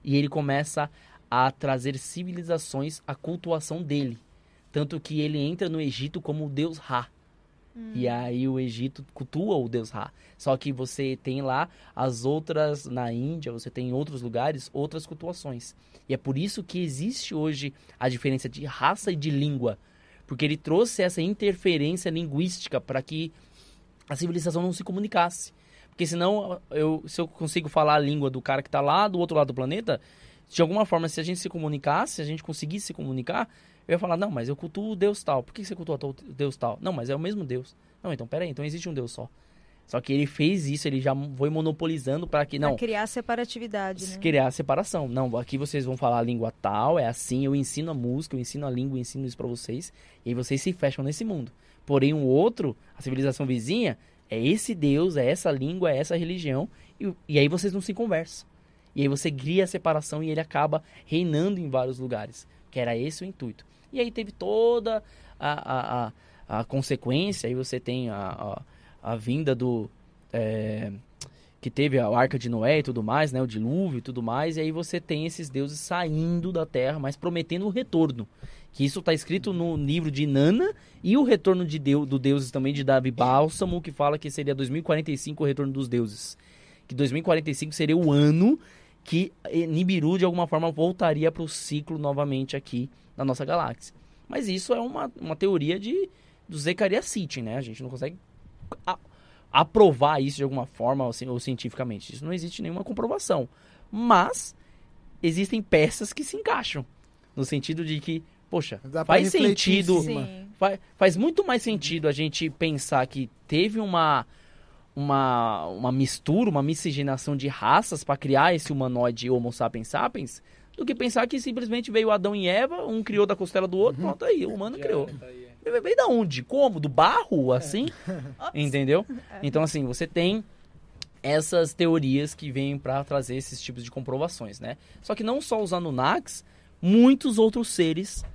E ele começa a trazer civilizações à cultuação dele. Tanto que ele entra no Egito como o deus Ra. E aí o Egito cultua o deus Ra. Só que você tem lá as outras, na Índia, você tem em outros lugares, outras cultuações. E é por isso que existe hoje a diferença de raça e de língua. Porque ele trouxe essa interferência linguística para que a civilização não se comunicasse. Porque senão, eu, se eu consigo falar a língua do cara que está lá do outro lado do planeta, de alguma forma, se a gente se comunicasse, se a gente conseguisse se comunicar, eu ia falar, não, mas eu cultuo o Deus tal. Por que você cultua Deus tal? Não, mas é o mesmo Deus. Não, então peraí, então existe um Deus só. Só que ele fez isso, ele já foi monopolizando para que, Pra não, criar separatividade, né? criar a separação. Não, aqui vocês vão falar a língua tal, é assim, eu ensino a música, eu ensino a língua, eu ensino isso pra vocês, e aí vocês se fecham nesse mundo. Porém, o outro, a civilização vizinha, é esse Deus, é essa língua, é essa religião, e, e aí vocês não se conversam. E aí você cria a separação e ele acaba reinando em vários lugares, que era esse o intuito. E aí teve toda a, a, a, a consequência, aí você tem a, a, a vinda do... é, que teve a arca de Noé e tudo mais, né, o dilúvio e tudo mais, e aí você tem esses deuses saindo da terra, mas prometendo o retorno. Que isso está escrito no livro de Nana e o retorno de Deu, do deuses também de Davi Bálsamo, que fala que seria 2045 o retorno dos deuses. Que 2045 seria o ano que Nibiru de alguma forma voltaria para o ciclo novamente aqui na nossa galáxia. Mas isso é uma, uma teoria de do Zecaria City, né? A gente não consegue a- aprovar isso de alguma forma ou, ci- ou cientificamente. Isso não existe nenhuma comprovação. Mas existem peças que se encaixam. No sentido de que, poxa, faz sentido. cima. Sim. Fa- faz muito mais sentido a gente pensar que teve uma uma, uma mistura, uma miscigenação de raças para criar esse humanoide Homo sapiens sapiens, do que pensar que simplesmente veio Adão e Eva, um criou da costela do outro, pronto aí, o humano criou. Veio veio da onde? Como? Do barro, assim? (laughs) Entendeu? Então, assim, você tem essas teorias que vêm para trazer esses tipos de comprovações, né? Só que não só os Anunnakis, muitos outros seres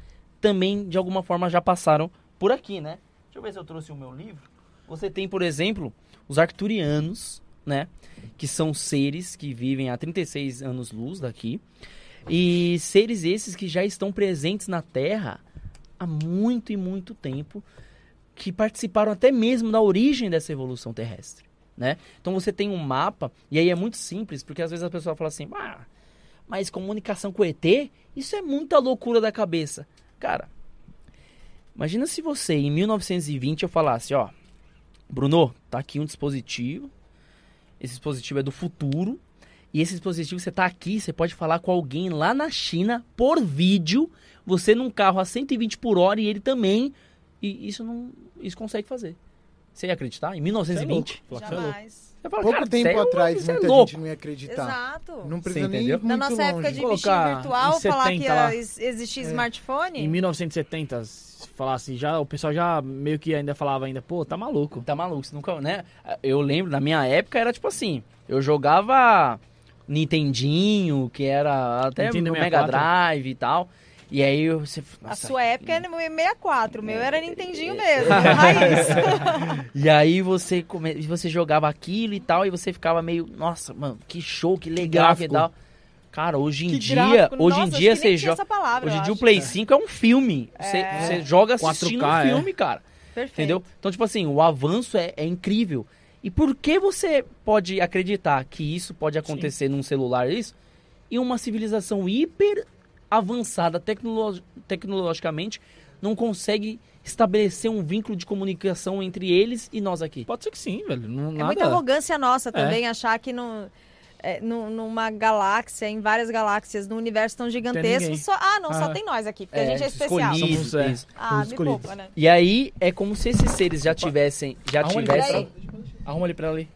também, de alguma forma, já passaram por aqui, né? Deixa eu ver se eu trouxe o meu livro. Você tem, por exemplo, os Arcturianos, né? Que são seres que vivem há 36 anos-luz daqui. E seres esses que já estão presentes na Terra há muito e muito tempo, que participaram até mesmo da origem dessa evolução terrestre, né? Então você tem um mapa, e aí é muito simples, porque às vezes a pessoa fala assim, ah, mas comunicação com ET, isso é muita loucura da cabeça. Cara, imagina se você, em 1920, eu falasse, ó, Bruno, tá aqui um dispositivo, esse dispositivo é do futuro, e esse dispositivo você tá aqui, você pode falar com alguém lá na China por vídeo, você num carro a 120 por hora e ele também, e isso não, isso consegue fazer. Você ia acreditar? Em 1920? Você é louco. Jamais. Fala, Pouco tempo é- atrás, é muita louco. gente não ia acreditar. Exato. Não precisa nem entendeu? Na nossa época longe. de Colocar bichinho virtual, em falar 70 que lá. ia ex- existir É. smartphone. Em 1970, se falasse, já, o pessoal já meio que ainda falava ainda, pô, tá maluco. Tá maluco, você nunca, né? Eu lembro, na minha época era tipo assim, eu jogava Nintendinho, que era até Nintendo no Mega 64. Drive e tal. E aí eu- você, A nossa, sua época era no 64, o meu era É. Nintendinho mesmo, raiz. (laughs) E aí você come... você jogava aquilo e tal, e você ficava meio, nossa, mano, que show, que legal, que, gráfico. tal. Cara, hoje em Que dia, gráfico. hoje Nossa, em acho dia que você joga essa palavra, Hoje em dia o. Play 5 é um filme. Você, É. você joga assistindo 4K, um é. filme, cara. Perfeito. Entendeu? Então, tipo assim, o avanço é, é incrível. E por que você pode acreditar que isso pode acontecer num celular, isso? E uma civilização hiper avançada tecnolo- tecnologicamente não consegue estabelecer um vínculo de comunicação entre eles e nós aqui. Pode ser que sim, velho. Não, É nada... muita arrogância nossa também achar que no, é, nu- numa galáxia, em várias galáxias, num universo tão gigantesco, só, ah, não, só Ah. tem nós aqui, porque a gente é especial. Somos, é. isso. Ah, me poupa, né? E aí é como se esses seres já tivessem, já Arruma ali tivessem pra Arruma ali pra ela ali.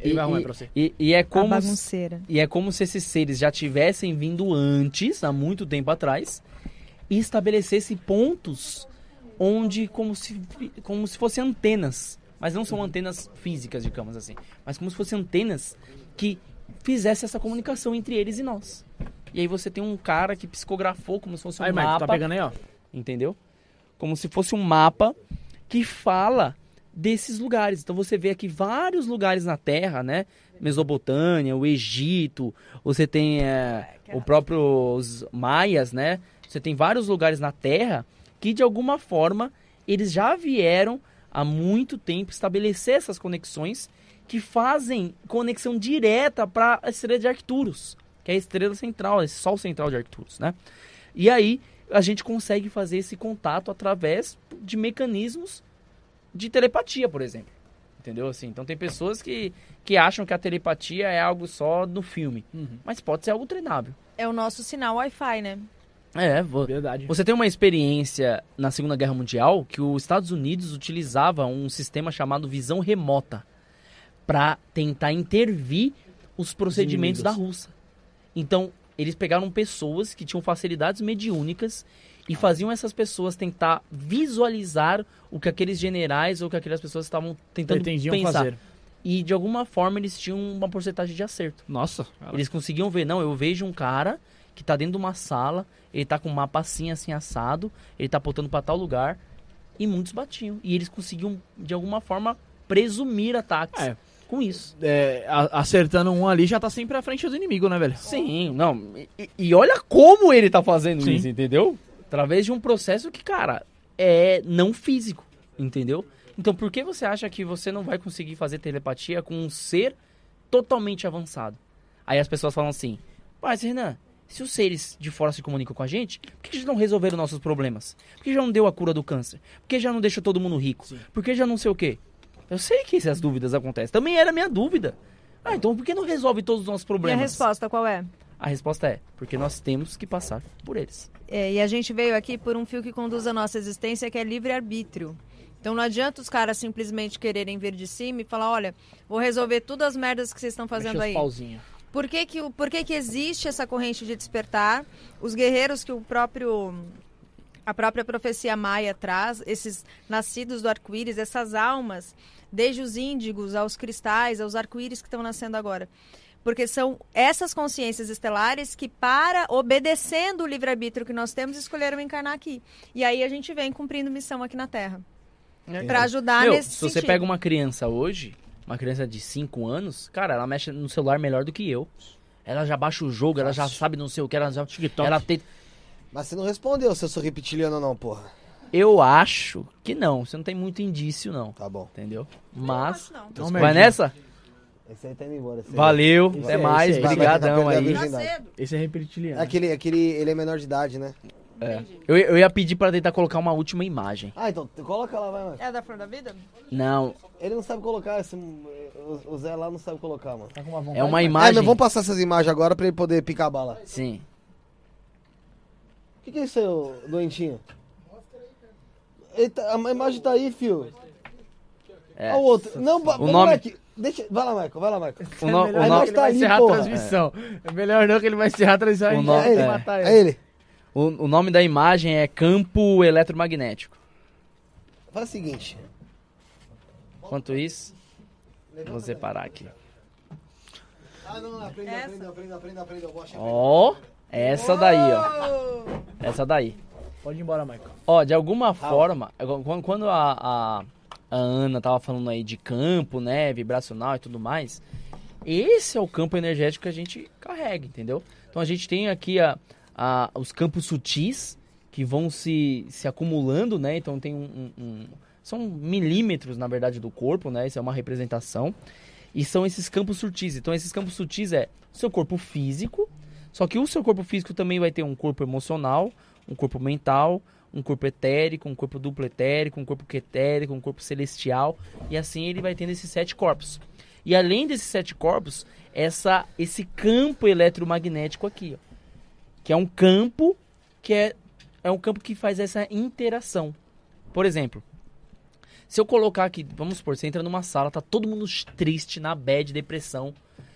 Ele e, vai arrumar e- pra você. e- e é A como. E é como se esses seres já tivessem vindo antes, há muito tempo atrás, e estabelecessem pontos onde, como se, como se fossem antenas. Mas não são antenas físicas, digamos assim. Mas como se fossem antenas que fizessem essa comunicação entre eles e nós. E aí você tem um cara que psicografou como se fosse um Aí, Marcos, mapa. tá pegando aí, ó. entendeu? Como se fosse um mapa que fala desses lugares. Então você vê aqui vários lugares na Terra, né? Mesopotâmia, o Egito, você tem é, o próprio os maias, né? Você tem vários lugares na Terra que de alguma forma eles já vieram há muito tempo estabelecer essas conexões que fazem conexão direta para a estrela de Arcturus, que é a estrela central, esse sol central de Arcturus, né? E aí a gente consegue fazer esse contato através de mecanismos de telepatia, por exemplo. Entendeu? Assim, então tem pessoas que, que acham que a telepatia é algo só no filme, Uhum. mas pode ser algo treinável. É o nosso sinal Wi-Fi, né? É, vo- Verdade. você tem uma experiência na Segunda Guerra Mundial que os Estados Unidos utilizava um sistema chamado visão remota para tentar intervir os procedimentos da. Rússia. Então, eles pegaram pessoas que tinham facilidades mediúnicas e faziam essas pessoas tentar visualizar o que aqueles generais ou que aquelas pessoas estavam tentando Pretendiam pensar. fazer. E de alguma forma eles tinham uma porcentagem de acerto. Nossa. Eles conseguiam ver, não, eu vejo um cara que tá dentro de uma sala, ele tá com um mapa assim, assim, assado, ele tá apontando pra tal lugar, e muitos batiam. E eles conseguiam, de alguma forma, presumir ataques É. com isso. É, acertando um ali já tá sempre à frente do inimigo, né, velho? Sim, não. E, e olha como ele tá fazendo Sim. isso, entendeu? Através de um processo que, cara, é não físico, entendeu? Então por que você acha que você não vai conseguir fazer telepatia com um ser totalmente avançado? Aí as pessoas falam assim, mas Renan, se os seres de fora se comunicam com a gente, por que já não resolveram nossos problemas? Por que já não deu a cura do câncer? Por que já não deixou todo mundo rico? Por que já não sei o quê? Eu sei que essas dúvidas acontecem. Também era minha dúvida. Ah, então por que não resolve todos os nossos E a problemas? resposta qual é? A resposta é, porque nós temos que passar por eles. É, e a gente veio aqui por um fio que conduz a nossa existência, que é livre-arbítrio. Então não adianta os caras simplesmente quererem vir de cima e falar, olha, vou resolver todas as merdas que vocês estão fazendo aí. os pauzinhos. Por que que, por que que existe essa corrente de despertar? Os guerreiros que o próprio a própria profecia maia traz, esses nascidos do arco-íris, essas almas, desde os índigos aos cristais, aos arco-íris que estão nascendo agora. Porque são essas consciências estelares que, para obedecendo o livre-arbítrio que nós temos, escolheram encarnar aqui. E aí a gente vem cumprindo missão aqui na Terra. Para ajudar Meu, nesse se você sentido. pega uma criança hoje, uma criança de 5 anos, cara, ela mexe no celular melhor do que eu. Ela já baixa o jogo, ela já sabe não sei o que, ela já... Ela tem... Mas você não respondeu se eu sou reptiliano ou não, porra. Eu acho que não, você não tem muito indício não, Tá bom. entendeu? Não Mas... não. Não, Vai merdinha. nessa? Esse aí tá indo embora. esse aí. Valeu, até é, mais, esse é. brigadão aí. vai, Tá. Esse é reptiliano. Aquele, aquele, ele é menor de idade, né? É. Eu, eu ia pedir pra tentar colocar uma última imagem. Ah, então coloca lá, vai, mano. É da Flor da Vida? Não, Ele não sabe colocar, esse, o, Zé lá não sabe colocar, mano. Tá com uma vontade, é uma mas- Ah, imagem... mas vamos passar essas imagens agora pra ele poder picar a bala. Sim. O que, que é isso aí, ô doentinho? Eita, a imagem tá aí, fio. É. Olha o outro. Não, O nome- moleque, deixa, vai lá, Michael, vai lá, Michael. O, no- é o no- ele vai tá ali, encerrar a transmissão. É. melhor não que ele vai encerrar a transmissão. O no- vai é. matar É ele. o, o nome da imagem é campo eletromagnético. Faz o seguinte. Enquanto isso, vou separar aqui. Ah, não, não, aprenda, aprenda, aprenda, aprenda, aprenda. Eu vou achar. Ó, essa daí, ó. Essa daí. Pode ir embora, Michael. Ó, de alguma forma, quando- quando a, a, a Ana tava falando aí de campo, né, vibracional e tudo mais, esse é o campo energético que a gente carrega, entendeu? Então a gente tem aqui a, a- os campos sutis que vão se, se acumulando, né? Então tem um, um- São milímetros, na verdade, do corpo, né? Isso é uma representação. E são esses campos sutis. Então esses campos sutis é seu corpo físico, só que o seu corpo físico também vai ter um corpo emocional, um corpo mental, um corpo etérico, um corpo duplo etérico, um corpo quetérico, um corpo celestial, e assim ele vai tendo esses sete corpos. E além desses sete corpos, essa, esse campo eletromagnético aqui, ó, que é um campo que é, é um campo que faz essa interação. Por exemplo, se eu colocar aqui, vamos supor, você entra numa sala, tá todo mundo triste, na bad, depressão.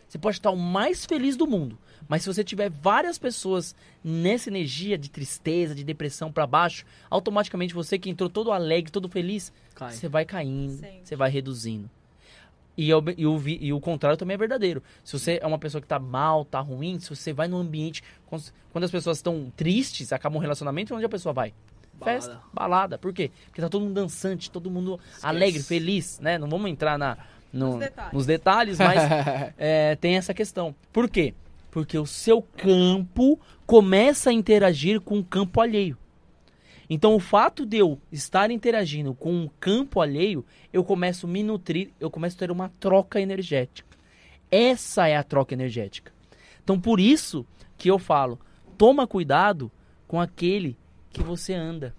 Você pode estar o mais feliz do mundo, mas se você tiver várias pessoas nessa energia de tristeza, de depressão para baixo, automaticamente você que entrou todo alegre, todo feliz, Cai. você vai caindo, Sim. você vai reduzindo. E, é o- e o, vi- e o contrário também é verdadeiro. Se você é uma pessoa que tá mal, tá ruim, se você vai num ambiente. Quando, as pessoas estão tristes, acaba um relacionamento, onde a pessoa vai? Balada. Festa, balada. Por quê? Porque tá todo mundo dançante, todo mundo alegre, feliz, né? Não vamos entrar na, no- Nos detalhes. nos detalhes, mas é, (laughs) tem essa questão. Por quê? Porque o seu campo começa a interagir com o campo alheio. Então, o fato de eu estar interagindo com um campo alheio, eu começo a me nutrir, eu começo a ter uma troca energética. Essa é a troca energética. Então, por isso que eu falo, toma cuidado com aquele que você anda.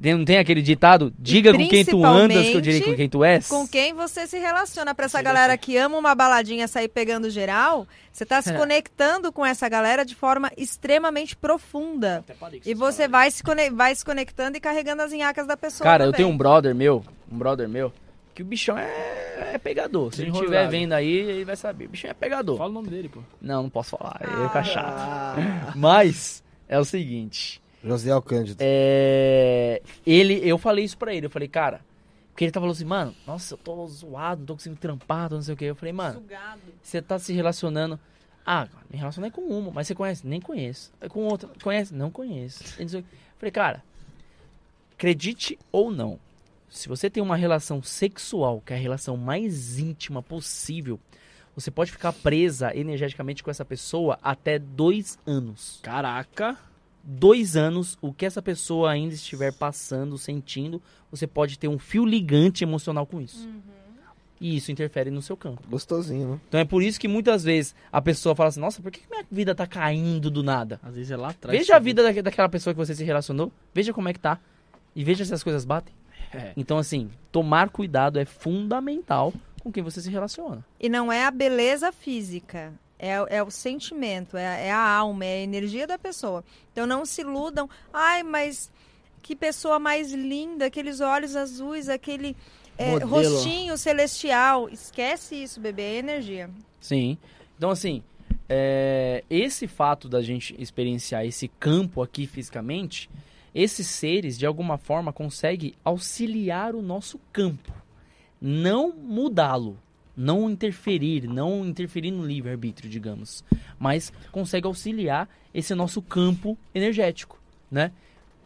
Não tem aquele ditado? Diga com quem tu andas, que eu direi com quem tu és? Com quem você se relaciona. Pra essa galera que ama uma baladinha sair pegando geral, você tá se É. conectando com essa galera de forma extremamente profunda. E você vai se, vai se conectando e carregando as inhacas da pessoa. Cara, eu também. tenho um brother meu, um brother meu, que o bichão é, é pegador. Se ele estiver vendo aí, ele vai saber. O bichão é pegador. Fala o nome dele, pô. Não, não posso falar, ele fica chato. Ah, (laughs) Mas, é o seguinte, José Alcândido. é, ele, eu falei isso pra ele, eu falei, cara, porque ele tá falando assim, mano, nossa, eu tô zoado, não tô conseguindo trampar, tô não sei o que. Eu falei, mano, você tá se relacionando. Ah, me relacionei com uma, mas você conhece? Nem conheço. Aí Com outra, conhece? Não conheço. Ele disse- Falei, cara, acredite ou não, se você tem uma relação sexual, que é a relação mais íntima possível, você pode ficar presa energeticamente com essa pessoa até dois anos. Caraca. Dois anos, o que essa pessoa ainda estiver passando, sentindo, você pode ter um fio ligante emocional com isso. E isso interfere no seu campo. Gostosinho, né? Então é por isso que muitas vezes a pessoa fala assim, nossa, por que minha vida tá caindo do nada? Às vezes é lá atrás. Veja a vida daque- daquela pessoa que você se relacionou, veja como é que tá. E veja se as coisas batem. É. Então, assim, tomar cuidado é fundamental com quem você se relaciona. E não é a beleza física. É, é o sentimento, é, é a alma, é a energia da pessoa. Então não se iludam. Ai, mas que pessoa mais linda, aqueles olhos azuis, aquele é, rostinho celestial. Esquece isso, bebê, é energia. Sim. Então, assim, é, esse fato da gente experienciar esse campo aqui fisicamente, esses seres, de alguma forma, conseguem auxiliar o nosso campo. Não mudá-lo. Não interferir, não interferir no livre-arbítrio, digamos. Mas consegue auxiliar esse nosso campo energético, né?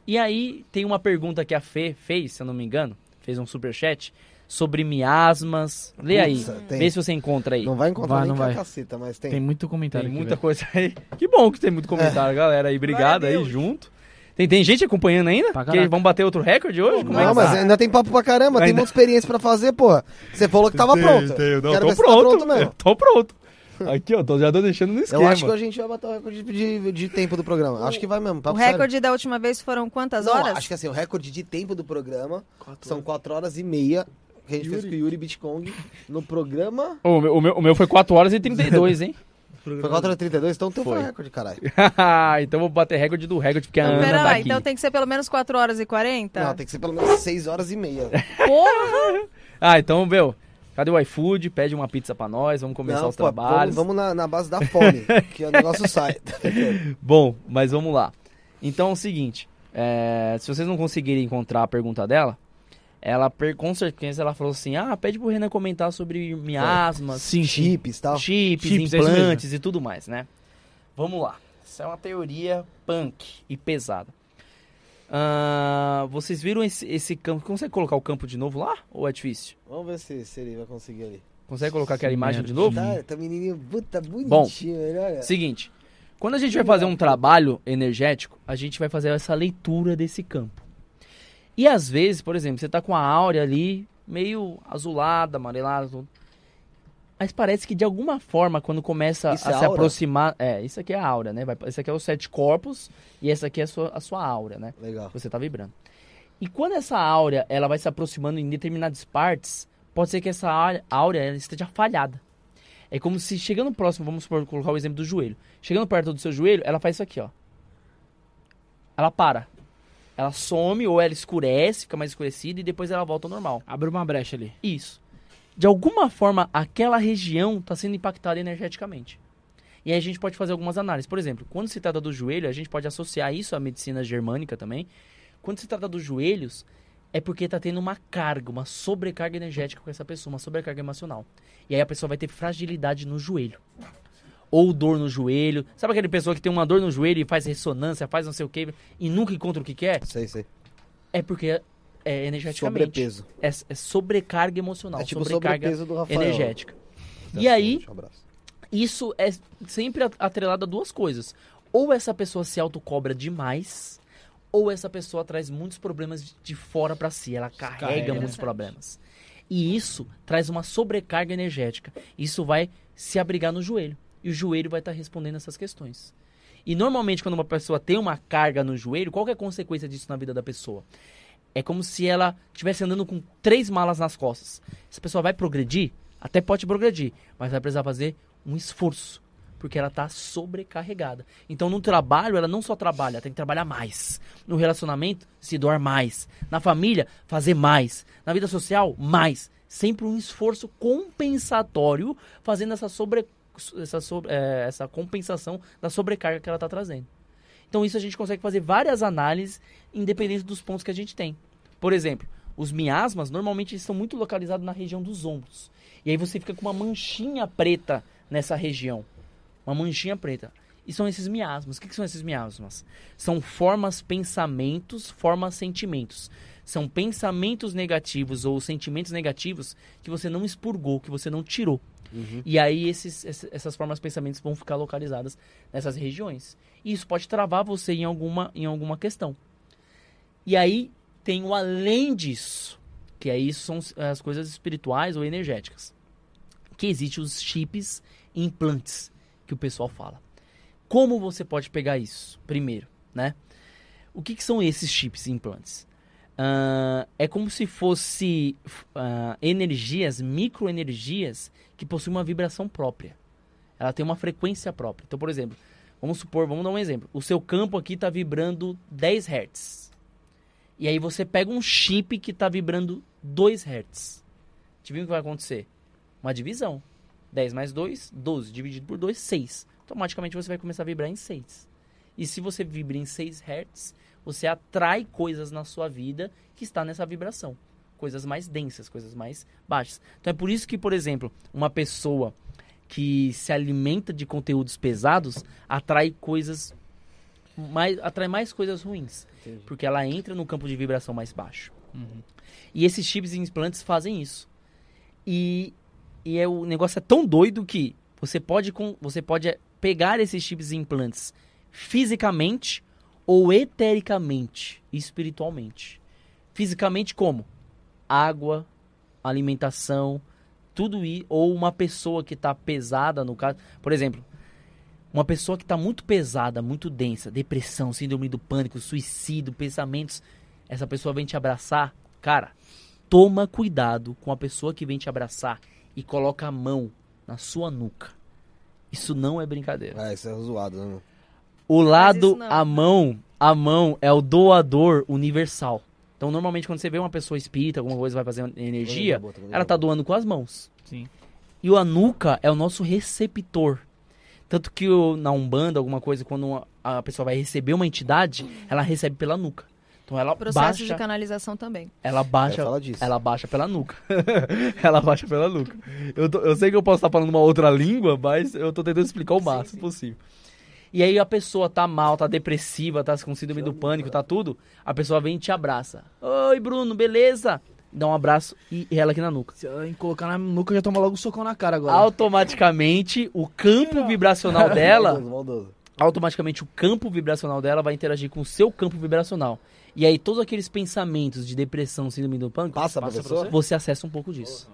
E aí, tem uma pergunta que a Fê fez, se eu não me engano, fez um superchat, sobre miasmas. Lê aí, Putz, tem. vê se você encontra aí. Não vai encontrar Vai, nem não vai. caceta, mas tem. Tem muito Tem comentário aqui, muita coisa aí. Que bom que tem muito comentário, galera aí. Obrigado aí, junto. Tem, tem gente acompanhando ainda? Pra Que vão bater outro recorde hoje? Como é Não, que mas tá? ainda tem papo pra caramba, tem Ainda- muita experiência pra fazer, porra. Você falou que tava pronto. Tem, não, Quero tô ver se tá pronto. pronto mesmo. (laughs) Tô pronto. Aqui, ó, tô, já tô deixando no esquema. Eu acho que a gente vai bater o recorde de, de- tempo do programa. Acho que vai mesmo. o papo sério. recorde da última vez foram quantas Não, horas? acho que assim, o recorde de tempo do programa são 4 horas e meia que a gente fez com o Yuri Bitcong no programa. O meu, o, meu, o meu foi 4 horas e 32, hein? (laughs) Foi 4 horas e 32, então teu foi recorde, caralho. (laughs) então vou bater recorde do recorde, porque a Ana pera tá lá, aqui. então tem que ser pelo menos 4 horas e 40? Não, tem que ser pelo menos 6 horas e meia. (laughs) Porra! (laughs) Ah, então, meu, cadê o iFood? Pede uma pizza pra nós, vamos começar Não, os pô, trabalhos. vamos, vamos na, na base da fome, que o negócio sai. Bom, mas vamos lá. Então é o seguinte, é, se vocês não conseguirem encontrar a pergunta dela, ela com certeza ela falou assim, ah, pede pro Renan comentar sobre miasmas, Sim, sim. Chips tal. chips, Chips, é implantes e tudo mais, né? Vamos lá. Essa é uma teoria punk e pesada. Ah, vocês viram esse, esse campo? Consegue colocar o campo de novo lá? Ou é difícil? Vamos ver se, se ele vai conseguir ali. Consegue colocar aquela imagem de Merda. novo? Tá, tá menininho, puta, bonitinho, olha. Seguinte, quando a gente vai fazer um trabalho energético, a gente vai fazer essa leitura desse campo. E às vezes, por exemplo, você tá com a áurea ali meio azulada, amarelada, tudo. Mas parece que de alguma forma, quando começa Isso a é se aura? aproximar. É, isso aqui é a aura, né? Vai, esse aqui é os sete corpos e essa aqui é a sua, a sua aura, né? Legal. Você tá vibrando. E quando essa áurea ela vai se aproximando em determinadas partes, pode ser que essa áurea ela esteja falhada. É como se chegando próximo, vamos supor, colocar o exemplo do joelho. Chegando perto do seu joelho, ela faz isso aqui, ó. Ela para. Ela some ou ela escurece, fica mais escurecida e depois ela volta ao normal. Abre uma brecha ali. Isso. De alguma forma, aquela região está sendo impactada energeticamente. E aí a gente pode fazer algumas análises. Por exemplo, quando se trata do joelho, a gente pode associar isso à medicina germânica também. Quando se trata dos joelhos, é porque está tendo uma carga, uma sobrecarga energética com essa pessoa, uma sobrecarga emocional. E aí a pessoa vai ter fragilidade no joelho. Ou dor no joelho. Sabe aquela pessoa que tem uma dor no joelho e faz ressonância, faz não sei o que, e nunca encontra o que quer? Sei, sei. É porque é energeticamente. Sobrepeso. É, é sobrecarga emocional, É tipo sobrecarga do Rafael. energética. Tá E aí, um isso é sempre at- atrelado a duas coisas. Ou essa pessoa se autocobra demais, ou essa pessoa traz muitos problemas de- fora pra si. Ela carrega Carrega. muitos Interessante. problemas. E isso traz uma sobrecarga energética. Isso vai se abrigar no joelho. E o joelho vai estar respondendo essas questões. E normalmente, quando uma pessoa tem uma carga no joelho, qual é a consequência disso na vida da pessoa? É como se ela estivesse andando com três malas nas costas. Essa pessoa vai progredir? Até pode progredir, mas vai precisar fazer um esforço, porque ela está sobrecarregada. Então, no trabalho, ela não só trabalha, ela tem que trabalhar mais. No relacionamento, se doar mais. Na família, fazer mais. Na vida social, mais. Sempre um esforço compensatório, fazendo essa, sobre, essa, sobre- eh, essa compensação da sobrecarga que ela está trazendo. Então, isso a gente consegue fazer várias análises, independente dos pontos que a gente tem. Por exemplo, os miasmas normalmente estão muito localizados na região dos ombros. E aí você fica com uma manchinha preta nessa região. Uma manchinha preta. E são esses miasmas. O que, que são esses miasmas? São formas, pensamentos, formas, sentimentos. São pensamentos negativos ou sentimentos negativos que você não expurgou, que você não tirou. E aí esses, ess- essas formas, pensamentos vão ficar localizadas nessas regiões. E isso pode travar você em alguma, em alguma questão. E aí tem o além disso, que aí são as coisas espirituais ou energéticas. Que existe os chips implantes que o pessoal fala. Como você pode pegar isso? Primeiro, né? O que, que são esses chips implantes? Ah, é como se fosse ah, energias, microenergias que possuem uma vibração própria. Ela tem uma frequência própria. Então, por exemplo, vamos supor, vamos dar um exemplo. O seu campo aqui está vibrando 10 Hz. E aí você pega um chip que está vibrando 2 Hz. Adivinha o que vai acontecer? Uma divisão. 10 mais 2, 12. Dividido por 2, 6. Automaticamente você vai começar a vibrar em 6. E se você vibra em 6 Hz, você atrai coisas na sua vida que está nessa vibração. Coisas mais densas, coisas mais baixas. Então é por isso que, por exemplo, uma pessoa que se alimenta de conteúdos pesados atrai coisas mais atrai mais coisas ruins, Entendi. porque ela entra no campo de vibração mais baixo. E esses chips e implantes fazem isso. E, e é, o negócio é tão doido que você pode, com, você pode pegar esses chips e implantes fisicamente ou etericamente, espiritualmente. Fisicamente como? Água, alimentação, tudo isso, ou uma pessoa que está pesada, no caso, por exemplo, uma pessoa que está muito pesada, muito densa, depressão, síndrome do pânico, suicídio, pensamentos, essa pessoa vem te abraçar, cara, toma cuidado com a pessoa que vem te abraçar e coloca a mão na sua nuca. Isso não é brincadeira. Ah, isso é zoado, né? O lado, não. a mão, a mão é o doador universal. Então, normalmente, quando você vê uma pessoa espírita, alguma coisa vai fazer energia, ela tá doando com as mãos. Sim. E o anuca é o nosso receptor. Tanto que o, na Umbanda, alguma coisa, quando uma- a pessoa vai receber uma entidade, ela recebe pela nuca. Então ela Processo de baixa, canalização também. ela baixa, ela baixa pela nuca. ela baixa pela nuca. (laughs) Eu, tô- eu sei que eu posso estar falando uma outra língua, mas eu tô tentando explicar o máximo possível. E aí a pessoa tá mal, tá depressiva, tá com síndrome do pânico, tá tudo. A pessoa vem e te abraça. Oi, Bruno, beleza? Dá um abraço e ela aqui na nuca. Se ela colocar na nuca, já toma logo um socão na cara agora. Automaticamente, o campo vibracional (laughs) dela Maldoso, maldoso. automaticamente o campo vibracional dela vai interagir com o seu campo vibracional. E aí todos aqueles pensamentos de depressão, síndrome do pânico, Passa Passa pra você? você acessa um pouco disso.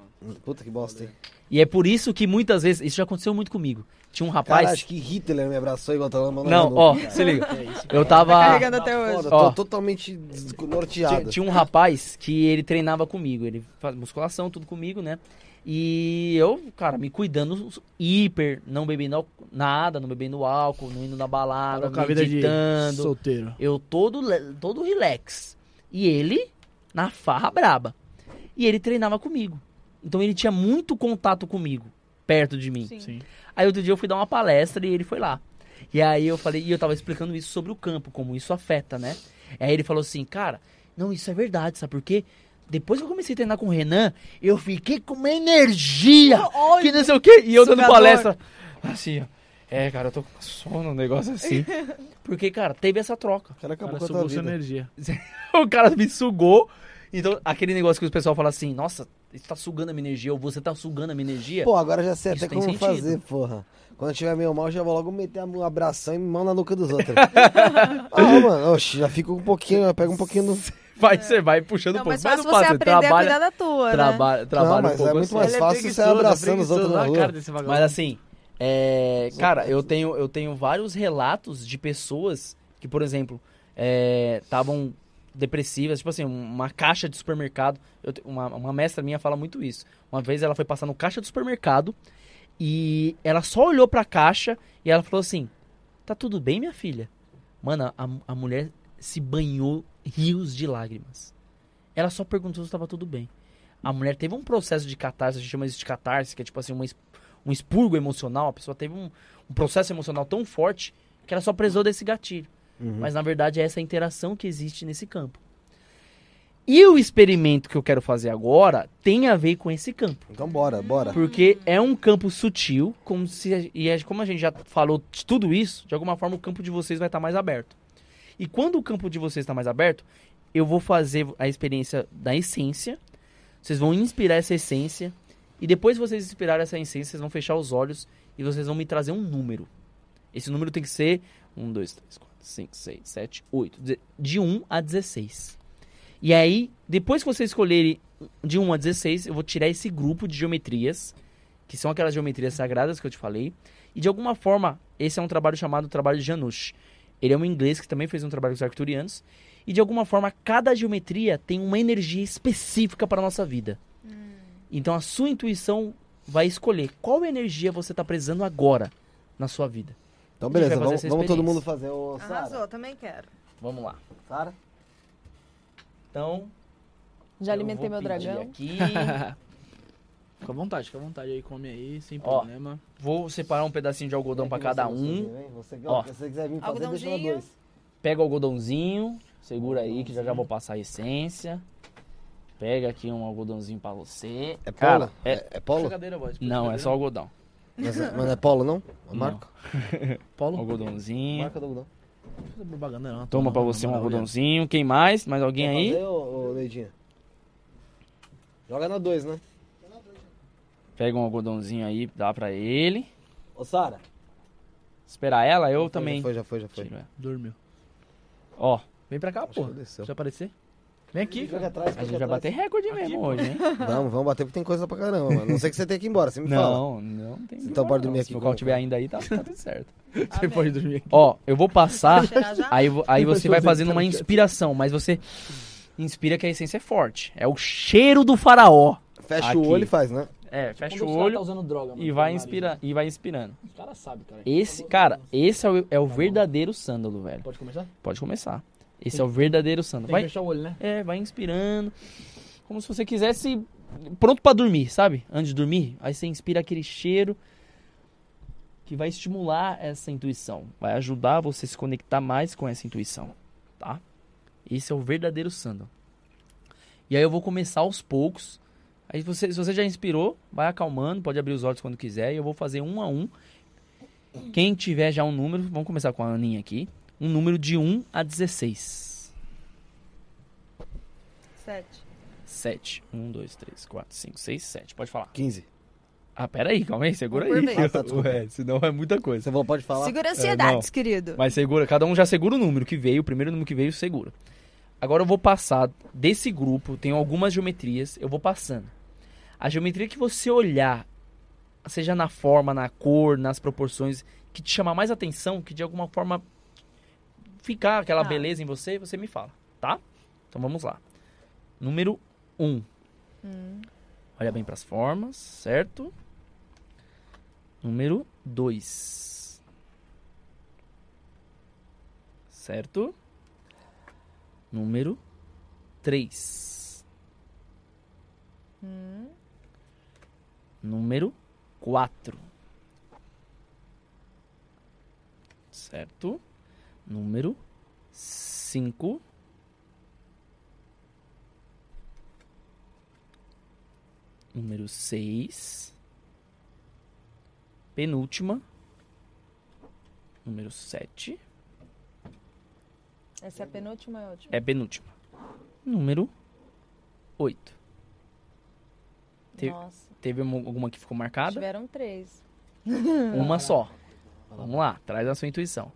Puta que bosta, hein? E é por isso que muitas vezes, isso já aconteceu muito comigo. Tinha um rapaz. Cara, acho que Hitler me abraçou igual tava mandando Não, ó, se liga. Eu Tá tava. carregando até hoje. Foda, Ó. tô totalmente desnorteado. Tinha, tinha um rapaz que ele treinava comigo, ele faz musculação, tudo comigo, né? E eu, cara, me cuidando hiper, não bebendo nada, não bebendo álcool, não indo na balada, a vida de meditando. solteiro. Eu todo, todo relax. E ele na farra braba. E ele treinava comigo. Então ele tinha muito contato comigo, perto de mim. Sim. Sim. Aí outro dia eu fui dar uma palestra e ele foi lá. E aí eu falei, e eu tava explicando isso sobre o campo, como isso afeta, né? Aí ele falou assim, cara, não, isso é verdade, sabe por quê? Depois que eu comecei a treinar com o Renan, eu fiquei com uma energia, que não sei o quê. E eu dando palestra, assim, ó. É, cara, eu tô com sono, um negócio assim. (laughs) Porque, cara, teve essa troca. O cara acabou Cara, com a sua vida. energia. (laughs) o cara me sugou. Então, aquele negócio que o pessoal fala assim, nossa, isso tá sugando a minha energia, ou você tá sugando a minha energia. Pô, agora já sei até tem como sentido. fazer, porra. Quando eu tiver meio mal, já vou logo meter um abração e mão na nuca dos outros. (laughs) ah, mano, oxe, já fico um pouquinho, eu pego um pouquinho no... Vai, você vai puxando Não, um pouco. mas Mas fácil não você a trabalha, cuidar da tua, né? trabalha, trabalha mas um pouco é muito assim. mais Ele é fácil você abraçando os outros na a rua. cara desse vagabundo. Mas assim, é, cara, eu tenho, eu tenho vários relatos de pessoas que, por exemplo, estavam depressivas, tipo assim, uma caixa de supermercado. eu uma, uma mestra minha fala muito isso. Uma vez ela foi passar no caixa do supermercado e ela só olhou pra caixa e ela falou assim: Tá tudo bem, minha filha? Mano, a, a mulher se banhou rios de lágrimas. Ela só perguntou se estava tudo bem. A mulher teve um processo de catarse, a gente chama isso de catarse, que é tipo assim, uma um expurgo emocional. A pessoa teve um, um processo emocional tão forte que ela só precisou desse gatilho. Uhum. Mas na verdade é essa interação que existe nesse campo. E o experimento que eu quero fazer agora tem a ver com esse campo. Então bora, bora. Porque é um campo sutil, como se e é- como a gente já falou de tudo isso, de alguma forma o campo de vocês vai estar mais aberto. E quando o campo de vocês está mais aberto, eu vou fazer a experiência da essência. Vocês vão inspirar essa essência e depois que vocês inspirarem essa essência, vocês vão fechar os olhos e vocês vão me trazer um número. Esse número tem que ser 1, 2, 3, 4, 5, 6, 7, 8, de 1 a 16. E aí, depois que vocês escolherem de 1 a 16, eu vou tirar esse grupo de geometrias, que são aquelas geometrias sagradas que eu te falei. E de alguma forma, esse é um trabalho chamado trabalho de Janusz. Ele é um inglês que também fez um trabalho com os arcturianos. E de alguma forma, cada geometria tem uma energia específica para a nossa vida. Então a sua intuição vai escolher qual energia você está precisando agora na sua vida. Então beleza, vamos, vamos todo mundo fazer o Sara. Arrasou, também quero. Vamos lá. Sara? Então, Já alimentei meu dragão. Aqui. (laughs) Fica à vontade, fica à vontade aí, come aí, sem Ó, problema. Vou separar um pedacinho de algodão para cada um. Você, Ó. ó, se você quiser vir fazer, deixa Algodãozinho. dois. Pega o algodãozinho, segura aí que já já vou passar a essência. Pega aqui um algodãozinho pra você. É Cara, polo? é- É, é polo? Não, é só algodão. Mas, é- (laughs) mas não é polo, não? A Não. marca? (laughs) Polo. Algodãozinho. Marca do algodão. Não precisa propaganda, não. Toma Não, pra você um algodãozinho. Quem mais? Mais alguém Quer aí? fazer, ô, ô, Leidinha? Joga na dois, né? Pega um algodãozinho aí, dá pra ele. Ô, Sara. Esperar ela, eu Já também. foi, já foi, já foi. tiro ela. Dormiu. Ó, Vem pra cá, pô. Deixa eu aparecer. Vem aqui, Fica atrás, a gente vai bater recorde mesmo pô. hoje, hein? (laughs) Vamos, vamos bater porque tem coisa pra caramba, mano. Não sei que você tem que ir embora, você me fala. Não, não tem Então pode não. dormir Se aqui meu com- carro tiver ainda aí, tá, tá tudo certo. (laughs) Você pode dormir aqui. Ó, eu vou passar, Cheirar já? aí, aí você vai fazendo uma inspiração, mas você inspira que a essência é forte. É o cheiro do faraó. Fecha Aqui. o olho e faz, né? É, fecha Quando o olho tá usando droga, mano, e vai inspira, né? e vai inspirando. Os caras sabem, cara. Esse, cara, esse é o, é o verdadeiro sândalo, velho. Pode começar? Pode começar. Esse é o verdadeiro. Tem que Vai, fechar o olho, né? é, vai inspirando. Como se você quisesse pronto pra dormir, sabe? Antes de dormir, aí você inspira aquele cheiro que vai estimular essa intuição, vai ajudar você a se conectar mais com essa intuição, tá? Esse é o verdadeiro sândalo. E aí eu vou começar aos poucos. Aí você, se você já inspirou, vai acalmando, pode abrir os olhos quando quiser. E eu vou fazer um a um. Quem tiver já um número, vamos começar com a Aninha aqui. Um número de 1 a 16. Sete. 7. 1, 2, 3, 4, 5, 6, 7. Pode falar. 15. Ah, pera aí, calma aí, segura por aí. vez. (laughs) Ah, tá. Ué, senão é muita coisa. Você falou, pode falar. Segura É, ansiedades, querido. Mas segura, cada um já segura o número que veio, o primeiro número que veio segura. Agora eu vou passar desse grupo, tem algumas geometrias, eu vou passando. A geometria que você olhar, seja na forma, na cor, nas proporções, que te chamar mais atenção, que de alguma forma ficar aquela Tá. beleza em você, você me fala, tá? Então vamos lá. Número 1. Um. Hum. Olha bem para as formas, certo? Número 2. Certo? Número 3. Hum. Número 4. Certo? Número 5. Número 6. Penúltima. Número 7. Essa é a penúltima ou a última? É penúltima. Número 8. te- Nossa, Teve uma- alguma que ficou marcada? tiveram três. Uma só. Vamos lá, traz a sua intuição.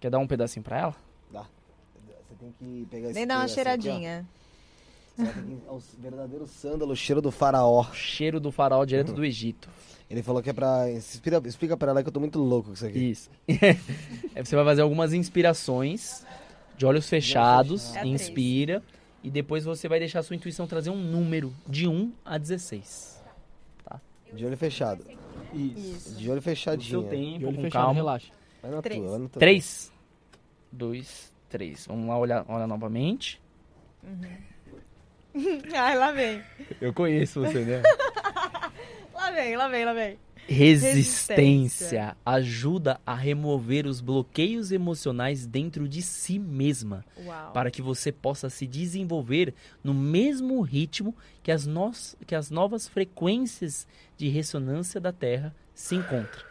Quer dar um pedacinho pra ela? Você tem que pegar esse Nem dá uma cheiradinha. ó. Você tem que- é o verdadeiro sândalo, o cheiro do faraó. Cheiro do farol direto do Egito. Ele falou que é pra. Explica, explica pra ela que eu tô muito louco com isso aqui. Isso. Aí (laughs) você vai fazer algumas inspirações de olhos fechados, É inspira, e depois você vai deixar a sua intuição trazer um número de 1 a 16. De olho fechado. Isso. De olho O fechadinho. seu tempo, De olho com fechado, calma. relaxa. Vai na Três. tua, vai na tua. 3, 2, 3. Vamos lá olhar, olhar novamente. (laughs) Ai, lá vem. Eu conheço você, né? (laughs) Lá vem, lá vem, lá vem. Resistência ajuda a remover os bloqueios emocionais dentro de si mesma, Uau. para que você possa se desenvolver no mesmo ritmo que as, nos, que as novas frequências de ressonância da Terra se encontram.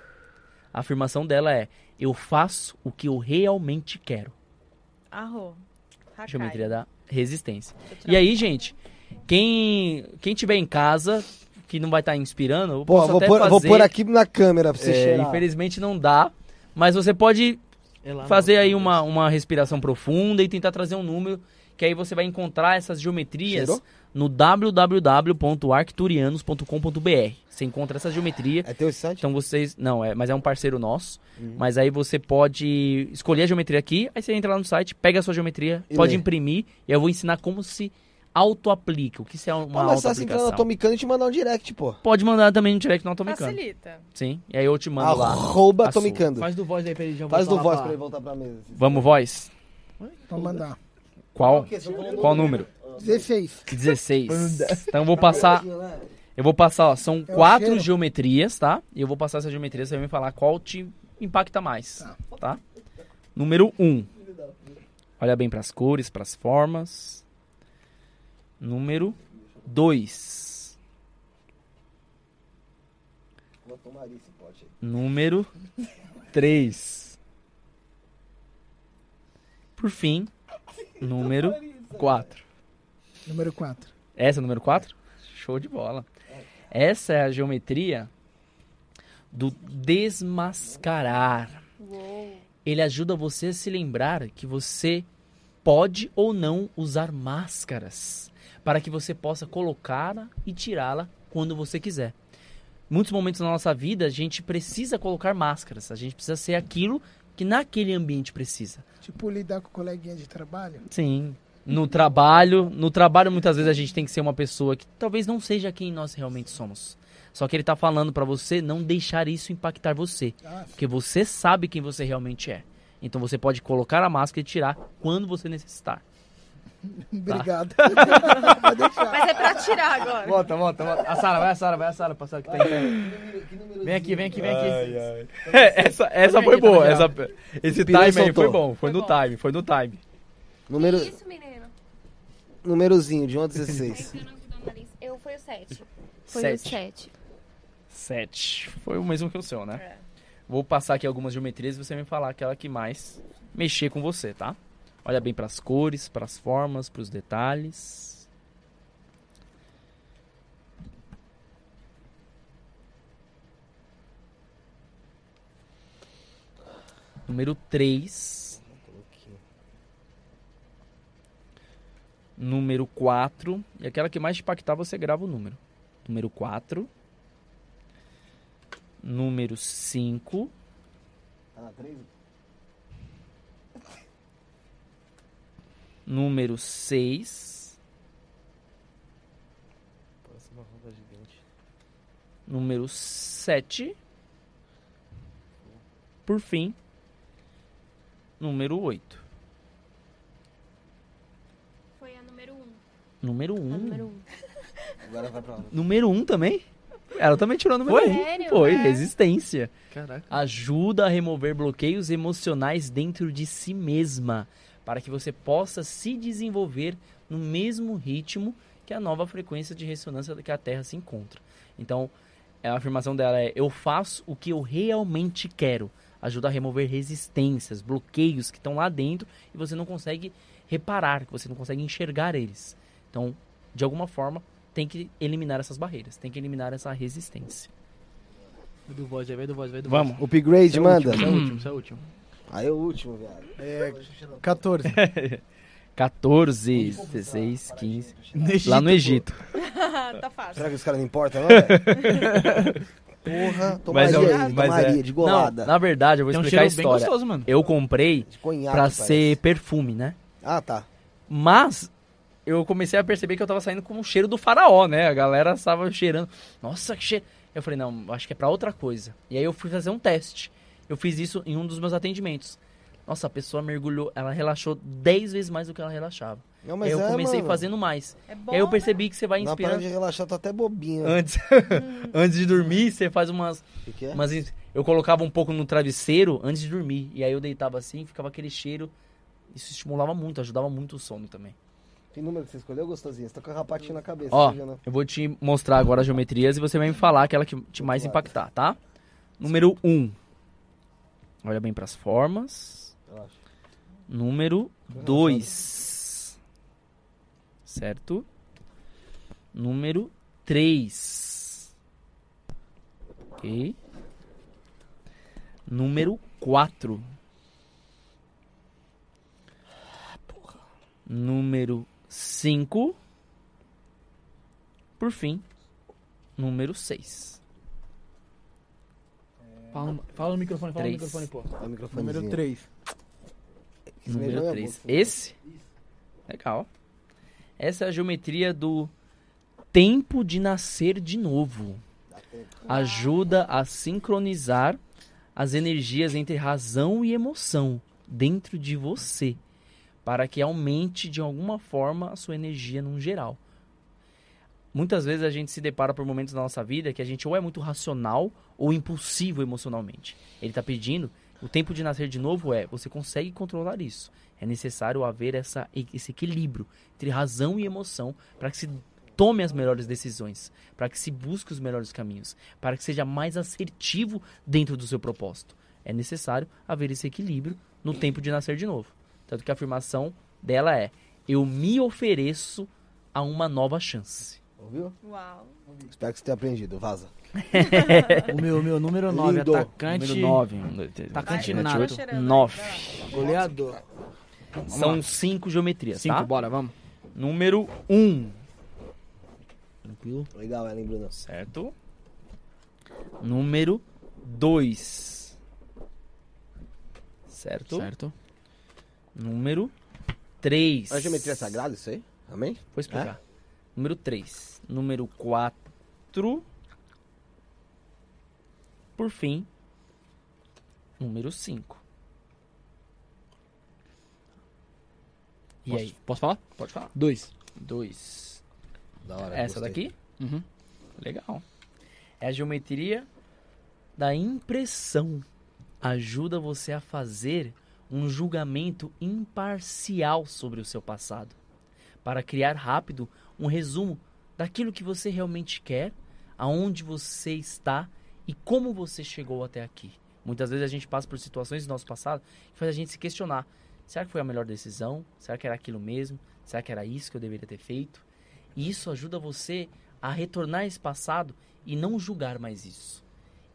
A afirmação dela é: Eu faço o que eu realmente quero. Arro. Hakai. Geometria da resistência. E aí, gente, quem, quem tiver em casa, que não vai estar inspirando, eu Pô, posso vou até pôr, fazer. vou pôr aqui na câmera pra você É, cheirar. infelizmente não dá, mas você pode fazer aí uma, uma respiração profunda e tentar trazer um número, que aí você vai encontrar essas geometrias Cheirou? No www.arcturianos.com.br. Você encontra essa geometria. É teu site? Então vocês. Não, é, mas é um parceiro nosso. Uhum. Mas aí você pode escolher a geometria aqui, aí você entra lá no site, pega a sua geometria, E pode lê. imprimir, e eu vou ensinar como se auto-aplica. O que é Pô, uma mas só se entrar no auto-aplicação. Atomicano e te mandar um direct, pô. Pode mandar também no direct no Atomicano. Facilita. Sim, e aí eu te mando lá. Arroba a sua. Atomicando. Faz do voz aí pra ele já Faz voltar do lá voz pra ele voltar pra mesa. Vamos, voz? Pra mandar. Qual? Qual número? 16. 16. Então eu vou passar. Eu vou passar, ó, são É quatro cheiro? geometrias, tá? E eu vou passar essa geometria, você vai me falar qual te impacta mais, tá? Número 1. Um. Olha bem pras cores, pras formas. Número 2. Vou tomar esse pote aí. Número 3. Por fim, (laughs) número 4. Número 4. Essa é o número 4? Show de bola. Essa é a geometria do desmascarar. Ele ajuda você a se lembrar que você pode ou não usar máscaras para que você possa colocá-la e tirá-la quando você quiser. Muitos momentos na nossa vida a gente precisa colocar máscaras, a gente precisa ser aquilo que naquele ambiente precisa. Tipo, lidar com coleguinha de trabalho. Sim. No trabalho, no trabalho muitas vezes a gente tem que ser uma pessoa que talvez não seja quem nós realmente somos. Só que ele tá falando pra você não deixar isso impactar você, Ah, porque você sabe quem você realmente é. Então você pode colocar a máscara e tirar quando você necessitar. (laughs) obrigado. (laughs) Tá. Pode deixar. Mas é pra tirar agora. Volta, volta, volta. A Sara, vai a Sara, vai a Sara, pra Sara que tá aí. Vem aqui, vem aqui, vem aqui. (laughs) essa essa foi boa, essa- esse time aí foi bom, foi no time, foi no time. Número, Isso, menino. Númerozinho, de 1 a 16. Ai, eu não vi o nariz. Eu fui o 7. Foi Sete. o 7. 7. Foi o mesmo que o seu, né? É. Vou passar aqui algumas geometrias e você vai me falar aquela que mais mexer com você, tá? Olha bem pras cores, pras formas, pros detalhes. Número 3. Número 4. E aquela que mais te impactar, você grava o número. Número 4. Número 5. Tá na três? Número 6. Próxima roda gigante. Número 7. Por fim, número 8. Foi a número 1. Número 1. A número 1. Agora vai pra onde? Número 1 também? Ela também tirou o número Foi? 1. Sério? Foi, É. resistência. Caraca. Ajuda a remover bloqueios emocionais dentro de si mesma, para que você possa se desenvolver no mesmo ritmo que a nova frequência de ressonância que a Terra se encontra. Então, a afirmação dela é: eu faço o que eu realmente quero. Ajuda a remover resistências, bloqueios que estão lá dentro e você não consegue reparar, que você não consegue enxergar eles. Então, de alguma forma, tem que eliminar essas barreiras, tem que eliminar essa resistência. Vai do voz vai do voz, vai do Vamos. voz. Upgrade, Esse é manda. Esse é o último, esse é o último. Aí é o último, viado. É, 14. 14, 16, 15. Egito, Lá no. Egito. (laughs) tá fácil. Será que os caras não importam, não, velho? (laughs) Porra, Mas tomaria é- aí, mas tomaria, é- de Não, golada. na verdade, eu vou Tem um explicar a história. gostoso, mano. Eu comprei conhaque, pra parece. ser perfume, né? Ah, tá. Mas eu comecei a perceber que eu tava saindo com o cheiro do faraó, né? A galera estava cheirando. Nossa, que cheiro. Eu falei, não, acho que é pra outra coisa. E aí eu fui fazer um teste. Eu fiz isso em um dos meus atendimentos. Nossa, a pessoa mergulhou, ela relaxou 10 vezes mais do que ela relaxava. Não, aí mas eu é, comecei mano. fazendo mais. É bom. E aí eu percebi que você vai Na inspirando. de relaxar, tô até bobinho. Antes, (laughs) (laughs) antes de dormir, você faz umas, O que, que é? Mas in- eu colocava um pouco no travesseiro antes de dormir. E aí eu deitava assim, ficava aquele cheiro. Isso estimulava muito, ajudava muito o sono também. Que número que você escolheu, gostosinho? Você tá com a rapatinha na cabeça, Ó, né? eu vou te mostrar agora as geometrias e você vai me falar aquela que te mais impactar, tá? Número 1. Um. Olha bem pras formas. Relaxa. Número 2. Certo? Número 3. Ok. Número 4. Número 5. Por fim, número 6. Fala, no- fala no microfone, fala Três. no microfone, pô. Microfonezinho. Número 3. Esse beijão Número é 3. bom, Esse? Legal. Essa é a geometria do tempo de nascer de novo. Ajuda a sincronizar as energias entre razão e emoção dentro de você, para que aumente de alguma forma a sua energia num geral. Muitas vezes a gente se depara por momentos da nossa vida que a gente ou é muito racional ou impulsivo emocionalmente. Ele está pedindo, o tempo de nascer de novo é, você consegue controlar isso. É necessário haver essa, esse equilíbrio entre razão e emoção para que se tome as melhores decisões, para que se busque os melhores caminhos, para que seja mais assertivo dentro do seu propósito. É necessário haver esse equilíbrio no tempo de nascer de novo. Tanto que a afirmação dela é: eu me ofereço a uma nova chance. Ouviu? Uau. Espero que você tenha aprendido. Vaza. (laughs) O meu, meu número 9, Lindo. atacante. Número 9. Atacante nato. vai cheirando aí, 9. vai. Goleador. São cinco geometrias, 5, tá? bora, vamos. Número 1. Um, Tranquilo. Legal, Ellen Bruno. certo? Número 2. Certo? Certo. Número 3. A geometria é sagrada, isso aí? Amém? Vou explicar. Número 3. Número 4. Por fim, número 5. E Posso, aí? Posso falar? Pode falar. 2. 2. Da hora. Essa gostei. daqui? Uhum. Legal. É a geometria da impressão. Ajuda você a fazer um julgamento imparcial sobre o seu passado, para criar rápido um resumo daquilo que você realmente quer, aonde você está e como você chegou até aqui. Muitas vezes a gente passa por situações do nosso passado que faz a gente se questionar: será que foi a melhor decisão? Será que era aquilo mesmo? Será que era isso que eu deveria ter feito? E isso ajuda você a retornar esse passado e não julgar mais isso.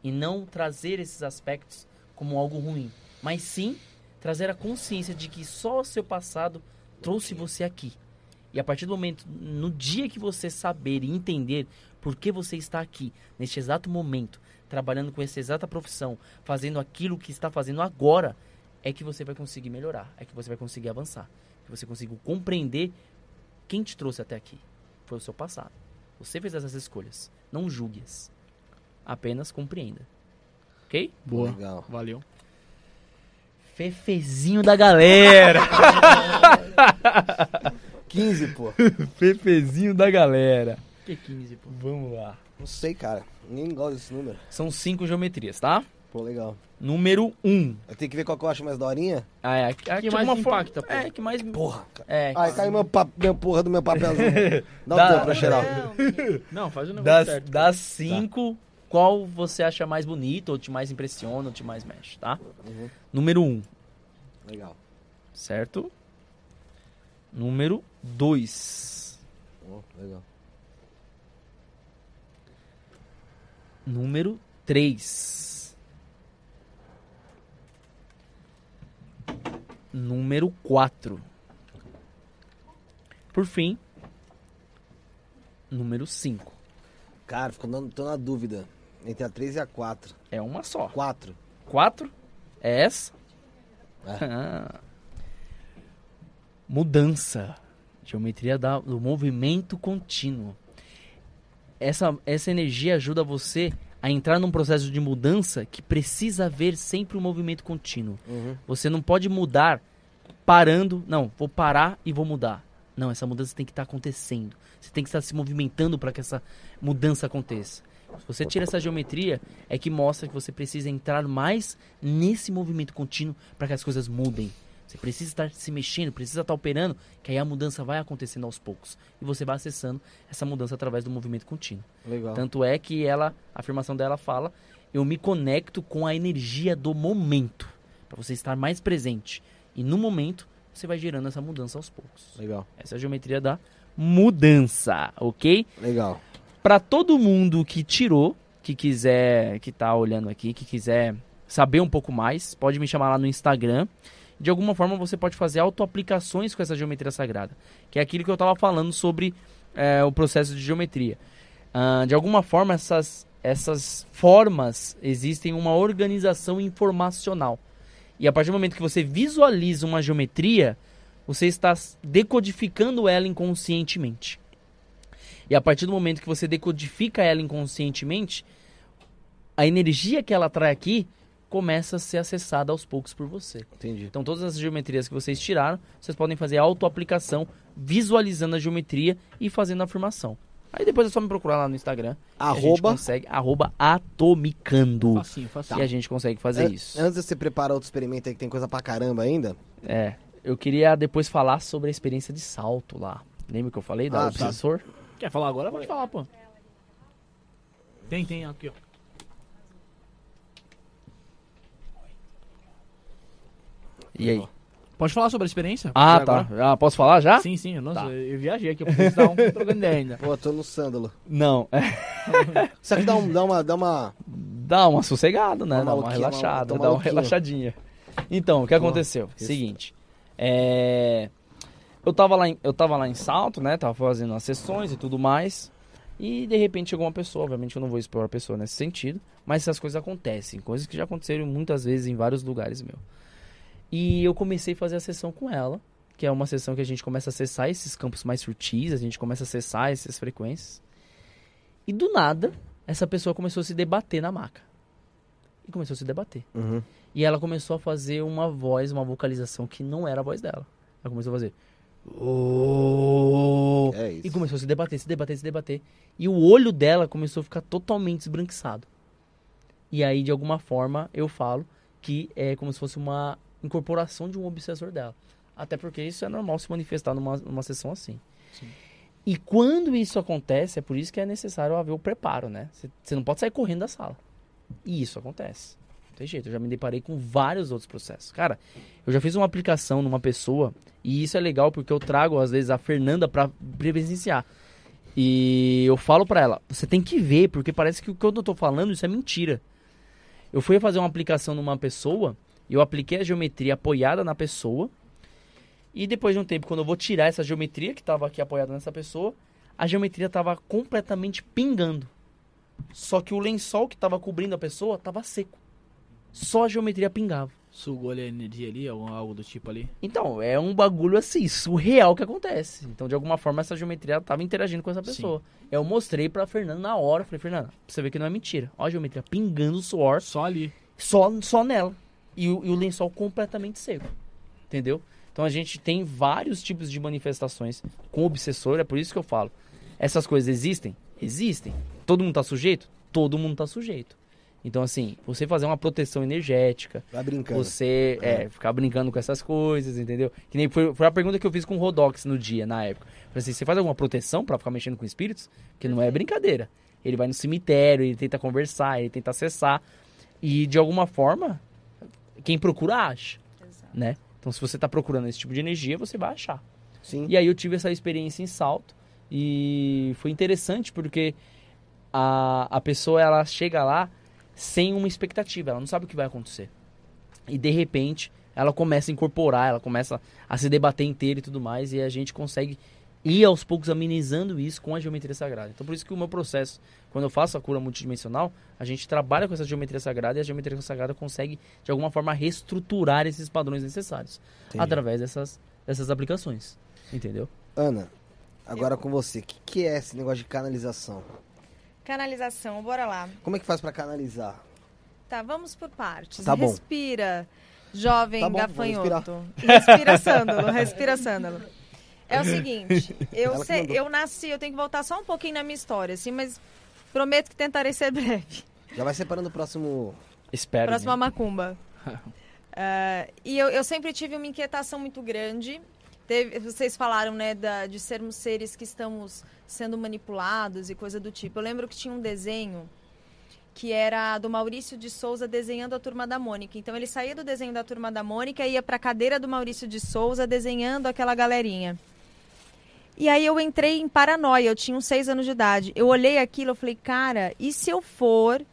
E não trazer esses aspectos como algo ruim, mas sim trazer a consciência de que só o seu passado trouxe você aqui. E a partir do momento, no dia que você saber e entender por que você está aqui, neste exato momento, trabalhando com essa exata profissão, fazendo aquilo que está fazendo agora, é que você vai conseguir melhorar, é que você vai conseguir avançar, que você conseguir compreender quem te trouxe até aqui. Foi o seu passado. Você fez essas escolhas. Não julgue-as. Apenas compreenda. Ok? Boa. Legal. Valeu. Fefezinho da galera. (laughs) 15, pô. Fefezinho da galera. Que 15, pô. Vamos lá. Não sei, cara. Nem gosto desse número. São cinco geometrias, tá? Pô, legal. Número um. Eu tenho que ver qual que eu acho mais daorinha? Ah, é, a, a, Que mais alguma forma- impacta, pô. É, que mais... Porra. É, Ai, caiu meu, pa... meu porra do meu papelzinho. (laughs) Dá Dá- um tempo pra cheirar. Não, faz o negócio das, certo. das cinco, qual você acha mais bonito, ou te mais impressiona, ou te mais mexe, tá? Uhum. Número um, Legal. certo? Número dois. Ó, legal. Número 3. Número 4. Por fim, número 5. Cara, ficou tô na dúvida. Entre a 3 e a 4. É uma só. 4. 4 é essa. É. Ah. Mudança. Geometria da- do movimento contínuo. Essa, essa energia ajuda você a entrar num processo de mudança que precisa haver sempre um movimento contínuo. Uhum. Você não pode mudar parando. Não, vou parar e vou mudar. Não, essa mudança tem que estar acontecendo. Você tem que estar se movimentando para que essa mudança aconteça. Se você tira essa geometria, é que mostra que você precisa entrar mais nesse movimento contínuo para que as coisas mudem. Você precisa estar se mexendo, precisa estar operando, que aí a mudança vai acontecendo aos poucos. E você vai acessando essa mudança através do movimento contínuo. Legal. Tanto é que ela, a afirmação dela fala: eu me conecto com a energia do momento, para você estar mais presente. E no momento, você vai gerando essa mudança aos poucos. Legal. Essa é a geometria da mudança, ok? Legal. Para todo mundo que tirou, que quiser, que tá olhando aqui, que quiser saber um pouco mais, pode me chamar lá no Instagram. De alguma forma você pode fazer autoaplicações com essa geometria sagrada, que é aquilo que eu estava falando sobre é, o processo de geometria. Ah, de alguma forma essas essas formas existem uma organização informacional. E a partir do momento que você visualiza uma geometria, você está decodificando ela inconscientemente. E a partir do momento que você decodifica ela inconscientemente, a energia que ela traz aqui começa a ser acessada aos poucos por você. Entendi. Então todas as geometrias que vocês tiraram, vocês podem fazer autoaplicação, visualizando a geometria e fazendo a afirmação. Aí depois é só me procurar lá no Instagram. Arroba. consegue, arroba atomicando. Facinho, facinho. E a gente consegue fazer An- isso. Antes de você preparar outro experimento aí que tem coisa pra caramba ainda. É. Eu queria depois falar sobre a experiência de salto lá. Lembra que eu falei da Ah, tá. Quer falar agora? Pode falar, pô. Tem, tem, aqui, ó. E aí? Pode falar sobre a experiência? Ah, tá. agora? Ah, posso falar já? Sim, sim. Nossa, Tá. eu viajei aqui. Eu preciso dar um trocando ideia ainda. Pô, tô no sândalo. Não. É. (laughs) Isso aqui dá, um, dá uma. Dá uma... Dá uma sossegada, né? Uma Dá uma relaxada, uma- dá uma relaxadinha. Então, o que aconteceu? isso. Seguinte. É... Eu, tava lá em, eu tava lá em Salto, né? Tava fazendo as sessões e tudo mais. E de repente chegou uma pessoa, obviamente eu não vou expor a pessoa nesse sentido, mas essas coisas acontecem, coisas que já aconteceram muitas vezes em vários lugares meu. E eu comecei a fazer a sessão com ela, que é uma sessão que a gente começa a acessar esses campos mais sutis, a gente começa a acessar essas frequências. E do nada, essa pessoa começou a se debater na maca. E começou a se debater. Uhum. E ela começou a fazer uma voz, uma vocalização que não era a voz dela. Ela começou a fazer. "Oh", É isso. E começou a se debater, se debater, se debater. E o olho dela começou a ficar totalmente esbranquiçado. E aí, de alguma forma, eu falo que é como se fosse uma incorporação de um obsessor dela. Até porque isso é normal se manifestar numa, numa sessão assim. E quando isso acontece, é por isso que é necessário haver o preparo, né? Você não pode sair correndo da sala. E isso acontece. Não tem jeito, eu já me deparei com vários outros processos. Cara, eu já fiz uma aplicação numa pessoa, e isso é legal porque eu trago, às vezes, a Fernanda pra presenciar. E eu falo pra ela, você tem que ver, porque parece que o que eu tô falando, isso é mentira. Eu fui fazer uma aplicação numa pessoa, eu apliquei a geometria apoiada na pessoa, E depois de um tempo, quando eu vou tirar essa geometria que estava aqui apoiada nessa pessoa, a geometria estava completamente pingando. Só que o lençol que estava cobrindo a pessoa estava seco. Só a geometria pingava. Sugou ali a energia ali, algo do tipo ali. Então, é um bagulho assim, surreal que acontece. Então, de alguma forma, essa geometria estava interagindo com essa pessoa. Eu mostrei pra Fernanda na hora. Falei, Fernanda, pra você ver que não é mentira. Ó a geometria pingando suor Só ali. só, só nela. E o, e o lençol completamente seco. Entendeu? Então a gente tem vários tipos de manifestações com obsessor, é por isso que eu falo. Essas coisas existem? Existem. Todo mundo tá sujeito? Todo mundo tá sujeito. Então, assim, você fazer uma proteção energética, Vai brincando. você é, ficar brincando com essas coisas, entendeu? Que nem foi, foi a pergunta que eu fiz com o Rodox no dia, na época. Falei assim, você faz alguma proteção pra ficar mexendo com espíritos? Que não é brincadeira. Ele vai no cemitério, ele tenta conversar, ele tenta acessar. E de alguma forma, quem procura acha, né? Então se você tá procurando esse tipo de energia, você vai achar. Sim. E aí eu tive essa experiência em salto e foi interessante porque a, a pessoa ela chega lá sem uma expectativa, ela não sabe o que vai acontecer. E de repente ela começa a incorporar, ela começa a se debater inteira e tudo mais, e a gente consegue ir aos poucos amenizando isso com a geometria sagrada. Então por isso que o meu processo, quando eu faço a cura multidimensional, a gente trabalha com essa geometria sagrada e a geometria sagrada consegue de alguma forma reestruturar esses padrões necessários Entendi. através dessas, dessas aplicações. Entendeu? Ana, agora com você. O que, que é esse negócio de canalização? Canalização, bora lá. Como é que faz pra canalizar? Tá, vamos por partes. Tá bom. Respira, jovem Tá bom, gafanhoto. Respira, sândalo, respira, sândalo. É o seguinte, eu, sei- eu nasci, eu tenho que voltar só um pouquinho na minha história, assim, mas prometo que tentarei ser breve. Já vai separando o próximo. Espero. Próxima né? macumba. (laughs) Ah, e eu, eu sempre tive uma inquietação muito grande. Teve- vocês falaram, né, da- de sermos seres que estamos sendo manipulados e coisa do tipo. Eu lembro que tinha um desenho que era do Maurício de Souza desenhando a turma da Mônica. Então ele saía do desenho da turma da Mônica e ia para a cadeira do Maurício de Souza desenhando aquela galerinha. E aí eu entrei em paranoia, eu tinha uns seis anos de idade. Eu olhei aquilo, eu falei, cara, e se eu for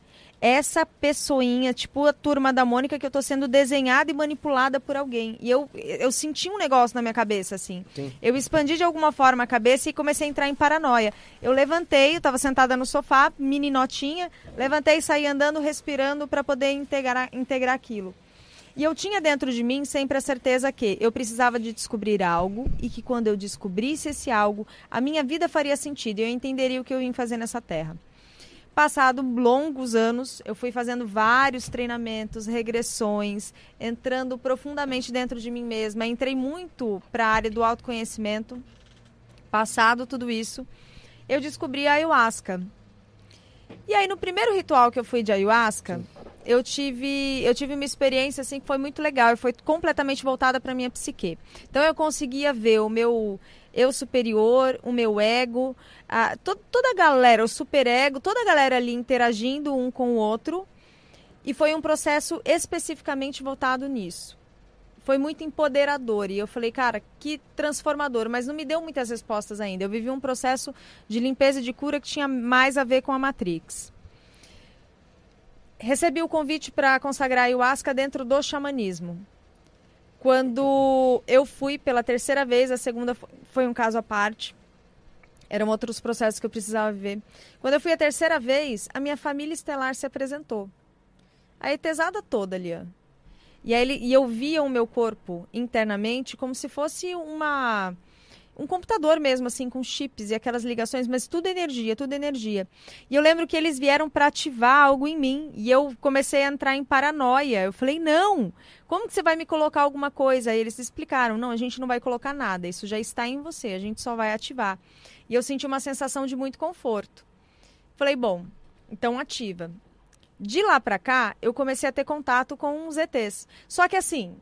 essa pessoinha, tipo a turma da Mônica, que eu tô sendo desenhada e manipulada por alguém. E eu, eu senti um negócio na minha cabeça, assim. Sim. Eu expandi de alguma forma a cabeça e comecei a entrar em paranoia. Eu levantei, eu tava sentada no sofá, mini notinha, levantei e saí andando, respirando para poder integrar, integrar aquilo. E eu tinha dentro de mim sempre a certeza que eu precisava de descobrir algo e que quando eu descobrisse esse algo, a minha vida faria sentido e eu entenderia o que eu vim fazer nessa terra. Passado longos anos, eu fui fazendo vários treinamentos, regressões, entrando profundamente dentro de mim mesma. Entrei muito para a área do autoconhecimento. Passado tudo isso, eu descobri a ayahuasca. E aí, no primeiro ritual que eu fui de ayahuasca, eu tive, eu tive uma experiência assim que foi muito legal e foi completamente voltada para minha psique. Então eu conseguia ver o meu eu superior, o meu ego, a, to, toda a galera, o superego, toda a galera ali interagindo um com o outro. E foi um processo especificamente voltado nisso. Foi muito empoderador. E eu falei, cara, que transformador. Mas não me deu muitas respostas ainda. Eu vivi um processo de limpeza e de cura que tinha mais a ver com a Matrix. Recebi o convite para consagrar ayahuasca dentro do xamanismo. Quando eu fui pela terceira vez, a segunda fo- foi um caso à parte. Eram outros processos que eu precisava viver. Quando eu fui a terceira vez, a minha família estelar se apresentou. A etesada toda ali, ó. E, aí ele, e eu via o meu corpo internamente como se fosse uma um computador mesmo, assim, com chips e aquelas ligações, mas tudo energia, tudo energia. E eu lembro que eles vieram para ativar algo em mim e eu comecei a entrar em paranoia. Eu falei, não, como que você vai me colocar alguma coisa? Aí eles explicaram, não, a gente não vai colocar nada, isso já está em você, a gente só vai ativar. E eu senti uma sensação de muito conforto. Falei, bom, então ativa. De lá pra cá, eu comecei a ter contato com os ETs. Só que assim,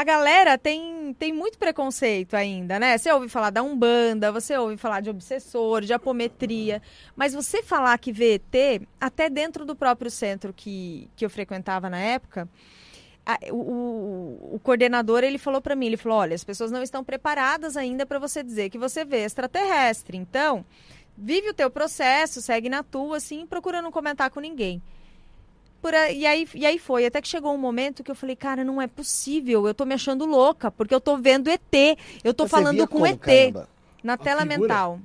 a galera tem, tem muito preconceito ainda, né? Você ouve falar da Umbanda, você ouve falar de obsessor, de apometria. Mas você falar que vê ET, até dentro do próprio centro que, que eu frequentava na época, a- o, o- coordenador ele falou para mim, ele falou, olha, as pessoas não estão preparadas ainda para você dizer que você vê extraterrestre. Então, vive o teu processo, segue na tua, assim, procura não comentar com ninguém. Por a- e, aí, e aí foi. Até que chegou um momento que eu falei, cara, não é possível. Eu tô me achando louca, porque eu tô vendo ET. Eu tô Você falando com como, ET. caramba? Na tela figura? mental.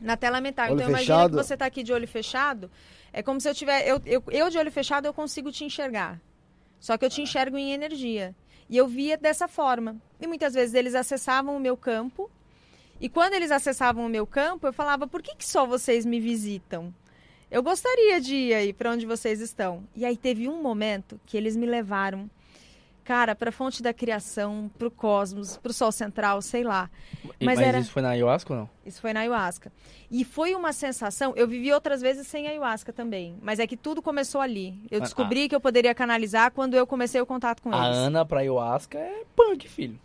Na tela mental. Olho então imagina fechado? que você tá aqui de olho fechado. É como se eu tiver. Eu, eu, eu de olho fechado eu consigo te enxergar. Só que eu te enxergo em energia. E eu via dessa forma. E muitas vezes eles acessavam o meu campo. E quando eles acessavam o meu campo, eu falava: por que, que só vocês me visitam? Eu gostaria de ir aí para onde vocês estão. E aí teve um momento que eles me levaram, cara, para a fonte da criação, para o cosmos, para o sol central, sei lá. E- Mas Mas, era- isso foi na ayahuasca ou não? Isso foi na ayahuasca. E foi uma sensação. Eu vivi outras vezes sem ayahuasca também. Mas é que tudo começou ali. Eu Ah, descobri que eu poderia canalizar quando eu comecei o contato com A eles. Ana pra ayahuasca é punk, filho.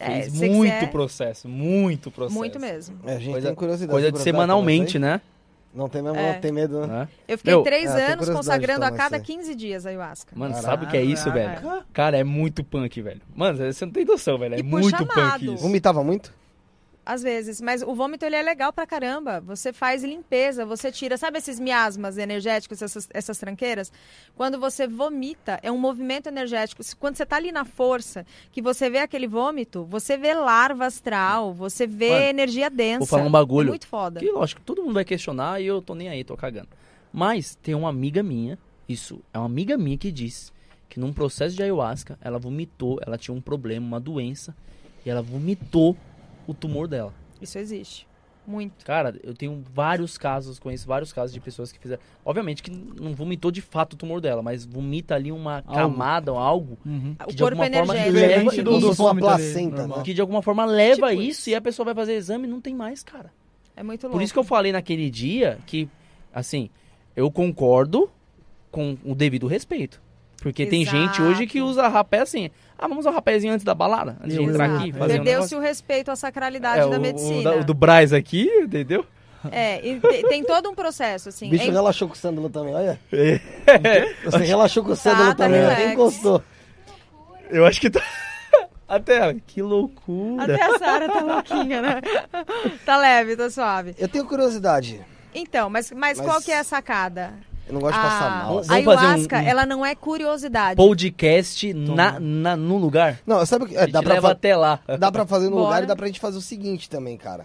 É, Fez muito quiser- processo, muito processo. Muito mesmo. É, a gente Coisa- tem curiosidade. Coisa de semanalmente, né? Não tem mesmo, É. não tem medo, né? Eu fiquei Meu, três é, anos consagrando a cada isso aí. 15 dias a ayahuasca. Mano, Caralho. sabe o que é isso, velho? Cara, é muito punk, velho. Mano, você não tem noção, velho. É E muito chamado. punk isso. Vomitava muito? Às vezes, mas o vômito ele é legal pra caramba. Você faz limpeza, você tira, sabe esses miasmas energéticos, essas, essas tranqueiras? Quando você vomita, é um movimento energético. Quando você tá ali na força, que você vê aquele vômito, você vê larva astral, você vê Mano, energia densa. vou falar um bagulho. É muito foda. Que lógico, todo mundo vai questionar e eu tô nem aí, tô cagando. Mas tem uma amiga minha, isso, é uma amiga minha que diz que num processo de ayahuasca, ela vomitou, ela tinha um problema, uma doença, e ela vomitou o tumor dela. Isso existe. Muito. Cara, eu tenho vários casos, conheço vários casos de pessoas que fizeram. Obviamente que não vomitou de fato o tumor dela, mas vomita ali uma camada ou algo Uhum. O de corpo alguma forma energético. leva- Diferente do, do ali, placenta, né? que de alguma forma leva Tipo isso isso. e a pessoa vai fazer exame e não tem mais, cara. É muito louco. Por isso que eu falei naquele dia que, assim, eu concordo com o devido respeito. Porque tem gente Exato. hoje que usa rapé assim. Ah, vamos usar um rapézinho antes da balada? Antes de entrar aqui, Exato. fazer um Perdeu-se negócio. o respeito à sacralidade É, da o- medicina. O, da- o do Braz aqui, entendeu? É, e te- tem todo um processo, assim. O bicho É relaxou com o sândalo também, olha. É. Você relaxou com o sândalo Tá, tá também, relax. nem encostou. Eu acho que tá. (laughs) Até, que loucura. Até a Sara tá louquinha, né? tá leve, tá suave. Eu tenho curiosidade. Então, mas, mas, Mas- qual que é a sacada? Eu não gosto de passar mal. Vamos a fazer um- ayahuasca, um- ela não é curiosidade. Podcast na, na, no lugar. Não, sabe o que? A É, gente dá, pra leva fa- até lá. dá pra fazer no Bora. lugar e dá pra gente fazer o seguinte também, cara.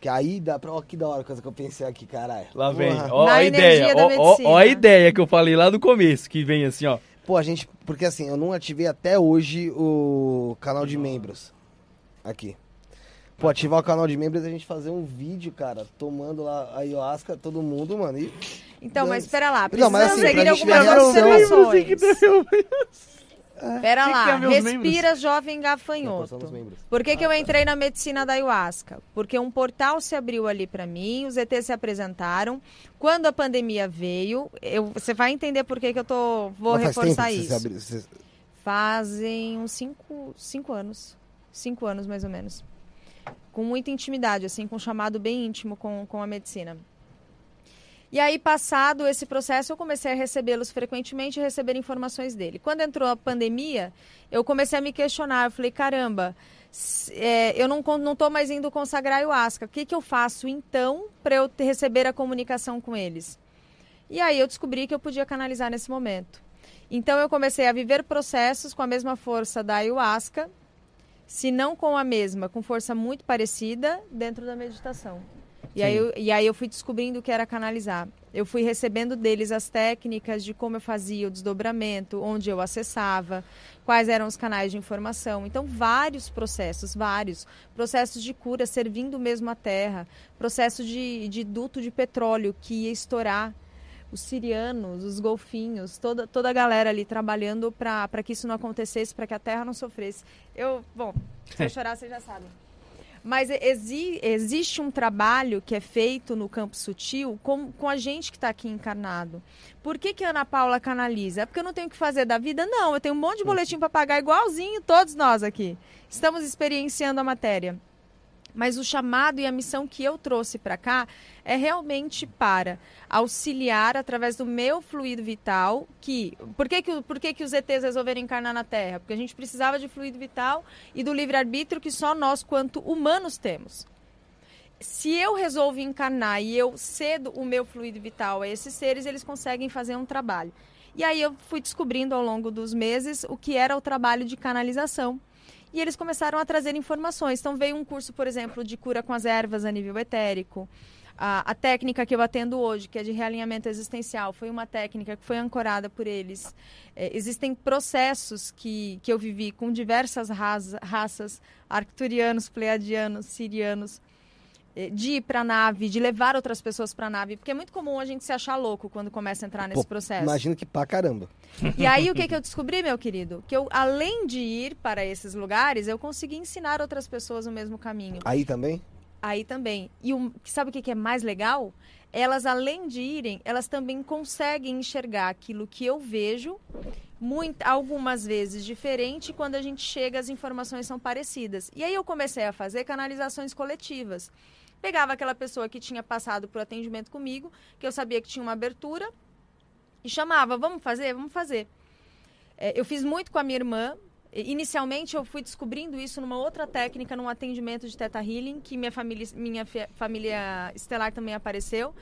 Que aí dá pra. Ó, que da hora a coisa que eu pensei aqui, caralho. Lá vem. Porra. Ó Na a energia ideia. da Ó, ó, ó a ideia que eu falei lá no começo, que vem assim, ó. Pô, a gente. Porque assim, eu não ativei até hoje o canal de membros. Aqui. Pô, ativar o canal de membros e a gente fazer um vídeo, cara, tomando lá a ayahuasca, todo mundo, mano. E Então, mas espera lá. Não, Precisamos mas assim, seguir algumas observações. Espera Tem que lá. ter meus Respira, jovem Não, gafanhoto. membros. Por que, que eu entrei na medicina da ayahuasca? Porque um portal se abriu ali para mim, os ETs se apresentaram. Quando a pandemia veio, eu, você vai entender por que, que eu tô, vou Mas faz tempo reforçar que isso. abriu- você- Fazem uns cinco, cinco anos. Cinco anos, mais ou menos. Com muita intimidade, assim, com um chamado bem íntimo com, com a medicina. E aí, passado esse processo, eu comecei a recebê-los frequentemente e receber informações dele. Quando entrou a pandemia, eu comecei a me questionar. Eu falei, caramba, é, eu não estou mais indo consagrar ayahuasca. O que, que eu faço, então, para eu receber a comunicação com eles? E aí eu descobri que eu podia canalizar nesse momento. Então eu comecei a viver processos com a mesma força da ayahuasca, se não com a mesma, com força muito parecida dentro da meditação. E aí, eu, e aí eu fui descobrindo o que era canalizar. Eu fui recebendo deles as técnicas de como eu fazia o desdobramento, onde eu acessava, quais eram os canais de informação. Então, vários processos, vários. Processos de cura servindo mesmo a terra, processo de, de duto de petróleo que ia estourar os sirianos, os golfinhos, toda, toda a galera ali trabalhando para que isso não acontecesse, para que a terra não sofresse. Eu, bom, se eu (laughs) chorar, vocês já sabem. Mas exi- existe um trabalho que é feito no campo sutil com, com a gente que está aqui encarnado. Por que, que a Ana Paula canaliza? É porque eu não tenho o que fazer da vida? Não, eu tenho um monte de boletim para pagar igualzinho todos nós aqui. Estamos experienciando a matéria. Mas o chamado e a missão que eu trouxe para cá é realmente para auxiliar através do meu fluido vital, que por que que, por que que os ETs resolveram encarnar na Terra? Porque a gente precisava de fluido vital e do livre-arbítrio que só nós, quanto humanos, temos. Se eu resolvo encarnar e eu cedo o meu fluido vital a esses seres, eles conseguem fazer um trabalho. E aí eu fui descobrindo ao longo dos meses o que era o trabalho de canalização. E eles começaram a trazer informações. Então veio um curso, por exemplo, de cura com as ervas a nível etérico. A, a, técnica que eu atendo hoje, que é de realinhamento existencial, foi uma técnica que foi ancorada por eles. É, existem processos que, que eu vivi com diversas raça, raças, arcturianos, pleiadianos, sirianos, é, de ir para a nave, de levar outras pessoas para a nave, porque é muito comum a gente se achar louco quando começa a entrar nesse Pô, processo. Imagino que pra caramba. E aí o que, que eu descobri, meu querido? Que eu, além de ir para esses lugares, eu consegui ensinar outras pessoas o mesmo caminho. Aí também? Aí também. E o, sabe o que, que é mais legal? Elas, além de irem, elas também conseguem enxergar aquilo que eu vejo, muito, algumas vezes diferente, quando a gente chega, as informações são parecidas. E aí eu comecei a fazer canalizações coletivas. Pegava aquela pessoa que tinha passado por atendimento comigo, que eu sabia que tinha uma abertura, e chamava, vamos fazer? Vamos fazer. É, eu fiz muito com a minha irmã, Inicialmente eu fui descobrindo isso numa outra técnica, num atendimento de Teta Healing, que minha família, minha família estelar também apareceu.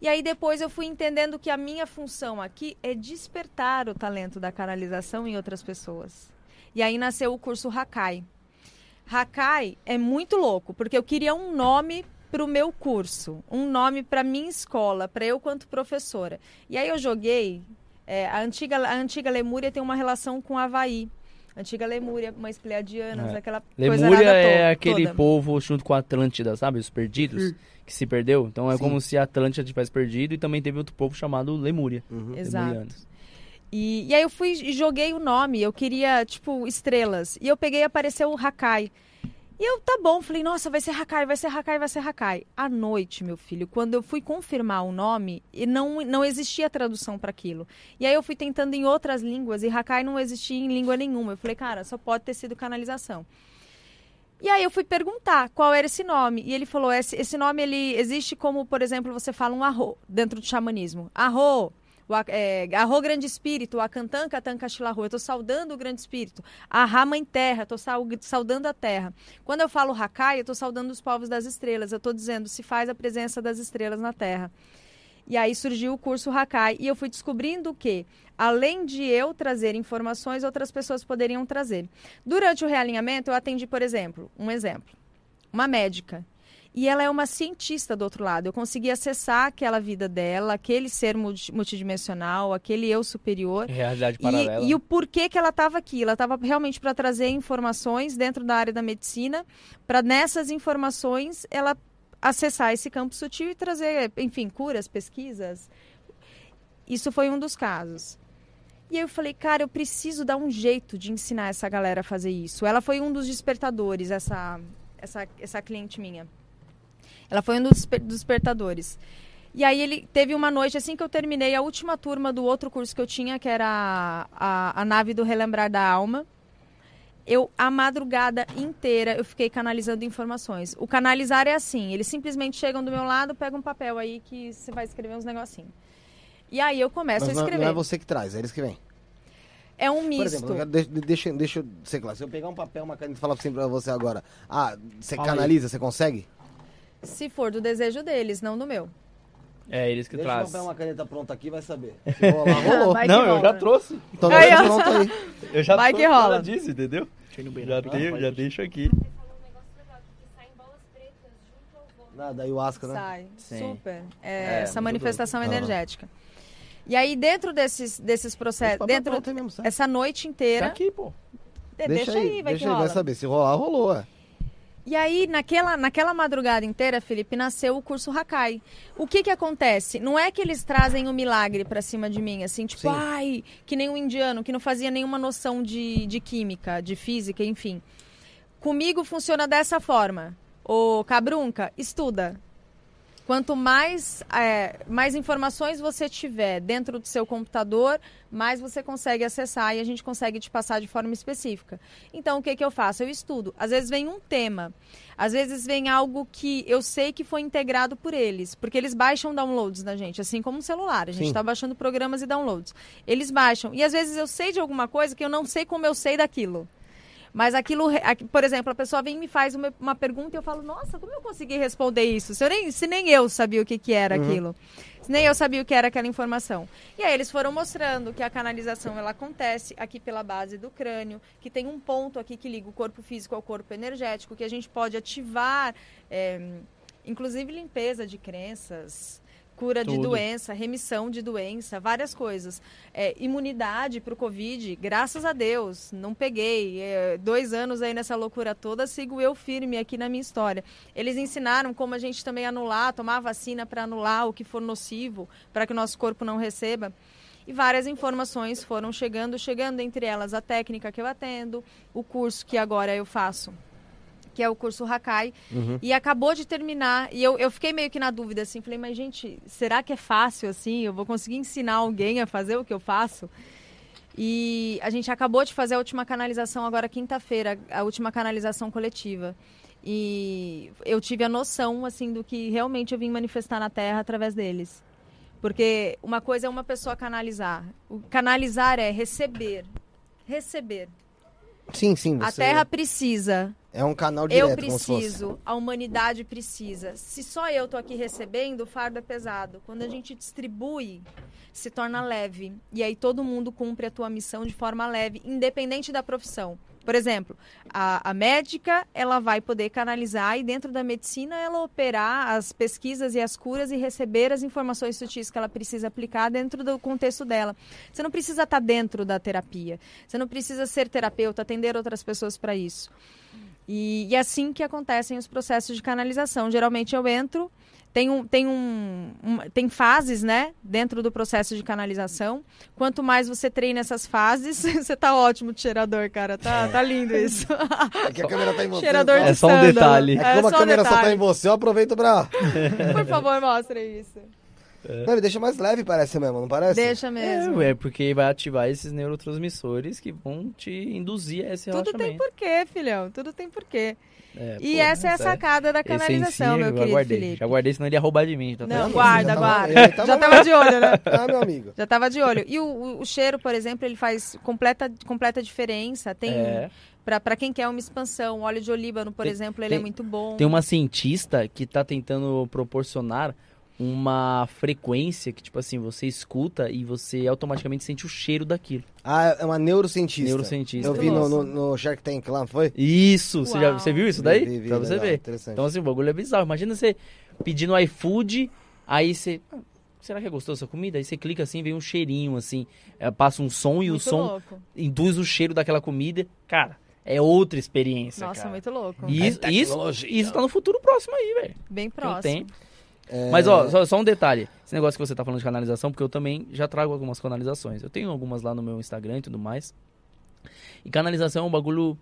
E aí depois eu fui entendendo que a minha função aqui é despertar o talento da canalização em outras pessoas. E aí nasceu o curso Hakai. Hakai é muito louco, porque eu queria um nome para o meu curso, um nome para minha escola, para eu quanto professora. E aí eu joguei. É, a, antiga, a antiga Lemúria tem uma relação com Havaí. Antiga Lemúria, mães pleiadianas, É. aquela coisa Lemúria arada é aquele toda. povo junto com a Atlântida, sabe? Os perdidos, que se perdeu. Então é Sim. como se a Atlântida tivesse perdido e também teve outro povo chamado Lemúria. Uhum. Exato. Lemurianos. E, e aí eu fui e joguei o nome, eu queria, tipo, estrelas. E eu peguei e apareceu o Hakai. E eu, tá bom, falei, nossa, vai ser Hakai, vai ser Hakai, vai ser Hakai. À noite, meu filho, quando eu fui confirmar o nome, e não, não existia tradução para aquilo. E aí eu fui tentando em outras línguas, e Hakai não existia em língua nenhuma. Eu falei, cara, só pode ter sido canalização. E aí eu fui perguntar qual era esse nome. E ele falou, esse, esse nome, ele existe como, por exemplo, você fala um arro dentro do xamanismo. Arro, é, arro grande espírito, a cantanca tanca xilarro. Eu estou saudando o grande espírito. Arra mãe terra, estou saudando a terra. Quando eu falo Hakai, eu estou saudando os povos das estrelas. Eu estou dizendo, se faz a presença das estrelas na terra. E aí surgiu o curso Hakai. E eu fui descobrindo que, além de eu trazer informações, outras pessoas poderiam trazer. Durante o realinhamento, eu atendi, por exemplo, um exemplo, uma médica. E ela é uma cientista do outro lado. Eu consegui acessar aquela vida dela, aquele ser multi- multidimensional, aquele eu superior. Realidade E, paralela. e o porquê que ela estava aqui? Ela estava realmente para trazer informações dentro da área da medicina, para nessas informações ela acessar esse campo sutil e trazer, enfim, curas, pesquisas. Isso foi um dos casos. E aí eu falei, cara, eu preciso dar um jeito de ensinar essa galera a fazer isso. Ela foi um dos despertadores, essa, essa, essa cliente minha. Ela foi um dos desper- dos despertadores. E aí ele teve uma noite, assim que eu terminei a última turma do outro curso que eu tinha, que era a, a, a nave do Relembrar da Alma. Eu, a madrugada inteira, eu fiquei canalizando informações. O canalizar é assim, eles simplesmente chegam do meu lado, pegam um papel aí que você vai escrever uns negocinhos. E aí eu começo Mas a é- escrever. não é você que traz, é eles que vêm. É um Por misto. exemplo, eu quero- deixa, deixa, deixa eu ser claro. Se eu pegar um papel, uma caneta e falar assim pra você agora, ah, você aí. canaliza, você consegue? Se for do desejo deles, não do meu. É eles que Deixa um trazem. papel, uma caneta pronta aqui, vai saber. (laughs) Se rolar, rolou. Vai que Não, eu rola. já trouxe. Então Aí, ó. pronto aí. (laughs) Eu já Vai trouxe que rola. ela disse, entendeu? Já, tenho, já deixo aqui. Você falou um negócio legal, que saem bolas pretas junto ao vômito. Nada, ayahuasca, né? Sai. Sim. Super. É, É, essa muito manifestação doido. energética. E aí, dentro desses, desses Esse processos, papel dentro pronto aí mesmo, sabe? essa noite Tá inteira. aqui, pô. É, deixa, aí, vai deixa que aí, rola. vai saber. Se rolar, rolou, é. E aí, naquela, naquela madrugada inteira, Felipe, nasceu o curso Hakai. O que que acontece? Não é que eles trazem o milagre pra cima de mim, assim, tipo, Sim. ai, que nem um indiano, que não fazia nenhuma noção de, de química, de física, enfim. Comigo funciona dessa forma. Ô, Cabrunca, estuda. Quanto mais, é, mais informações você tiver dentro do seu computador, mais você consegue acessar e a gente consegue te passar de forma específica. Então, o que, que eu faço? Eu estudo. Às vezes vem um tema, às vezes vem algo que eu sei que foi integrado por eles, porque eles baixam downloads da gente, assim como um celular. A gente está baixando programas e downloads. Eles baixam. E às vezes eu sei de alguma coisa que eu não sei como eu sei daquilo. Mas aquilo, por exemplo, a pessoa vem e me faz uma, uma pergunta e eu falo, nossa, como eu consegui responder isso? Se, nem, se nem eu sabia o que, que era aquilo. Nem eu sabia o que era aquela informação. E aí eles foram mostrando que a canalização ela acontece aqui pela base do crânio, que tem um ponto aqui que liga o corpo físico ao corpo energético, que a gente pode ativar, é, inclusive limpeza de crenças, cura de Tudo. doença, remissão de doença, várias coisas. É, imunidade para o Covid, graças a Deus, não peguei. É, dois anos aí nessa loucura toda, sigo eu firme aqui na minha história. Eles ensinaram como a gente também anular, tomar vacina para anular o que for nocivo, para que o nosso corpo não receba. E várias informações foram chegando, chegando entre elas a técnica que eu atendo, o curso que agora eu faço, que é o curso Hakai, e acabou de terminar. E eu, eu fiquei meio que na dúvida, assim, falei, mas gente, será que é fácil assim? Eu vou conseguir ensinar alguém a fazer o que eu faço? E a gente acabou de fazer a última canalização agora quinta-feira, a última canalização coletiva. E eu tive a noção, assim, do que realmente eu vim manifestar na Terra através deles. Porque uma coisa é uma pessoa canalizar. O canalizar é receber. Receber. Sim, sim. A você- Terra precisa É um canal direto, eu preciso, a humanidade precisa. Se só eu tô aqui recebendo, o fardo é pesado. Quando a gente distribui, se torna leve. E aí todo mundo cumpre a tua missão de forma leve, independente da profissão. Por exemplo, a, a médica, ela vai poder canalizar e dentro da medicina ela operar as pesquisas e as curas e receber as informações sutis que ela precisa aplicar dentro do contexto dela. Você não precisa estar dentro da terapia. Você não precisa ser terapeuta, atender outras pessoas para isso. E, e é assim que acontecem os processos de canalização. Geralmente eu entro, tem, um, tem, um, um- tem fases, né, dentro do processo de canalização. Quanto mais você treina essas fases, (laughs) você tá ótimo de cheirador, cara. Tá, tá lindo isso. É que a câmera tá em você. cheirador É de só um detalhe. É que como a só um câmera só tá em você, eu aproveito pra. Por favor, mostra isso. Não, me deixa mais leve, parece mesmo, não parece? Deixa mesmo. É, é porque vai ativar esses neurotransmissores que vão te induzir a esse Tudo tem porquê, filhão. Tudo tem porquê. É, E pô, essa é a sério. sacada da canalização, meu eu querido guardei. Felipe. Já guardei, senão ele ia roubar de mim. Tá Não, vendo? guarda, Já guarda. ele tava- Já tava de olho, né? (laughs) Ah, meu amigo. Já tava de olho. E o, o- o cheiro, por exemplo, ele faz completa, completa diferença. Tem É. pra para quem quer uma expansão, óleo de olíbano, por Tem- exemplo, ele tem- é muito bom. Tem uma cientista que tá tentando proporcionar uma frequência que, tipo assim, você escuta e você automaticamente sente o cheiro daquilo. Ah, é uma neurocientista. Neurocientista. Eu vi no, no, no Shark Tank lá, não foi? Isso, você, já, você viu isso daí? Vi, vi, pra você legal, ver. Interessante. Então, assim, o bagulho é bizarro. Imagina você pedindo iFood, aí você. "Ah, Será que é gostosa essa comida? Aí você clica assim, vem um cheirinho, assim, é, passa um som e o muito som louco. induz o cheiro daquela comida. Cara, é outra experiência. Nossa, cara. muito louco. E isso, isso, tecnologia. isso tá no futuro próximo aí, velho. Bem Que não próximo. tem. É, Mas, ó, só, só um detalhe. Esse negócio que você tá falando de canalização, porque eu também já trago algumas canalizações. Eu tenho algumas lá no meu Instagram e tudo mais. E canalização é um bagulho.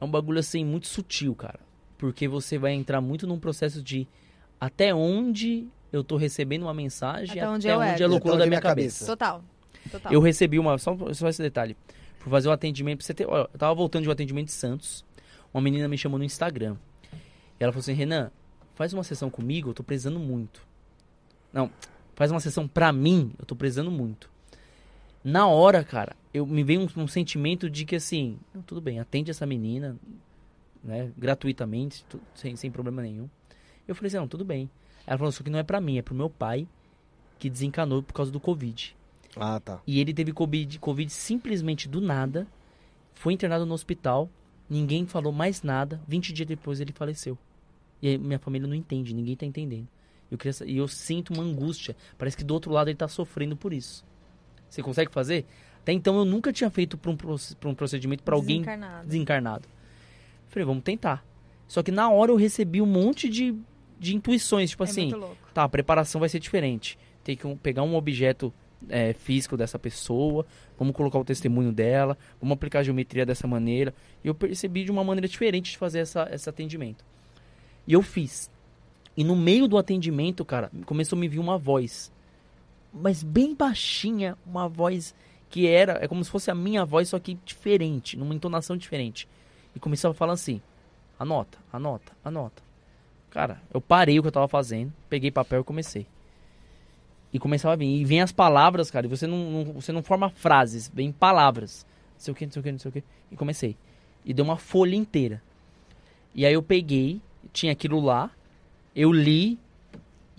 É um bagulho, assim, muito sutil, cara. Porque você vai entrar muito num processo de até onde eu tô recebendo uma mensagem, Até até onde onde, é o a loucura da onde minha é minha cabeça. Total. Total. Eu recebi uma. Só, só esse detalhe. Fui fazer um atendimento. Pra você ter, ó, eu tava voltando de um atendimento de Santos. Uma menina me chamou no Instagram. E ela falou assim: Renan, faz uma sessão comigo, eu tô precisando muito. Não, faz uma sessão pra mim, eu tô precisando muito. Na hora, cara, eu me veio um, um sentimento de que assim, tudo bem, atende essa menina, né, gratuitamente, tu- sem, sem problema nenhum. Eu falei assim, não, tudo bem. Ela falou, só que não é pra mim, é pro meu pai, que desencanou por causa do Covid. Ah, tá. E ele teve COVID, COVID simplesmente do nada. Foi internado no hospital. Ninguém falou mais nada. 20 dias depois ele faleceu. E aí minha família não entende, ninguém tá entendendo. Eu queria, e eu sinto uma angústia. Parece que do outro lado ele tá sofrendo por isso. Você consegue fazer? Até então eu nunca tinha feito pra um, pra um procedimento pra alguém Desencarnado. Falei, vamos tentar. Só que na hora eu recebi um monte de, de intuições. Tipo é assim, tá, a preparação vai ser diferente. Tem que pegar um objeto é, físico dessa pessoa, vamos colocar o testemunho dela, vamos aplicar a geometria dessa maneira. E eu percebi de uma maneira diferente de fazer essa, esse atendimento. E eu fiz. E no meio do atendimento, cara, começou a me vir uma voz. Mas bem baixinha, uma voz que era, é como se fosse a minha voz, só que diferente, numa entonação diferente. E começava a falar assim: anota, anota, anota. Cara, eu parei o que eu tava fazendo, peguei papel e comecei. E começava a vir. E vem as palavras, cara, e você não, não- você não forma frases, vem palavras. Não sei o que, não sei o que, não sei o que. E comecei. E deu uma folha inteira. E aí eu peguei, tinha aquilo lá, eu li,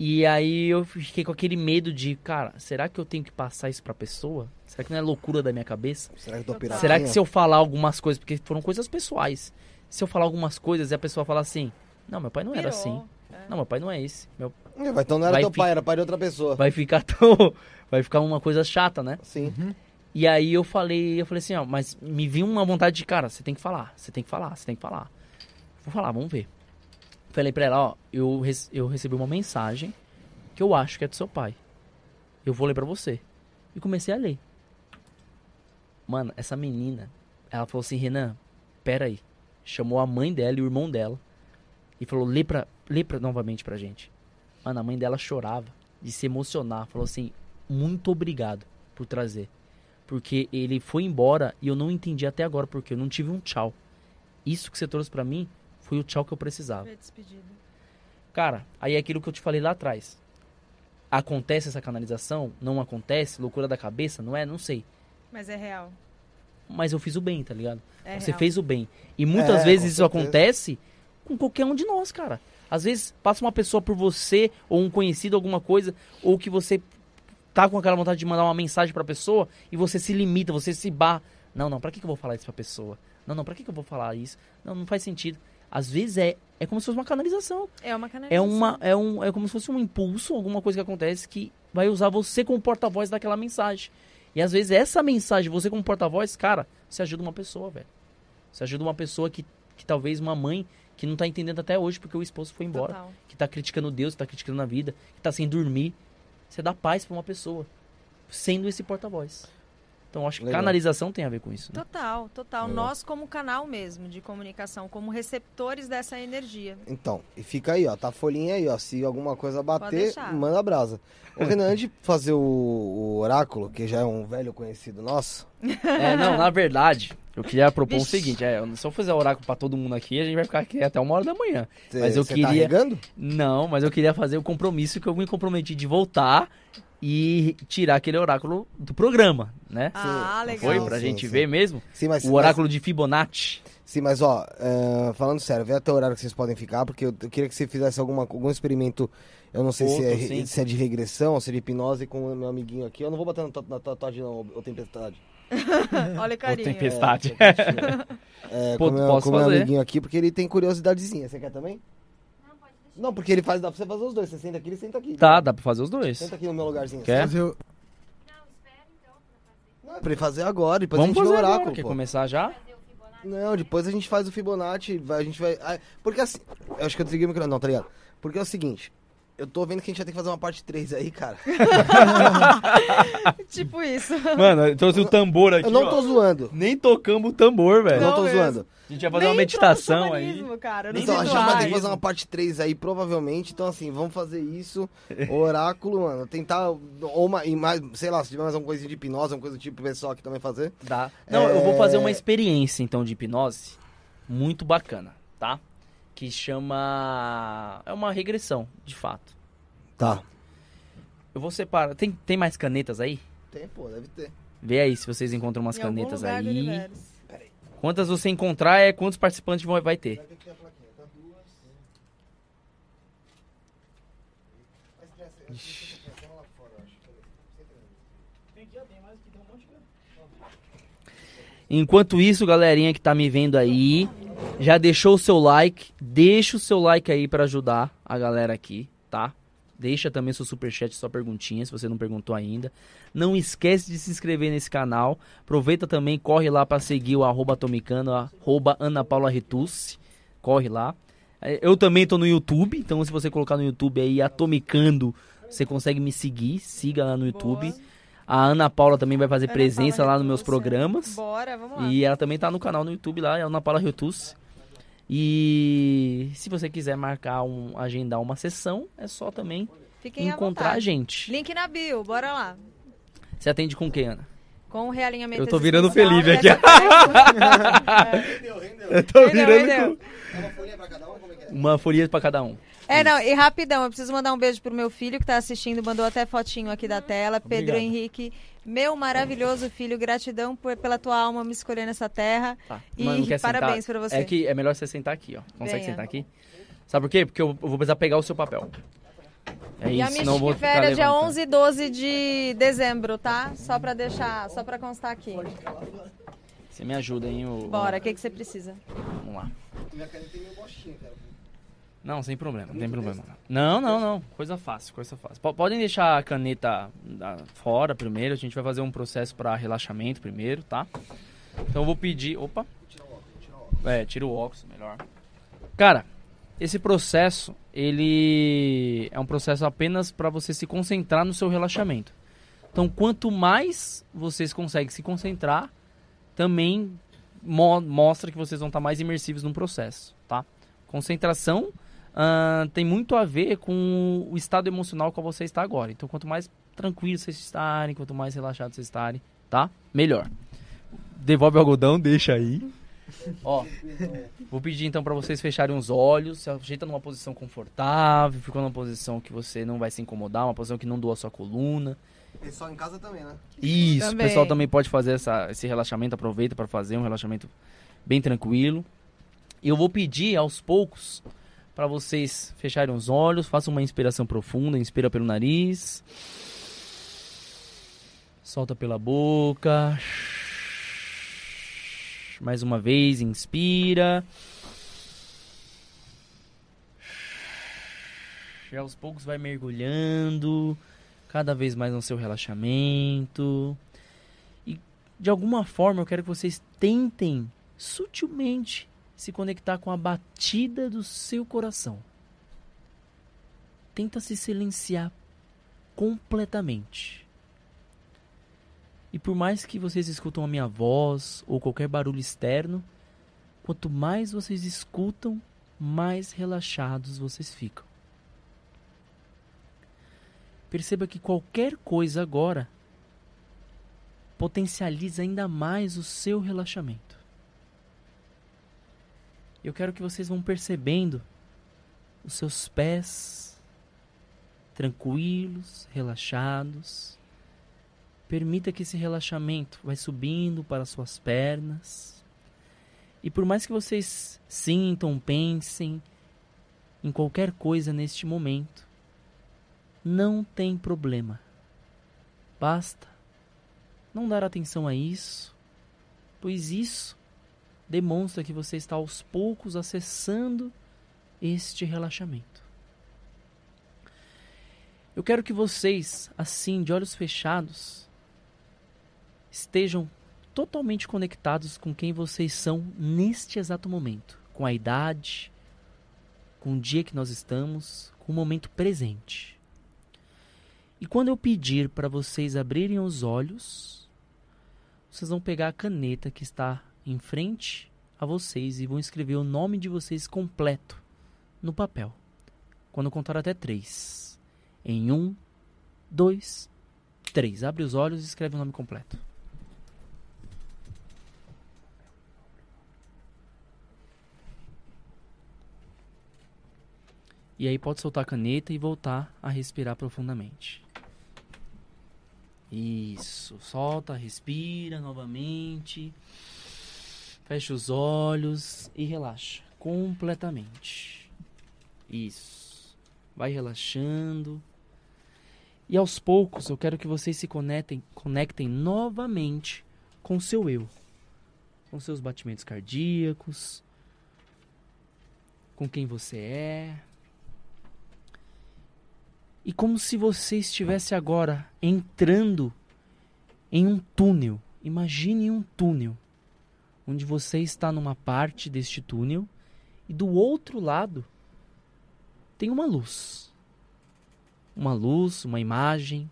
E aí eu fiquei com aquele medo de, cara, será que eu tenho que passar isso pra pessoa? Será que não é loucura da minha cabeça? Será que? Será que se eu falar algumas coisas, porque foram coisas pessoais, se eu falar algumas coisas e a pessoa falar assim, não, meu pai não era Pirou. assim. É. Não, meu pai não é esse. Meu... É, vai, Então não era Vai teu fi- pai, era pai de outra pessoa. Vai ficar tão. (laughs) Vai ficar uma coisa chata, né? Sim. E aí eu falei, eu falei assim, ó, mas me viu uma vontade de, cara, você tem que falar, você tem que falar, você tem que falar. Vou falar, vamos ver. Falei pra ela, ó, eu, eu recebi uma mensagem que eu acho que é do seu pai. Eu vou ler pra você. E comecei a ler. Mano, essa menina, ela falou assim, Renan, pera aí. Chamou a mãe dela e o irmão dela. E falou, lê, pra, lê pra, novamente pra gente. Mano, a mãe dela chorava de se emocionar. Falou assim, muito obrigado por trazer. Porque ele foi embora e eu não entendi até agora porque eu não tive um tchau. Isso que você trouxe pra mim foi o tchau que eu precisava. Foi despedido. Cara, aí é aquilo que eu te falei lá atrás. Acontece essa canalização? Não acontece? Loucura da cabeça? Não é? Não sei. Mas é real. Mas eu fiz o bem, tá ligado? É Você real. fez o bem. E muitas É, vezes isso acontece com qualquer um de nós, cara. Às vezes passa uma pessoa por você, ou um conhecido, alguma coisa, ou que você tá com aquela vontade de mandar uma mensagem pra pessoa e você se limita, você se barra. Não, não, pra que, que eu vou falar isso pra pessoa? Não, não, pra que, que eu vou falar isso? Não, não faz sentido. Às vezes é, é como se fosse uma canalização. É uma canalização. É, uma, é, um, é como se fosse um impulso, alguma coisa que acontece que vai usar você como porta-voz daquela mensagem. E às vezes essa mensagem, você como porta-voz, cara, você ajuda uma pessoa, velho. Você ajuda uma pessoa que, que talvez uma mãe que não tá entendendo até hoje porque o esposo foi embora, Total. que tá criticando Deus, que tá criticando a vida, que tá sem dormir. Você dá paz pra uma pessoa, sendo esse porta-voz. Então eu acho que Legal. canalização tem a ver com isso, né? Total, total. Legal. Nós como canal mesmo de comunicação, como receptores dessa energia. Então, e fica aí, ó. Tá a folhinha aí, ó. Se alguma coisa bater, manda brasa. Ô, Renan, (laughs) antes de fazer o, o oráculo, que já é um velho conhecido nosso, É, não, na verdade, eu queria propor o Vixe. seguinte, é, se eu fizer oráculo pra todo mundo aqui, a gente vai ficar aqui até uma hora da manhã. cê- Mas eu cê queria- tá? Não, mas eu queria fazer o compromisso que eu me comprometi de voltar e tirar aquele oráculo do programa, né? Ah, legal. Foi? Pra sim, gente sim. ver mesmo? Sim, mas, O oráculo de Fibonacci. Mas, sim, mas ó, é, falando sério, vê até o horário que vocês podem ficar, porque eu, eu queria que você fizesse alguma, algum experimento, eu não sei se, é, Outro, se é de regressão ou se é de hipnose com o meu amiguinho aqui. Eu não vou bater na tua na tua tatuagem, não, ô tempestade. (laughs) Olha o carinho. tempestade. É, (laughs) Pô, com o meu, posso com o meu amiguinho aqui, porque ele tem curiosidadezinha. Você quer também? Não, porque ele faz, dá pra você fazer os dois. Você senta aqui, ele senta aqui. Tá, dá pra fazer os dois. Senta aqui no meu lugarzinho. Quer? Não, então pra fazer. Não, é pra ele fazer agora, depois Vamos a gente vê fazer o agora. oráculo. Quer pô. começar já? O. Não, depois a gente faz o Fibonacci, vai- a gente vai. ah, Porque assim, eu acho que eu desliguei o microfone, não, tá ligado? Porque é o seguinte, eu tô vendo que a gente vai ter que fazer uma parte 3 aí, cara. (laughs) tipo isso. Mano, eu trouxe o tambor aqui, Eu não ó. tô zoando. Nem tocamos o tambor, velho. Eu não Não tô mesmo. zoando. A gente vai fazer Nem uma meditação aí. Cara, Então, a gente vai ter que fazer uma parte 3 aí, provavelmente. Então, assim, vamos fazer isso. O (laughs) oráculo, mano, tentar. Ou uma, e mais, sei lá, se tiver mais alguma coisa de hipnose, alguma coisa do tipo pessoal aqui também fazer. Dá. Não, eu vou fazer uma É. experiência, então, de hipnose muito bacana, tá? Que chama... É uma regressão, de fato. Tá. Eu vou separar... Tem, tem mais canetas aí? Tem, pô, deve ter. Vê aí se vocês encontram umas Em algum canetas lugar do aí. universo. Quantas você encontrar é quantos participantes vão- vai ter. Tá? Enquanto isso, galerinha que tá me vendo aí, já deixou o seu like, deixa o seu like aí pra ajudar a galera aqui, tá? Deixa também seu superchat, sua perguntinha, se você não perguntou ainda. Não esquece de se inscrever nesse canal. Aproveita também, corre lá pra seguir o arroba Atomicano, arroba Ana Paula Retucci. Corre lá. É, Eu também tô no YouTube, então se você colocar no YouTube aí, Atomicando, você consegue me seguir. Siga lá no YouTube. A Ana Paula também vai fazer Ana presença Paula lá nos meus programas. Bora, vamos lá. E ela também tá no canal no YouTube lá, é a Ana Paula Retus. E se você quiser marcar um, agendar uma sessão, é só também Fiquem encontrar a gente. Link na bio, bora lá. Você atende com quem, Ana? Com o realinhamento Eu tô virando Felipe aqui. Rendeu, (laughs) rendeu. (laughs) Eu tô Rendeu, rendeu. É uma folhinha pra cada um? Como é que é? uma folha pra cada um. É, não, e rapidão, eu preciso mandar um beijo pro meu filho que tá assistindo, mandou até fotinho aqui da tela. Pedro Obrigado. Henrique, meu maravilhoso filho, gratidão por- pela tua alma me escolher nessa terra. Tá. E Mano, não quer parabéns sentar? pra você. É que é melhor você sentar aqui, ó. Consegue Venha. sentar aqui? Sabe por quê? Porque eu, vou precisar pegar o seu papel. É E a isso, não vou ficar Férias dia levantando. 11 e 12 de dezembro, tá? Só pra deixar, só pra constar aqui. Você me ajuda, hein? O... Bora, o que, que você precisa? Vamos lá. Minha caneta é meio bostinha, cara. Não, sem problema, não tem problema. Não, não, não. Coisa fácil, coisa fácil. Po- podem deixar a caneta da- fora primeiro. A gente vai fazer um processo para relaxamento primeiro, tá? Então eu vou pedir. Opa! É, tira o óculos, melhor. Cara, esse processo, ele é um processo apenas para você se concentrar no seu relaxamento. Então, quanto mais vocês conseguem se concentrar, também mo- mostra que vocês vão estar mais imersivos no processo, tá? Concentração ah, tem muito a ver com o estado emocional que você está agora. Então, quanto mais tranquilo vocês estarem, quanto mais relaxados vocês estarem, tá? Melhor. Devolve o algodão, deixa aí. Ó, vou pedir então para vocês fecharem os olhos, se ajeita numa posição confortável, ficou numa posição que você não vai se incomodar, uma posição que não doa a sua coluna. Pessoal em casa também, né? Isso, Também. o pessoal também pode fazer essa- esse relaxamento, aproveita para fazer um relaxamento bem tranquilo. Eu vou pedir aos poucos para vocês fecharem os olhos, façam uma inspiração profunda, inspira pelo nariz. Solta pela boca. Mais uma vez, inspira. E aos poucos vai mergulhando cada vez mais no seu relaxamento. E de alguma forma eu quero que vocês tentem sutilmente se conectar com a batida do seu coração. Tenta se silenciar completamente. E por mais que vocês escutam a minha voz ou qualquer barulho externo, quanto mais vocês escutam, mais relaxados vocês ficam. Perceba que qualquer coisa agora potencializa ainda mais o seu relaxamento. Eu quero que vocês vão percebendo os seus pés tranquilos, relaxados. Permita que esse relaxamento vai subindo para as suas pernas. E por mais que vocês sintam, pensem em qualquer coisa neste momento, não tem problema. Basta não dar atenção a isso, pois isso demonstra que você está aos poucos acessando este relaxamento. Eu quero que vocês, assim, de olhos fechados, estejam totalmente conectados com quem vocês são neste exato momento, com a idade, com o dia que nós estamos, com o momento presente. E quando eu pedir para vocês abrirem os olhos, vocês vão pegar a caneta que está em frente a vocês e vão escrever o nome de vocês completo no papel. Quando contar até três. Em um, dois, três. Abre os olhos e escreve o nome completo. E aí pode soltar a caneta e voltar a respirar profundamente. Isso, solta, respira novamente. Fecha os olhos e relaxa completamente. Isso. Vai relaxando. E aos poucos eu quero que vocês se conectem, conectem novamente com o seu eu. Com seus batimentos cardíacos, com quem você é. E como se você estivesse agora entrando em um túnel. Imagine um túnel onde você está numa parte deste túnel e do outro lado tem uma luz. Uma luz, uma imagem.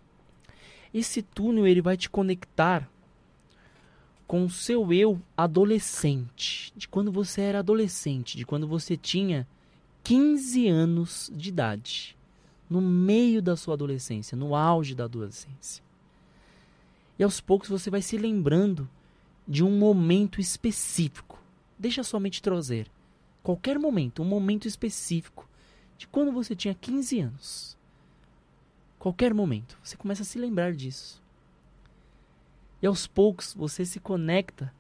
Esse túnel ele vai te conectar com o seu eu adolescente, de quando você era adolescente, de quando você tinha 15 anos de idade, no meio da sua adolescência, no auge da adolescência. E aos poucos você vai se lembrando de um momento específico. Deixa sua mente trazer. Qualquer momento, um momento específico de quando você tinha 15 anos. Qualquer momento, você começa a se lembrar disso. E aos poucos você se conecta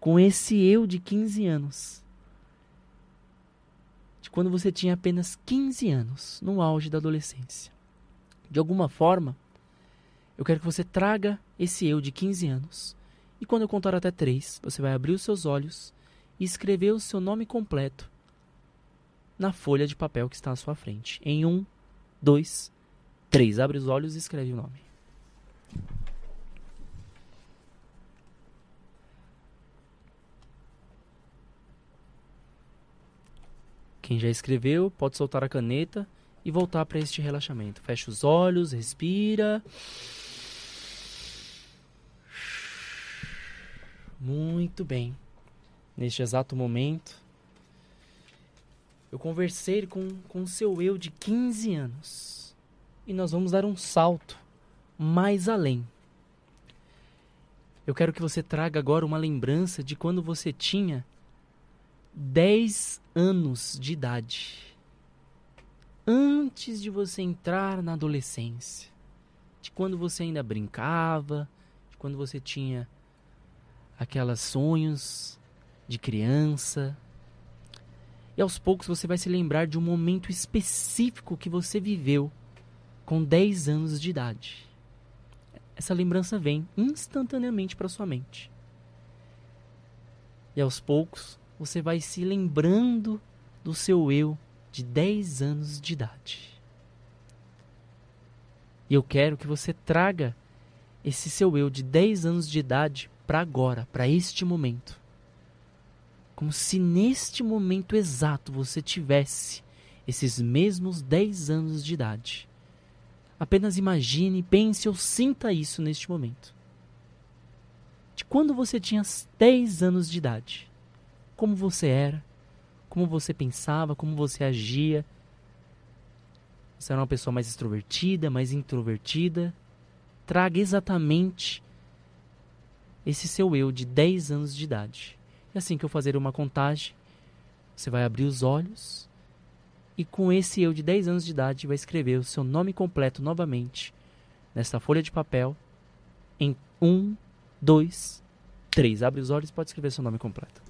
com esse eu de 15 anos. de quando você tinha apenas 15 anos, no auge da adolescência. De alguma forma, eu quero que você traga esse eu de 15 anos. E quando eu contar até 3, você vai abrir os seus olhos e escrever o seu nome completo na folha de papel que está à sua frente. Em um, dois, três. Abre os olhos e escreve o nome. Quem já escreveu pode soltar a caneta e voltar para este relaxamento. Fecha os olhos, respira. Muito bem. Neste exato momento, eu conversei com com seu eu de 15 anos. E nós vamos dar um salto mais além. Eu quero que você traga agora uma lembrança de quando você tinha 10 anos de idade. Antes de você entrar na adolescência. De quando você ainda brincava, de quando você tinha aqueles sonhos de criança. E aos poucos você vai se lembrar de um momento específico que você viveu com 10 anos de idade. Essa lembrança vem instantaneamente para sua mente. E aos poucos você vai se lembrando do seu eu de 10 anos de idade. E eu quero que você traga esse seu eu de 10 anos de idade para agora, para este momento. Como se neste momento exato você tivesse esses mesmos 10 anos de idade. Apenas imagine, pense ou sinta isso neste momento. De quando você tinha 10 anos de idade. Como você era, como você pensava, como você agia. Você era uma pessoa mais extrovertida, mais introvertida. Traga exatamente esse seu eu de 10 anos de idade. E assim que eu fazer uma contagem, você vai abrir os olhos e com esse eu de 10 anos de idade vai escrever o seu nome completo novamente nesta folha de papel em 1, 2, 3. Abre os olhos e pode escrever seu nome completo.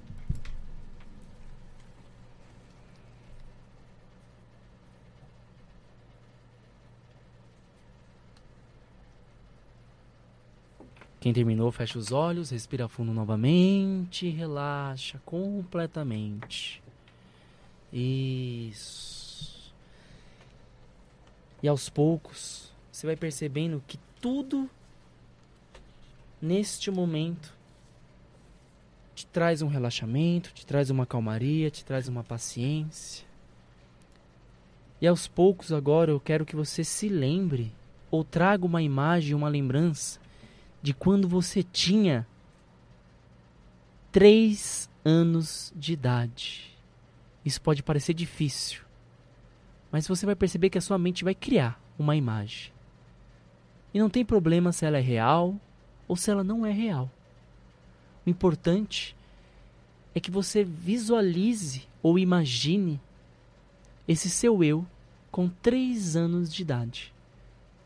Quem terminou, fecha os olhos, respira fundo novamente, relaxa completamente. Isso. E aos poucos, você vai percebendo que tudo neste momento te traz um relaxamento, te traz uma calmaria, te traz uma paciência. E aos poucos agora eu quero que você se lembre ou traga uma imagem, uma lembrança de quando você tinha três anos de idade. Isso pode parecer difícil, mas você vai perceber que a sua mente vai criar uma imagem. E não tem problema se ela é real ou se ela não é real. O importante é que você visualize ou imagine esse seu eu com três anos de idade,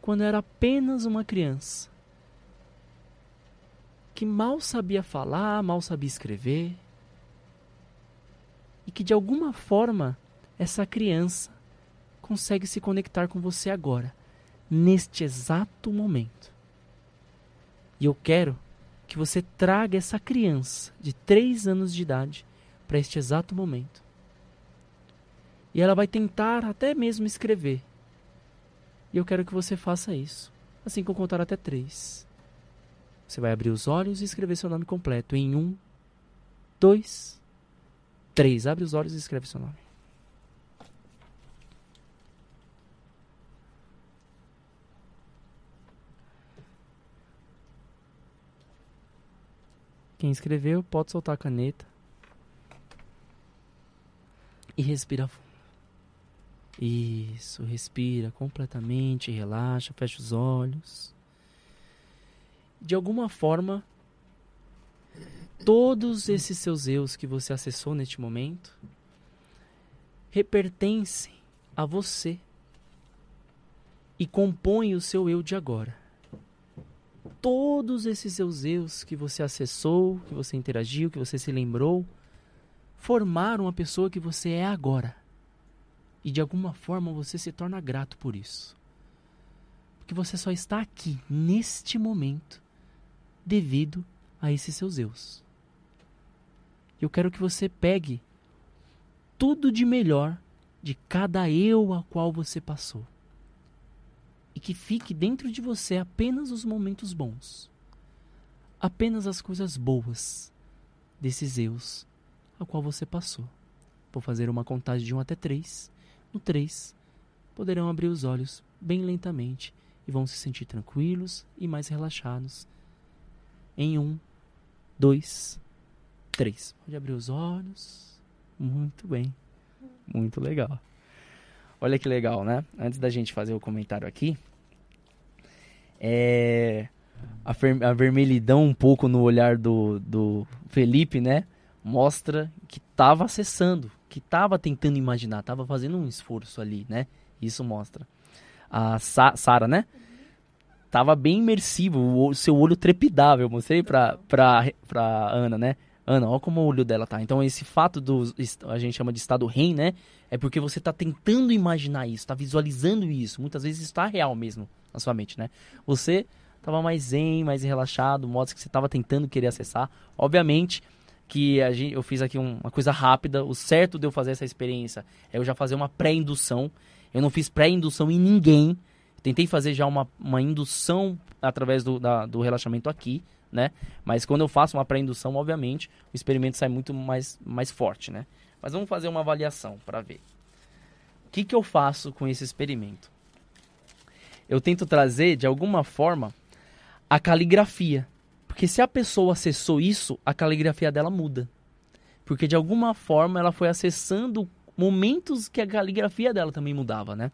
quando era apenas uma criança que mal sabia falar, mal sabia escrever. E que de alguma forma essa criança consegue se conectar com você agora, neste exato momento. E eu quero que você traga essa criança de 3 anos de idade para este exato momento. E ela vai tentar até mesmo escrever. E eu quero que você faça isso. Assim que eu contar até três. Você vai abrir os olhos e escrever seu nome completo em um, dois, três. Abre os olhos e escreve seu nome. Quem escreveu pode soltar a caneta. E respira fundo. Isso, respira completamente, relaxa, fecha os olhos de alguma forma, todos esses seus eus que você acessou neste momento repertencem a você e compõem o seu eu de agora. Todos esses seus eus que você acessou, que você interagiu, que você se lembrou, formaram a pessoa que você é agora. E de alguma forma você se torna grato por isso. Porque você só está aqui, neste momento, devido a esses seus eus. Eu quero que você pegue tudo de melhor de cada eu a qual você passou. E que fique dentro de você apenas os momentos bons. Apenas as coisas boas desses eus a qual você passou. Vou fazer uma contagem de 1 até 3. No 3, poderão abrir os olhos bem lentamente e vão se sentir tranquilos e mais relaxados. Em 1, 2, 3. Pode abrir os olhos. Muito bem. Muito legal. Olha que legal, né? Antes da gente fazer o comentário aqui, é a, a vermelhidão um pouco no olhar do, do Felipe, né? Mostra que tava acessando, que tava tentando imaginar, tava fazendo um esforço ali, né? Isso mostra. A Sa Sara, né? Tava bem imersivo, o seu olho trepidava. Eu mostrei pra, pra, pra Ana, né? Ana, olha como o olho dela tá. Então, esse fato do. A gente chama de estado REM, né? É porque você tá tentando imaginar isso, tá visualizando isso. Muitas vezes isso tá real mesmo na sua mente, né? Você tava mais zen, mais relaxado, modos que você tava tentando querer acessar. Obviamente que a gente, eu fiz aqui um- uma coisa rápida. O certo de eu fazer essa experiência é eu já fazer uma pré-indução. Eu não fiz pré-indução em ninguém. Tentei fazer já uma, uma indução através do, da- do relaxamento aqui, né? Mas quando eu faço uma pré-indução, obviamente, o experimento sai muito mais, mais forte, né? Mas vamos fazer uma avaliação para ver. O que, que eu faço com esse experimento? Eu tento trazer, de alguma forma, a caligrafia. Porque se a pessoa acessou isso, a caligrafia dela muda. Porque de alguma forma ela foi acessando momentos que a caligrafia dela também mudava, né?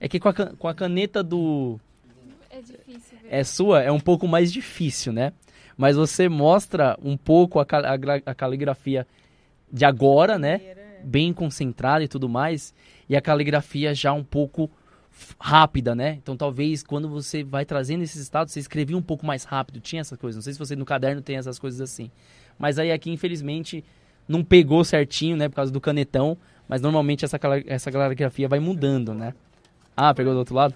É que com a, com a caneta do, É difícil ver. é sua é um pouco mais difícil, né? Mas você mostra um pouco a, cal- a a caligrafia de agora, né? Bem concentrada e tudo mais. E a caligrafia já um pouco rápida, né? Então talvez quando você vai trazendo esses estados, você escrevia um pouco mais rápido. Tinha essas coisas. Não sei se você no caderno tem essas coisas assim. Mas aí aqui, infelizmente, não pegou certinho, né? Por causa do canetão. Mas normalmente essa, essa caligrafia vai mudando, né? Ah, pegou do outro lado?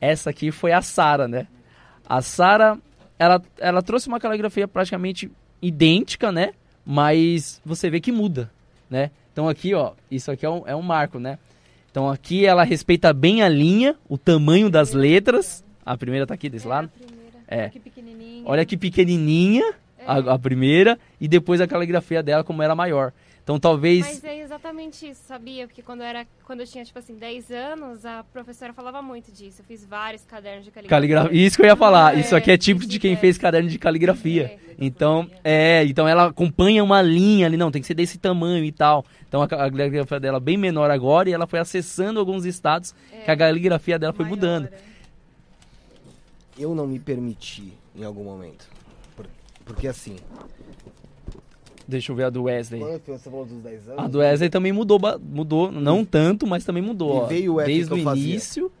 Essa aqui foi a Sara, né? A Sara, ela, ela trouxe uma caligrafia praticamente idêntica, né? Mas você vê que muda, né? Então aqui, ó, isso aqui é um, é um marco, né? Então aqui ela respeita bem a linha, o tamanho das letras. A primeira tá aqui desse É, lado. a. É. Que. Olha que pequenininha É. a, a primeira e depois a caligrafia dela como era maior. Então talvez Mas é exatamente isso, sabia? Porque quando eu, era, quando eu tinha, tipo assim, 10 anos, a professora falava muito disso. Eu fiz vários cadernos de caligrafia. caligrafia. Isso que eu ia falar. É, Isso aqui é tipo de quem fez caderno de caligrafia. Então, é, então ela acompanha uma linha ali, não, tem que ser desse tamanho e tal. Então a, caligrafia dela é bem menor agora e ela foi acessando alguns estados que a caligrafia dela foi Maior, mudando. é. Eu não me permiti em algum momento. Por- porque assim, Deixa eu ver a do Wesley. quando você falou dos 10 anos. A do Wesley também mudou, mudou, não tanto, mas também mudou. E veio o F Desde o início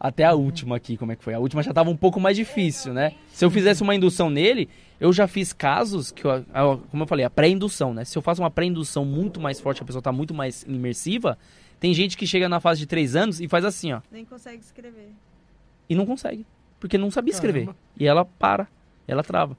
até a última aqui, como é que foi? A última já tava um pouco mais difícil, né? Se eu fizesse uma indução nele, eu já fiz casos que, eu- como eu falei, a pré-indução, né? Se eu faço uma pré-indução muito mais forte, a pessoa tá muito mais imersiva, tem gente que chega na fase de 3 anos e faz assim, ó, Nem consegue escrever. e não consegue, porque não sabia escrever. Caramba. E ela para, ela trava.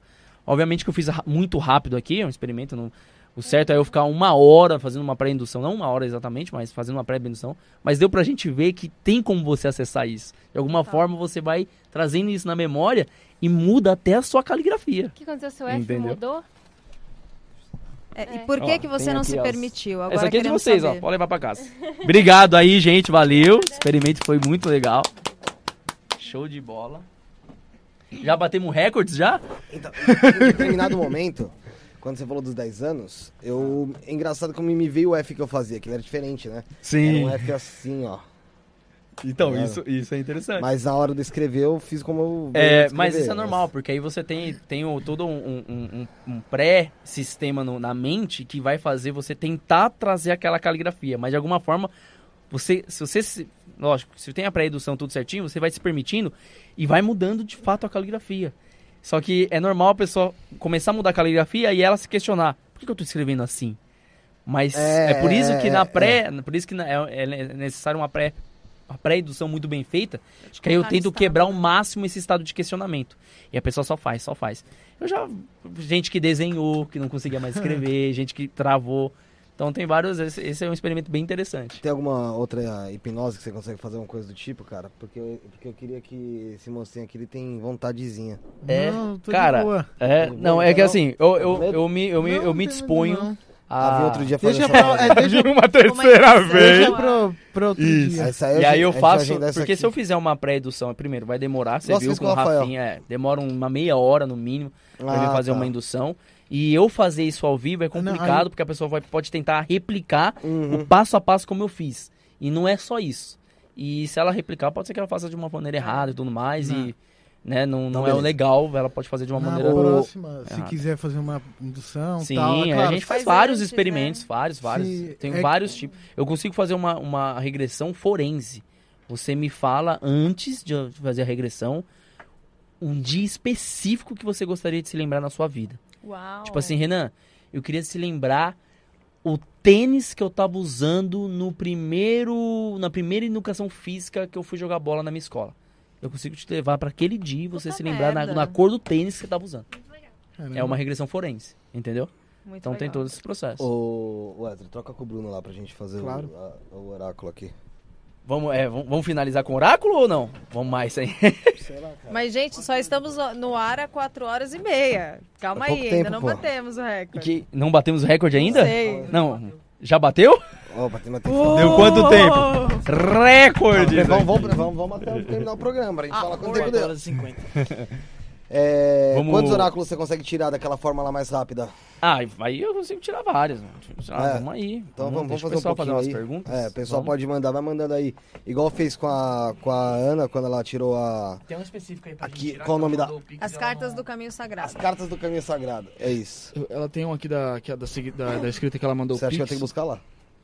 Obviamente que eu fiz muito rápido aqui, é um experimento, não- o certo é eu ficar uma hora fazendo uma pré-indução, não uma hora exatamente, mas fazendo uma pré-indução, mas deu pra gente ver que tem como você acessar isso. De alguma Tá. forma você vai trazendo isso na memória e muda até a sua caligrafia. O que aconteceu? Seu F Entendeu? mudou? É, E É. por que, Ó, que você não se as- permitiu? Agora Essa aqui é de vocês, ó, saber. pode levar pra casa. (laughs) Obrigado aí, gente, valeu. O experimento foi muito legal. Show de bola. Já batemos recordes já? Então, em determinado momento, quando você falou dos 10 anos, eu. É engraçado como me veio o F que eu fazia, que ele era diferente, né? Era um F assim, ó. Então, É. isso, isso é interessante. Mas na hora de escrever, eu fiz como eu. É, escrever, mas isso é mas- normal, porque aí você tem, tem o- todo um, um- um- um pré-sistema no- na mente que vai fazer você tentar trazer aquela caligrafia. Mas de alguma forma, você, se você se, lógico, se tem a pré-edução tudo certinho, você vai se permitindo e vai mudando de fato a caligrafia. Só que é normal a pessoa começar a mudar a caligrafia e ela se questionar: por que, eu tô escrevendo assim? Mas É, é, por isso que é, na é. pré, por isso que na- é, é necessário uma pré uma pré-indução muito bem feita, que aí eu no tento estado, quebrar ao máximo esse estado de questionamento. E a pessoa só faz, só faz. Eu já gente que desenhou, que não conseguia mais escrever, (laughs) gente que travou. Então tem vários, esse, esse é um experimento bem interessante. Tem alguma outra hipnose que você consegue fazer uma coisa do tipo, cara? Porque eu, porque eu queria que esse mocinho aqui ele tem vontadezinha. É, Não, tô de cara, boa. É, Não, não, é que assim, eu, eu, medo? eu me, eu me, Não, eu me disponho não. Ah, outro dia fazer Deixa essa pra, é, deixa, uma terceira deixa pro, pro outro Isso. dia. Essa aí E a aí eu faço, porque aqui. se eu fizer uma pré-indução, primeiro, vai demorar, você Nossa, viu com o. Rafinha, é, demora uma meia hora no mínimo pra Ah, fazer tá. uma indução. E eu fazer isso ao vivo é complicado, aí- porque a pessoa vai, pode tentar replicar Uhum. o passo a passo como eu fiz. E não é só isso. E se ela replicar, pode ser que ela faça de uma maneira errada e tudo mais, e né, não, não Então, é o legal, ela pode fazer de uma Na maneira... próxima, se quiser fazer uma indução Sim, tal, é a claro, gente faz vários antes, experimentos, né? vários, vários. Se- Tem é- vários tipos. Eu consigo fazer uma, uma regressão forense. Você me fala antes de fazer a regressão um dia específico que você gostaria de se lembrar na sua vida. Uau. Tipo assim, Renan, eu queria se lembrar o tênis que eu tava usando no primeiro na primeira educação física que eu fui jogar bola na minha escola. Eu consigo te levar pra aquele dia e você Puta se lembrar na, na cor do tênis que você tava usando. É uma regressão forense, entendeu? Muito Então tem legal. todos esses processos. Ô, Wesley, troca com o Bruno lá pra gente fazer o- Claro. a- o, oráculo aqui. Vamos, é, vamos, finalizar com oráculo ou não? Vamos mais aí. (laughs) Mas, gente, só estamos no ar há 4 horas e meia. Calma É aí, tempo, ainda não pô. batemos o recorde. Que não batemos o recorde ainda? sei. Não. Já bateu? Ó, bateu, bateu. Deu quanto tempo? Recorde! Vamos, vamos, vamos, vamos até terminar o programa pra gente falar quanto tempo 4 deu. horas e 50. (laughs) É, Vamos- Quantos oráculos você consegue tirar daquela forma lá mais rápida? Ah, aí eu consigo tirar várias. mano. Ah, É. vamos aí. Então vamos, vamos o fazer um pessoal pouquinho fazer umas aí. perguntas. É, o pessoal Vamos. pode mandar, vai mandando aí. Igual fez com a, com a Ana quando ela tirou a, Tem um específico aí pra Aqui, gente tirar, qual o nome da- o As cartas do caminho as sagrado. cartas do caminho sagrado. É isso. Ela tem um aqui da, que é da, da, da escrita que ela mandou Você o acha que eu tenho que buscar lá?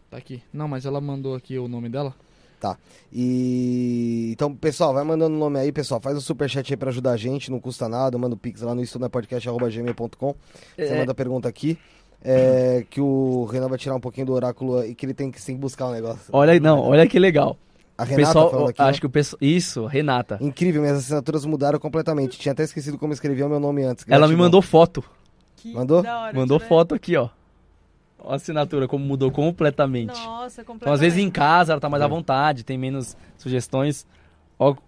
Tá aqui. Não, mas ela mandou aqui o nome dela. Tá. E então, pessoal, vai mandando o nome aí, pessoal. Faz o superchat aí pra ajudar a gente, não custa nada. Manda o pix lá no estudapodcast.gmail.com. Você É. manda a pergunta aqui. É, que o Renan vai tirar um pouquinho do oráculo e que ele tem que sim buscar um negócio. Olha aí, não, olha que legal. A O Renata pessoal, falando aqui. acho ó. que o pessoal. Isso, Renata. Incrível, minhas assinaturas mudaram completamente. Tinha até esquecido como escrevia o meu nome antes. Ela me Gratidão. mandou foto. Que Mandou? hora, Mandou né? foto aqui, ó. A assinatura, como mudou completamente. Nossa, completamente. Então, às vezes em casa ela tá mais à vontade, tem menos sugestões.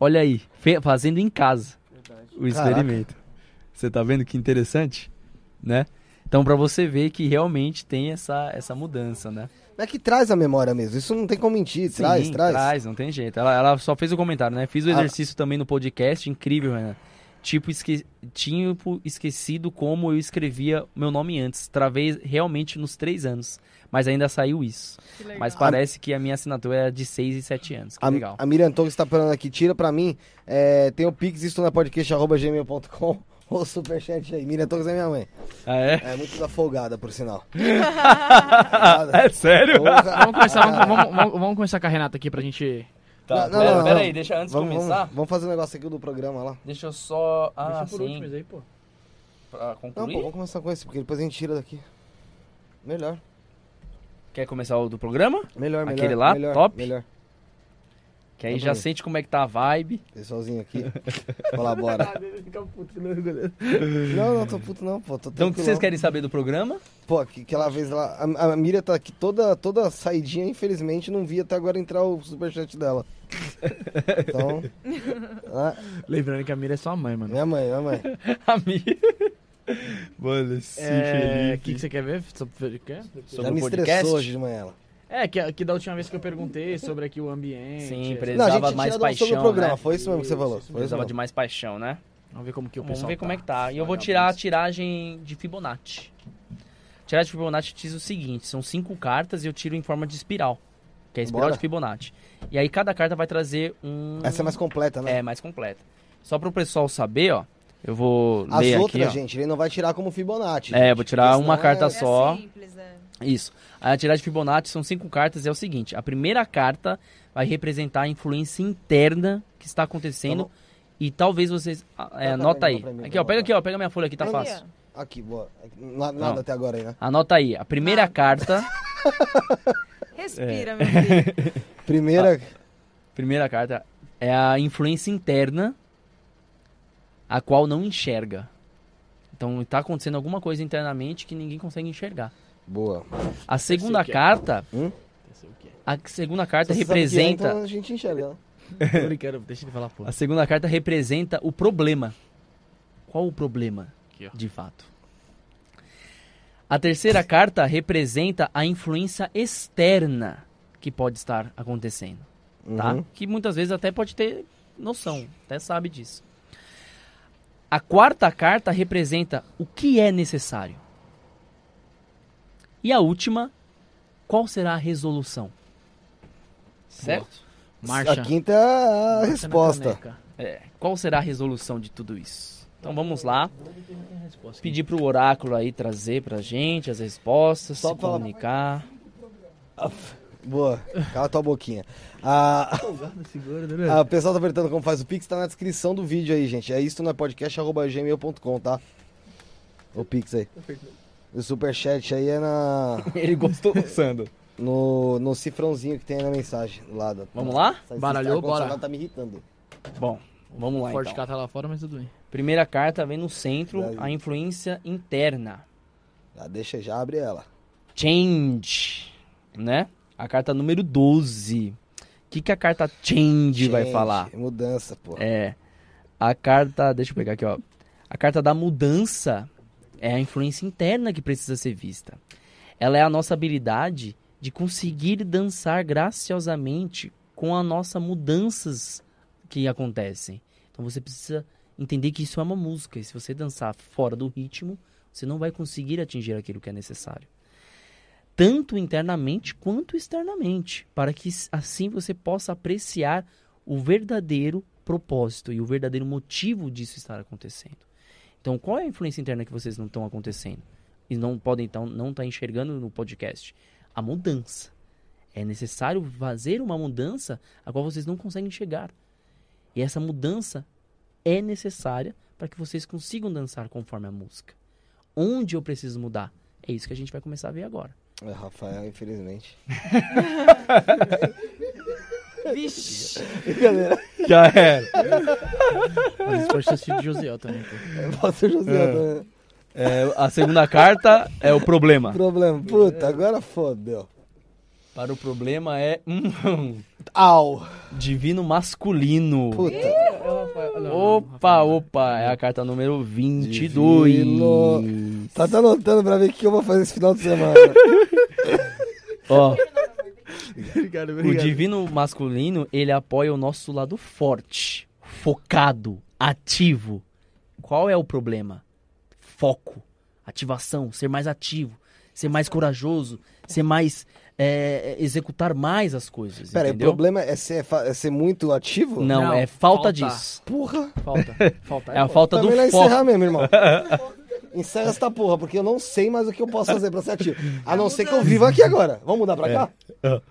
Olha aí, fazendo em casa o experimento. Você tá vendo que interessante? Né? Então, pra você ver que realmente tem essa, essa mudança, né? É que traz a memória mesmo. Isso não tem como mentir. Traz, Sim, traz. não tem jeito. Ela, ela só fez o comentário, né? Fiz o Ah. exercício também no podcast, incrível, Renan. Tipo, esque... tipo, esquecido como eu escrevia meu nome antes. Travei realmente nos três anos. Mas ainda saiu isso. Mas parece que a minha assinatura é de 6 e 7 anos. Que A, legal. a Miriam Torres tá falando aqui, tira pra mim. É, tem o Pix, isto na podcast.gmail.com (laughs) ou superchat aí. Miriam Torres é minha mãe. Ah, é? É muito da folgada, por sinal. (laughs) É sério? Porra. Vamos começar, vamos, vamos- vamos- vamos começar com a Renata aqui pra gente. Tá, Não, não, pera, não, pera não. aí, deixa antes de Vamos, começar. vamos, vamos fazer um negócio aqui do programa lá. Deixa eu só. Ah, Deixa por sim. último isso aí, pô. Pra Não, concluir. pô, vamos começar com esse, porque depois a gente tira daqui. Melhor. Quer começar o do programa? Melhor, melhor. Aquele lá, melhor, top? Melhor. Que aí já sente como é que tá a vibe. Pessoalzinho aqui. (laughs) Colabora. Não, não, tô puto não, pô. Tô Então, o que vocês querem saber do programa? Pô, que- aquela vez lá. A, a Miriam tá aqui toda, toda saidinha, infelizmente, não vi até agora entrar o superchat dela. Então. (laughs) ah, Lembrando que a Mira é sua mãe, mano. minha mãe, minha mãe. (laughs) A minha. Mano, sim, É, o que, que você quer ver? Sobre o quê? Sobre Já o me podcast? estressou hoje de manhã ela. É, que, que da última vez que eu perguntei sobre aqui o ambiente. Sim, Não, a Precisava tinha mais tirado sobre o paixão, programa, né? foi isso mesmo que você falou. Isso, Foi isso Precisava de mais paixão, né? Vamos ver como que o Vamos pessoal ver como é que tá. E eu vou tirar a tiragem de Fibonacci. Tiragem de Fibonacci diz o seguinte: são cinco cartas e eu tiro em forma de espiral. Que é a espiral Bora. de Fibonacci. E aí cada carta vai trazer um. Essa é mais completa, né? É, mais completa. Só para o pessoal saber, ó. Eu vou As ler outras, aqui, ó. gente, ele não vai tirar como Fibonacci. É, gente, vou tirar uma carta é- É só. simples, é. Isso. A tiragem de Fibonacci são cinco cartas e é o seguinte: a primeira carta vai representar a influência interna que está acontecendo. Tá e talvez vocês. ah, é, Toca anota bem aí. mim, Aqui, ó, pega aqui, ó. Pega minha folha aqui, tá fácil. Aqui, boa. Na- Nada Não. até agora aí, né? Anota aí. A primeira Nada. carta (laughs) Respira, meu filho. (laughs) Primeira. Primeira carta é a influência interna, a qual não enxerga. Então está acontecendo alguma coisa internamente que ninguém consegue enxergar. Boa. A segunda é. carta, Hum? a segunda carta Se é, representa, então a gente enxerga. Eu quero, deixa ele falar, pô. a segunda carta representa o problema. Qual o problema, Aqui, de fato? A terceira carta representa a influência externa que pode estar acontecendo. tá? Uhum. Que muitas vezes até pode ter noção, até sabe disso. A quarta carta representa o que é necessário. E a última, qual será a resolução? Certo? Marcha. A quinta é a Marcha resposta. É, qual será a resolução de tudo isso? Então vamos lá, pedir pro oráculo aí trazer pra gente as respostas, Só se pra- comunicar. Boa. Cala tua boquinha. A, Segura, né? a, o pessoal tá perguntando como faz o Pix, tá na descrição do vídeo aí, gente. É isso no podcast.gmail.com, tá? O Pix aí. O superchat aí é na, (laughs) Ele gostou do Sando. no, no cifrãozinho que tem aí na mensagem. Lá da, Vamos lá? Baralhou, bora. tá me irritando. Bom, vamos lá Forte então. tá lá fora, mas tudo bem. Primeira carta vem no centro, a influência interna. Já deixa, já abre ela. Change, né? A carta número 12. O que, que a carta Change, vai Change, falar? Mudança, pô. É. A carta. Deixa eu pegar aqui, ó. A carta da mudança é a influência interna que precisa ser vista. Ela é a nossa habilidade de conseguir dançar graciosamente com as nossas mudanças que acontecem. Então você precisa entender que isso é uma música. E se você dançar fora do ritmo, você não vai conseguir atingir aquilo que é necessário. Tanto internamente quanto externamente. Para que assim você possa apreciar o verdadeiro propósito e o verdadeiro motivo disso estar acontecendo. Então, qual é a influência interna que vocês não estão acontecendo? E não podem então não estar enxergando no podcast? A mudança. É necessário fazer uma mudança a qual vocês não conseguem chegar. E essa mudança é necessária para que vocês consigam dançar conforme a música. Onde eu preciso mudar? É isso que a gente vai começar a ver agora. É, Rafael, infelizmente. (laughs) Vixe. Já era. Mas isso pode ter sido Josiel também, pô. Pode ser José também. É, a segunda carta é o problema. Problema. Puta, agora fodeu. Para o problema é (laughs) Au. divino masculino. Puta. Opa, opa, é a carta número 22. Divino. Tá, tá anotando pra ver o que eu vou fazer esse final de semana. (laughs) Ó, obrigado, o divino masculino, ele apoia o nosso lado forte, focado, ativo. Qual é o problema? Foco, ativação, ser mais ativo, ser mais corajoso, ser mais é, executar mais as coisas, Pera aí, o problema é ser, é ser muito ativo? Não, Não, é falta, falta. disso. Porra. Falta. Falta. É a falta Tá do melhor foco. encerrar mesmo, irmão. (laughs) Encerra essa porra, porque eu não sei mais o que eu posso fazer pra ser ativo. A não ser que eu viva aqui agora. Vamos mudar pra cá?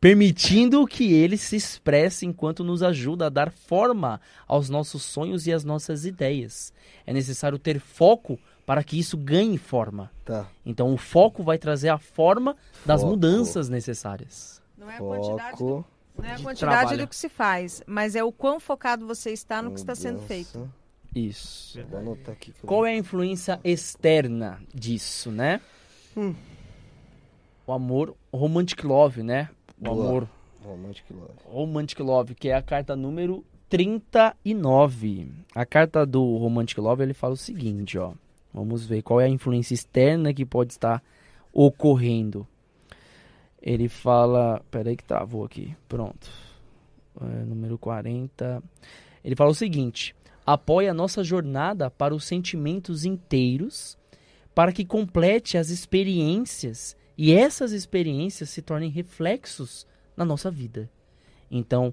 permitindo que ele se expresse enquanto nos ajuda a dar forma aos nossos sonhos e às nossas ideias. É necessário ter foco para que isso ganhe forma. Tá. Então o foco vai trazer a forma das Foco. mudanças necessáárias. Não é a quantidade, do, não é a de quantidade do que se faz, mas é o quão focado você está no que está sendo feito. Isso. Vou anotar aqui. que eu- Qual é a influência externa disso, né? Hum. O amor romantic love, né? O Boa. amor Romantic Love. Romantic Love, que é a carta número 39. A carta do Romantic Love, ele fala o seguinte, ó. Vamos ver qual é a influência externa que pode estar ocorrendo. Ele fala, peraí que travou aqui. Pronto. É, número 40. Ele fala o seguinte: apoia a nossa jornada para os sentimentos inteiros, para que complete as experiências e essas experiências se tornem reflexos na nossa vida. Então,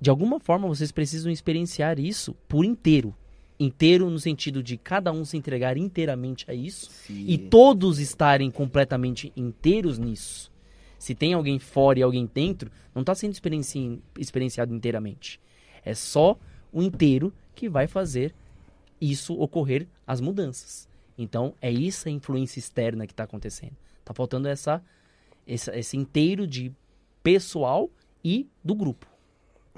de alguma forma, vocês precisam experienciar isso por inteiro. Inteiro no sentido de cada um se entregar inteiramente a isso e todos estarem completamente inteiros nisso. Se tem alguém fora e alguém dentro, não está sendo experienci- experienciado inteiramente. É só o inteiro que vai fazer isso ocorrer, as mudanças. Então, é essa influência externa que está acontecendo. Tá faltando essa esse, esse inteiro de pessoal e do grupo.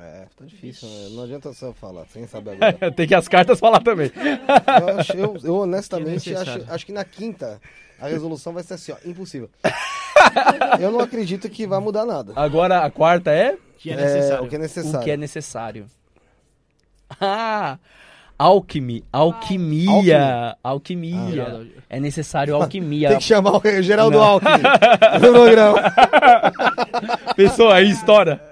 É, tá difícil, né? Não adianta só falar, sem saber (laughs) agora. Tem que as cartas falar também. Eu, acho- eu- eu honestamente é acho, acho que na quinta a resolução vai ser assim, ó, impossível. (laughs) eu não acredito que vai mudar nada. Agora a quarta é Que é necessário. o que é necessário. o que é necessário. Ah, alquimia, alquimia, alquimia. Ah, é necessário alquimia. Tem que chamar o Geraldo. Alckmin (laughs) no programa. Pessoa aí, história.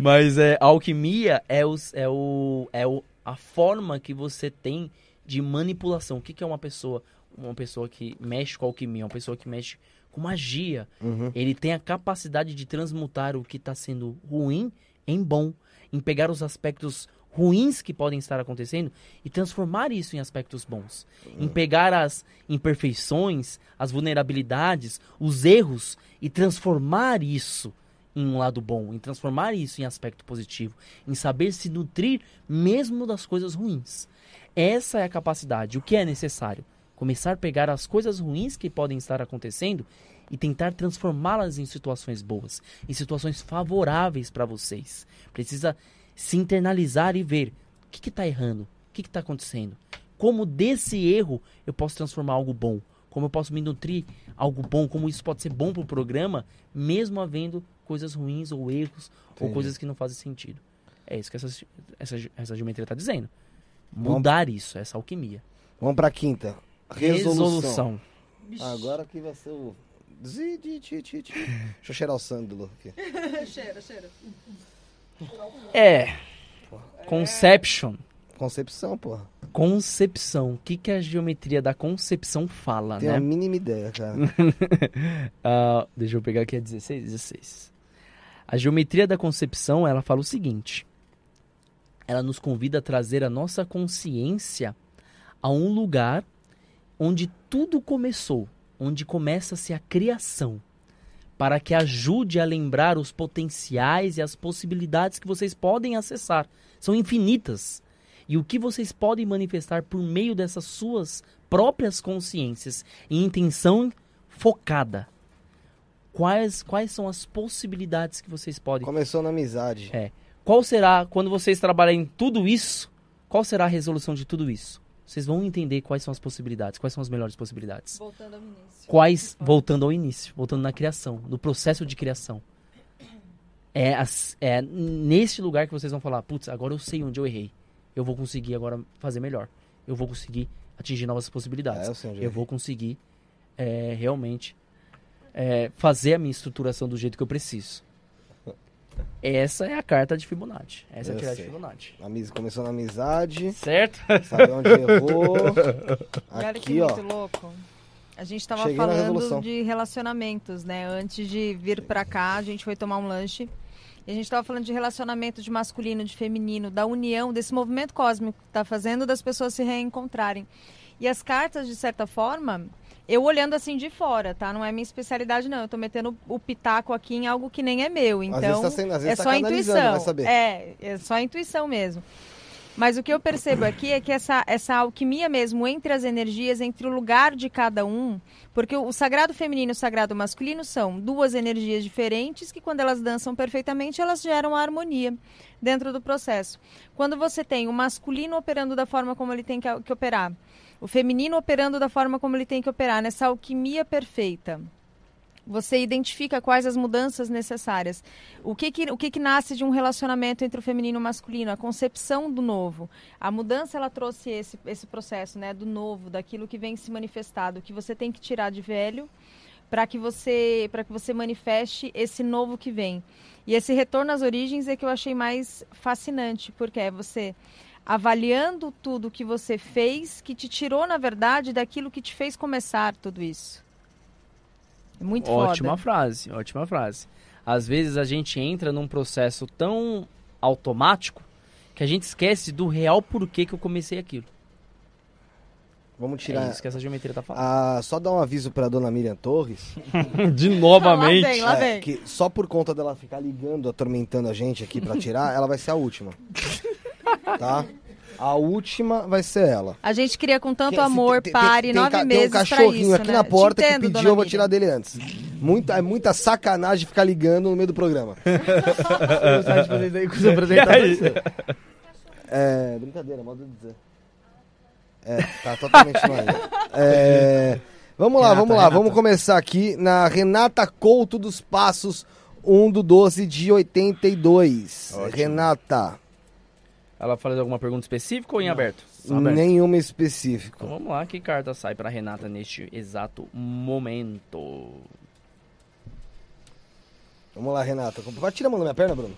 Mas é, a alquimia é, os, é, o, é o, a forma que você tem de manipulação. O que, que é uma pessoa? Uma pessoa que mexe com alquimia, uma pessoa que mexe com magia. Ele tem a capacidade de transmutar o que está sendo ruim em bom, em pegar os aspectos ruins que podem estar acontecendo e transformar isso em aspectos bons. Em pegar as imperfeições, as vulnerabilidades, os erros e transformar isso em um lado bom, em transformar isso em aspecto positivo, em saber se nutrir mesmo das coisas ruins. Essa é a capacidade. O que é necessário? Começar a pegar as coisas ruins que podem estar acontecendo e tentar transformá-las em situações boas, em situações favoráveis para vocês. Precisa se internalizar e ver o que está errando, o que está acontecendo. Como desse erro eu posso transformar algo bom, como eu posso me nutrir algo bom, como isso pode ser bom para o programa, mesmo havendo coisas ruins ou erros ou Entendi. coisas que não fazem sentido. É isso que essa, essa, essa geometria está dizendo. Mudar isso, essa alquimia. Vamos pra quinta. Resolução. Resolução. Agora que vai ser o... Zi, di, ti, ti. Deixa eu cheirar o sândalo aqui. (laughs) cheira, cheira. É. Conception. Concepção, porra. Concepção. O que, que a geometria da concepção fala, Tenho né? a mínima ideia, cara. (laughs) Ah, deixa eu pegar aqui a 16, 16. A geometria da concepção, ela fala o seguinte. Ela nos convida a trazer a nossa consciência a um lugar onde tudo começou, onde começa-se a criação, para que ajude a lembrar os potenciais e as possibilidades que vocês podem acessar. São infinitas. E o que vocês podem manifestar por meio dessas suas próprias consciências em intenção focada. Quais, quais são as possibilidades que vocês podem Começou na amizade. É. Qual será, quando vocês trabalharem tudo isso, qual será a resolução de tudo isso? Vocês vão entender quais são as possibilidades, quais são as melhores possibilidades. Voltando ao início. Quais, voltando ao início, voltando na criação, no processo de criação. É, as- é nesse lugar que vocês vão falar, putz, agora eu sei onde eu errei. Eu vou conseguir agora fazer melhor. Eu vou conseguir atingir novas possibilidades. É, eu eu eu errei. vou conseguir é, realmente é, fazer a minha estruturação do jeito que eu preciso. Essa é a carta de Fibonacci. Essa é a Eu tirada de sei. Fibonacci. Amiz- Começou na amizade, Certo? sabe onde (laughs) errou. Olha que ó. muito louco. A gente tava Cheguei na resolução. falando de relacionamentos, né? Antes de vir pra cá, a gente foi tomar um lanche. E a gente tava falando de relacionamento de masculino, de feminino, da união, desse movimento cósmico que tá fazendo das pessoas se reencontrarem. E as cartas, de certa forma, eu olhando assim de fora, tá? Não é minha especialidade, não. Eu tô metendo o pitaco aqui em algo que nem é meu. Então, Às vezes tá sendo, às vezes é tá só intuição. saber. É, é só intuição mesmo. Mas o que eu percebo aqui é que essa, essa alquimia mesmo entre as energias, entre o lugar de cada um, porque o sagrado feminino e o sagrado masculino são duas energias diferentes que, quando elas dançam perfeitamente, elas geram a harmonia dentro do processo. Quando você tem o masculino operando da forma como ele tem que, que operar, o feminino operando da forma como ele tem que operar, nessa alquimia perfeita, você identifica quais as mudanças necessárias. O que que, o que que nasce de um relacionamento entre o feminino e o masculino? A concepção do novo. A mudança, ela trouxe esse, esse processo, né? Do novo, daquilo que vem se manifestado, que você tem que tirar de velho para que você para que você manifeste esse novo que vem. E esse retorno às origens é que eu achei mais fascinante, porque é você avaliando tudo que você fez, que te tirou, na verdade, daquilo que te fez começar tudo isso. É muito ótima foda. frase, ótima frase. Às vezes a gente entra num processo tão automático que a gente esquece do real porquê que eu comecei aquilo. Vamos É tirar. isso que essa geometria tá falando. Ah, só dar um aviso pra dona Miriam Torres. (laughs) De Lá vem, lá é, vem. que só por conta dela ficar ligando, atormentando a gente aqui pra tirar, ela vai ser a última. (laughs) Tá? A última vai ser ela. A gente cria com tanto Tem- amor, tem- tem- pare, tem nove ca- meses Tem um cachorrinho isso, aqui né? na porta entendo, que pediu, eu vou tirar dele antes. Muita, é muita sacanagem ficar ligando no meio do programa. (laughs) (laughs) É, brincadeira, modo de dizer. É, tá totalmente ar. É, vamos lá, Renata, vamos lá, Renata. vamos começar aqui na Renata Couto dos Passos, 1 do 12 de 82. Ótimo. Renata, Ela faz alguma pergunta específica ou em aberto? aberto. nenhuma específica. Então vamos lá, que carta sai pra Renata neste exato momento? Vamos lá, Renata. Vai tirar a mão da minha perna, Bruno.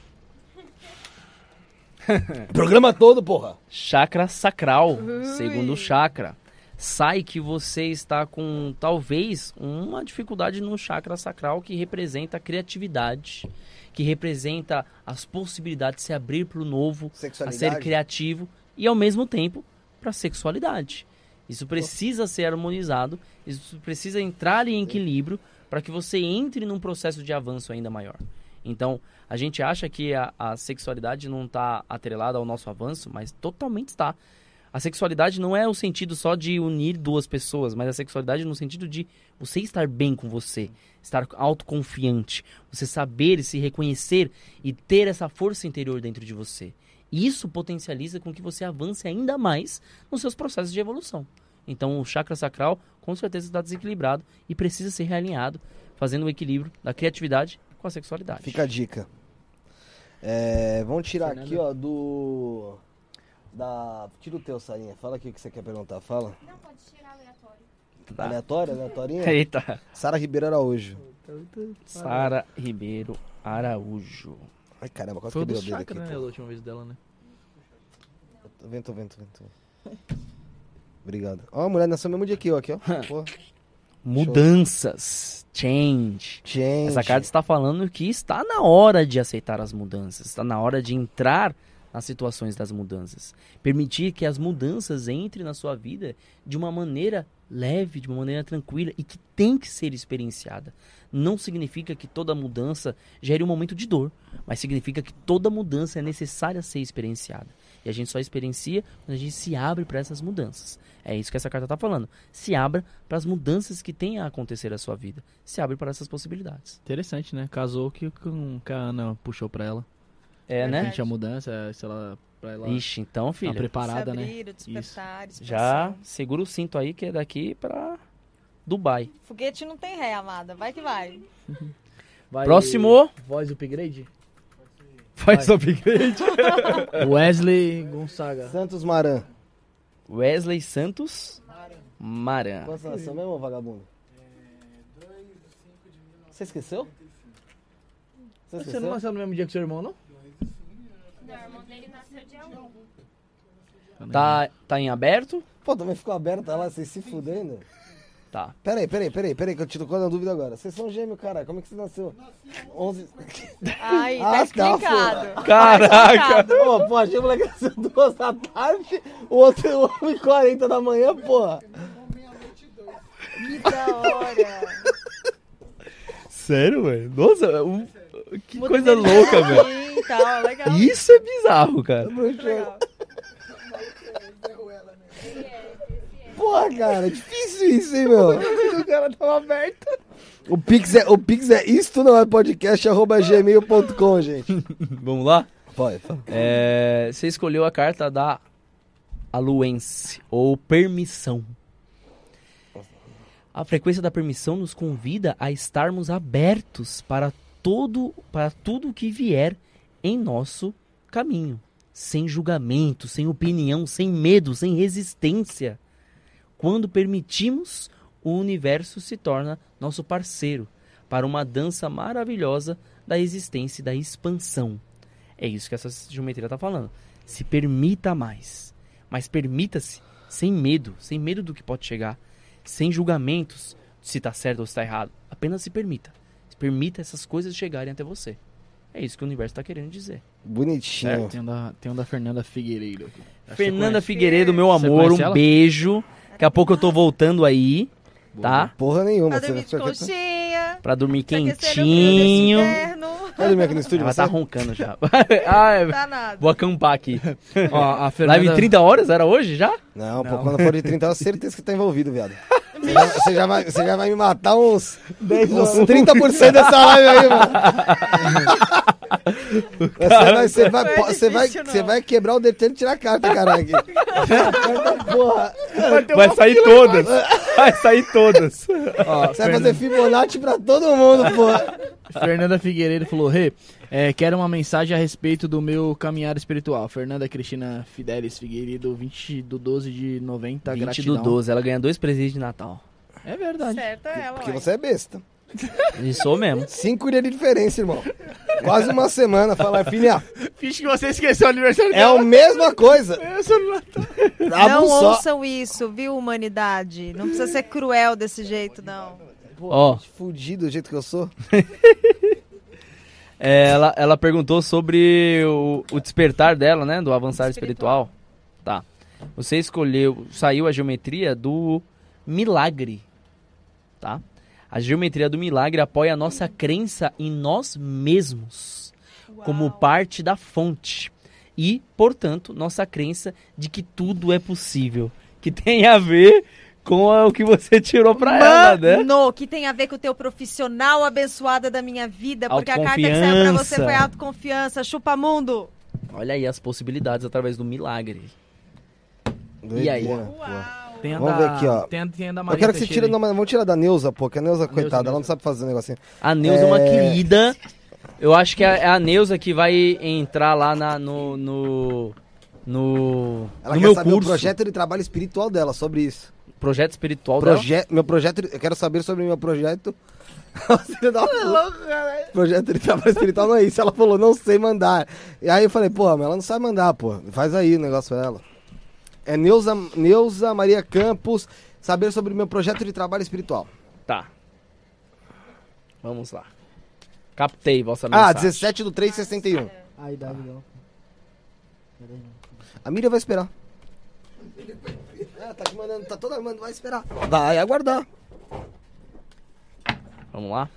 (laughs) Programa todo, porra. Chakra sacral, segundo chakra. Sai que você está com talvez uma dificuldade no chakra sacral que representa a criatividade, que representa as possibilidades de se abrir para o novo, a ser criativo e ao mesmo tempo para a sexualidade. Isso precisa ser harmonizado, isso precisa entrar em equilíbrio para que você entre num processo de avanço ainda maior. Então, a gente acha que a, a sexualidade não está atrelada ao nosso avanço, mas totalmente está. A sexualidade não é o sentido só de unir duas pessoas, mas a sexualidade no sentido de você estar bem com você, estar autoconfiante, você saber se reconhecer e ter essa força interior dentro de você. Isso potencializa com que você avance ainda mais nos seus processos de evolução. Então, o chakra sacral com certeza está desequilibrado e precisa ser realinhado, fazendo o equilíbrio da criatividade com a sexualidade. Fica a dica. É, vamos tirar Fernanda. aqui, ó, do. Da. Tira o teu, Sarinha. Fala aqui o que você quer perguntar. Fala. Não, pode tirar aleatório. Tá. Aleatória, aleatorinha? (laughs) Eita. Sara Ribeiro Araújo. Sara Ribeiro Araújo. Ai, caramba, quase Foi quebrei do o dedo aqui. né? pô. Da última vez dela, né? Tô vendo, tô vendo, tô vendo. Obrigado. Ó, a mulher nasceu mesmo dia que eu aqui, ó. Mudanças. Change. Gente. Essa carta está falando que está na hora de aceitar as mudanças, está na hora de entrar nas situações das mudanças. Permitir que as mudanças entrem na sua vida de uma maneira leve, de uma maneira tranquila e que tem que ser experienciada. Não significa que toda mudança gere um momento de dor, mas significa que toda mudança é necessária ser experienciada. E a gente só experiencia quando a gente se abre para essas mudanças. É isso que essa carta está falando. Se abra para as mudanças que têm a acontecer na sua vida. Se abre para essas possibilidades. Interessante, né? Casou que, com que a Ana puxou pra ela. É, né? Sente a mudança, se ela. Pra ela Ixi, então, tá filha, preparada, se né? abrir, o despertar, já segura o cinto aí que é daqui pra Dubai. Foguete não tem ré, amada. Vai que vai. Vai- Próximo. Voz upgrade? Faz upgrade. (laughs) Wesley Gonzaga. Santos Maran. Wesley Santos Maran. Quantos nasceu mesmo, vagabundo? Você esqueceu? Você Você esqueceu? não nasceu no mesmo dia que seu irmão, não? O irmão dele nasceu dia 1. Tá, tá em aberto? Pô, também ficou aberta lá, vocês se fudendo. Tá. Peraí, peraí, peraí, peraí, que eu te tô com uma dúvida agora. Vocês são gêmeos, cara. Como é que você nasceu? 11. Aí, Ah, tá tá, explicado. Caraca! Ô, pô, achei o moleque nasceu duas da tarde, o outro 1h40 da manhã, porra. Que da hora. Sério, velho? Nossa, um- que coisa louca, velho. Tal, legal. Isso é bizarro, cara. legal. Porra, cara, difícil isso, hein, meu? O cara tava aberto. O Pix é, o Pix é isto não é podcast, arroba gmail.com, gente. (laughs) Vamos lá? Pode. É, você escolheu a carta da aluense, ou permissão. A frequência da permissão nos convida a estarmos abertos para todo, para tudo que vier em nosso caminho, sem julgamento, sem opinião, sem medo, sem resistência. Quando permitimos, o universo se torna nosso parceiro para uma dança maravilhosa da existência e da expansão. É isso que essa geometria está falando. Se permita mais. Mas permita-se sem medo, sem medo do que pode chegar, sem julgamentos se está certo ou se está errado. Apenas se permita. Permita essas coisas chegarem até você. É isso que o universo está querendo dizer. Bonitinho. Tem um da, tem um da Fernanda Figueiredo aqui. Acho Fernanda. Figueiredo, meu amor, um ela? beijo. Daqui a pouco eu tô voltando aí, tá? Porra nenhuma. Tá Você dormindo de conchinha. Pra dormir tá quentinho. Vai dormir aqui no estúdio, Ela você? tá roncando já. (laughs) (laughs) ah, é. Tá nada. Vou acampar aqui. Ó, a Fernanda... Live 30 horas? Era hoje já? Não, pô, Não. quando for de 30 horas, certeza que tá envolvido, viado. (laughs) Você já, você já vai, você já vai me matar uns, uns 30% dessa live aí, mano. (laughs) Você vai, você vai, é você vai, você vai quebrar o detento e tirar a carta, caralho. Porra. Vai sair todas. Vai sair todas. Ó, Você vai fazer Fibonacci pra todo mundo, porra. Fernanda Figueiredo falou, Rê, é, quero uma mensagem a respeito do meu caminhar espiritual. Fernanda Cristina Fidelis Figueiredo, 20 do 12 de 90, 20 gratidão. do 12, ela ganha dois presentes de Natal. É verdade. Certo é ela, Porque você é besta. E sou mesmo. (laughs) Cinco dias de diferença, irmão. Quase uma semana. Fala, filha, Finge que você esqueceu o aniversário é a mesma coisa. Não Brabo só. ouçam isso, viu, humanidade? Não precisa ser cruel desse jeito, não. Ó, Fudido do jeito que eu sou. (laughs) é, ela, ela perguntou sobre o, o despertar dela, né? Do avançar espiritual. Tá. Você escolheu, saiu a geometria do milagre. Tá? A geometria do milagre apoia a nossa crença em nós mesmos como parte da fonte. E, portanto, nossa crença de que tudo é possível. Que tem a ver com o que você tirou pra ela, né? Mano, que tem a ver com o teu profissional abençoada da minha vida, porque a carta que saiu pra você foi autoconfiança, chupa mundo. Olha aí as possibilidades através do milagre. E aí? Tem a Vamos da, ver aqui, ó. Tem a, tem a da Eu quero que você tire. Não, vamos tirar da Neuza, pô, que a Neuza, coitada, ela Neuza. não sabe fazer um negocinho. A Neuza é uma É. querida. Eu acho que é é a Neuza que vai entrar lá na- no. no. no, Ela no quer meu saber curso. o projeto de trabalho espiritual dela, sobre isso. Projeto espiritual dela. Proje meu projeto, eu quero saber sobre o meu projeto. Filho da puta. projeto de trabalho espiritual não é isso. Ela falou, não sei mandar. E aí eu falei, pô, mas ela não sabe mandar, pô. Faz aí o negócio pra ela. É Neuza, Neuza Maria Campos, saber sobre meu projeto de trabalho espiritual. Tá. Vamos lá. Captei vossa Ah, mensagem. 17 do 361. A idade dela. A Miriam vai esperar. Tá te mandando, tá toda mandando, vai esperar. Vai aguardar. Vamos lá.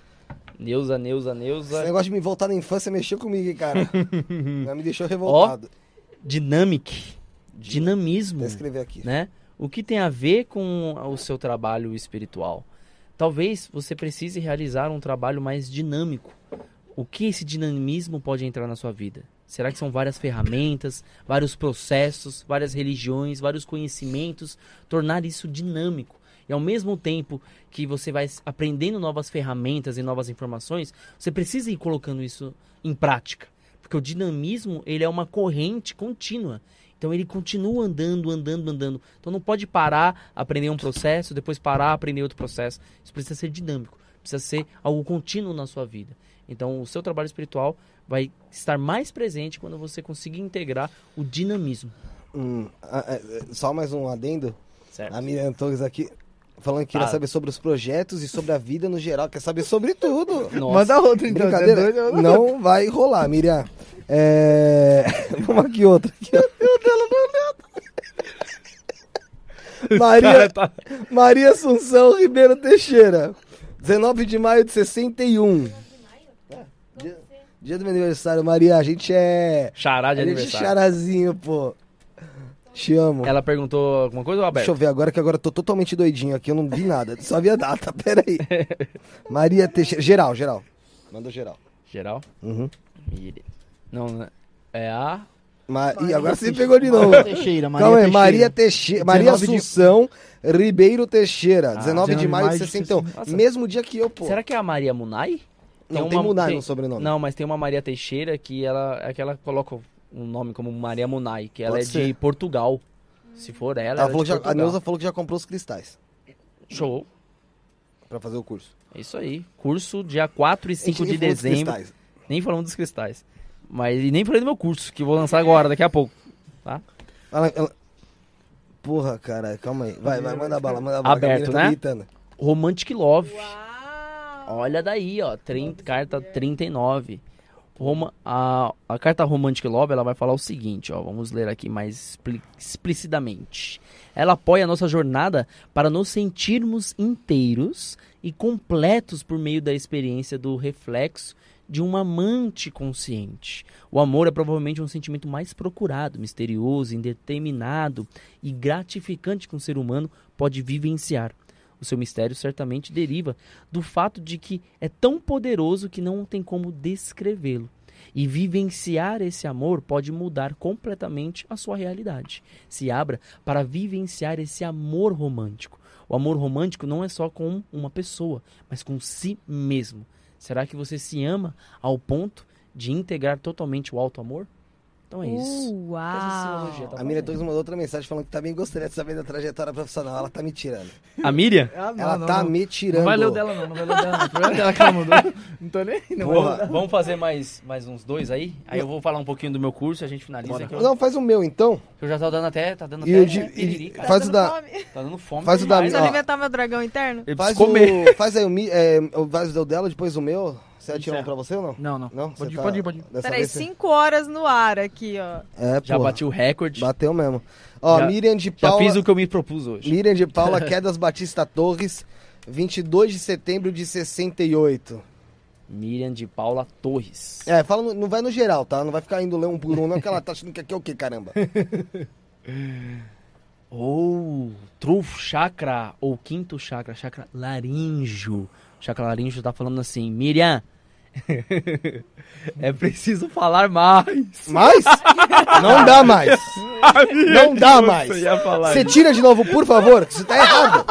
Neuza, Neuza, Esse Neuza. negócio de me voltar na infância mexeu comigo, hein, cara. (laughs) Me deixou revoltado. Dynamic. Dinamismo. Vou escrever aqui. né? O que tem a ver com o seu trabalho espiritual? Talvez você precise realizar um trabalho mais dinâmico. O que esse dinamismo pode entrar na sua vida? Será que são várias ferramentas, vários processos, várias religiões, vários conhecimentos? Tornar isso dinâmico. E ao mesmo tempo que você vai aprendendo novas ferramentas e novas informações, você precisa ir colocando isso em prática. Porque o dinamismo, ele é uma corrente contínua. Então ele continua andando, andando, andando. Então não pode parar, aprender um processo, depois parar, aprender outro processo. Isso precisa ser dinâmico, precisa ser algo contínuo na sua vida. Então o seu trabalho espiritual vai estar mais presente quando você conseguir integrar o dinamismo. Hum, é, é, só mais um adendo. Certo? A Miriam Torres aqui falando que queria Ah. saber sobre os projetos e sobre a vida no geral. Quer saber sobre tudo. Nossa. Manda outra então. é Brincadeira. doido? Não vai rolar, Miriam. É... (laughs) Vamos aqui outra. Aqui, ó. (laughs) Maria, Tá- Maria Assunção Ribeiro Teixeira. 19 de maio de 61. Dia, do meu aniversário, Maria. A gente é. Chará de a gente é aniversário. charazinho, pô. Te amo. Ela perguntou alguma coisa, ou Deixa eu ver agora que agora eu tô totalmente doidinho aqui, eu não vi nada, só vi a data, (laughs) pera aí. (laughs) Maria Teixeira, geral, geral. Mandou geral. Geral? Uhum. Mire. Não, né? é a... Ma... Ih, agora você me pegou de novo. Teixeira, Maria Calma aí, Teixeira. Maria Teixeira, Maria 19 de- Assunção Ribeiro Teixeira, 19 de 19 maio de de 61. Nossa. Mesmo dia que eu, pô. Será que é a Maria Munai? Não, tem Munai no sobrenome. Não, mas tem uma Maria Teixeira que ela, é que ela coloca um nome como Maria Munai, que ela Pode é de ser. Portugal. Se for ela, Ela ela é falou de que já- a. Neuza falou que já comprou os cristais Show. pra fazer o curso. É isso aí. Curso dia 4 e 5 A gente de nem falou dos dezembro. cristais. Nem falamos dos cristais. Mas e nem falei do meu curso, que eu vou lançar agora, daqui a pouco. Ela, ela- Porra, cara, calma aí. Vai, vai, manda bala, manda bala. Aberto, tá né? irritando. Romantic Love. Uau! Olha daí, ó. 30, carta 39. Roma, a, a carta Romantic Love ela vai falar o seguinte, ó. Vamos ler aqui mais expli- explicitamente. Ela apoia a nossa jornada para nos sentirmos inteiros e completos por meio da experiência do reflexo de um amante consciente. O amor é provavelmente um sentimento mais procurado, misterioso, indeterminado e gratificante que um ser humano pode vivenciar. O seu mistério certamente deriva do fato de que é tão poderoso que não tem como descrevê-lo. E vivenciar esse amor pode mudar completamente a sua realidade. Se abra para vivenciar esse amor romântico. O amor romântico não é só com uma pessoa, mas com si mesmo. Será que você se ama ao ponto de integrar totalmente o alto amor? Então é isso. Essa uau. tá A Miriam. Torres mandou outra mensagem falando que também gostaria de saber da trajetória profissional. Ela tá me tirando. A Miriam? Ah, não, Ela não, tá não. me tirando. Não vai ler o dela, não. Não vai ler o dela, não. O problema dela que ela mandou. (laughs) Não tô nem aí, não. Porra. Vamos, fazer mais, mais uns dois aí? Aí eu vou falar um pouquinho do meu curso e a gente finaliza. Eu, Não, faz o meu então. que eu já tô dando até. Tá dando E até. o de- piriri, e- faz o Tá da. fome? Tá dando fome. faz o da- ó. alimentar meu dragão interno? Eu Faz, preciso comer. o, faz aí o, é, o faz o dela, depois o meu. Você atira um pra você ou não? Não, não. Não? Pode ir, tá- pode ir, pode ir. dessa Peraí, vez você- 5 horas no ar aqui, ó. É, Já pô. bati o recorde. Bateu mesmo. Ó, Já- Miriam de Já Paula. fiz o que eu me propus hoje. Miriam de Paula (laughs) Quedas Batista Torres, 22 de setembro de 68. Miriam de Paula Torres. É, fala, no- não vai no geral, tá? Não vai ficar indo ler um por um, não, que ela tá achando que aqui é o quê, caramba? (laughs) Ou trufo chakra, ou quinto chakra, chakra laríngeo. Chakra laríngeo tá falando assim, Miriam, (laughs) é preciso falar mais. Mas não dá mais. Não dá mais. Você tira de novo, por favor, que você tá errado.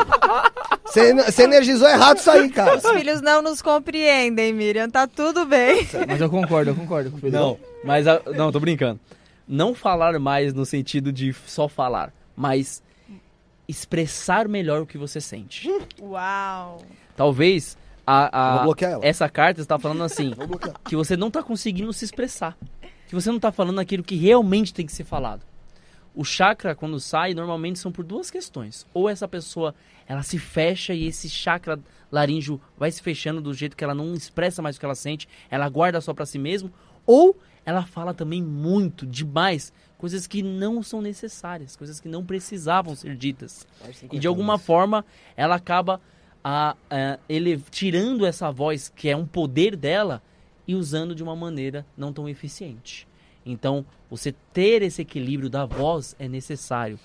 Você, você energizou errado isso aí, cara. Os filhos não nos compreendem, Miriam. Tá tudo bem. Mas eu concordo, eu concordo com o Pedro. Não, mas a- não, tô brincando. Não falar mais no sentido de só falar, mas expressar melhor o que você sente. Uau. Talvez a, a- Vou bloquear ela. essa carta está falando assim, que você não está conseguindo se expressar. Que você não está falando aquilo que realmente tem que ser falado. O chakra, quando sai, normalmente são por duas questões. Ou essa pessoa, ela se fecha e esse chakra laríngeo vai se fechando do jeito que ela não expressa mais o que ela sente, ela guarda só para si mesmo. Ou ela fala também muito, demais, coisas que não são necessárias, coisas que não precisavam ser ditas. E de alguma forma ela acaba a, a, ele, tirando essa voz que é um poder dela e usando de uma maneira não tão eficiente. Então, você ter esse equilíbrio da voz é necessário.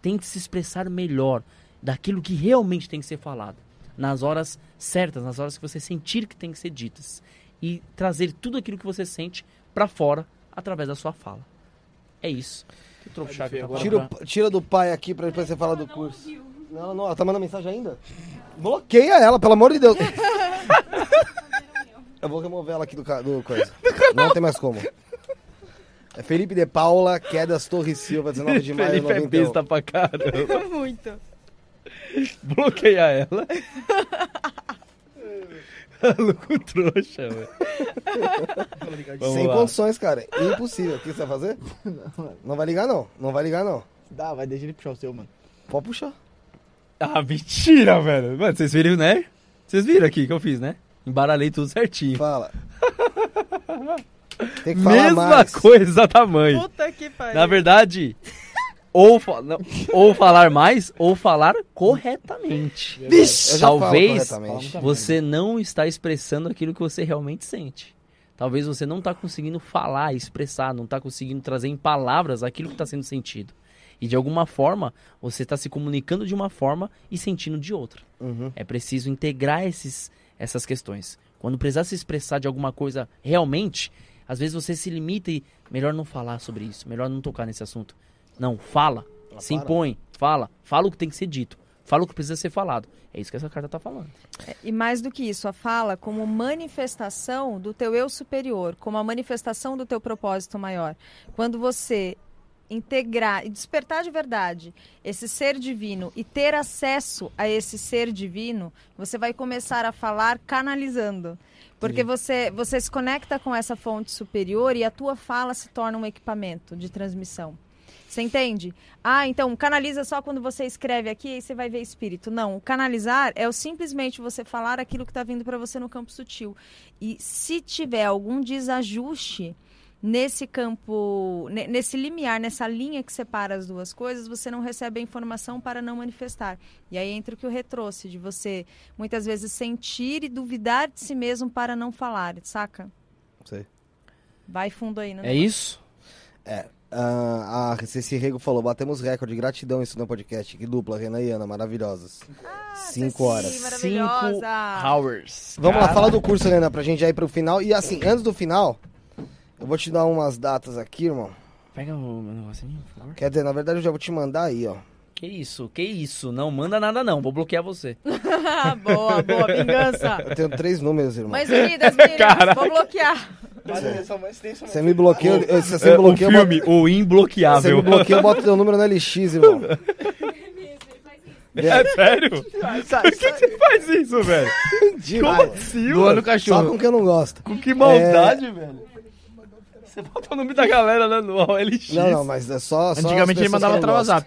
Tente se expressar melhor daquilo que realmente tem que ser falado. Nas horas certas, nas horas que você sentir que tem que ser ditas. E trazer tudo aquilo que você sente para fora através da sua fala. É isso. Que tá Tira, pra- tira do pai aqui pra depois você falar do curso. Não, não, ela tá mandando mensagem ainda? Bloqueia ela, pelo amor de Deus. (laughs) Eu vou remover ela aqui do, ca- do coisa. Não tem mais como. É Felipe de Paula, Quedas Torres Silva, 19 de maio de Felipe é 91. besta pra caramba. (laughs) Muito. Bloqueia ela. Louco trouxa, velho. Sem lá. condições, cara. Impossível. O que você vai fazer? Não vai ligar, não. Não vai ligar, não. Dá, vai, deixa ele puxar o seu, mano. Pode puxar. Ah, mentira, velho. Mano, vocês viram, né? Vocês viram aqui que eu fiz, né? Embaralhei tudo certinho. Fala. (laughs) Tem que falar Mesma mais. coisa, tamanho. Puta que pariu. Na verdade, ou, fa- não, ou falar mais, ou falar corretamente. Vixe, já falo Talvez corretamente. você não está expressando aquilo que você realmente sente. Talvez você não está conseguindo falar, expressar, não está conseguindo trazer em palavras aquilo que está sendo sentido. E de alguma forma, você está se comunicando de uma forma e sentindo de outra. Uhum. É preciso integrar esses, essas questões. Quando precisar se expressar de alguma coisa realmente, às vezes você se limita e melhor não falar sobre isso, melhor não tocar nesse assunto. Não, fala, se para. impõe, fala, fala o que tem que ser dito, fala o que precisa ser falado. É isso que essa carta está falando. E mais do que isso, a fala como manifestação do teu eu superior, como a manifestação do teu propósito maior. Quando você integrar e despertar de verdade esse ser divino e ter acesso a esse ser divino, você vai começar a falar canalizando. Porque você, você se conecta com essa fonte superior e a tua fala se torna um equipamento de transmissão. Você entende? Ah, então canaliza só quando você escreve aqui e você vai ver espírito. Não, o canalizar é o simplesmente você falar aquilo que está vindo para você no campo sutil. E se tiver algum desajuste nesse campo, ne- nesse limiar, nessa linha que separa as duas coisas, você não recebe a informação para não manifestar. E aí entra o que o retrouxe, de você muitas vezes sentir e duvidar de si mesmo para não falar, saca? Sei. Vai fundo aí, né? É isso? Ah, a Ceci Rego falou, batemos recorde, gratidão isso no podcast. Que dupla, Renan e Ana, maravilhosas. Cinco horas. Cinco maravilhosa. hours. Vamos lá, Cara, fala do curso, Helena, pra gente já ir pro final. E assim, antes do final, eu vou te dar umas datas aqui, irmão. Pega o meu negocinho, por favor. Quer dizer, na verdade eu já vou te mandar aí, ó. Que isso, que isso. Não manda nada não, vou bloquear você. (laughs) boa, boa, vingança. Eu tenho três números, irmão. Mães unidas, meninas, (laughs) vou bloquear. Você me bloqueia, eu- se você me bloqueia, eu boto- O você me bloqueia, eu boto teu número no LX, irmão. (laughs) É sério? Por que você faz isso, velho? Demais. assim, Doa no Só cachorro. com que eu não gosto. Com que maldade, velho. Você bota o nome da galera né, no LX. Não, não, mas é só. só Antigamente ele mandava uma história.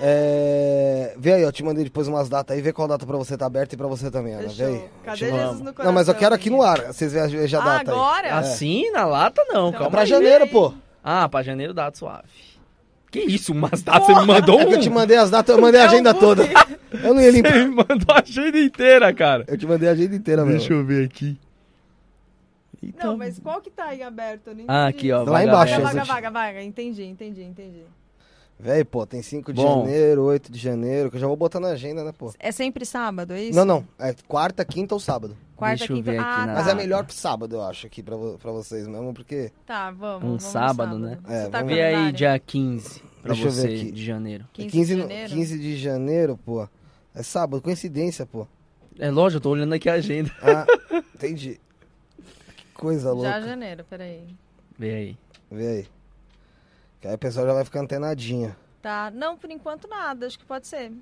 É... Vê aí, eu te mandei depois umas datas aí, vê qual data pra você tá aberta e pra você também, Ana. Vê aí. Cadê Jesus no coração? Não, mas eu quero aqui no ar, vocês vejam a Ah, data aí. agora? Assim, na lata não, Então, calma Pra aí. janeiro, pô. Ah, pra janeiro data suave. Que isso, umas datas, você me mandou É que eu te mandei as datas, eu mandei a É agenda toda. Eu não ia Você limpar. me mandou a agenda inteira, cara. Eu te mandei a agenda inteira, mesmo. Deixa eu ver aqui. Não, mas qual que tá aí aberto? Ah, aqui, ó. Lá vaga embaixo, essa- vaga, vaga, vaga. Entendi, entendi, entendi. Véi, pô, tem 5 de Bom. janeiro, 8 de janeiro, que eu já vou botar na agenda, né, pô? É sempre sábado, é isso? Não, não. É quarta, quinta ou sábado. Quarta, Deixa eu quinta... ver aqui ah, na-. Mas é melhor pro sábado, eu acho, aqui pra, vo- pra vocês mesmo, porque. Tá, vamos. Um vamos no sábado, né? É, Você tá vamos Vê aí, dia 15, pra Deixa eu ver você, aqui. de janeiro. 15, 15, de janeiro? 15 de janeiro, pô. É sábado, coincidência, pô. É lógico, eu tô olhando aqui a agenda. Ah, entendi. Que coisa Já louca. janeiro, peraí. Vê aí. Vê aí. Que aí o pessoal já vai ficar antenadinho. Tá, não, por enquanto nada, acho que pode ser.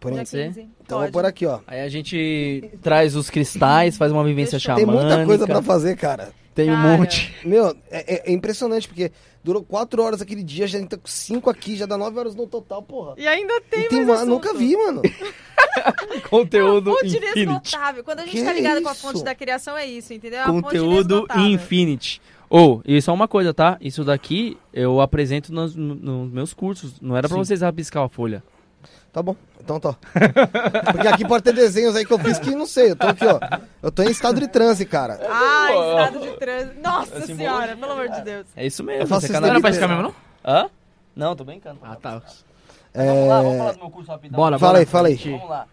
Por Dia enquanto. ser? 15. Então pode. vou por aqui, ó. Aí a gente traz os cristais, faz uma vivência. Tem xamânica. muita coisa pra fazer, cara. Tem um Cara. monte. Meu, é, é- é impressionante, porque durou 4 horas aquele dia, gente tá com 5 aqui, já dá 9 horas no total, porra. E ainda tem, E tem mais ma- assunto. nunca vi, mano. (laughs) Conteúdo Fonte infinity. inesgotável. Quando a gente Que tá ligado com a fonte da criação, é isso, entendeu? É uma Conteúdo infinity. Ou, e só uma coisa, tá? Isso daqui eu apresento nos, no- nos meus cursos. Não era pra Sim. vocês rabiscar a folha. Tá bom, então tá. (laughs) Porque aqui pode ter desenhos aí que eu fiz que não sei. Eu tô aqui, ó. Eu tô em estado de transe, cara. Ai, estado de trânsito. Nossa Assim, senhora, bom. pelo amor de Deus. É isso mesmo. Eu faço você Não era pra ficar mesmo, não? Hã? Não, tô brincando. Ah, tá. Vamos lá, vamos É... falar do meu curso rapidão. Bora, Fala aí, fala aí. Vamos lá.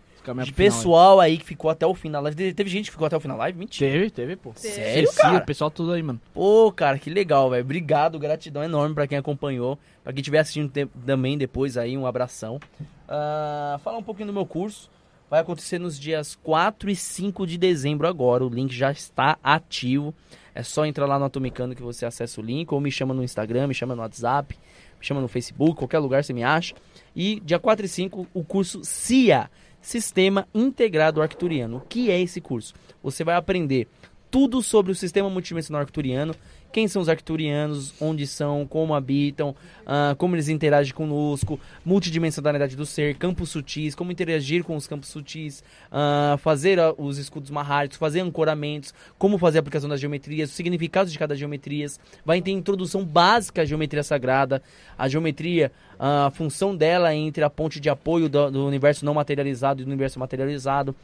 De pessoal aí que ficou até o fim da live. Teve- gente que ficou até o fim da live? Mentira. Teve, teve, pô. Sério, Ceci, cara? O pessoal tudo aí, mano. Pô, cara, que legal, velho. Obrigado, gratidão enorme pra quem acompanhou. Pra quem estiver assistindo também depois aí, um abração. Ah, falar um pouquinho do meu curso. Vai acontecer nos dias 4 e 5 de dezembro agora. O link já está ativo. É só entrar lá no Atomicano que você acessa o link. Ou me chama no Instagram, me chama no WhatsApp, me chama no Facebook, qualquer lugar você me acha. E dia 4 e 5, o curso CIA, Sistema Integrado Arcturiano. O que é esse curso? Você vai aprender tudo sobre o sistema multidimensional arcturiano, quem são os arcturianos, onde são, como habitam, ah, como eles interagem conosco, multidimensionalidade do ser, campos sutis, como interagir com os campos sutis, ah, fazer ah, os escudos marráticos, fazer ancoramentos, como fazer a aplicação das geometrias, os significados de cada geometria, vai ter introdução básica à geometria sagrada, a geometria, a função dela entre a ponte de apoio do, do universo não materializado e do universo materializado,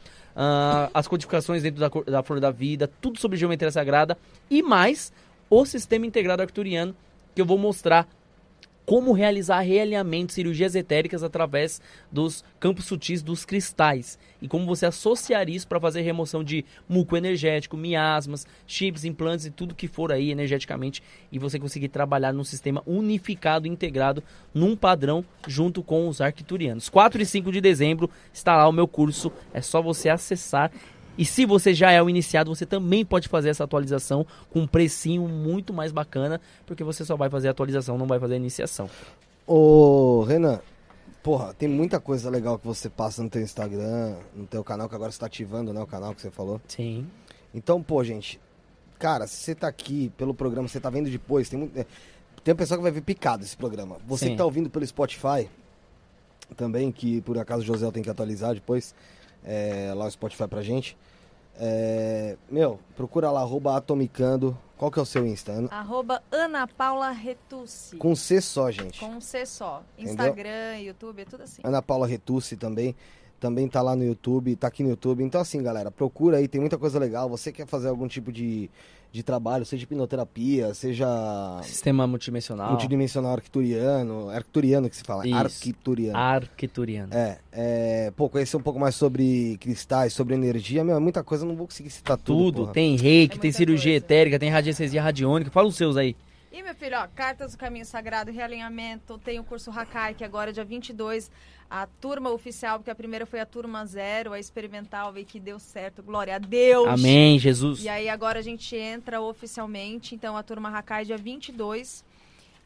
as codificações dentro da, da flor da vida, tudo sobre geometria sagrada e mais o sistema integrado arcturiano que eu vou mostrar como realizar realinhamento, cirurgias etéricas através dos campos sutis dos cristais e como você associar isso para fazer remoção de muco energético, miasmas, chips, implantes e tudo que for aí energeticamente e você conseguir trabalhar num sistema unificado, integrado, num padrão junto com os arcturianos. 4 e 5 de dezembro está lá o meu curso, é só você acessar e se você já é o iniciado, você também pode fazer essa atualização com um precinho muito mais bacana, porque você só vai fazer a atualização, não vai fazer a iniciação. Ô, Renan, porra, tem muita coisa legal que você passa no teu Instagram, no teu canal, que agora você tá ativando, né, o canal que você falou. Sim. Então, pô, gente, cara, se você tá aqui pelo programa, você tá vendo depois, tem muito... é, Tem uma pessoa que vai ver picado esse programa. Você Sim. que tá ouvindo pelo Spotify, também, que por acaso o José tem que atualizar depois, é, lá o Spotify pra gente. É, meu, procura lá, arroba atomicando. Qual que é o seu Insta? Ana- Arroba Ana Paula Retucci. Com C só, gente. Com C só. Entendeu? Instagram, YouTube, é tudo assim. Ana Paula Retucci também. Também tá lá no YouTube, tá aqui no YouTube. Então, assim, galera, procura aí, tem muita coisa legal. Você quer fazer algum tipo de, de trabalho, seja hipnoterapia, seja Sistema multidimensional. multidimensional arcturiano, arcturiano que se fala, Isso. arquituriano. Arquituriano. É, é, pô, conhecer um pouco mais sobre cristais, sobre energia, meu, é muita coisa, não vou conseguir citar tudo. Tudo. porra. Tem reiki, É tem cirurgia coisa. etérica, tem radiestesia radiônica. Fala os seus aí. E, meu filho, ó, Cartas do Caminho Sagrado, Realinhamento, tem o curso Hakai, que agora é dia 22, a turma oficial, porque a primeira foi a turma zero, a experimental, e que deu certo, glória a Deus! Amém, Jesus. E aí agora a gente entra oficialmente, então a turma Hakai dia 22.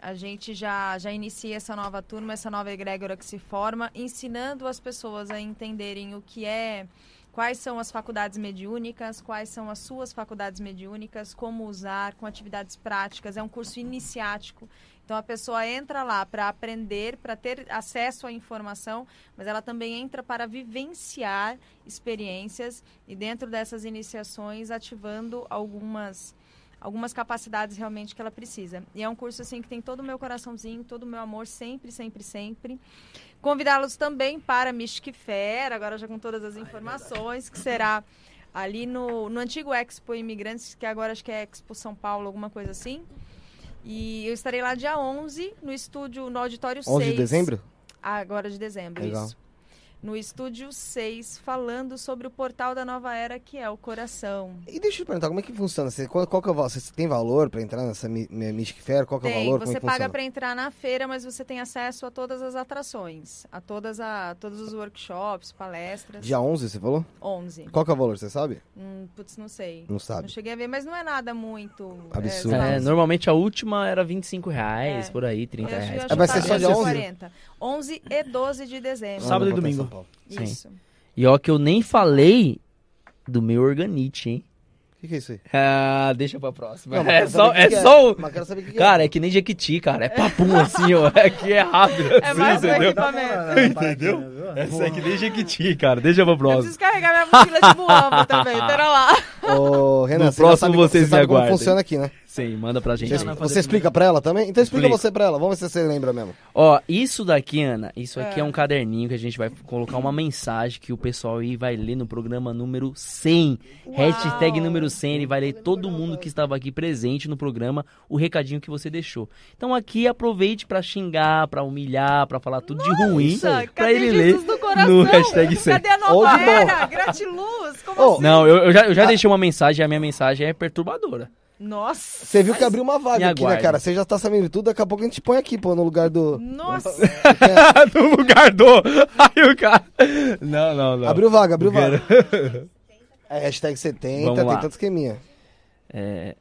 A gente já, já inicia essa nova turma, essa nova egrégora que se forma, ensinando as pessoas a entenderem o que é, quais são as faculdades mediúnicas, quais são as suas faculdades mediúnicas, como usar, com atividades práticas. É um curso iniciático. Então a pessoa entra lá para aprender, para ter acesso à informação, mas ela também entra para vivenciar experiências e dentro dessas iniciações ativando algumas algumas capacidades realmente que ela precisa. E é um curso assim que tem todo o meu coraçãozinho, todo o meu amor sempre, sempre, sempre. Convidá-los também para Mystic Fair, agora já com todas as informações, que será ali no, no antigo Expo Imigrantes, que agora acho que é Expo São Paulo, alguma coisa assim. E eu estarei lá dia 11, no estúdio, no auditório 6. 11 de dezembro? Agora de dezembro, Legal. isso. No estúdio 6, falando sobre o portal da nova era, que é o coração. E deixa eu te perguntar, como é que funciona? Você, qual, qual que é o valor? Você tem valor pra entrar nessa Mystic Fair? Qual que é o Tem, valor? Como você é que paga para entrar na feira, mas você tem acesso a todas as atrações, a todas a todos os workshops, palestras. Dia 11, você falou? 11. Qual que é o valor, você sabe? Hum, putz, não sei. Não sabe. Não cheguei a ver, mas não é nada muito Absurdo. É, É, normalmente a última era 25 reais, É. por aí, 30 Eu acho- reais. vai ser tá só dia dentro 11? de 40. 11 e 12 de dezembro. Sábado e domingo. Paulo. Sim. Isso. E ó que eu nem falei do meu organite, hein? O que, que é isso aí? Ah, deixa pra próxima. Não, mas é quero só, é que só o... Mas quero saber o que, que Cara, é que nem Jequiti, cara. É papum assim, ó. É que é rápido. É assim, mais um entendeu? equipamento. (laughs) Entendeu? Essa é que nem Jequiti, cara. Deixa pra Eu próxima. preciso carregar minha mochila de buamba também, pera lá. é. Ô, Renan, No você já próximo sabe, vocês você sabe me como aguardem. funciona aqui, né? Sim, manda pra gente. Você, você explica pra ela também? Então explica Explico. você pra ela. Vamos ver se você lembra mesmo. Ó, isso daqui, Ana, isso aqui é. É. um caderninho que a gente vai colocar uma mensagem que o pessoal aí vai ler no programa número 100. Hashtag número 100, ele vai ler todo mundo que estava aqui presente no programa, o recadinho que você deixou. Então aqui aproveite pra xingar, pra humilhar, pra falar tudo de ruim, Nossa, pra ele Jesus ler do coração? no hashtag 100. Cadê a Ou nova era? Gratiluz? Como Ô, assim? Não, eu, eu já, eu já Ah. deixei uma mensagem e a minha mensagem é perturbadora. Nossa. Você viu que abriu uma vaga Me aqui, né, cara? Você já tá sabendo tudo, daqui a pouco a gente põe aqui, pô, no lugar do. Nossa. (laughs) (laughs) no lugar do... Aí o cara... Não, não, não. Abriu vaga, abriu vaga. (laughs) É hashtag 70, Vamos tem lá. tanto esqueminha. É...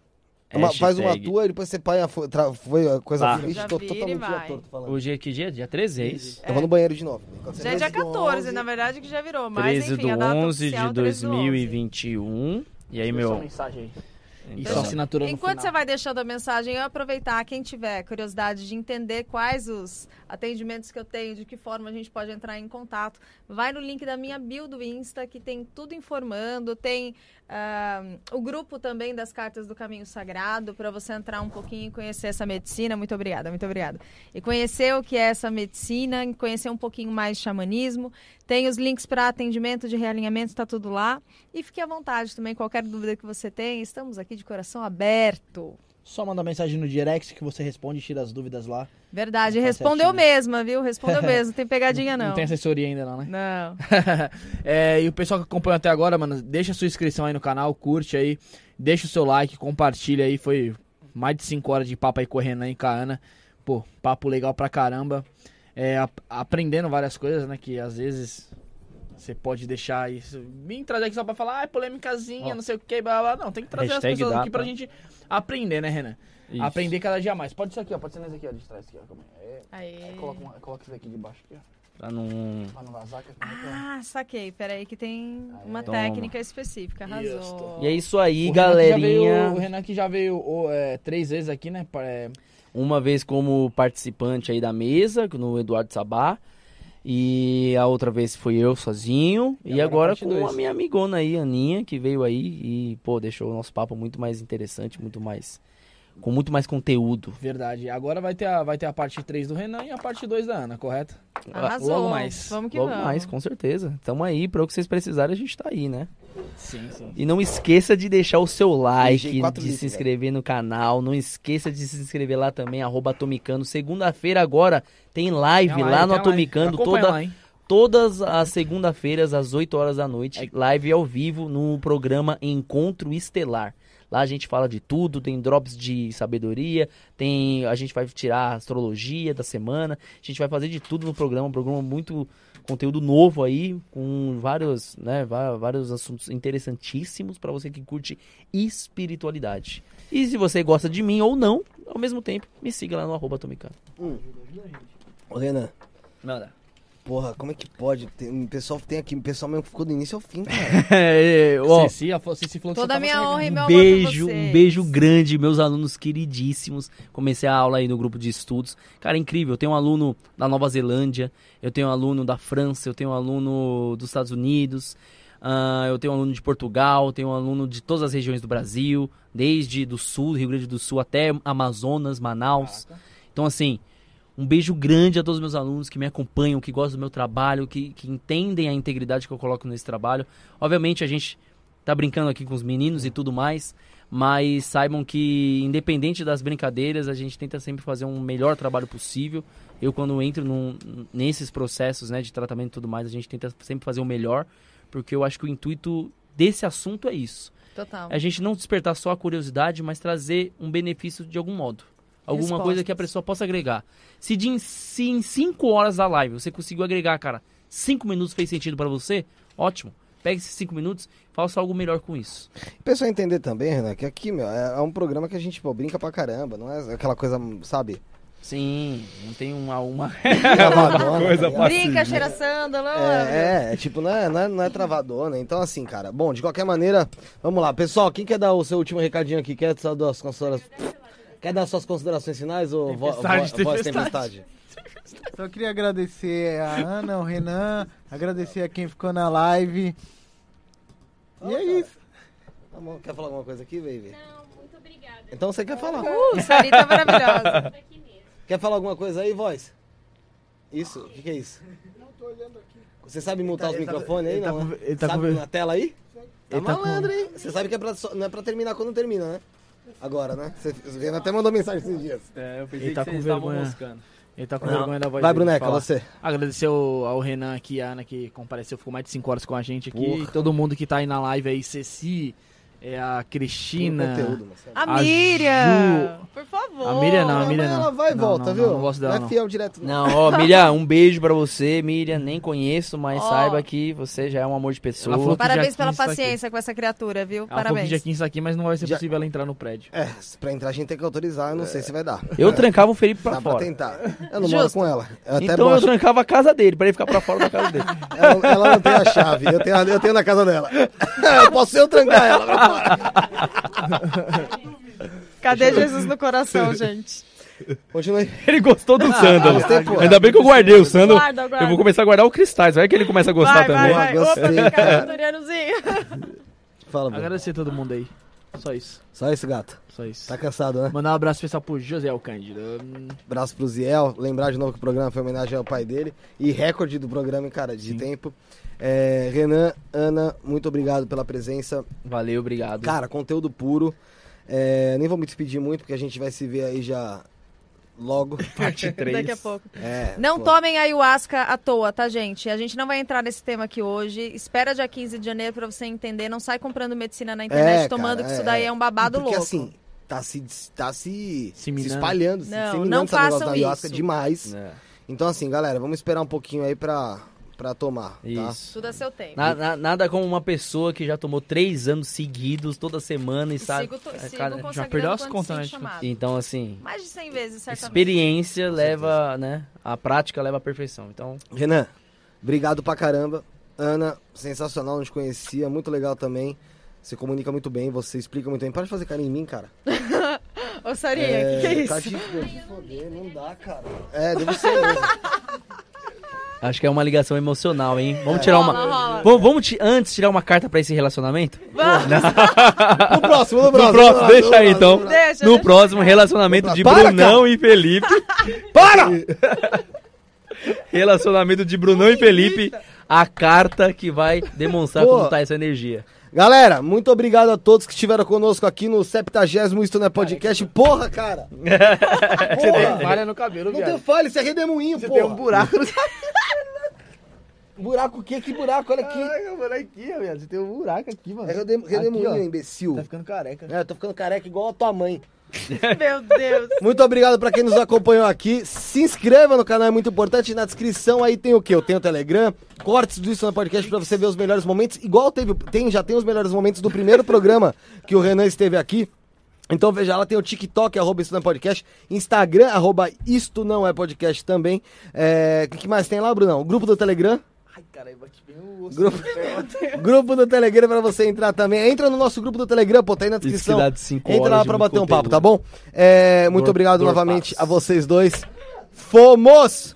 Uma- faz uma tua e depois você põe a, tra- foi a coisa. Tá. Ixi, tô totalmente tô falando. Hoje é que dia? Dia 13, é isso? Eu vou no banheiro de novo. Já é dia vê do 14, 11, na verdade, que já virou. Mas, 13 enfim, do a data 11 oficial, de 13 do 11. 2021. E aí, meu... mensagem aí. E Então, sua assinatura no Enquanto você final. vai deixando a mensagem, eu aproveitar, quem tiver curiosidade de entender quais os atendimentos que eu tenho, de que forma a gente pode entrar em contato, vai no link da minha bio do Insta, que tem tudo informando, tem ah, o grupo também das cartas do Caminho Sagrado, para você entrar um pouquinho e conhecer essa medicina. Muito obrigada, muito obrigada. E conhecer o que é essa medicina, conhecer um pouquinho mais de xamanismo. Tem os links para atendimento de realinhamento, está tudo lá. E fique à vontade também, qualquer dúvida que você tenha, estamos aqui de coração aberto. Só manda mensagem no direct que você responde e tira as dúvidas lá. Verdade, respondeu certinho. mesma, viu? Respondeu (laughs) mesmo, não tem pegadinha não. Não tem assessoria ainda não, né? Não. (laughs) É, e o pessoal que acompanha até agora, mano, deixa a sua inscrição aí no canal, curte aí, deixa o seu like, compartilha aí. Foi mais de 5 horas de papo aí correndo aí com a Ana. Pô, papo legal pra caramba. É, ap- aprendendo várias coisas, né? Que às vezes você pode deixar isso. Vim trazer aqui só pra falar, ah, é polêmicazinha, Ó. não sei o que, blá blá. Não, tem que trazer Hashtag as pessoas aqui pra gente aprender, né, Renan? Isso. Aprender cada dia mais. Pode ser aqui, ó. Pode ser nesse aqui, ó, de trás aqui, ó. Aí. É, Aí. aí coloca, uma- coloca isso daqui de baixo aqui, ó. Pra não... Pra não vazar. Que é? Ah, saquei. Peraí que tem uma Toma. técnica específica. Arrasou. E é isso aí, O Renan galerinha. veio- o Renan que já veio ô, é, três vezes aqui, né? é, Uma vez como participante aí da mesa, no Eduardo Sabá. E a outra vez fui eu sozinho. E E, agora agora, com dois. a minha amigona aí, Aninha, que veio aí e, pô, deixou o nosso papo muito mais interessante, muito mais com muito mais conteúdo. Verdade. Agora vai ter, a, vai ter a parte 3 do Renan e a parte 2 da Ana, correto? Arrasou. Logo mais. Vamos que Logo vamos. mais, com certeza. Tamo aí, para o que vocês precisarem, a gente tá aí, né? Sim, sim. E não esqueça de deixar o seu like, de litros, se inscrever no canal. Não esqueça de se inscrever lá também, arroba Atomicando. Segunda-feira agora tem live, Tem a lá live, no live. Atomicando. Acompanha Toda, lá, todas as segunda-feiras, às 8 horas da noite. É. Live ao vivo no programa Encontro Estelar. Lá a gente fala de tudo, tem drops de sabedoria, tem a gente vai tirar a astrologia da semana, a gente vai fazer de tudo no programa, um programa muito conteúdo novo aí, com vários, né, vários assuntos interessantíssimos para você que curte espiritualidade. E se você gosta de mim ou não, ao mesmo tempo, me siga lá no arroba Tomicano. Ô, Renan, Nada. Porra, como é que pode? Tem, um pessoal tem aqui, um pessoal mesmo que ficou do início ao fim, cara. (laughs) É, ó, Ceci, a Ceci falou que Toda você a minha tava honra e meu Um amor beijo, vocês. um beijo grande, meus alunos queridíssimos. Comecei a aula aí no grupo de estudos. Cara, incrível. Eu tenho um aluno da Nova Zelândia, eu tenho um aluno da França, eu tenho um aluno dos Estados Unidos, ah, eu tenho um aluno de Portugal, eu tenho um aluno de todas as regiões do Brasil, desde do sul, Rio Grande do Sul até Amazonas, Manaus. Então, assim, um beijo grande a todos os meus alunos que me acompanham, que gostam do meu trabalho, que, que entendem a integridade que eu coloco nesse trabalho. Obviamente, a gente tá brincando aqui com os meninos e tudo mais, mas saibam que, independente das brincadeiras, a gente tenta sempre fazer um melhor trabalho possível. Eu, quando entro num- nesses processos né, de tratamento e tudo mais, a gente tenta sempre fazer o melhor, porque eu acho que o intuito desse assunto é isso. Total. A gente não despertar só a curiosidade, mas trazer um benefício de algum modo. Alguma coisa que a Respostas. pessoa possa agregar. Se, de, se em 5 horas da live você conseguiu agregar, cara, 5 minutos fez sentido pra você, ótimo. Pega esses 5 minutos e faça algo melhor com isso. Pessoal entender também, Renan, que aqui, meu, é, é um programa que a gente, pô, brinca pra caramba, não é aquela coisa, sabe? Sim, não tem uma. uma... (laughs) Travadona, Coisa (laughs) tá? Brinca, cheira sândalo. É, é, é, tipo, não é, não, é, não é travadona. Então, assim, cara, bom, de qualquer maneira, vamos lá. Pessoal, quem quer dar o seu último recadinho aqui? Quer dar suas considerações? Quer dar suas considerações finais ou vo, vo, Tempestade, voz tempestade. Só queria agradecer a Ana, o Renan, agradecer a quem ficou na live. E é isso. Tá bom, quer falar alguma coisa aqui, baby? Não, muito obrigada. Então você quer falar? Uh, Sarita maravilhosa. (laughs) Por aqui mesmo. Quer falar alguma coisa aí, voz? Isso? O que, que é isso? Não tô olhando aqui. Você sabe mutar os ele tá- microfones aí, ele tá não? com- né? ele tá sabe com- na tela aí? Tá Ele tá com- malandro, hein? Você sabe que é pra, não é pra terminar quando termina, né? Agora, né? Você, você até mandou mensagem esses dias. É, eu Ele tá com vergonha. Ele tá com vergonha da voz Vai, dele Bruneca, falar. você. Agradecer ao, ao Renan aqui, a Ana que compareceu, ficou mais de 5 horas com a gente aqui. Porra. E todo mundo que tá aí na live aí, Ceci, é, a Cristina. Conteúdo. A A Miriam. Por favor. A Miriam não, a Mas Miriam não. Ela vai e Não, volta, não, viu? Não, não gosto dela, é não. fiel direto, não. Não, ó, Miriam, um beijo pra você, Miriam. Nem conheço, mas Ó. saiba que você já é um amor de pessoa. Ela falou que Parabéns pela 15 tá aqui. paciência com essa criatura, viu? Ela falou que Parabéns. dia 15 aqui, mas não vai ser Já- possível ela entrar no prédio. É, pra entrar a gente tem que autorizar, eu não sei se vai dar. Eu trancava o Felipe pra Dá pra fora. tentar. Eu não moro Justo. com ela. Eu até Então eu trancava a casa dele, pra ele ficar pra fora da casa dele. ela, ela não tem a chave, eu tenho, a- eu tenho na casa dela. (laughs) eu posso eu trancar ela pra fora. (laughs) Cadê Jesus no coração, (laughs) gente? Continue. Ele gostou do sândalo. gostei, pô. Ainda bem que eu guardei o sândalo. Guarda, guarda. Eu vou começar a guardar o cristais. Vai que ele começa a gostar vai, também. vai, vai. Opa. (laughs) Fala. Agradecer todo mundo aí. Só isso. Só isso, gato. Só isso. Tá cansado, né? Mandar um abraço especial pro José Alcândido. Hum, Abraço pro Ziel. Lembrar de novo que o programa foi em homenagem ao pai dele. E recorde do programa, hein, cara, de Sim. tempo. É, Renan, Ana, muito obrigado pela presença. Valeu, obrigado. Cara, conteúdo puro. É, nem vou me despedir muito, porque a gente vai se ver aí já logo. (laughs) parte (laughs) 3. Daqui a pouco. É, Não pô. tomem ayahuasca à toa, tá, gente? A gente não vai entrar nesse tema aqui hoje. Espera dia 15 de janeiro pra você entender. Não sai comprando medicina na internet É, tomando, cara, que isso é, daí é. é um babado Porque louco. assim, tá se, tá se, se espalhando, se Não, disseminando não façam ayahuasca isso. demais. É, Então assim, galera, vamos esperar um pouquinho aí pra, pra tomar, tá? isso. Tudo a seu tempo. Na- na- nada como uma pessoa que já tomou três anos seguidos, toda semana e sabe. sigo, to- é, sigo cara, consagrando perdeu as contas, né, chamado. Então, assim, Mais de 100 vezes, certamente. experiência leva, né? A prática leva à perfeição. Então, Renan, obrigado pra caramba. Ana, sensacional, não te conhecia, muito legal também. Você comunica muito bem, você explica muito bem. Para de fazer carinho em mim, cara. (laughs) Ô, Sarinha, o que, que é Tá isso? te, de foder, não dá, cara. É, deve ser. (laughs) Acho que é uma ligação emocional, hein? Vamos tirar Rola, uma. rola. Vamos, vamos ti- antes tirar uma carta pra esse relacionamento? Vamos. (laughs) No próximo, no No próximo. próximo, deixa no aí próximo, então. no Deixa, No deixa. próximo relacionamento de Para, Brunão e Felipe. (laughs) Para! (laughs) Relacionamento de Brunão e Felipe. A carta que vai demonstrar Pô. como tá essa energia. Galera, muito obrigado a todos que estiveram conosco aqui no 70 Isto Não é Podcast. Porra, cara! Você tem Porra! falha no cabelo, Não tem viado. falha, isso é redemoinho, Você porra. tem um buraco no Buraco o quê? Que buraco? Olha aqui. Ai, eu vou aqui, viado. Você tem um buraco aqui, mano. É redem- redemoinho, Aqui, ó. imbecil. Tá ficando careca. É, eu tô ficando careca igual a tua mãe. (laughs) Meu Deus. Muito obrigado pra quem nos acompanhou aqui. Se inscreva no canal, é muito importante. Na descrição aí tem o quê? Eu tenho o Telegram, cortes do Isso no Podcast pra você ver os melhores momentos. Igual teve, tem, já tem os melhores momentos do primeiro programa (laughs) que o Renan esteve aqui. Então veja lá, tem o TikTok, arroba Isto Não é Podcast, Instagram, arroba Isto Não é Podcast também. É, O que mais tem lá, Brunão? O grupo do Telegram. Caralho, bem o osso. Grupo, (laughs) grupo do Telegram pra você entrar também. Entra no nosso grupo do Telegram, pô, tá aí na descrição. Entra lá de pra bater um papo, tá bom? É, muito Dor- obrigado dor novamente paps. a vocês dois. Fomos!